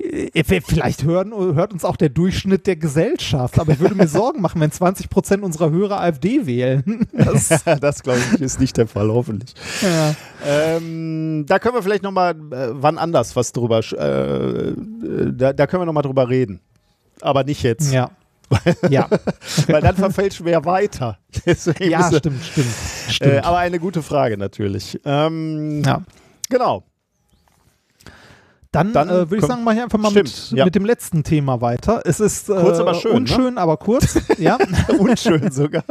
äh, Vielleicht hören, hört uns auch der Durchschnitt der Gesellschaft, aber ich würde mir Sorgen machen, wenn 20 Prozent unserer Hörer AfD wählen. Das, das glaube ich, ist nicht der Fall, hoffentlich. Ja. Ähm, da können wir vielleicht nochmal äh, wann anders was drüber, äh, da, da können wir nochmal drüber reden. Aber nicht jetzt. Ja. Ja. Weil dann verfälschen wir weiter. Deswegen ja, stimmt, stimmt. stimmt. Äh, aber eine gute Frage natürlich. Ähm, ja. Genau. Dann, Dann äh, würde ich sagen, mache ich einfach mal mit, ja. mit, dem letzten Thema weiter. Es ist äh, kurz, aber schön, unschön, ne? aber kurz. ja. unschön sogar.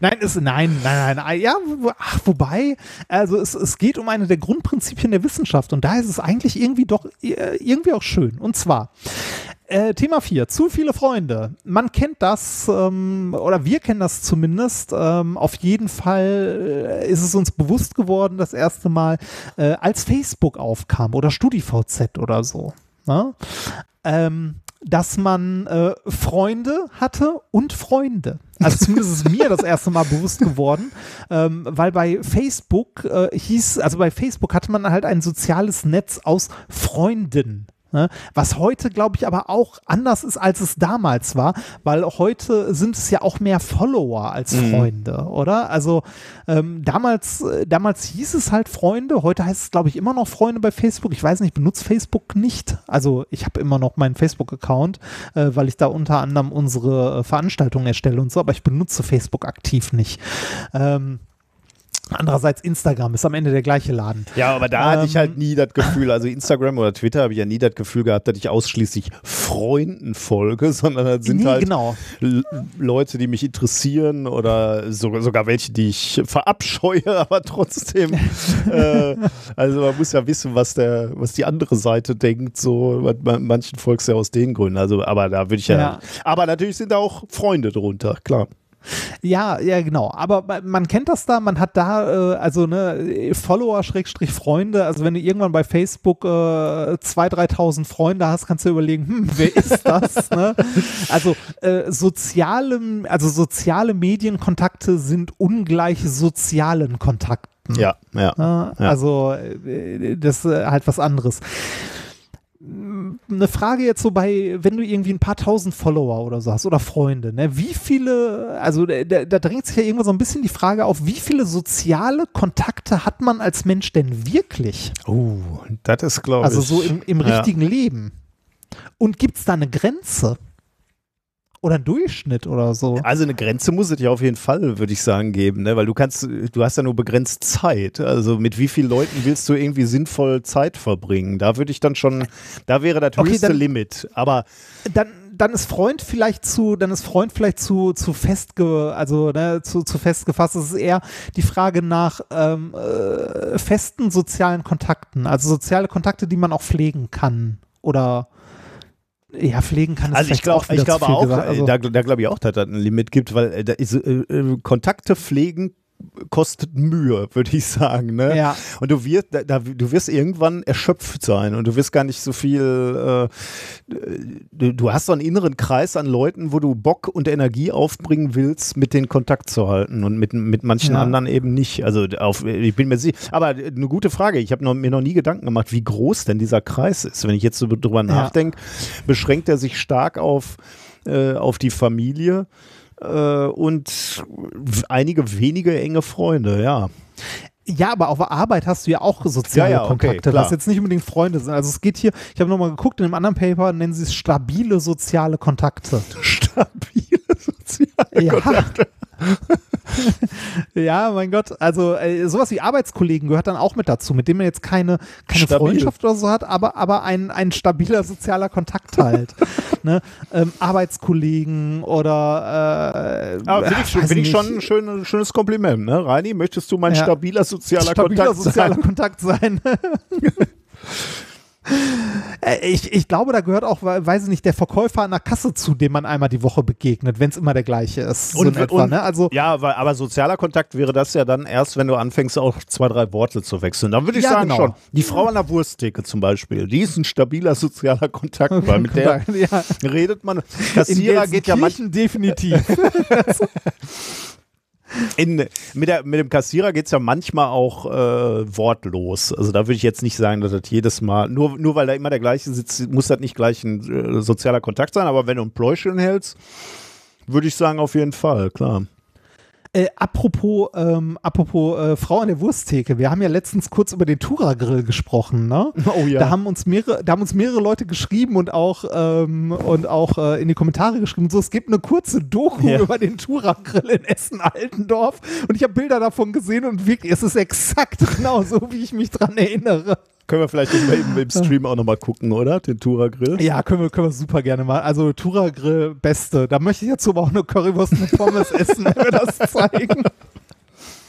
Nein, es, nein, nein, nein. Ja, ach, wobei, also es, es geht um eine der Grundprinzipien der Wissenschaft und da ist es eigentlich irgendwie doch äh, irgendwie auch schön. Und zwar, äh, Thema 4, zu viele Freunde. Man kennt das, ähm, oder wir kennen das zumindest. Ähm, auf jeden Fall äh, ist es uns bewusst geworden, das erste Mal, äh, als Facebook aufkam oder StudiVZ oder so. Ne? Ähm, dass man äh, Freunde hatte und Freunde. Also zumindest ist mir das erste Mal bewusst geworden, ähm, weil bei Facebook äh, hieß, also bei Facebook hatte man halt ein soziales Netz aus Freunden. Ne? Was heute, glaube ich, aber auch anders ist, als es damals war, weil heute sind es ja auch mehr Follower als mhm. Freunde, oder? Also ähm, damals, äh, damals hieß es halt Freunde, heute heißt es, glaube ich, immer noch Freunde bei Facebook. Ich weiß nicht, ich benutze Facebook nicht. Also ich habe immer noch meinen Facebook-Account, äh, weil ich da unter anderem unsere äh, Veranstaltungen erstelle und so, aber ich benutze Facebook aktiv nicht. Ähm, Andererseits Instagram ist am Ende der gleiche Laden. Ja, aber da hatte ich Ähm. halt nie das Gefühl, also Instagram oder Twitter habe ich ja nie das Gefühl gehabt, dass ich ausschließlich Freunden folge, sondern das sind Nee, halt genau. Leute, die mich interessieren oder sogar, sogar welche, die ich verabscheue, aber trotzdem. äh, also man muss ja wissen, was der, was die andere Seite denkt. So man, manchen folgst ja aus den Gründen. Also, aber da würde ich ja, Ja. Aber natürlich sind da auch Freunde drunter, klar. Ja, ja, genau. Aber ma- man kennt das da, man hat da, äh, also ne, Follower, Schrägstrich Freunde. Also wenn du irgendwann bei Facebook äh, 2.000, 3.000 Freunde hast, kannst du überlegen, hm, wer ist das? ne? Also äh, soziale, also soziale Medienkontakte sind ungleich sozialen Kontakten. Ja, ja. Ne? Also äh, das ist äh, halt was anderes. Eine Frage jetzt so bei, wenn du irgendwie ein paar tausend Follower oder so hast oder Freunde, ne, wie viele, also da, da drängt sich ja irgendwann so ein bisschen die Frage auf, wie viele soziale Kontakte hat man als Mensch denn wirklich? Oh, das ist, glaube Also ich. so im, im ja. richtigen Leben. Und gibt es da eine Grenze? Oder einen Durchschnitt oder so? Also eine Grenze muss es ja auf jeden Fall, würde ich sagen, geben, ne? weil du kannst, du hast ja nur begrenzt Zeit. Also mit wie vielen Leuten willst du irgendwie sinnvoll Zeit verbringen? Da würde ich dann schon, da wäre das Okay, höchste dann- Limit. Aber dann, dann ist Freund vielleicht zu, dann ist Freund vielleicht zu, zu festge, also ne, zu, zu festgefasst. Es ist eher die Frage nach ähm, äh, festen sozialen Kontakten, also soziale Kontakte, die man auch pflegen kann oder ja, pflegen kann. ist also ich glaube, auch ich glaube auch, gesagt. äh, Also, da, da glaube ich auch, dass das ein Limit gibt, weil äh, da ist, äh, äh, Kontakte pflegen kostet Mühe, würde ich sagen. Ne? Ja. Und du wirst, da, du wirst irgendwann erschöpft sein und du wirst gar nicht so viel. Äh, du, du hast so einen inneren Kreis an Leuten, wo du Bock und Energie aufbringen willst, mit denen Kontakt zu halten und mit, mit manchen Ja. anderen eben nicht. Also auf, ich bin mir sicher. Aber eine gute Frage. Ich habe mir noch nie Gedanken gemacht, wie groß denn dieser Kreis ist. Wenn ich jetzt so drüber nachdenke, beschränkt er sich stark auf, äh, auf die Familie äh, und einige wenige enge Freunde, ja. Ja, aber auf der Arbeit hast du ja auch soziale Ja, ja, okay, Kontakte, klar. was jetzt nicht unbedingt Freunde sind. Also es geht hier, ich habe nochmal geguckt, in einem anderen Paper nennen sie es stabile soziale Kontakte. Stabile soziale Ja. Kontakte. ja, mein Gott. Also äh, sowas wie Arbeitskollegen gehört dann auch mit dazu, mit dem man jetzt keine, keine Stabil. Freundschaft oder so hat, aber, aber ein, ein stabiler sozialer Kontakt halt. ne? ähm, Arbeitskollegen oder äh, Aber finde ich, find ich schon ein schön, schönes Kompliment, ne? Reini, möchtest du mein Ja. stabiler sozialer stabiler Kontakt sozialer sein? Kontakt sein. Äh, Ich, ich glaube, da gehört auch, we- weiß ich nicht, der Verkäufer an der Kasse zu, dem man einmal die Woche begegnet, wenn es immer der gleiche ist. So in etwa, und, ne? Also, ja, aber, aber sozialer Kontakt wäre das ja dann erst, wenn du anfängst, auch zwei, drei Worte zu wechseln. Dann würde ich Ja, sagen genau. schon. Die Frau an der Wursttheke zum Beispiel, die ist ein stabiler sozialer Kontakt, weil mit der ja, redet man. in Kassierer geht ja manchmal definitiv. In, mit, der, mit dem Kassierer geht es ja manchmal auch äh, wortlos. Also da würde ich jetzt nicht sagen, dass das jedes Mal, nur, nur weil da immer der gleiche sitzt, muss das nicht gleich ein äh, sozialer Kontakt sein, aber wenn du ein Pläuschen hältst, würde ich sagen, auf jeden Fall, klar. Äh, apropos, ähm, apropos äh, Frau an der Wursttheke, wir haben ja letztens kurz über den Tura-Grill gesprochen, ne? Oh ja. Da haben uns mehrere, da haben uns mehrere Leute geschrieben und auch ähm, und auch äh, in die Kommentare geschrieben. So, es gibt eine kurze Doku Ja. über den Tura-Grill in Essen-Altendorf und ich habe Bilder davon gesehen und wirklich, es ist exakt genau so, wie ich mich dran erinnere. Können wir vielleicht eben im Stream auch nochmal gucken, oder? Den Tura Grill. Ja, können wir, können wir super gerne mal. Also Tura Grill, beste. Da möchte ich jetzt aber auch eine Currywurst mit Pommes essen, wenn wir das zeigen.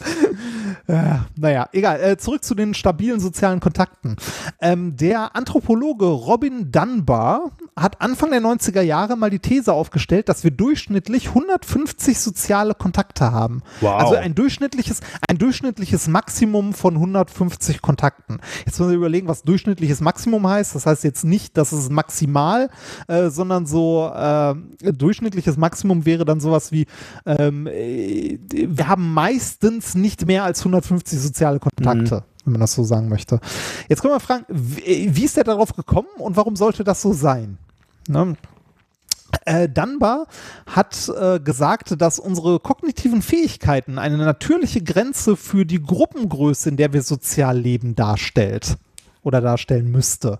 Ja, naja, egal. Äh, zurück zu den stabilen sozialen Kontakten. Ähm, der Anthropologe Robin Dunbar hat Anfang der 90er Jahre mal die These aufgestellt, dass wir durchschnittlich 150 soziale Kontakte haben. Wow. Also ein durchschnittliches, ein durchschnittliches Maximum von 150 Kontakten. Jetzt müssen wir überlegen, was durchschnittliches Maximum heißt. Das heißt jetzt nicht, dass es maximal, äh, sondern so äh, durchschnittliches Maximum wäre dann sowas wie, ähm, äh, wir haben meistens nicht mehr als 150 soziale Kontakte. Wenn man das so sagen möchte. Jetzt können wir fragen, wie, ist der darauf gekommen und warum sollte das so sein? Ne? Äh, Dunbar hat äh, gesagt, dass unsere kognitiven Fähigkeiten eine natürliche Grenze für die Gruppengröße, in der wir sozial leben, darstellt oder darstellen müsste.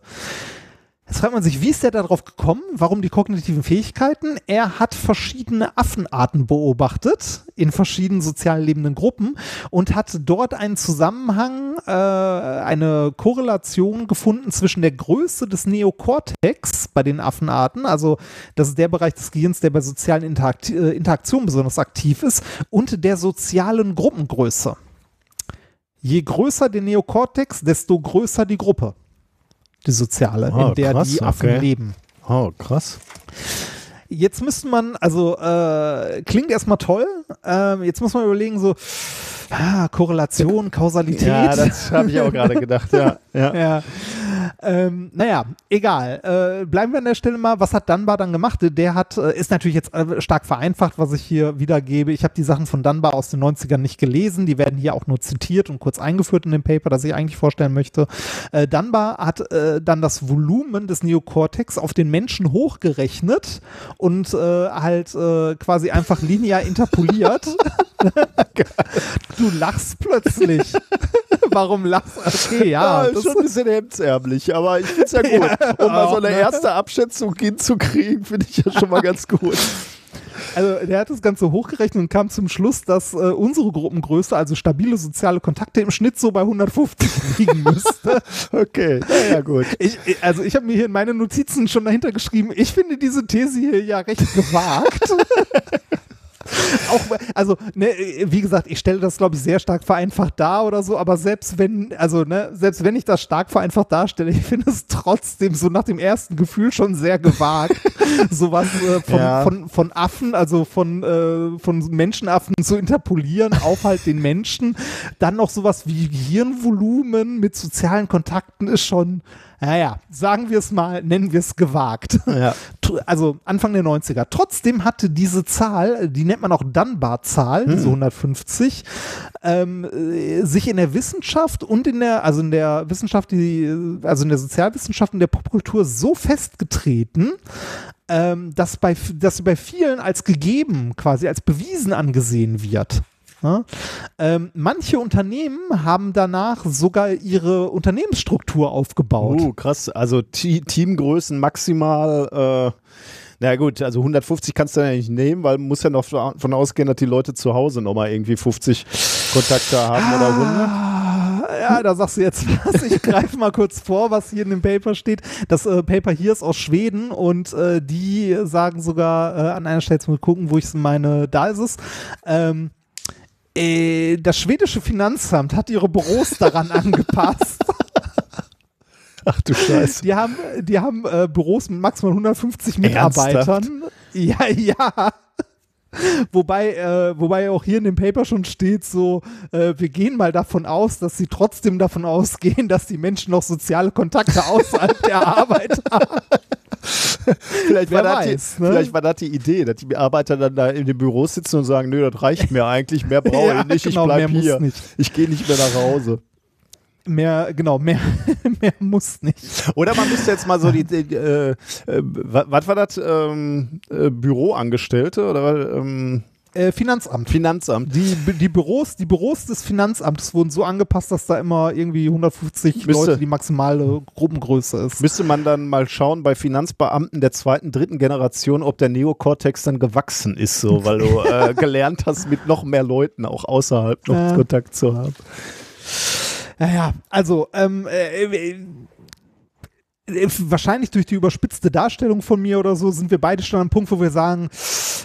Jetzt fragt man sich, wie ist der darauf gekommen? Warum die kognitiven Fähigkeiten? Er hat verschiedene Affenarten beobachtet in verschiedenen sozial lebenden Gruppen und hat dort einen Zusammenhang, äh, eine Korrelation gefunden zwischen der Größe des Neokortex bei den Affenarten, also das ist der Bereich des Gehirns, der bei sozialen Interakt äh, Interaktionen besonders aktiv ist, und der sozialen Gruppengröße. Je größer der Neokortex, desto größer die Gruppe die soziale, Ah, in der krass, die Affen okay. leben. Oh, krass. Jetzt müsste man, also äh, klingt erstmal toll, ähm, jetzt muss man überlegen, so ah, Korrelation, Kausalität. Ja, das habe ich auch gerade gedacht, ja. ja. ja. Ähm, naja, egal. Äh, bleiben wir an der Stelle mal. Was hat Dunbar dann gemacht? Der hat, äh, ist natürlich jetzt äh, stark vereinfacht, was ich hier wiedergebe. Ich habe die Sachen von Dunbar aus den 90ern nicht gelesen. Die werden hier auch nur zitiert und kurz eingeführt in dem Paper, das ich eigentlich vorstellen möchte. Äh, Dunbar hat äh, dann das Volumen des Neokortex auf den Menschen hochgerechnet und äh, halt äh, quasi einfach linear interpoliert. du lachst plötzlich. Warum lachst du? Okay, ja. Ja, ist das- schon ein bisschen hemdsärmlich, aber ich finde es ja gut. um mal so eine ne? erste Abschätzung hinzukriegen, finde ich ja schon mal ganz gut. Also der hat das Ganze hochgerechnet und kam zum Schluss, dass äh, unsere Gruppengröße, also stabile soziale Kontakte, im Schnitt so bei 150 liegen müsste. Okay, ja, ja gut. Ich, ich- also ich habe mir hier in meine Notizen schon dahinter geschrieben, ich finde diese These hier ja recht gewagt. Auch, also, ne, wie gesagt, ich stelle das, glaube ich, sehr stark vereinfacht dar oder so, aber selbst wenn, also, ne, selbst wenn ich das stark vereinfacht darstelle, ich finde es trotzdem so nach dem ersten Gefühl schon sehr gewagt, sowas äh, von, Ja. von, von Affen, also von, äh, von Menschenaffen zu interpolieren auf halt den Menschen. Dann noch sowas wie Gehirnvolumen mit sozialen Kontakten ist schon, naja, sagen wir es mal, nennen wir es gewagt. Ja. Also Anfang der 90er. Trotzdem hatte diese Zahl, die nennt man auch Dunbar-Zahl, diese 150, ähm, äh, sich in der Wissenschaft und in der, also in der Wissenschaft, die, also in der Sozialwissenschaft und der Popkultur so festgetreten, ähm, dass, bei, dass sie bei vielen als gegeben, quasi als bewiesen angesehen wird. Ja? Ähm, manche Unternehmen haben danach sogar ihre Unternehmensstruktur aufgebaut. Uh, krass. Also T Teamgrößen maximal, äh, na gut, also 150 kannst du ja nicht nehmen, weil man muss ja noch davon ausgehen, dass die Leute zu Hause nochmal irgendwie 50 Kontakte haben oder 100. Ah, Ja, da sagst du jetzt was. Ich greife mal kurz vor, was hier in dem Paper steht. Das äh, Paper hier ist aus Schweden und äh, die sagen sogar äh, an einer Stelle, jetzt mal gucken, wo ich es meine, da ist es. Ähm, äh, das schwedische Finanzamt hat ihre Büros daran angepasst. Ach du Scheiße. Die haben, die haben äh, Büros mit maximal 150 Mitarbeitern. Ja, ja. Wobei, äh, wobei auch hier in dem Paper schon steht, so, äh, wir gehen mal davon aus, dass sie trotzdem davon ausgehen, dass die Menschen noch soziale Kontakte außerhalb der Arbeit haben. Vielleicht war, weiß, die, ne? vielleicht war das die Idee, dass die Arbeiter dann da in den Büros sitzen und sagen, nö, das reicht mir eigentlich, mehr brauche Ja, ich nicht, genau, ich bleib mehr muss hier. nicht. Ich gehe nicht mehr nach Hause. Mehr, genau, mehr, mehr muss nicht. Oder man müsste jetzt mal so die, die äh, äh, was was war das, ähm, äh, Büroangestellte oder ähm, Äh, Finanzamt. Finanzamt? Die, die, Büros, die Büros des Finanzamtes wurden so angepasst, dass da immer irgendwie 150 Müsste- Leute die maximale Gruppengröße ist. Müsste man dann mal schauen bei Finanzbeamten der zweiten, dritten Generation, ob der Neokortex dann gewachsen ist, so, weil du äh, gelernt hast, mit noch mehr Leuten auch außerhalb noch Ja. Kontakt zu haben. Ja, ja, also ähm, äh, äh, äh, wahrscheinlich durch die überspitzte Darstellung von mir oder so sind wir beide schon am Punkt, wo wir sagen,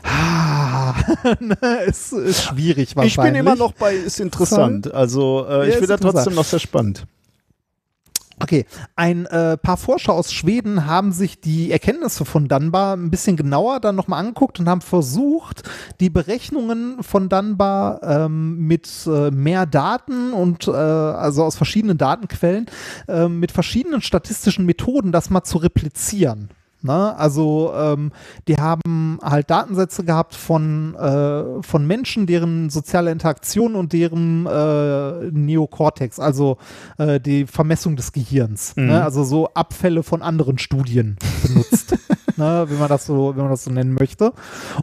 ah, es ist schwierig wahrscheinlich. Ich bin immer noch bei, ist interessant. Also äh, Ja, ich finde das interessant. trotzdem noch sehr spannend. Okay, ein äh, paar Forscher aus Schweden haben sich die Erkenntnisse von Dunbar ein bisschen genauer dann nochmal angeguckt und haben versucht, die Berechnungen von Dunbar ähm, mit äh, mehr Daten und äh, also aus verschiedenen Datenquellen äh, mit verschiedenen statistischen Methoden das mal zu replizieren. Ne? Also ähm, die haben halt Datensätze gehabt von, äh, von Menschen, deren soziale Interaktion und deren äh, Neokortex, also äh, die Vermessung des Gehirns. Ne? Also so Abfälle von anderen Studien benutzt, ne? wenn man das so, wenn man das so nennen möchte.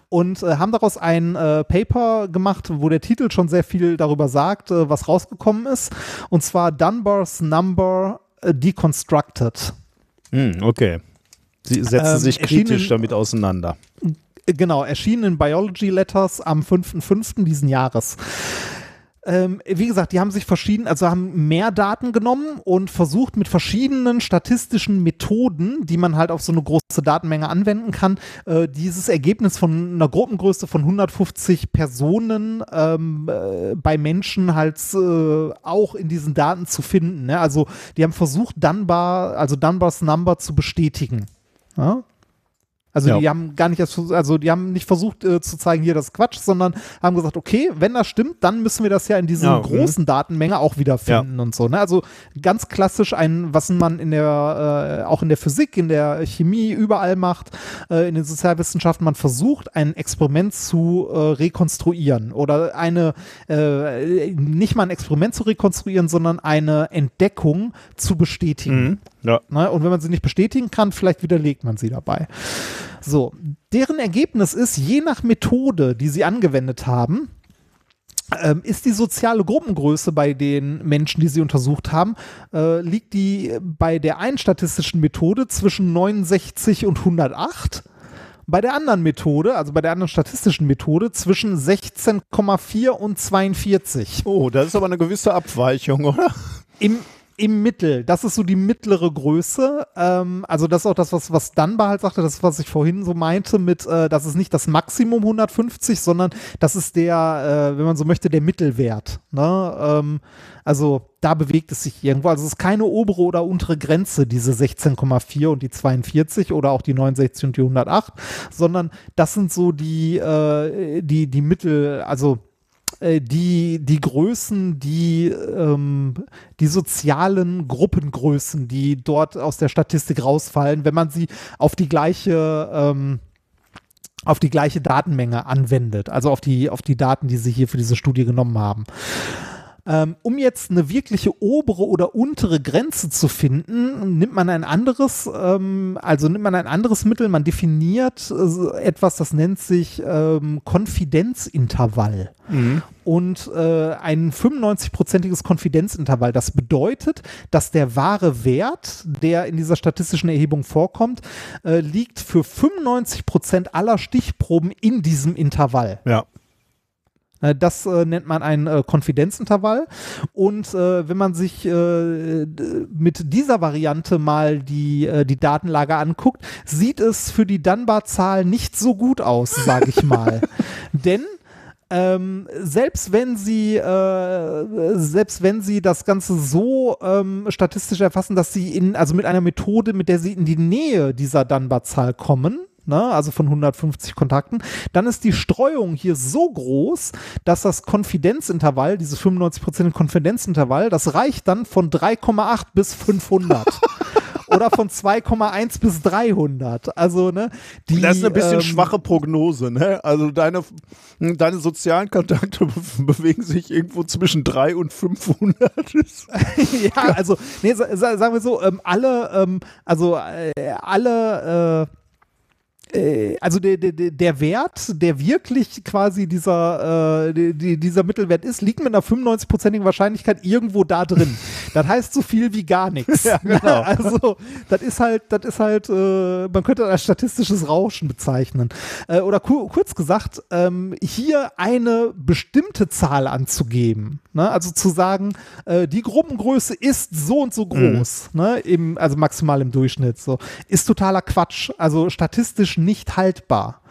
Und äh, haben daraus ein äh, Paper gemacht, wo der Titel schon sehr viel darüber sagt, äh, was rausgekommen ist. Und zwar Dunbar's Number Deconstructed. Hm, okay. Sie setzen Ähm, sich kritisch damit auseinander. Genau, erschienen in Biology Letters am 5.5. diesen Jahres. Ähm, wie gesagt, die haben sich verschieden, also haben mehr Daten genommen und versucht mit verschiedenen statistischen Methoden, die man halt auf so eine große Datenmenge anwenden kann, äh, dieses Ergebnis von einer Gruppengröße von 150 Personen ähm, äh, bei Menschen halt äh, auch in diesen Daten zu finden. Ne? Also die haben versucht, Dunbar, also Dunbars Number zu bestätigen. Ja? Also Ja. die haben gar nicht, erst also die haben nicht versucht äh, zu zeigen, hier das Quatsch, sondern haben gesagt, okay, wenn das stimmt, dann müssen wir das ja in dieser Ja, mhm. großen Datenmenge auch wiederfinden und so. Ne? Also ganz klassisch ein, was man in der, äh, auch in der Physik, in der Chemie überall macht, äh, in den Sozialwissenschaften, man versucht, ein Experiment zu äh, rekonstruieren oder eine, äh, nicht mal ein Experiment zu rekonstruieren, sondern eine Entdeckung zu bestätigen. Mhm. Ja. Ne? Und wenn man sie nicht bestätigen kann, vielleicht widerlegt man sie dabei. So, deren Ergebnis ist, je nach Methode, die sie angewendet haben, ähm, ist die soziale Gruppengröße bei den Menschen, die sie untersucht haben, äh, liegt die bei der einen statistischen Methode zwischen 69 und 108. Bei der anderen Methode, also bei der anderen statistischen Methode, zwischen 16,4 und 42. Oh, das ist aber eine gewisse Abweichung, oder? Im, im Mittel, das ist so die mittlere Größe. Ähm, also das ist auch das, was, was Dunbar halt sagte, das, was ich vorhin so meinte, mit, äh, das ist nicht das Maximum 150, sondern das ist der, äh, wenn man so möchte, der Mittelwert. Ne? Ähm, also da bewegt es sich irgendwo. Also es ist keine obere oder untere Grenze, diese 16,4 und die 42 oder auch die 69 und die 108, sondern das sind so die, äh, die, die Mittel, also die, die Größen, die, ähm, die sozialen Gruppengrößen, die dort aus der Statistik rausfallen, wenn man sie auf die gleiche, ähm, auf die gleiche Datenmenge anwendet, also auf die, auf die Daten, die sie hier für diese Studie genommen haben. Ähm, um jetzt eine wirkliche obere oder untere Grenze zu finden, nimmt man ein anderes, ähm, also nimmt man ein anderes Mittel, man definiert äh, etwas, das nennt sich ähm, Konfidenzintervall. Und äh, ein 95-prozentiges Konfidenzintervall. Das bedeutet, dass der wahre Wert, der in dieser statistischen Erhebung vorkommt, äh, liegt für 95 Prozent aller Stichproben in diesem Intervall. Ja. Äh, Das äh, nennt man ein äh, Konfidenzintervall. Und äh, wenn man sich äh, mit dieser Variante mal die, äh, die Datenlage anguckt, sieht es für die Dunbar-Zahl nicht so gut aus, sage ich mal. Denn ähm, selbst wenn sie äh, selbst wenn sie das Ganze so ähm, statistisch erfassen, dass sie in also mit einer Methode, mit der sie in die Nähe dieser Dunbar-Zahl kommen, ne, also von 150 Kontakten, dann ist die Streuung hier so groß, dass das Konfidenzintervall, dieses 95% Konfidenzintervall, das reicht dann von 3,8 bis 500. Oder von 2,1 bis 300. Also, ne, die, Das ist eine bisschen ähm, schwache Prognose, ne? Also deine, deine sozialen Kontakte be bewegen sich irgendwo zwischen 3 und 500. ja, also, nee, sa sa sagen wir so, ähm, alle, ähm, also äh, alle, äh, also der, der, der- Wert, der wirklich quasi dieser, äh, die, die, dieser Mittelwert ist, liegt mit einer 95-prozentigen Wahrscheinlichkeit irgendwo da drin. das heißt so viel wie gar nichts. Ja, genau. Also, das ist halt, das ist halt, äh, man könnte das als statistisches Rauschen bezeichnen. Äh, oder ku kurz gesagt, ähm, hier eine bestimmte Zahl anzugeben. Ne? Also zu sagen, äh, die Gruppengröße ist so und so groß, ne? Im, also maximal im Durchschnitt, so, ist totaler Quatsch. Also statistisch nicht haltbar.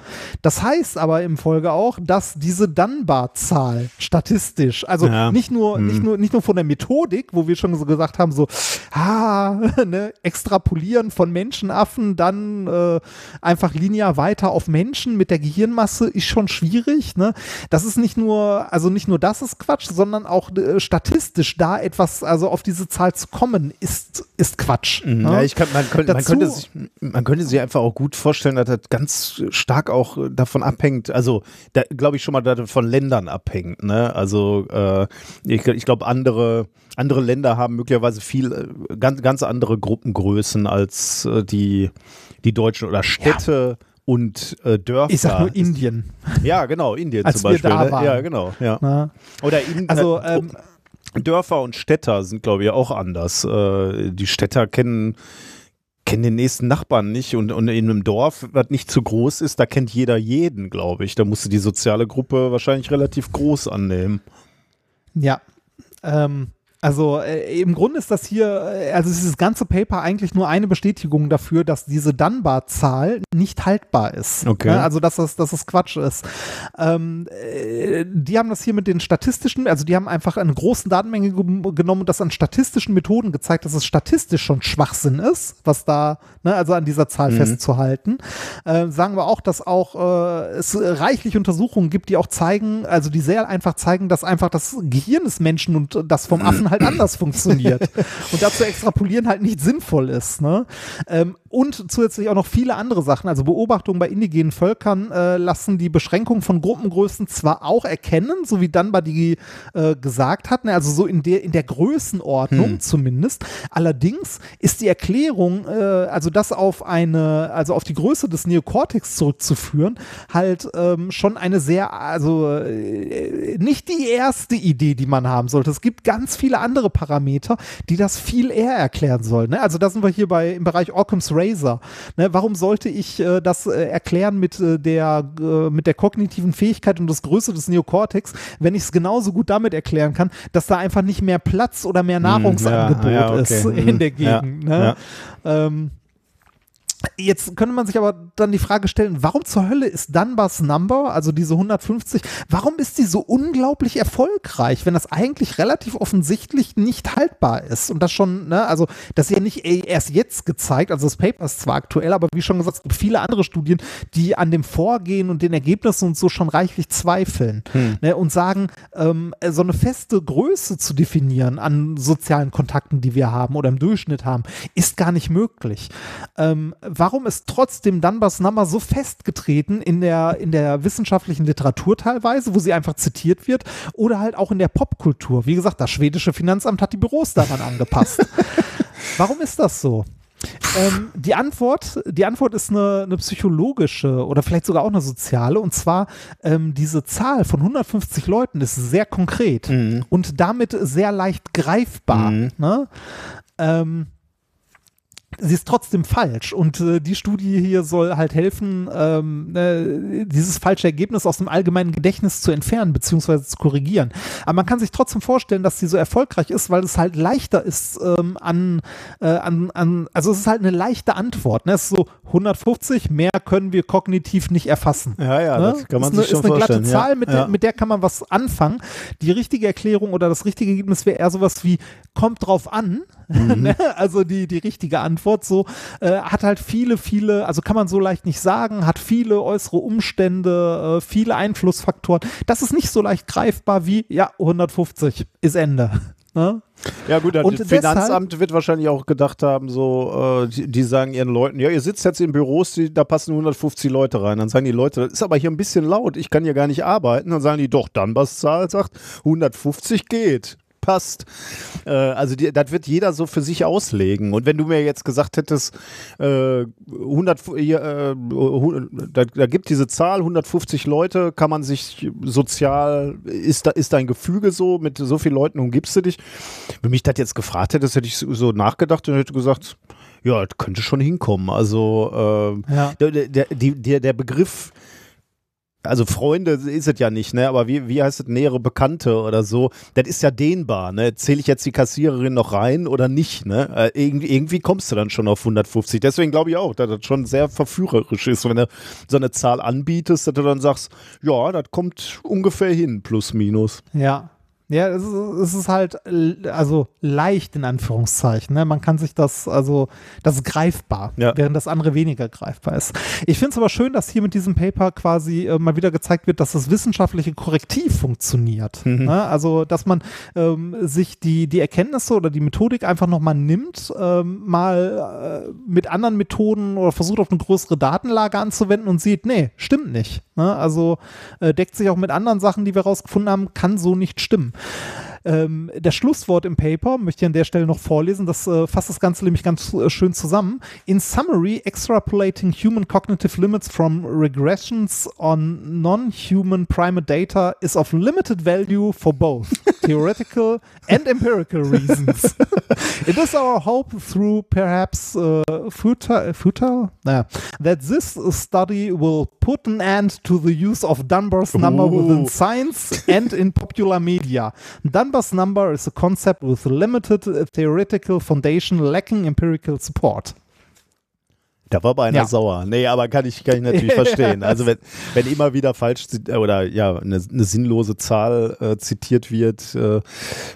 Das heißt aber im Folge auch, dass diese Dunbar-Zahl statistisch, also Ja. nicht nur, nicht nur, nicht nur von der Methodik, wo wir schon so gesagt haben, so, ah, ne, extrapolieren von Menschenaffen, dann äh, einfach linear weiter auf Menschen mit der Gehirnmasse ist schon schwierig, ne? Das ist nicht nur, also nicht nur das ist Quatsch, sondern auch äh, statistisch da etwas, also auf diese Zahl zu kommen, ist, ist Quatsch. Ja, ne? ich kann, man, könnte, man, Dazu- könnte sich, man könnte sich einfach auch gut vorstellen, dass das ganz stark auch äh, davon abhängt, also da glaube ich schon mal, von Ländern abhängt. Ne? Also äh, ich, ich glaube, andere, andere Länder haben möglicherweise viel, äh, ganz, ganz andere Gruppengrößen als äh, die, die Deutschen oder Städte. Und äh, Dörfer. ich sag nur Indien. Ja, genau, Indien Als zum Beispiel. ne? Ja, genau. Ja. Oder in, Also, äh, ähm, Dörfer und Städter sind, glaube ich, auch anders. Äh, die Städter kennen kenne den nächsten Nachbarn nicht und, und in einem Dorf, was nicht zu groß ist, da kennt jeder jeden, glaube ich. Da musst du die soziale Gruppe wahrscheinlich relativ groß annehmen. Ja. Ähm, also äh, im Grunde ist das hier, äh, also dieses ganze Paper eigentlich nur eine Bestätigung dafür, dass diese Dunbar-Zahl nicht haltbar ist. Okay. Ne? Also dass das, dass das Quatsch ist. Ähm, äh, die haben das hier mit den statistischen, also die haben einfach eine große Datenmenge ge genommen und das an statistischen Methoden gezeigt, dass es statistisch schon Schwachsinn ist, was da, ne, also an dieser Zahl Mhm. festzuhalten. Äh, sagen wir auch, dass auch äh, es reichlich Untersuchungen gibt, die auch zeigen, also die sehr einfach zeigen, dass einfach das Gehirn des Menschen und das vom Affen halt anders funktioniert. Und dazu extrapolieren halt nicht sinnvoll ist. Ne? Ähm, und zusätzlich auch noch viele andere Sachen. Also Beobachtungen bei indigenen Völkern äh, lassen die Beschränkung von Gruppengrößen zwar auch erkennen, so wie Dunbar die äh, gesagt hat, ne? also so in der, in der Größenordnung zumindest. Allerdings ist die Erklärung, äh, also das auf eine, also auf die Größe des Neokortex zurückzuführen, halt ähm, schon eine sehr, also äh, nicht die erste Idee, die man haben sollte. Es gibt ganz viele andere Parameter, die das viel eher erklären sollen. Ne? Also da sind wir hier bei im Bereich Occam's Razor. Ne? Warum sollte ich äh, das äh, erklären mit äh, der äh, mit der kognitiven Fähigkeit und das Größe des Neokortex, wenn ich es genauso gut damit erklären kann, dass da einfach nicht mehr Platz oder mehr Nahrungsangebot Hm, ja, okay. ist in der Ja, Gegend. Ne? Ähm, Jetzt könnte man sich aber dann die Frage stellen, warum zur Hölle ist Dunbars Number, also diese 150, warum ist die so unglaublich erfolgreich, wenn das eigentlich relativ offensichtlich nicht haltbar ist? Und das schon, ne, also das ist ja nicht erst jetzt gezeigt, also das Paper ist zwar aktuell, aber wie schon gesagt, es gibt viele andere Studien, die an dem Vorgehen und den Ergebnissen und so schon reichlich zweifeln ne, und sagen, ähm, so eine feste Größe zu definieren an sozialen Kontakten, die wir haben oder im Durchschnitt haben, ist gar nicht möglich. Ähm, warum ist trotzdem Dunbars Number so festgetreten in der, in der wissenschaftlichen Literatur teilweise, wo sie einfach zitiert wird, oder halt auch in der Popkultur? Wie gesagt, das schwedische Finanzamt hat die Büros daran angepasst. Warum ist das so? Ähm, die Antwort, die Antwort ist eine, eine psychologische oder vielleicht sogar auch eine soziale. Und zwar ähm, diese Zahl von 150 Leuten ist sehr konkret und damit sehr leicht greifbar. Ne? Ähm, sie ist trotzdem falsch und äh, die Studie hier soll halt helfen, ähm, ne, dieses falsche Ergebnis aus dem allgemeinen Gedächtnis zu entfernen bzw. zu korrigieren. Aber man kann sich trotzdem vorstellen, dass sie so erfolgreich ist, weil es halt leichter ist ähm, an, äh, an, an, also es ist halt eine leichte Antwort. Ne? Es ist so 150, mehr können wir kognitiv nicht erfassen. Ja, ja, Ne? das kann man ist sich eine, schon ist eine glatte vorstellen. Zahl, ja. mit, ja. der, mit der kann man was anfangen. Die richtige Erklärung oder das richtige Ergebnis wäre eher sowas wie, kommt drauf an. Mhm. Ne? also die, die richtige Antwort so, äh, hat halt viele, viele, also kann man so leicht nicht sagen, hat viele äußere Umstände, äh, viele Einflussfaktoren. Das ist nicht so leicht greifbar wie, ja, 150 ist Ende. Ne? Ja gut, das Finanzamt wird wahrscheinlich auch gedacht haben, so, äh, die, die sagen ihren Leuten, ja, ihr sitzt jetzt in Büros, die, da passen 150 Leute rein. Dann sagen die Leute, das ist aber hier ein bisschen laut, ich kann hier gar nicht arbeiten. Dann sagen die, doch, Danbas Zahl sagt, 150 geht. Passt. Äh, also die, das wird jeder so für sich auslegen. Und wenn du mir jetzt gesagt hättest, äh, 100, hier, äh, da, da gibt diese Zahl, 150 Leute, kann man sich sozial, ist, da, ist dein Gefüge so, mit so vielen Leuten umgibst du dich? Wenn mich das jetzt gefragt hättest, hätte ich so- nachgedacht und hätte gesagt, ja, das könnte schon hinkommen. Also äh, Ja. der, der, der, der Begriff, also Freunde ist es ja nicht, ne? Aber wie, wie heißt es, nähere Bekannte oder so, das ist ja dehnbar, ne? Zähle ich jetzt die Kassiererin noch rein oder nicht, ne? Äh, irgendwie, irgendwie kommst du dann schon auf 150. Deswegen glaube ich auch, dass das schon sehr verführerisch ist, wenn du so eine Zahl anbietest, dass du dann sagst, ja, das kommt ungefähr hin, plus minus. Ja. Ja, es ist, es ist halt also leicht in Anführungszeichen. Ne? Man kann sich das, also das ist greifbar, Ja. während das andere weniger greifbar ist. Ich finde es aber schön, dass hier mit diesem Paper quasi äh, mal wieder gezeigt wird, dass das wissenschaftliche Korrektiv funktioniert. Ne? Also, dass man ähm, sich die, die Erkenntnisse oder die Methodik einfach nochmal nimmt, ähm, mal äh, mit anderen Methoden oder versucht auf eine größere Datenlage anzuwenden und sieht, nee, stimmt nicht. Ne? Also äh, deckt sich auch mit anderen Sachen, die wir rausgefunden haben, kann so nicht stimmen. Ähm, das Schlusswort im Paper möchte ich an der Stelle noch vorlesen. Das äh, fasst das Ganze nämlich ganz äh, schön zusammen. In summary, extrapolating human cognitive limits from regressions on non-human primate data is of limited value for both theoretical and empirical reasons. It is our hope through perhaps uh, futile, futile? Nah, that this study will put an end to the use of Dunbar's number Ooh. within science and in popular media. Dunbar's number is a concept with limited uh, theoretical foundation lacking empirical support. Da war bei einer Ja. sauer. Nee, aber kann ich, kann ich natürlich verstehen. Also wenn, wenn immer wieder falsch äh, oder ja, eine, eine sinnlose Zahl äh, zitiert wird äh,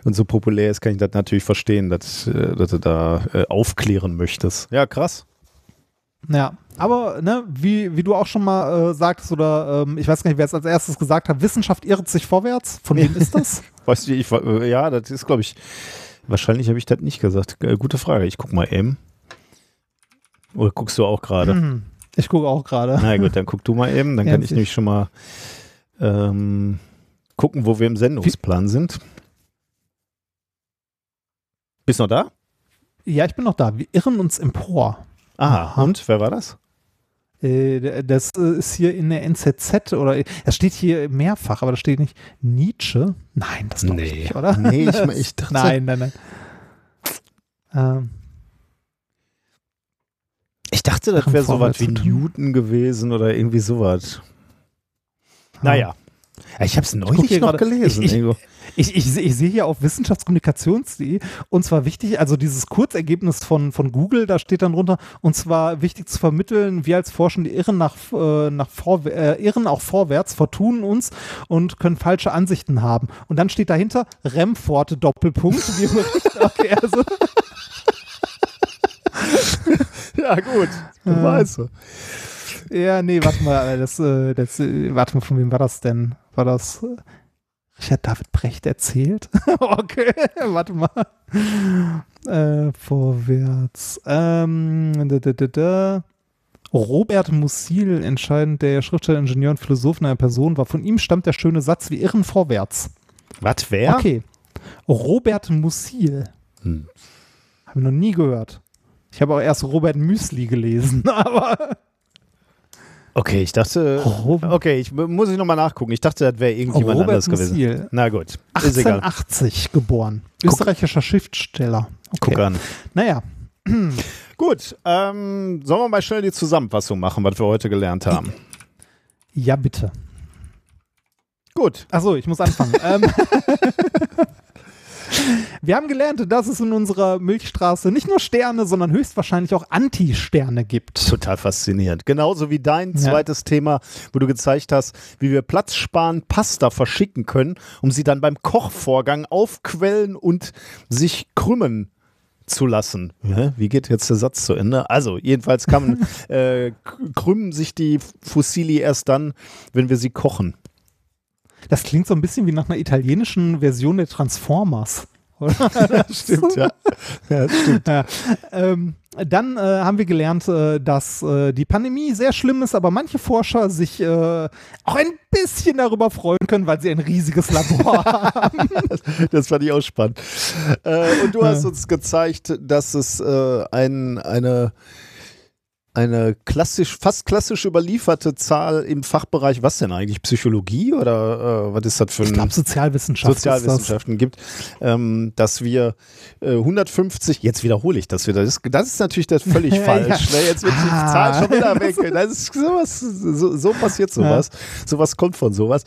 und so populär ist, kann ich das natürlich verstehen, dass, äh, dass du da äh, aufklären möchtest. Ja, krass. Ja, aber ne, wie, wie du auch schon mal äh, sagtest, oder ähm, ich weiß gar nicht, wer es als erstes gesagt hat, Wissenschaft irrt sich vorwärts. Von wem ist das? Weißt du, ich, äh, ja, das ist, glaube ich, wahrscheinlich habe ich das nicht gesagt. Äh, gute Frage. Ich guck mal eben. Oder guckst du auch gerade? Hm, ich gucke auch gerade. Na gut, dann guck du mal eben. Dann kann ich ich- nämlich schon mal ähm, gucken, wo wir im Sendungsplan sind. Bist noch da? Ja, ich bin noch da. Wir irren uns empor. Aha, Aha. und wer war das? Äh, das äh, ist hier in der NZZ oder es steht hier mehrfach, aber da steht nicht Nietzsche. Nein, das glaube ich nicht, oder? Nee, ich, ich dachte. Nein, nein, nein. Ähm, Ich dachte, das wäre sowas wie. Newton gewesen oder irgendwie sowas. Naja. Ja, Ich habe es neulich noch gerade- gelesen. ich- ich-. Ich, ich, ich sehe hier auf wissenschaftskommunikations.de und zwar wichtig, also dieses Kurzergebnis von, von Google, da steht dann drunter, und zwar wichtig zu vermitteln, wir als Forschende irren, nach, äh, nach vor, äh, irren auch vorwärts, vertun uns und können falsche Ansichten haben. Und dann steht dahinter Remforte Doppelpunkt. Wir berichten, okay, also, ja, gut. Äh. Weißt du. ja, nee, warte mal, das, äh, das, äh, warte mal, von wem war das denn? War das äh, Richard David Brecht erzählt? okay, warte mal. Äh, vorwärts. Ähm, da, da, da. Robert Musil, entscheidend der Schriftsteller, Ingenieur und Philosoph einer Person, war von ihm stammt der schöne Satz, wir irren vorwärts. Was, wer? Okay. Robert Musil. Hm. Habe ich noch nie gehört. Ich habe auch erst Robert Müsli gelesen, aber Okay, ich dachte. Robert- Okay, ich muss ich nochmal nachgucken. Ich dachte, das wäre irgendjemand Robert anderes gewesen. Musil. Na gut, ist egal. 1880 geboren. Guck- Österreichischer Schriftsteller. Guck Okay. an. Naja, Gut, ähm, sollen wir mal schnell die Zusammenfassung machen, was wir heute gelernt haben? ja bitte. Gut. Achso, ich muss anfangen. wir haben gelernt, dass es in unserer Milchstraße nicht nur Sterne, sondern höchstwahrscheinlich auch Anti-Sterne gibt. Total faszinierend. Genauso wie dein Ja. zweites Thema, wo du gezeigt hast, wie wir Platz sparen, Pasta verschicken können, um sie dann beim Kochvorgang aufquellen und sich krümmen zu lassen. Wie geht jetzt der Satz zu Ende? Also, jedenfalls kann man, äh, krümmen sich die Fossili erst dann, wenn wir sie kochen. Das klingt so ein bisschen wie nach einer italienischen Version der Transformers. Stimmt, ja. ja stimmt. Ja, ähm, dann äh, haben wir gelernt, äh, dass äh, die Pandemie sehr schlimm ist, aber manche Forscher sich äh, auch ein bisschen darüber freuen können, weil sie ein riesiges Labor haben. Das fand ich auch spannend. Äh, und du hast uns gezeigt, dass es äh, ein, eine, eine klassisch, fast klassisch überlieferte Zahl im Fachbereich, was denn eigentlich? Psychologie oder äh, was ist das für Ich ein glaube, Sozialwissenschaft. Sozialwissenschaften gibt, ähm, dass wir äh, 150, jetzt wiederhole ich das wieder, das, das ist natürlich das völlig Ja, falsch. ja. Ne? Jetzt wird die Ah. Zahl schon wieder weg. Das ist sowas, so, so passiert sowas. Sowas kommt von sowas.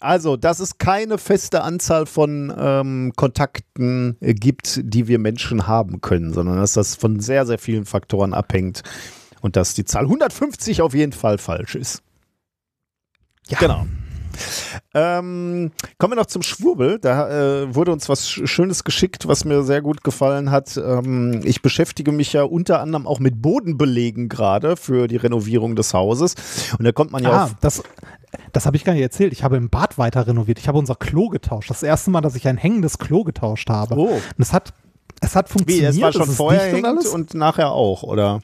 Also, dass es keine feste Anzahl von ähm, Kontakten äh, gibt, die wir Menschen haben können, sondern dass das von sehr, sehr vielen Faktoren abhängt und dass die Zahl 150 auf jeden Fall falsch ist. Ja. Genau. Ähm, kommen wir noch zum Schwurbel. Da äh, wurde uns was Sch- Schönes geschickt, was mir sehr gut gefallen hat. Ähm, ich beschäftige mich ja unter anderem auch mit Bodenbelegen gerade für die Renovierung des Hauses. Und da kommt man ja Ah, auf. das, das habe ich gar nicht erzählt. Ich habe im Bad weiter renoviert. Ich habe unser Klo getauscht. Das erste Mal, dass ich ein hängendes Klo getauscht habe. Oh, Und es hat, es hat wie, funktioniert. es war schon ist vorher und und nachher auch, oder?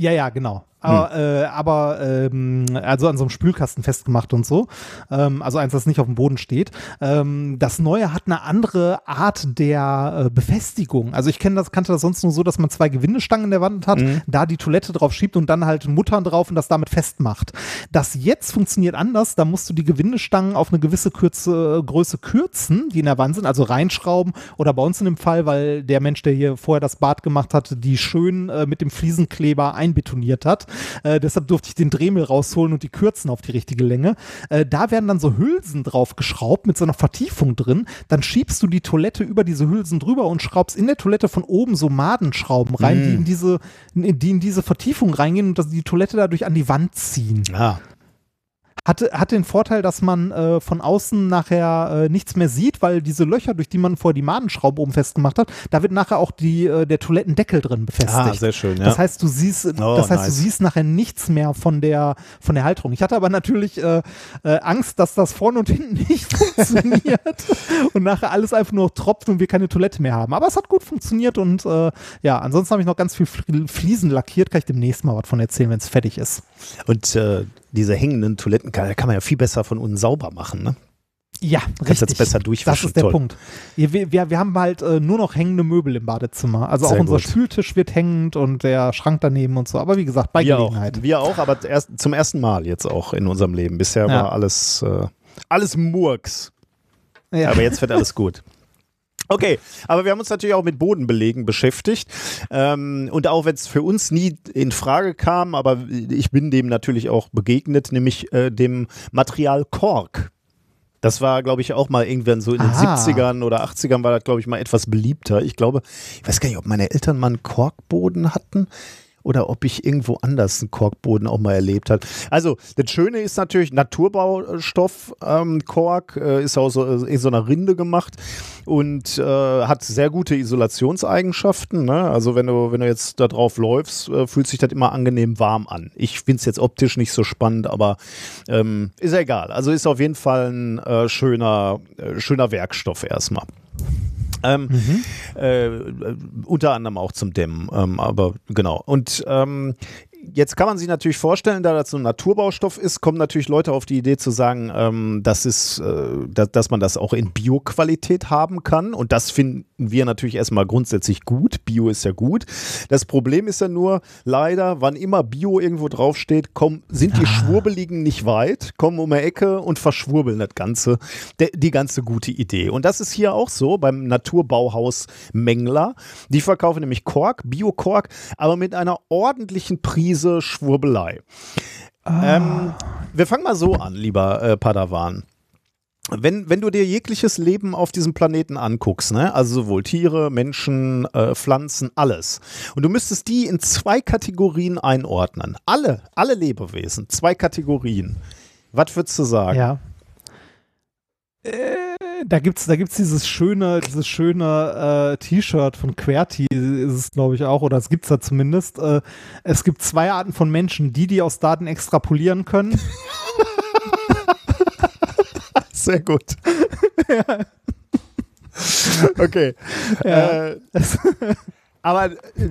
Ja, ja, genau. Aber, äh, aber ähm, also an so einem Spülkasten festgemacht und so. Ähm, also eins, das nicht auf dem Boden steht. Ähm, das Neue hat eine andere Art der äh, Befestigung. Also ich kenne das, kannte das sonst nur so, dass man zwei Gewindestangen in der Wand hat, da die Toilette drauf schiebt und dann halt Muttern drauf und das damit festmacht. Das jetzt funktioniert anders. Da musst du die Gewindestangen auf eine gewisse Kürze, Größe kürzen, die in der Wand sind, also reinschrauben oder bei uns in dem Fall, weil der Mensch, der hier vorher das Bad gemacht hat, die schön äh, mit dem Fliesenkleber einbetoniert hat. Äh, deshalb durfte ich den Dremel rausholen und die kürzen auf die richtige Länge. Äh, da werden dann so Hülsen drauf geschraubt mit so einer Vertiefung drin. Dann schiebst du die Toilette über diese Hülsen drüber und schraubst in der Toilette von oben so Madenschrauben rein, die in diese, die in diese Vertiefung reingehen und dass die Toilette dadurch an die Wand ziehen. Ah, Hat, hat den Vorteil, dass man äh, von außen nachher äh, nichts mehr sieht, weil diese Löcher, durch die man vorher die Madenschraube oben festgemacht hat, da wird nachher auch die, äh, der Toilettendeckel drin befestigt. ah sehr schön, ja. Das heißt, du siehst, Oh, das heißt, nice. du siehst nachher nichts mehr von der von der Halterung. Ich hatte aber natürlich äh, äh, Angst, dass das vorne und hinten nicht funktioniert und nachher alles einfach nur tropft und wir keine Toilette mehr haben. Aber es hat gut funktioniert und äh, ja, ansonsten habe ich noch ganz viel Fl- Fliesen lackiert. Kann ich demnächst mal was von erzählen, wenn es fertig ist. Und äh, diese hängenden Toiletten kann, kann man ja viel besser von unten sauber machen, ne? Ja, Kannst richtig. jetzt besser Das durchwischen. ist der Toll. Punkt. Wir, wir, wir haben halt äh, nur noch hängende Möbel im Badezimmer. Also Sehr auch unser gut. Spültisch wird hängend und der Schrank daneben und so. Aber wie gesagt, bei Wir auch. Gelegenheit. Wir auch, aber erst, zum ersten Mal jetzt auch in unserem Leben. Bisher Ja. war alles, äh, alles Murks. Ja. Aber jetzt wird alles gut. Okay, aber wir haben uns natürlich auch mit Bodenbelegen beschäftigt. Ähm, und auch wenn es für uns nie in Frage kam, aber ich bin dem natürlich auch begegnet, nämlich äh, dem Material Kork. Das war, glaube ich, auch mal irgendwann so in den Ah. 70ern oder 80ern war das, glaube ich, mal etwas beliebter. Ich glaube, ich weiß gar nicht, ob meine Eltern mal einen Korkboden hatten oder ob ich irgendwo anders einen Korkboden auch mal erlebt habe. Also, das Schöne ist natürlich Naturbaustoff, ähm, Kork, äh, ist aus so, in so einer Rinde gemacht und äh, hat sehr gute Isolationseigenschaften. Ne? Also, wenn du, wenn du jetzt da drauf läufst, äh, fühlt sich das immer angenehm warm an. Ich finde es jetzt optisch nicht so spannend, aber ähm, ist egal. Also ist auf jeden Fall ein äh, schöner, äh, schöner Werkstoff erstmal. Ähm, äh, äh, unter anderem auch zum Dämmen, ähm, aber genau. Und ähm, jetzt kann man sich natürlich vorstellen, da das so ein Naturbaustoff ist, kommen natürlich Leute auf die Idee zu sagen, ähm, das ist, äh, dass, dass man das auch in Bio-Qualität haben kann. Und das finden wir natürlich erstmal grundsätzlich gut. Bio ist ja gut. Das Problem ist ja nur, leider, wann immer Bio irgendwo draufsteht, kommen, sind die Schwurbeligen nicht weit, kommen um die Ecke und verschwurbeln das Ganze, de, die ganze gute Idee. Und das ist hier auch so beim Naturbauhaus Mengler. Die verkaufen nämlich Kork, Bio-Kork, aber mit einer ordentlichen Prise Schwurbelei. Ähm, wir fangen mal so an, lieber äh, Padawan. Wenn, wenn du dir jegliches Leben auf diesem Planeten anguckst, ne? also sowohl Tiere, Menschen, äh, Pflanzen, alles, und du müsstest die in zwei Kategorien einordnen. Alle, alle Lebewesen, zwei Kategorien. Was würdest du sagen? Ja. Äh, da gibt's, da gibt's dieses schöne, dieses schöne äh, T-Shirt von QWERTY, ist es glaube ich auch, oder es gibt's da zumindest. Äh, es gibt zwei Arten von Menschen, die, die aus Daten extrapolieren können. Sehr gut. Okay. Äh, aber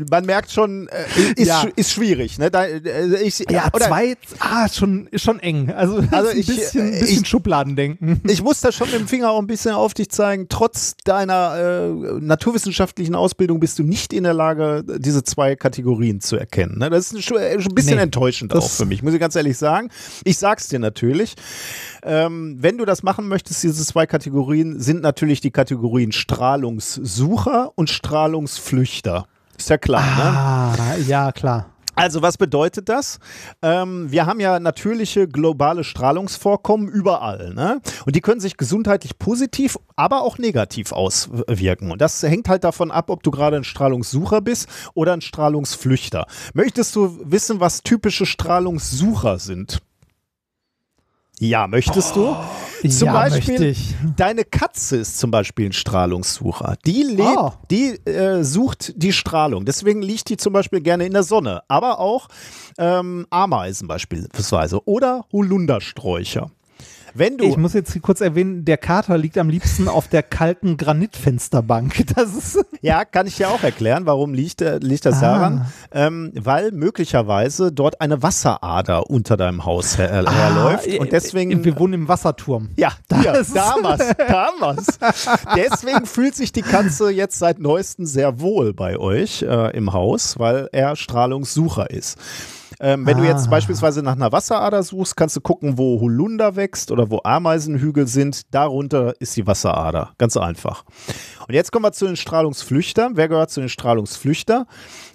man merkt schon, äh, ist, Ja. ist schwierig. Ne? Da, äh, ich, Ja, oder- zwei, ah, schon, schon eng. Also, Also ein ich- bisschen, äh, bisschen ich- Schubladendenken. Ich muss da schon mit dem Finger auch ein bisschen auf dich zeigen. Trotz deiner äh, naturwissenschaftlichen Ausbildung bist du nicht in der Lage, diese zwei Kategorien zu erkennen. Ne? Das ist schon äh, schon ein bisschen Nee, enttäuschend auch für mich, muss ich ganz ehrlich sagen. Ich sag's dir natürlich. Ähm, wenn du das machen möchtest, diese zwei Kategorien sind natürlich die Kategorien Strahlungssucher und Strahlungsflüchter. Ist ja klar, ne? Ah, ja, klar. Also was bedeutet das? Ähm, wir haben ja natürliche globale Strahlungsvorkommen überall. Ne? Und die können sich gesundheitlich positiv, aber auch negativ auswirken. Und das hängt halt davon ab, ob du gerade ein Strahlungssucher bist oder ein Strahlungsflüchter. Möchtest du wissen, was typische Strahlungssucher sind? Ja, möchtest du? Zum ja, Beispiel. Deine Katze ist zum Beispiel ein Strahlungssucher. Die lebt, Ah. die äh, sucht die Strahlung. Deswegen liegt die zum Beispiel gerne in der Sonne. Aber auch ähm, Ameisen beispielsweise oder Holundersträucher. Wenn du Ich muss jetzt hier kurz erwähnen, der Kater liegt am liebsten auf der kalten Granitfensterbank. Das ist Ja, kann ich dir auch erklären, warum liegt, äh, liegt das Ah. daran? Ähm, weil möglicherweise dort eine Wasserader unter deinem Haus her äh, herläuft Ah, und deswegen. Wir wohnen im Wasserturm. ja, Das- damals, damals. Deswegen fühlt sich die Katze jetzt seit neuestem sehr wohl bei euch äh, im Haus, weil er Strahlungssucher ist. Ähm, wenn du jetzt Ah. beispielsweise nach einer Wasserader suchst, kannst du gucken, wo Holunder wächst oder wo Ameisenhügel sind. Darunter ist die Wasserader. Ganz einfach. Und jetzt kommen wir zu den Strahlungsflüchtern. Wer gehört zu den Strahlungsflüchtern?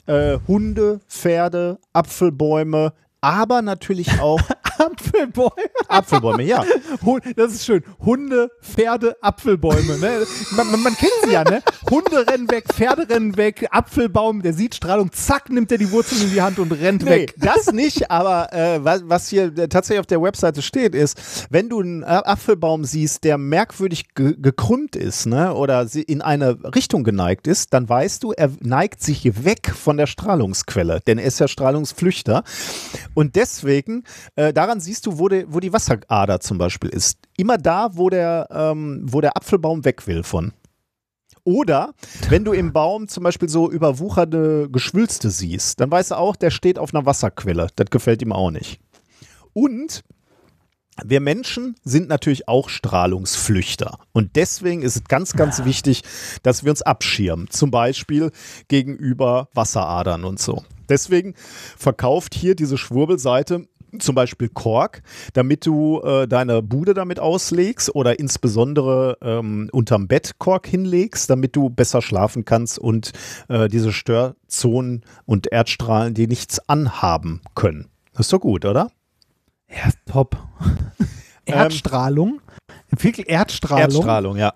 Äh, Hunde, Pferde, Apfelbäume, aber natürlich auch Apfelbäume. Apfelbäume, ja. Das ist schön. Hunde, Pferde, Apfelbäume. Ne? Man, man, man kennt sie ja, ne? Hunde rennen weg, Pferde rennen weg, Apfelbaum, der sieht Strahlung, zack, nimmt er die Wurzeln in die Hand und rennt Nee, weg. das nicht, aber äh, was, was hier äh, tatsächlich auf der Webseite steht, ist, wenn du einen äh, Apfelbaum siehst, der merkwürdig ge gekrümmt ist, ne, oder in eine Richtung geneigt ist, dann weißt du, er neigt sich weg von der Strahlungsquelle, denn er ist ja Strahlungsflüchter. Und deswegen, äh, daran siehst du, wo, de, wo die Wasserader zum Beispiel ist. Immer da, wo der, ähm, wo der Apfelbaum weg will von. Oder wenn du im Baum zum Beispiel so überwucherte Geschwülste siehst, dann weißt du auch, der steht auf einer Wasserquelle. Das gefällt ihm auch nicht. Und wir Menschen sind natürlich auch Strahlungsflüchter. Und deswegen ist es ganz, ganz wichtig, dass wir uns abschirmen. Zum Beispiel gegenüber Wasseradern und so. Deswegen verkauft hier diese Schwurbelseite zum Beispiel Kork, damit du äh, deine Bude damit auslegst oder insbesondere ähm, unterm Bett Kork hinlegst, damit du besser schlafen kannst und äh, diese Störzonen und Erdstrahlen dir nichts anhaben können. Das ist doch gut, oder? Ja, top. Erdstrahlung. Wirklich Erdstrahlung. Erdstrahlung, ja.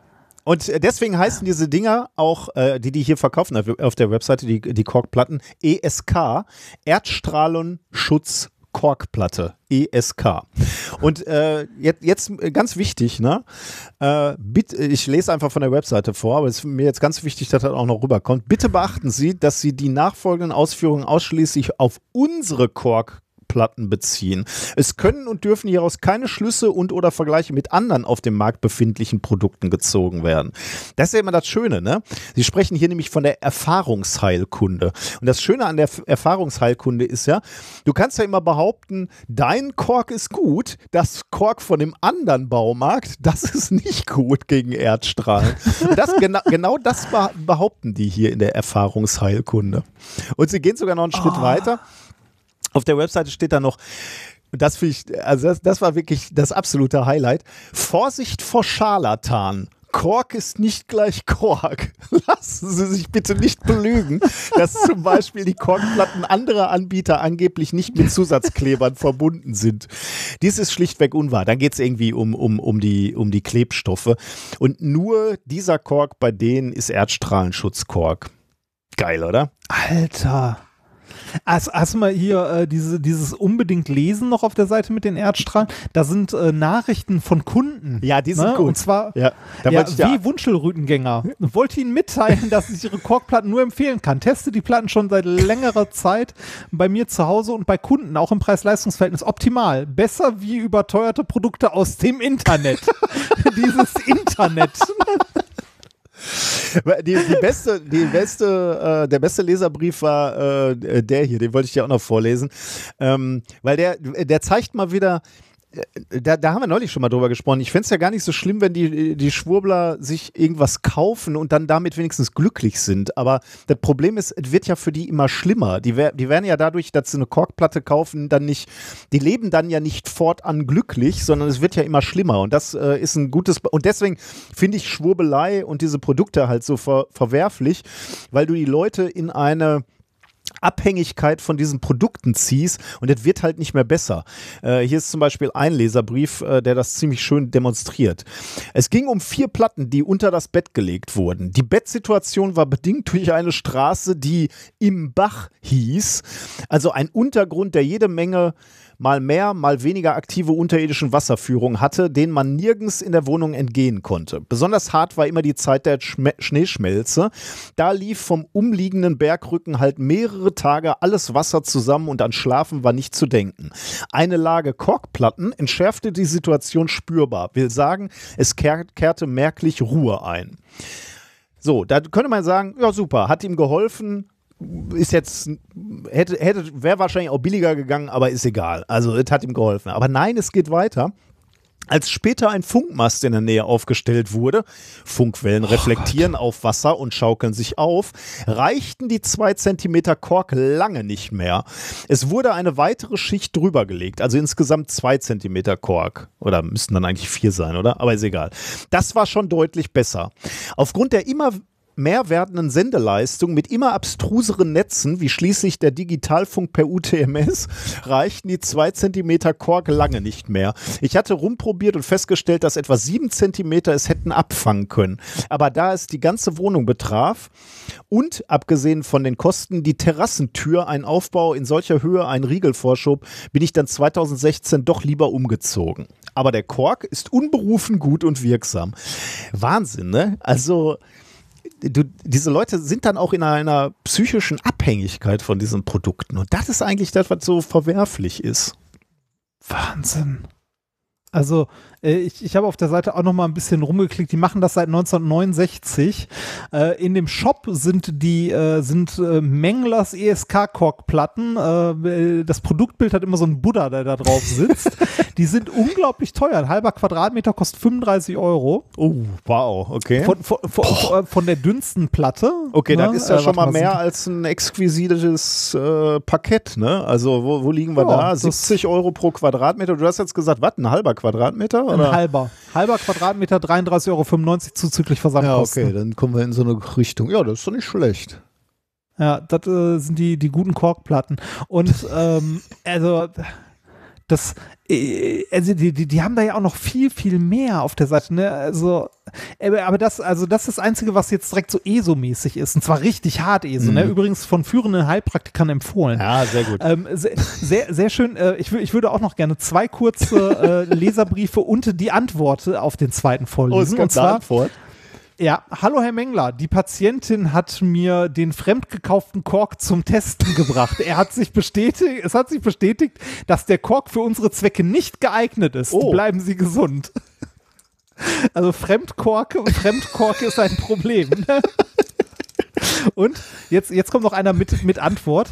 Und äh, deswegen heißen diese Dinger auch, äh, die die hier verkaufen auf, auf der Webseite, die, die Korkplatten, ESK, Erdstrahlenschutz Korkplatte, ESK. Und äh, jetzt, jetzt äh, ganz wichtig, ne? Äh, bitte, ich lese einfach von der Webseite vor, aber es ist mir jetzt ganz wichtig, dass das auch noch rüberkommt. Bitte beachten Sie, dass Sie die nachfolgenden Ausführungen ausschließlich auf unsere Kork Platten beziehen. Es können und dürfen hieraus keine Schlüsse und oder Vergleiche mit anderen auf dem Markt befindlichen Produkten gezogen werden. Das ist ja immer das Schöne, ne? Sie sprechen hier nämlich von der Erfahrungsheilkunde. Und das Schöne an der Erfahrungsheilkunde ist ja, du kannst ja immer behaupten, dein Kork ist gut, das Kork von dem anderen Baumarkt, das ist nicht gut gegen Erdstrahlen. Das, genau, genau das beh- behaupten die hier in der Erfahrungsheilkunde. Und sie gehen sogar noch einen Schritt weiter. Auf der Webseite steht da noch, das finde ich, also das, das war wirklich das absolute Highlight. Vorsicht vor Scharlatan. Kork ist nicht gleich Kork. Lassen Sie sich bitte nicht belügen, dass zum Beispiel die Korkplatten anderer Anbieter angeblich nicht mit Zusatzklebern verbunden sind. Dies ist schlichtweg unwahr. Dann geht es irgendwie um, um, um, die, um die Klebstoffe. Und nur dieser Kork bei denen ist Erdstrahlenschutzkork. Geil, oder? Alter. Hast, hast du mal hier äh, diese, dieses unbedingt Lesen noch auf der Seite mit den Erdstrahlen? Da sind äh, Nachrichten von Kunden. Ja, die sind ne? gut. Und zwar Ja, ja, wie Wunschelrütengänger. Wollte Ihnen mitteilen, dass ich Ihre Korkplatten nur empfehlen kann. Teste die Platten schon seit längerer Zeit bei mir zu Hause und bei Kunden, auch im Preis-Leistungs-Verhältnis optimal. Besser wie überteuerte Produkte aus dem Internet. Dieses Internet. Die, die beste, die beste, äh, der beste Leserbrief war äh, der hier, den wollte ich dir auch noch vorlesen. Ähm, weil der, der zeigt mal wieder, da, da haben wir neulich schon mal drüber gesprochen. Ich fände es ja gar nicht so schlimm, wenn die, die Schwurbler sich irgendwas kaufen und dann damit wenigstens glücklich sind. Aber das Problem ist, es wird ja für die immer schlimmer. Die, die werden ja dadurch, dass sie eine Korkplatte kaufen, dann nicht, die leben dann ja nicht fortan glücklich, sondern es wird ja immer schlimmer. Und das äh, ist ein gutes, und deswegen finde ich Schwurbelei und diese Produkte halt so ver, verwerflich, weil du die Leute in eine Abhängigkeit von diesen Produkten ziehst und es wird halt nicht mehr besser. Äh, hier ist zum Beispiel ein Leserbrief, äh, der das ziemlich schön demonstriert. Es ging um vier Platten, die unter das Bett gelegt wurden. Die Bettsituation war bedingt durch eine Straße, die im Bach hieß, also ein Untergrund, der jede Menge mal mehr, mal weniger aktive unterirdischen Wasserführungen hatte, denen man nirgends in der Wohnung entgehen konnte. Besonders hart war immer die Zeit der Schme Schneeschmelze. Da lief vom umliegenden Bergrücken halt mehrere Tage alles Wasser zusammen und an Schlafen war nicht zu denken. Eine Lage Korkplatten entschärfte die Situation spürbar. Will sagen, es kehr kehrte merklich Ruhe ein. So, da könnte man sagen, ja super, hat ihm geholfen, ist jetzt, hätte, hätte, wäre wahrscheinlich auch billiger gegangen, aber ist egal. Also, es hat ihm geholfen. Aber nein, es geht weiter. Als später ein Funkmast in der Nähe aufgestellt wurde, Funkwellen reflektieren auf Wasser und schaukeln sich auf, reichten die zwei Zentimeter Kork lange nicht mehr. Es wurde eine weitere Schicht drüber gelegt, also insgesamt zwei Zentimeter Kork. Oder müssten dann eigentlich vier sein, oder? Aber ist egal. Das war schon deutlich besser. Aufgrund der immer mehr werdenden Sendeleistung mit immer abstruseren Netzen, wie schließlich der Digitalfunk per UTMS, reichten die zwei Zentimeter Kork lange nicht mehr. Ich hatte rumprobiert und festgestellt, dass etwa sieben Zentimeter es hätten abfangen können. Aber da es die ganze Wohnung betraf und abgesehen von den Kosten die Terrassentür ein Aufbau in solcher Höhe einen Riegel vorschob, bin ich dann 2016 doch lieber umgezogen. Aber der Kork ist unberufen gut und wirksam. Wahnsinn, ne? Also du, diese Leute sind dann auch in einer psychischen Abhängigkeit von diesen Produkten. Und das ist eigentlich das, was so verwerflich ist. Wahnsinn. Also ich, ich habe auf der Seite auch noch mal ein bisschen rumgeklickt. Die machen das seit 1969. Äh, in dem Shop sind die äh, sind äh, Menglers ESK Korkplatten. Äh, das Produktbild hat immer so einen Buddha, der da drauf sitzt. die sind unglaublich teuer. Ein halber Quadratmeter kostet 35 Euro. Oh, wow, okay. Von, von, von, von der dünnsten Platte. Okay, ne? das ist ja Äh, schon mal mehr sind- als ein exquisites äh, Parkett, ne? Also wo, wo liegen wir Ja, da? das- 70 Euro pro Quadratmeter. Du hast jetzt gesagt, was? Ein halber Quadratmeter? Ein Oder? halber. Halber Quadratmeter, 33,95 Euro zuzüglich Ja, Versandkosten. okay, dann kommen wir in so eine Richtung. Ja, das ist doch nicht schlecht. Ja, das äh, sind die, die guten Korkplatten. Und ähm, also das, äh, also die, die, die haben da ja auch noch viel, viel mehr auf der Seite, ne? Also, aber das, also das ist das Einzige, was jetzt direkt so ESO-mäßig ist. Und zwar richtig hart ESO, ne? Übrigens von führenden Heilpraktikern empfohlen. Ja, sehr gut. Ähm, sehr, sehr, sehr schön. Äh, ich, ich würde auch noch gerne zwei kurze äh, Leserbriefe und die Antwort auf den zweiten vorlesen. und zwar, Antwort. Ja, hallo Herr Mengler, die Patientin hat mir den fremdgekauften Kork zum Testen gebracht. Er hat sich bestätigt, es hat sich bestätigt, dass der Kork für unsere Zwecke nicht geeignet ist. Oh. Bleiben Sie gesund. Also Fremdkork, Fremdkork ist ein Problem. ne? Und jetzt, jetzt kommt noch einer mit, mit Antwort.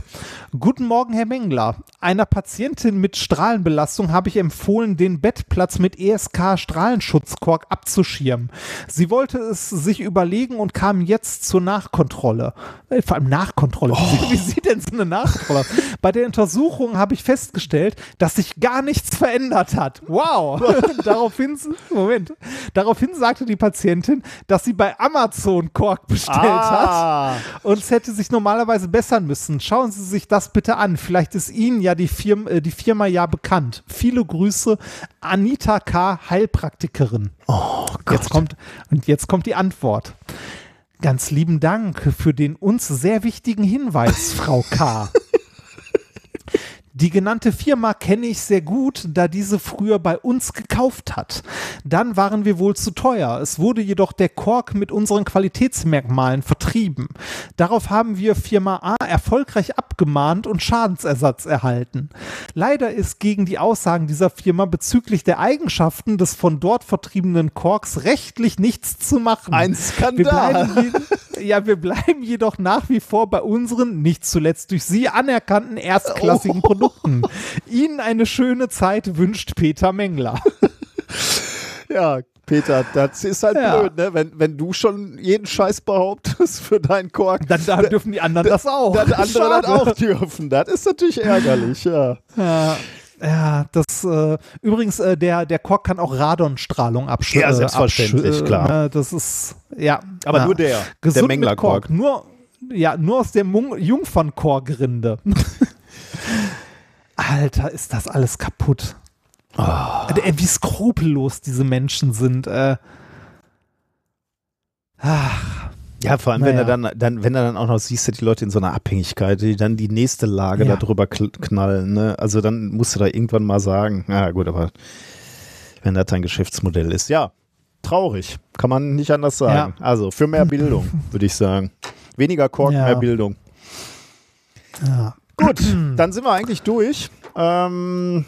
Guten Morgen, Herr Mengler. Einer Patientin mit Strahlenbelastung habe ich empfohlen, den Bettplatz mit ESK-Strahlenschutzkork abzuschirmen. Sie wollte es sich überlegen und kam jetzt zur Nachkontrolle. Äh, Vor allem Nachkontrolle. Wie, sieht- wie sieht denn so eine Nachkontrolle? aus? Bei der Untersuchung habe ich festgestellt, dass sich gar nichts verändert hat. Wow. daraufhin, Moment. Daraufhin sagte die Patientin, dass sie bei Amazon Kork bestellt hat. Ah, Und es hätte sich normalerweise bessern müssen. Schauen Sie sich das bitte an. Vielleicht ist Ihnen ja die, Firma, äh, die Firma ja bekannt. Viele Grüße, Anita K., Heilpraktikerin. oh Gott. Jetzt kommt, und jetzt kommt die Antwort. Ganz lieben Dank für den uns sehr wichtigen Hinweis, Frau K. Die genannte Firma kenne ich sehr gut, da diese früher bei uns gekauft hat. Dann waren wir wohl zu teuer. Es wurde jedoch der Kork mit unseren Qualitätsmerkmalen vertrieben. Darauf haben wir Firma A erfolgreich abgemahnt und Schadensersatz erhalten. Leider ist gegen die Aussagen dieser Firma bezüglich der Eigenschaften des von dort vertriebenen Korks rechtlich nichts zu machen. Ein Wir Skandal. bleiben, ja, wir bleiben jedoch nach wie vor bei unseren, nicht zuletzt durch Sie anerkannten erstklassigen Produkten. Ihnen eine schöne Zeit wünscht Peter Mengler. Ja, Peter, das ist halt Ja. blöd, ne? Wenn, wenn du schon jeden Scheiß behauptest für deinen Kork, Dann, dann dürfen die anderen das auch. dann andere das auch dürfen. Das ist natürlich ärgerlich, ja. Ja. Ja, das äh, übrigens, äh, der, der Kork kann auch Radonstrahlung absch Ja, äh, selbstverständlich, absch- klar. Äh, das ist, ja. Aber ja. nur der, Gesund der mit Menglerkork. Kork. Nur, ja, nur aus der Mung- Jungfernkorkrinde. Alter, ist das alles kaputt. Ey, wie skrupellos diese Menschen sind. Äh. Ach, Ja, vor allem, naja. wenn er dann, dann, wenn er dann auch noch siehst, die Leute in so einer Abhängigkeit, die dann die nächste Lage ja. darüber knallen, ne? Also dann musst du da irgendwann mal sagen, na gut, aber wenn das dein Geschäftsmodell ist, ja, traurig, kann man nicht anders sagen. Ja. Also für mehr Bildung, würde ich sagen. Weniger Kork, ja. mehr Bildung. Ja. Gut, dann sind wir eigentlich durch. Ähm,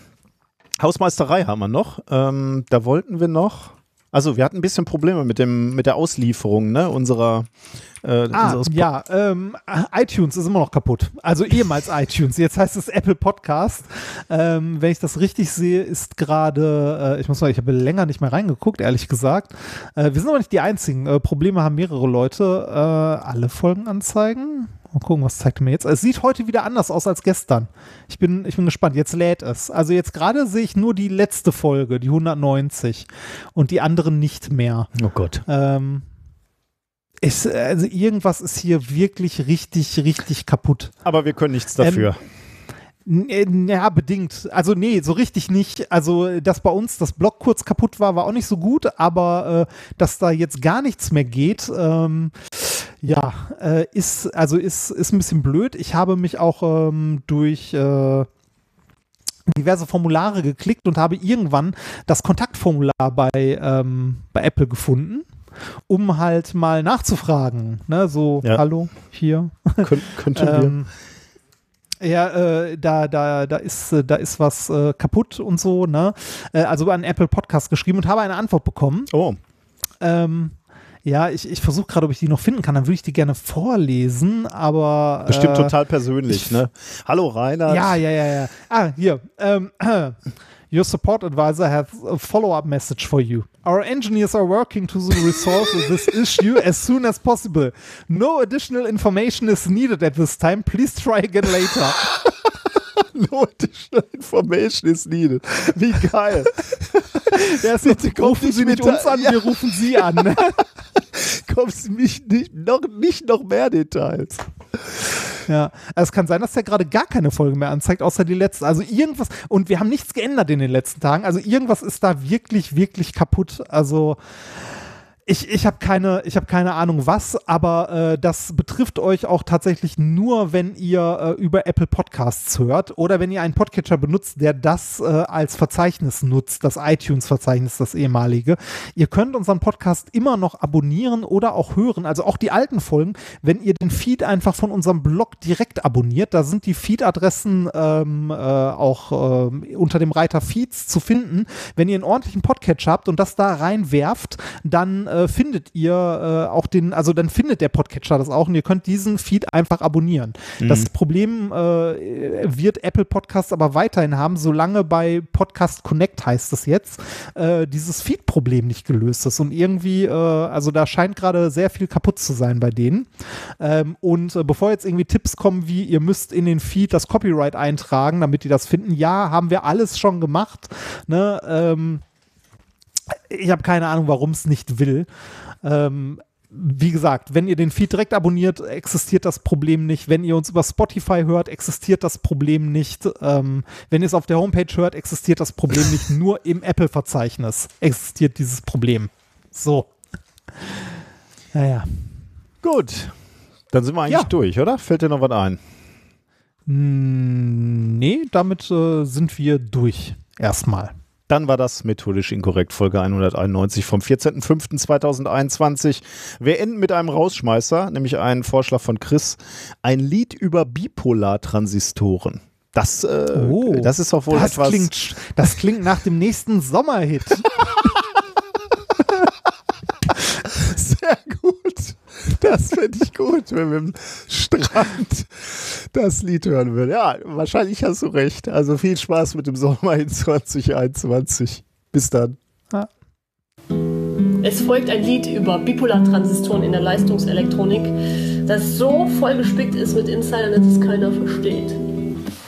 Hausmeisterei haben wir noch. Ähm, da wollten wir noch. Also wir hatten ein bisschen Probleme mit dem mit der Auslieferung ne, unserer. Äh, ah, ja, ähm, iTunes ist immer noch kaputt. Also ehemals iTunes. Jetzt heißt es Apple Podcast. Ähm, wenn ich das richtig sehe, ist gerade, äh, ich muss sagen, ich habe länger nicht mehr reingeguckt, ehrlich gesagt. Äh, wir sind aber nicht die einzigen. Äh, Probleme haben mehrere Leute. Äh, alle Folgen anzeigen. Mal gucken, was zeigt mir jetzt. Es sieht heute wieder anders aus als gestern. Ich bin, ich bin gespannt. Jetzt lädt es. Also jetzt gerade sehe ich nur die letzte Folge, die 190 und die anderen nicht mehr. Oh Gott. Ähm, ist, also irgendwas ist hier wirklich richtig, richtig kaputt. Aber wir können nichts dafür. Ähm, äh, ja, bedingt. Also nee, so richtig nicht. Also, dass bei uns das Block kurz kaputt war, war auch nicht so gut, aber äh, dass da jetzt gar nichts mehr geht, ähm, ja, äh, ist, also ist, ist ein bisschen blöd. Ich habe mich auch ähm, durch äh, diverse Formulare geklickt und habe irgendwann das Kontaktformular bei, ähm, bei Apple gefunden um halt mal nachzufragen. Ne? So, ja. hallo, hier. Kön könnten wir. ähm, ja, äh, da, da, da ist, äh, da ist was äh, kaputt und so, ne? Äh, also an Apple Podcast geschrieben und habe eine Antwort bekommen. Oh. Ähm, ja, ich, ich versuche gerade, ob ich die noch finden kann. Dann würde ich die gerne vorlesen, aber. Bestimmt äh, total persönlich, ich, ne? Hallo Rainer. Ja, ja, ja, ja. Ah, hier. Ähm, Your support advisor has a follow-up message for you. Our engineers are working to resolve this issue as soon as possible. No additional information is needed at this time. Please try again later. no additional information is needed. Wie geil. Ja, bitte rufen Sie nicht uns an, ja. wir rufen Sie an. Kommen Sie mich nicht noch, nicht noch mehr Details. Ja, also es kann sein, dass der gerade gar keine Folge mehr anzeigt, außer die letzte. Also irgendwas, und wir haben nichts geändert in den letzten Tagen. Also irgendwas ist da wirklich, wirklich kaputt. Also ich, ich habe keine, hab keine Ahnung was, aber äh, das betrifft euch auch tatsächlich nur, wenn ihr äh, über Apple Podcasts hört oder wenn ihr einen Podcatcher benutzt, der das äh, als Verzeichnis nutzt, das iTunes-Verzeichnis, das ehemalige. Ihr könnt unseren Podcast immer noch abonnieren oder auch hören, also auch die alten Folgen, wenn ihr den Feed einfach von unserem Blog direkt abonniert. Da sind die Feed-Adressen ähm, äh, auch äh, unter dem Reiter Feeds zu finden. Wenn ihr einen ordentlichen Podcatcher habt und das da reinwerft, dann äh, findet ihr äh, auch den, also dann findet der Podcatcher das auch und ihr könnt diesen Feed einfach abonnieren. Mhm. Das Problem äh, wird Apple Podcasts aber weiterhin haben, solange bei Podcast Connect heißt es jetzt, äh, dieses Feed-Problem nicht gelöst ist. Und irgendwie, äh, also da scheint gerade sehr viel kaputt zu sein bei denen. Ähm, und bevor jetzt irgendwie Tipps kommen, wie ihr müsst in den Feed das Copyright eintragen, damit die das finden, ja, haben wir alles schon gemacht. Ne? Ähm, ich habe keine Ahnung, warum es nicht will. Ähm, wie gesagt, wenn ihr den Feed direkt abonniert, existiert das Problem nicht. Wenn ihr uns über Spotify hört, existiert das Problem nicht. Ähm, wenn ihr es auf der Homepage hört, existiert das Problem nicht. Nur im Apple-Verzeichnis existiert dieses Problem. So. Naja. Gut. Dann sind wir eigentlich ja. durch, oder? Fällt dir noch was ein? Nee, damit äh, sind wir durch. Erstmal. Dann war das methodisch inkorrekt, Folge 191 vom 14.05.2021. Wir enden mit einem Rausschmeißer, nämlich einen Vorschlag von Chris. Ein Lied über Bipolartransistoren. Das, äh, oh, das ist doch wohl das etwas. Klingt, das klingt nach dem nächsten Sommerhit. Sehr gut. Das fände ich gut, wenn wir im Strand das Lied hören würden. Ja, wahrscheinlich hast du recht. Also viel Spaß mit dem Sommer in 2021. Bis dann. Es folgt ein Lied über Bipolartransistoren in der Leistungselektronik, das so vollgespickt ist mit Insidern, dass es keiner versteht.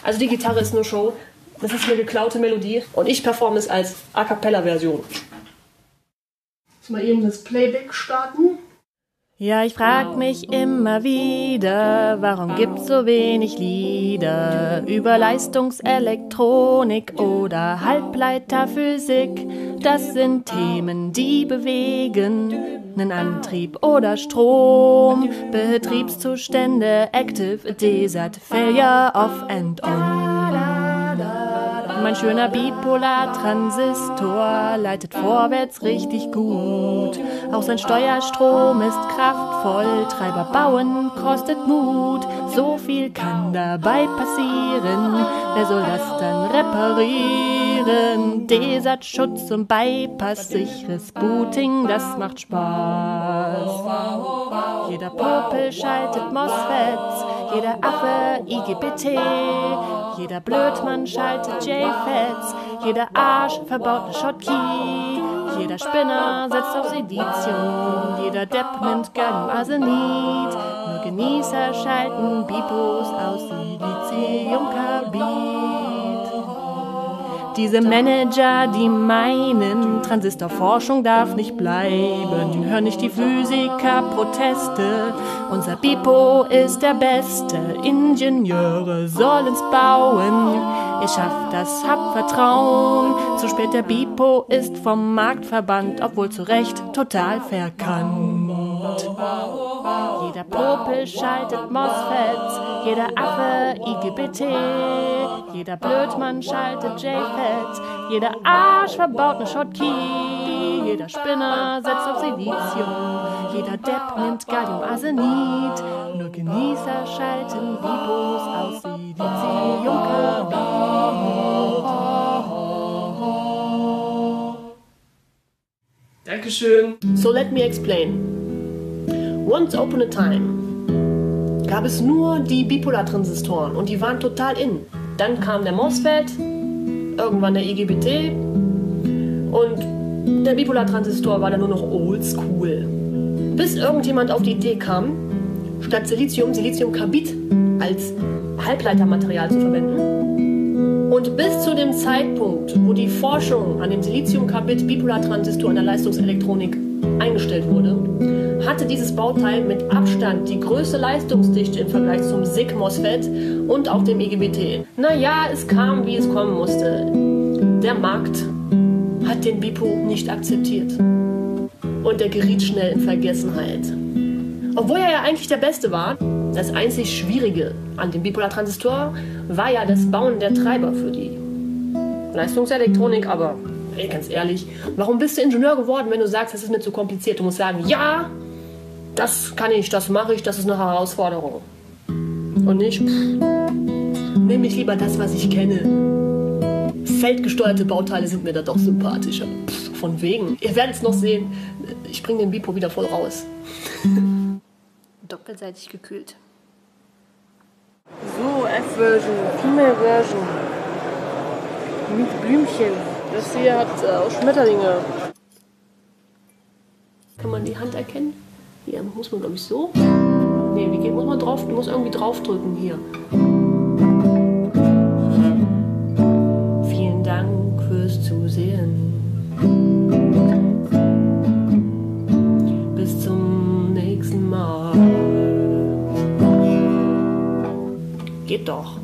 Also die Gitarre ist nur Show, das ist eine geklaute Melodie und ich performe es als A Cappella-Version. Mal eben das Playback starten. Ja, ich frag mich immer wieder, warum gibt's so wenig Lieder über Leistungselektronik oder Halbleiterphysik? Das sind Themen, die bewegen, nen Antrieb oder Strom, Betriebszustände, Active, Desert, Failure, Off and On. Mein schöner Bipolar-Transistor leitet vorwärts richtig gut. Auch sein Steuerstrom ist kraftvoll, Treiber bauen kostet Mut. So viel kann dabei passieren, wer soll das dann reparieren? Desert-Schutz und Bypass, sicheres Booting, das macht Spaß. Jeder Popel schaltet MOSFETs, jeder Affe IGBT, jeder Blödmann schaltet JFETs, jeder Arsch verbaut ne Schotkey, jeder Spinner setzt auf Silizium, jeder Depp nimmt Galliumarsenid, nur Genießer schalten Bipos aus Siliziumkarbid. Diese Manager, die meinen, Transistorforschung darf nicht bleiben, hören nicht die Physiker-Proteste. Unser Bipo ist der Beste, Ingenieure sollen's bauen. Ihr schafft das, habt Vertrauen. Zu spät, der Bipo ist vom Markt verbannt, obwohl zu Recht total verkannt. Jeder Popel schaltet MOSFETs, jeder Affe IGBT, jeder Blödmann schaltet JFETs, jeder Arsch verbaut ne Schotkey, jeder Spinner setzt auf Silizium, jeder Depp nimmt Galliumarsenid, nur Genießer schalten Bipos aus Siliziumkarbid. Dankeschön. So let me explain. Once upon a time gab es nur die Bipolartransistoren und die waren total in. Dann kam der MOSFET, irgendwann der IGBT und der Bipolartransistor war dann nur noch oldschool. Bis irgendjemand auf die Idee kam, statt Silizium Siliziumkarbid als Halbleitermaterial zu verwenden. Und bis zu dem Zeitpunkt, wo die Forschung an dem Siliziumkarbid-Bipolartransistor in der Leistungselektronik eingestellt wurde, hatte dieses Bauteil mit Abstand die größte Leistungsdichte im Vergleich zum SIG MOSFET und auch dem IGBT. Naja, es kam, wie es kommen musste. Der Markt hat den Bipo nicht akzeptiert. Und er geriet schnell in Vergessenheit. Obwohl er ja eigentlich der Beste war, das einzig Schwierige an dem Bipolartransistor war ja das Bauen der Treiber für die Leistungselektronik, aber ey, ganz ehrlich, warum bist du Ingenieur geworden, wenn du sagst, das ist mir zu kompliziert? Du musst sagen, ja, das kann ich, das mache ich, das ist eine Herausforderung. Und nicht, nehme ich lieber das, was ich kenne. Feldgesteuerte Bauteile sind mir da doch sympathischer. Pff, von wegen. Ihr werdet es noch sehen. Ich bringe den Bipo wieder voll raus. Doppelseitig gekühlt. So, F-Version, Female Version. Mit Blümchen. Das hier hat äh, auch Schmetterlinge. Kann man die Hand erkennen? Hier muss man, glaube ich, so. Nee, wie geht, muss man drauf? Du musst irgendwie draufdrücken hier. Vielen Dank fürs Zusehen. Bis zum nächsten Mal. Geht doch.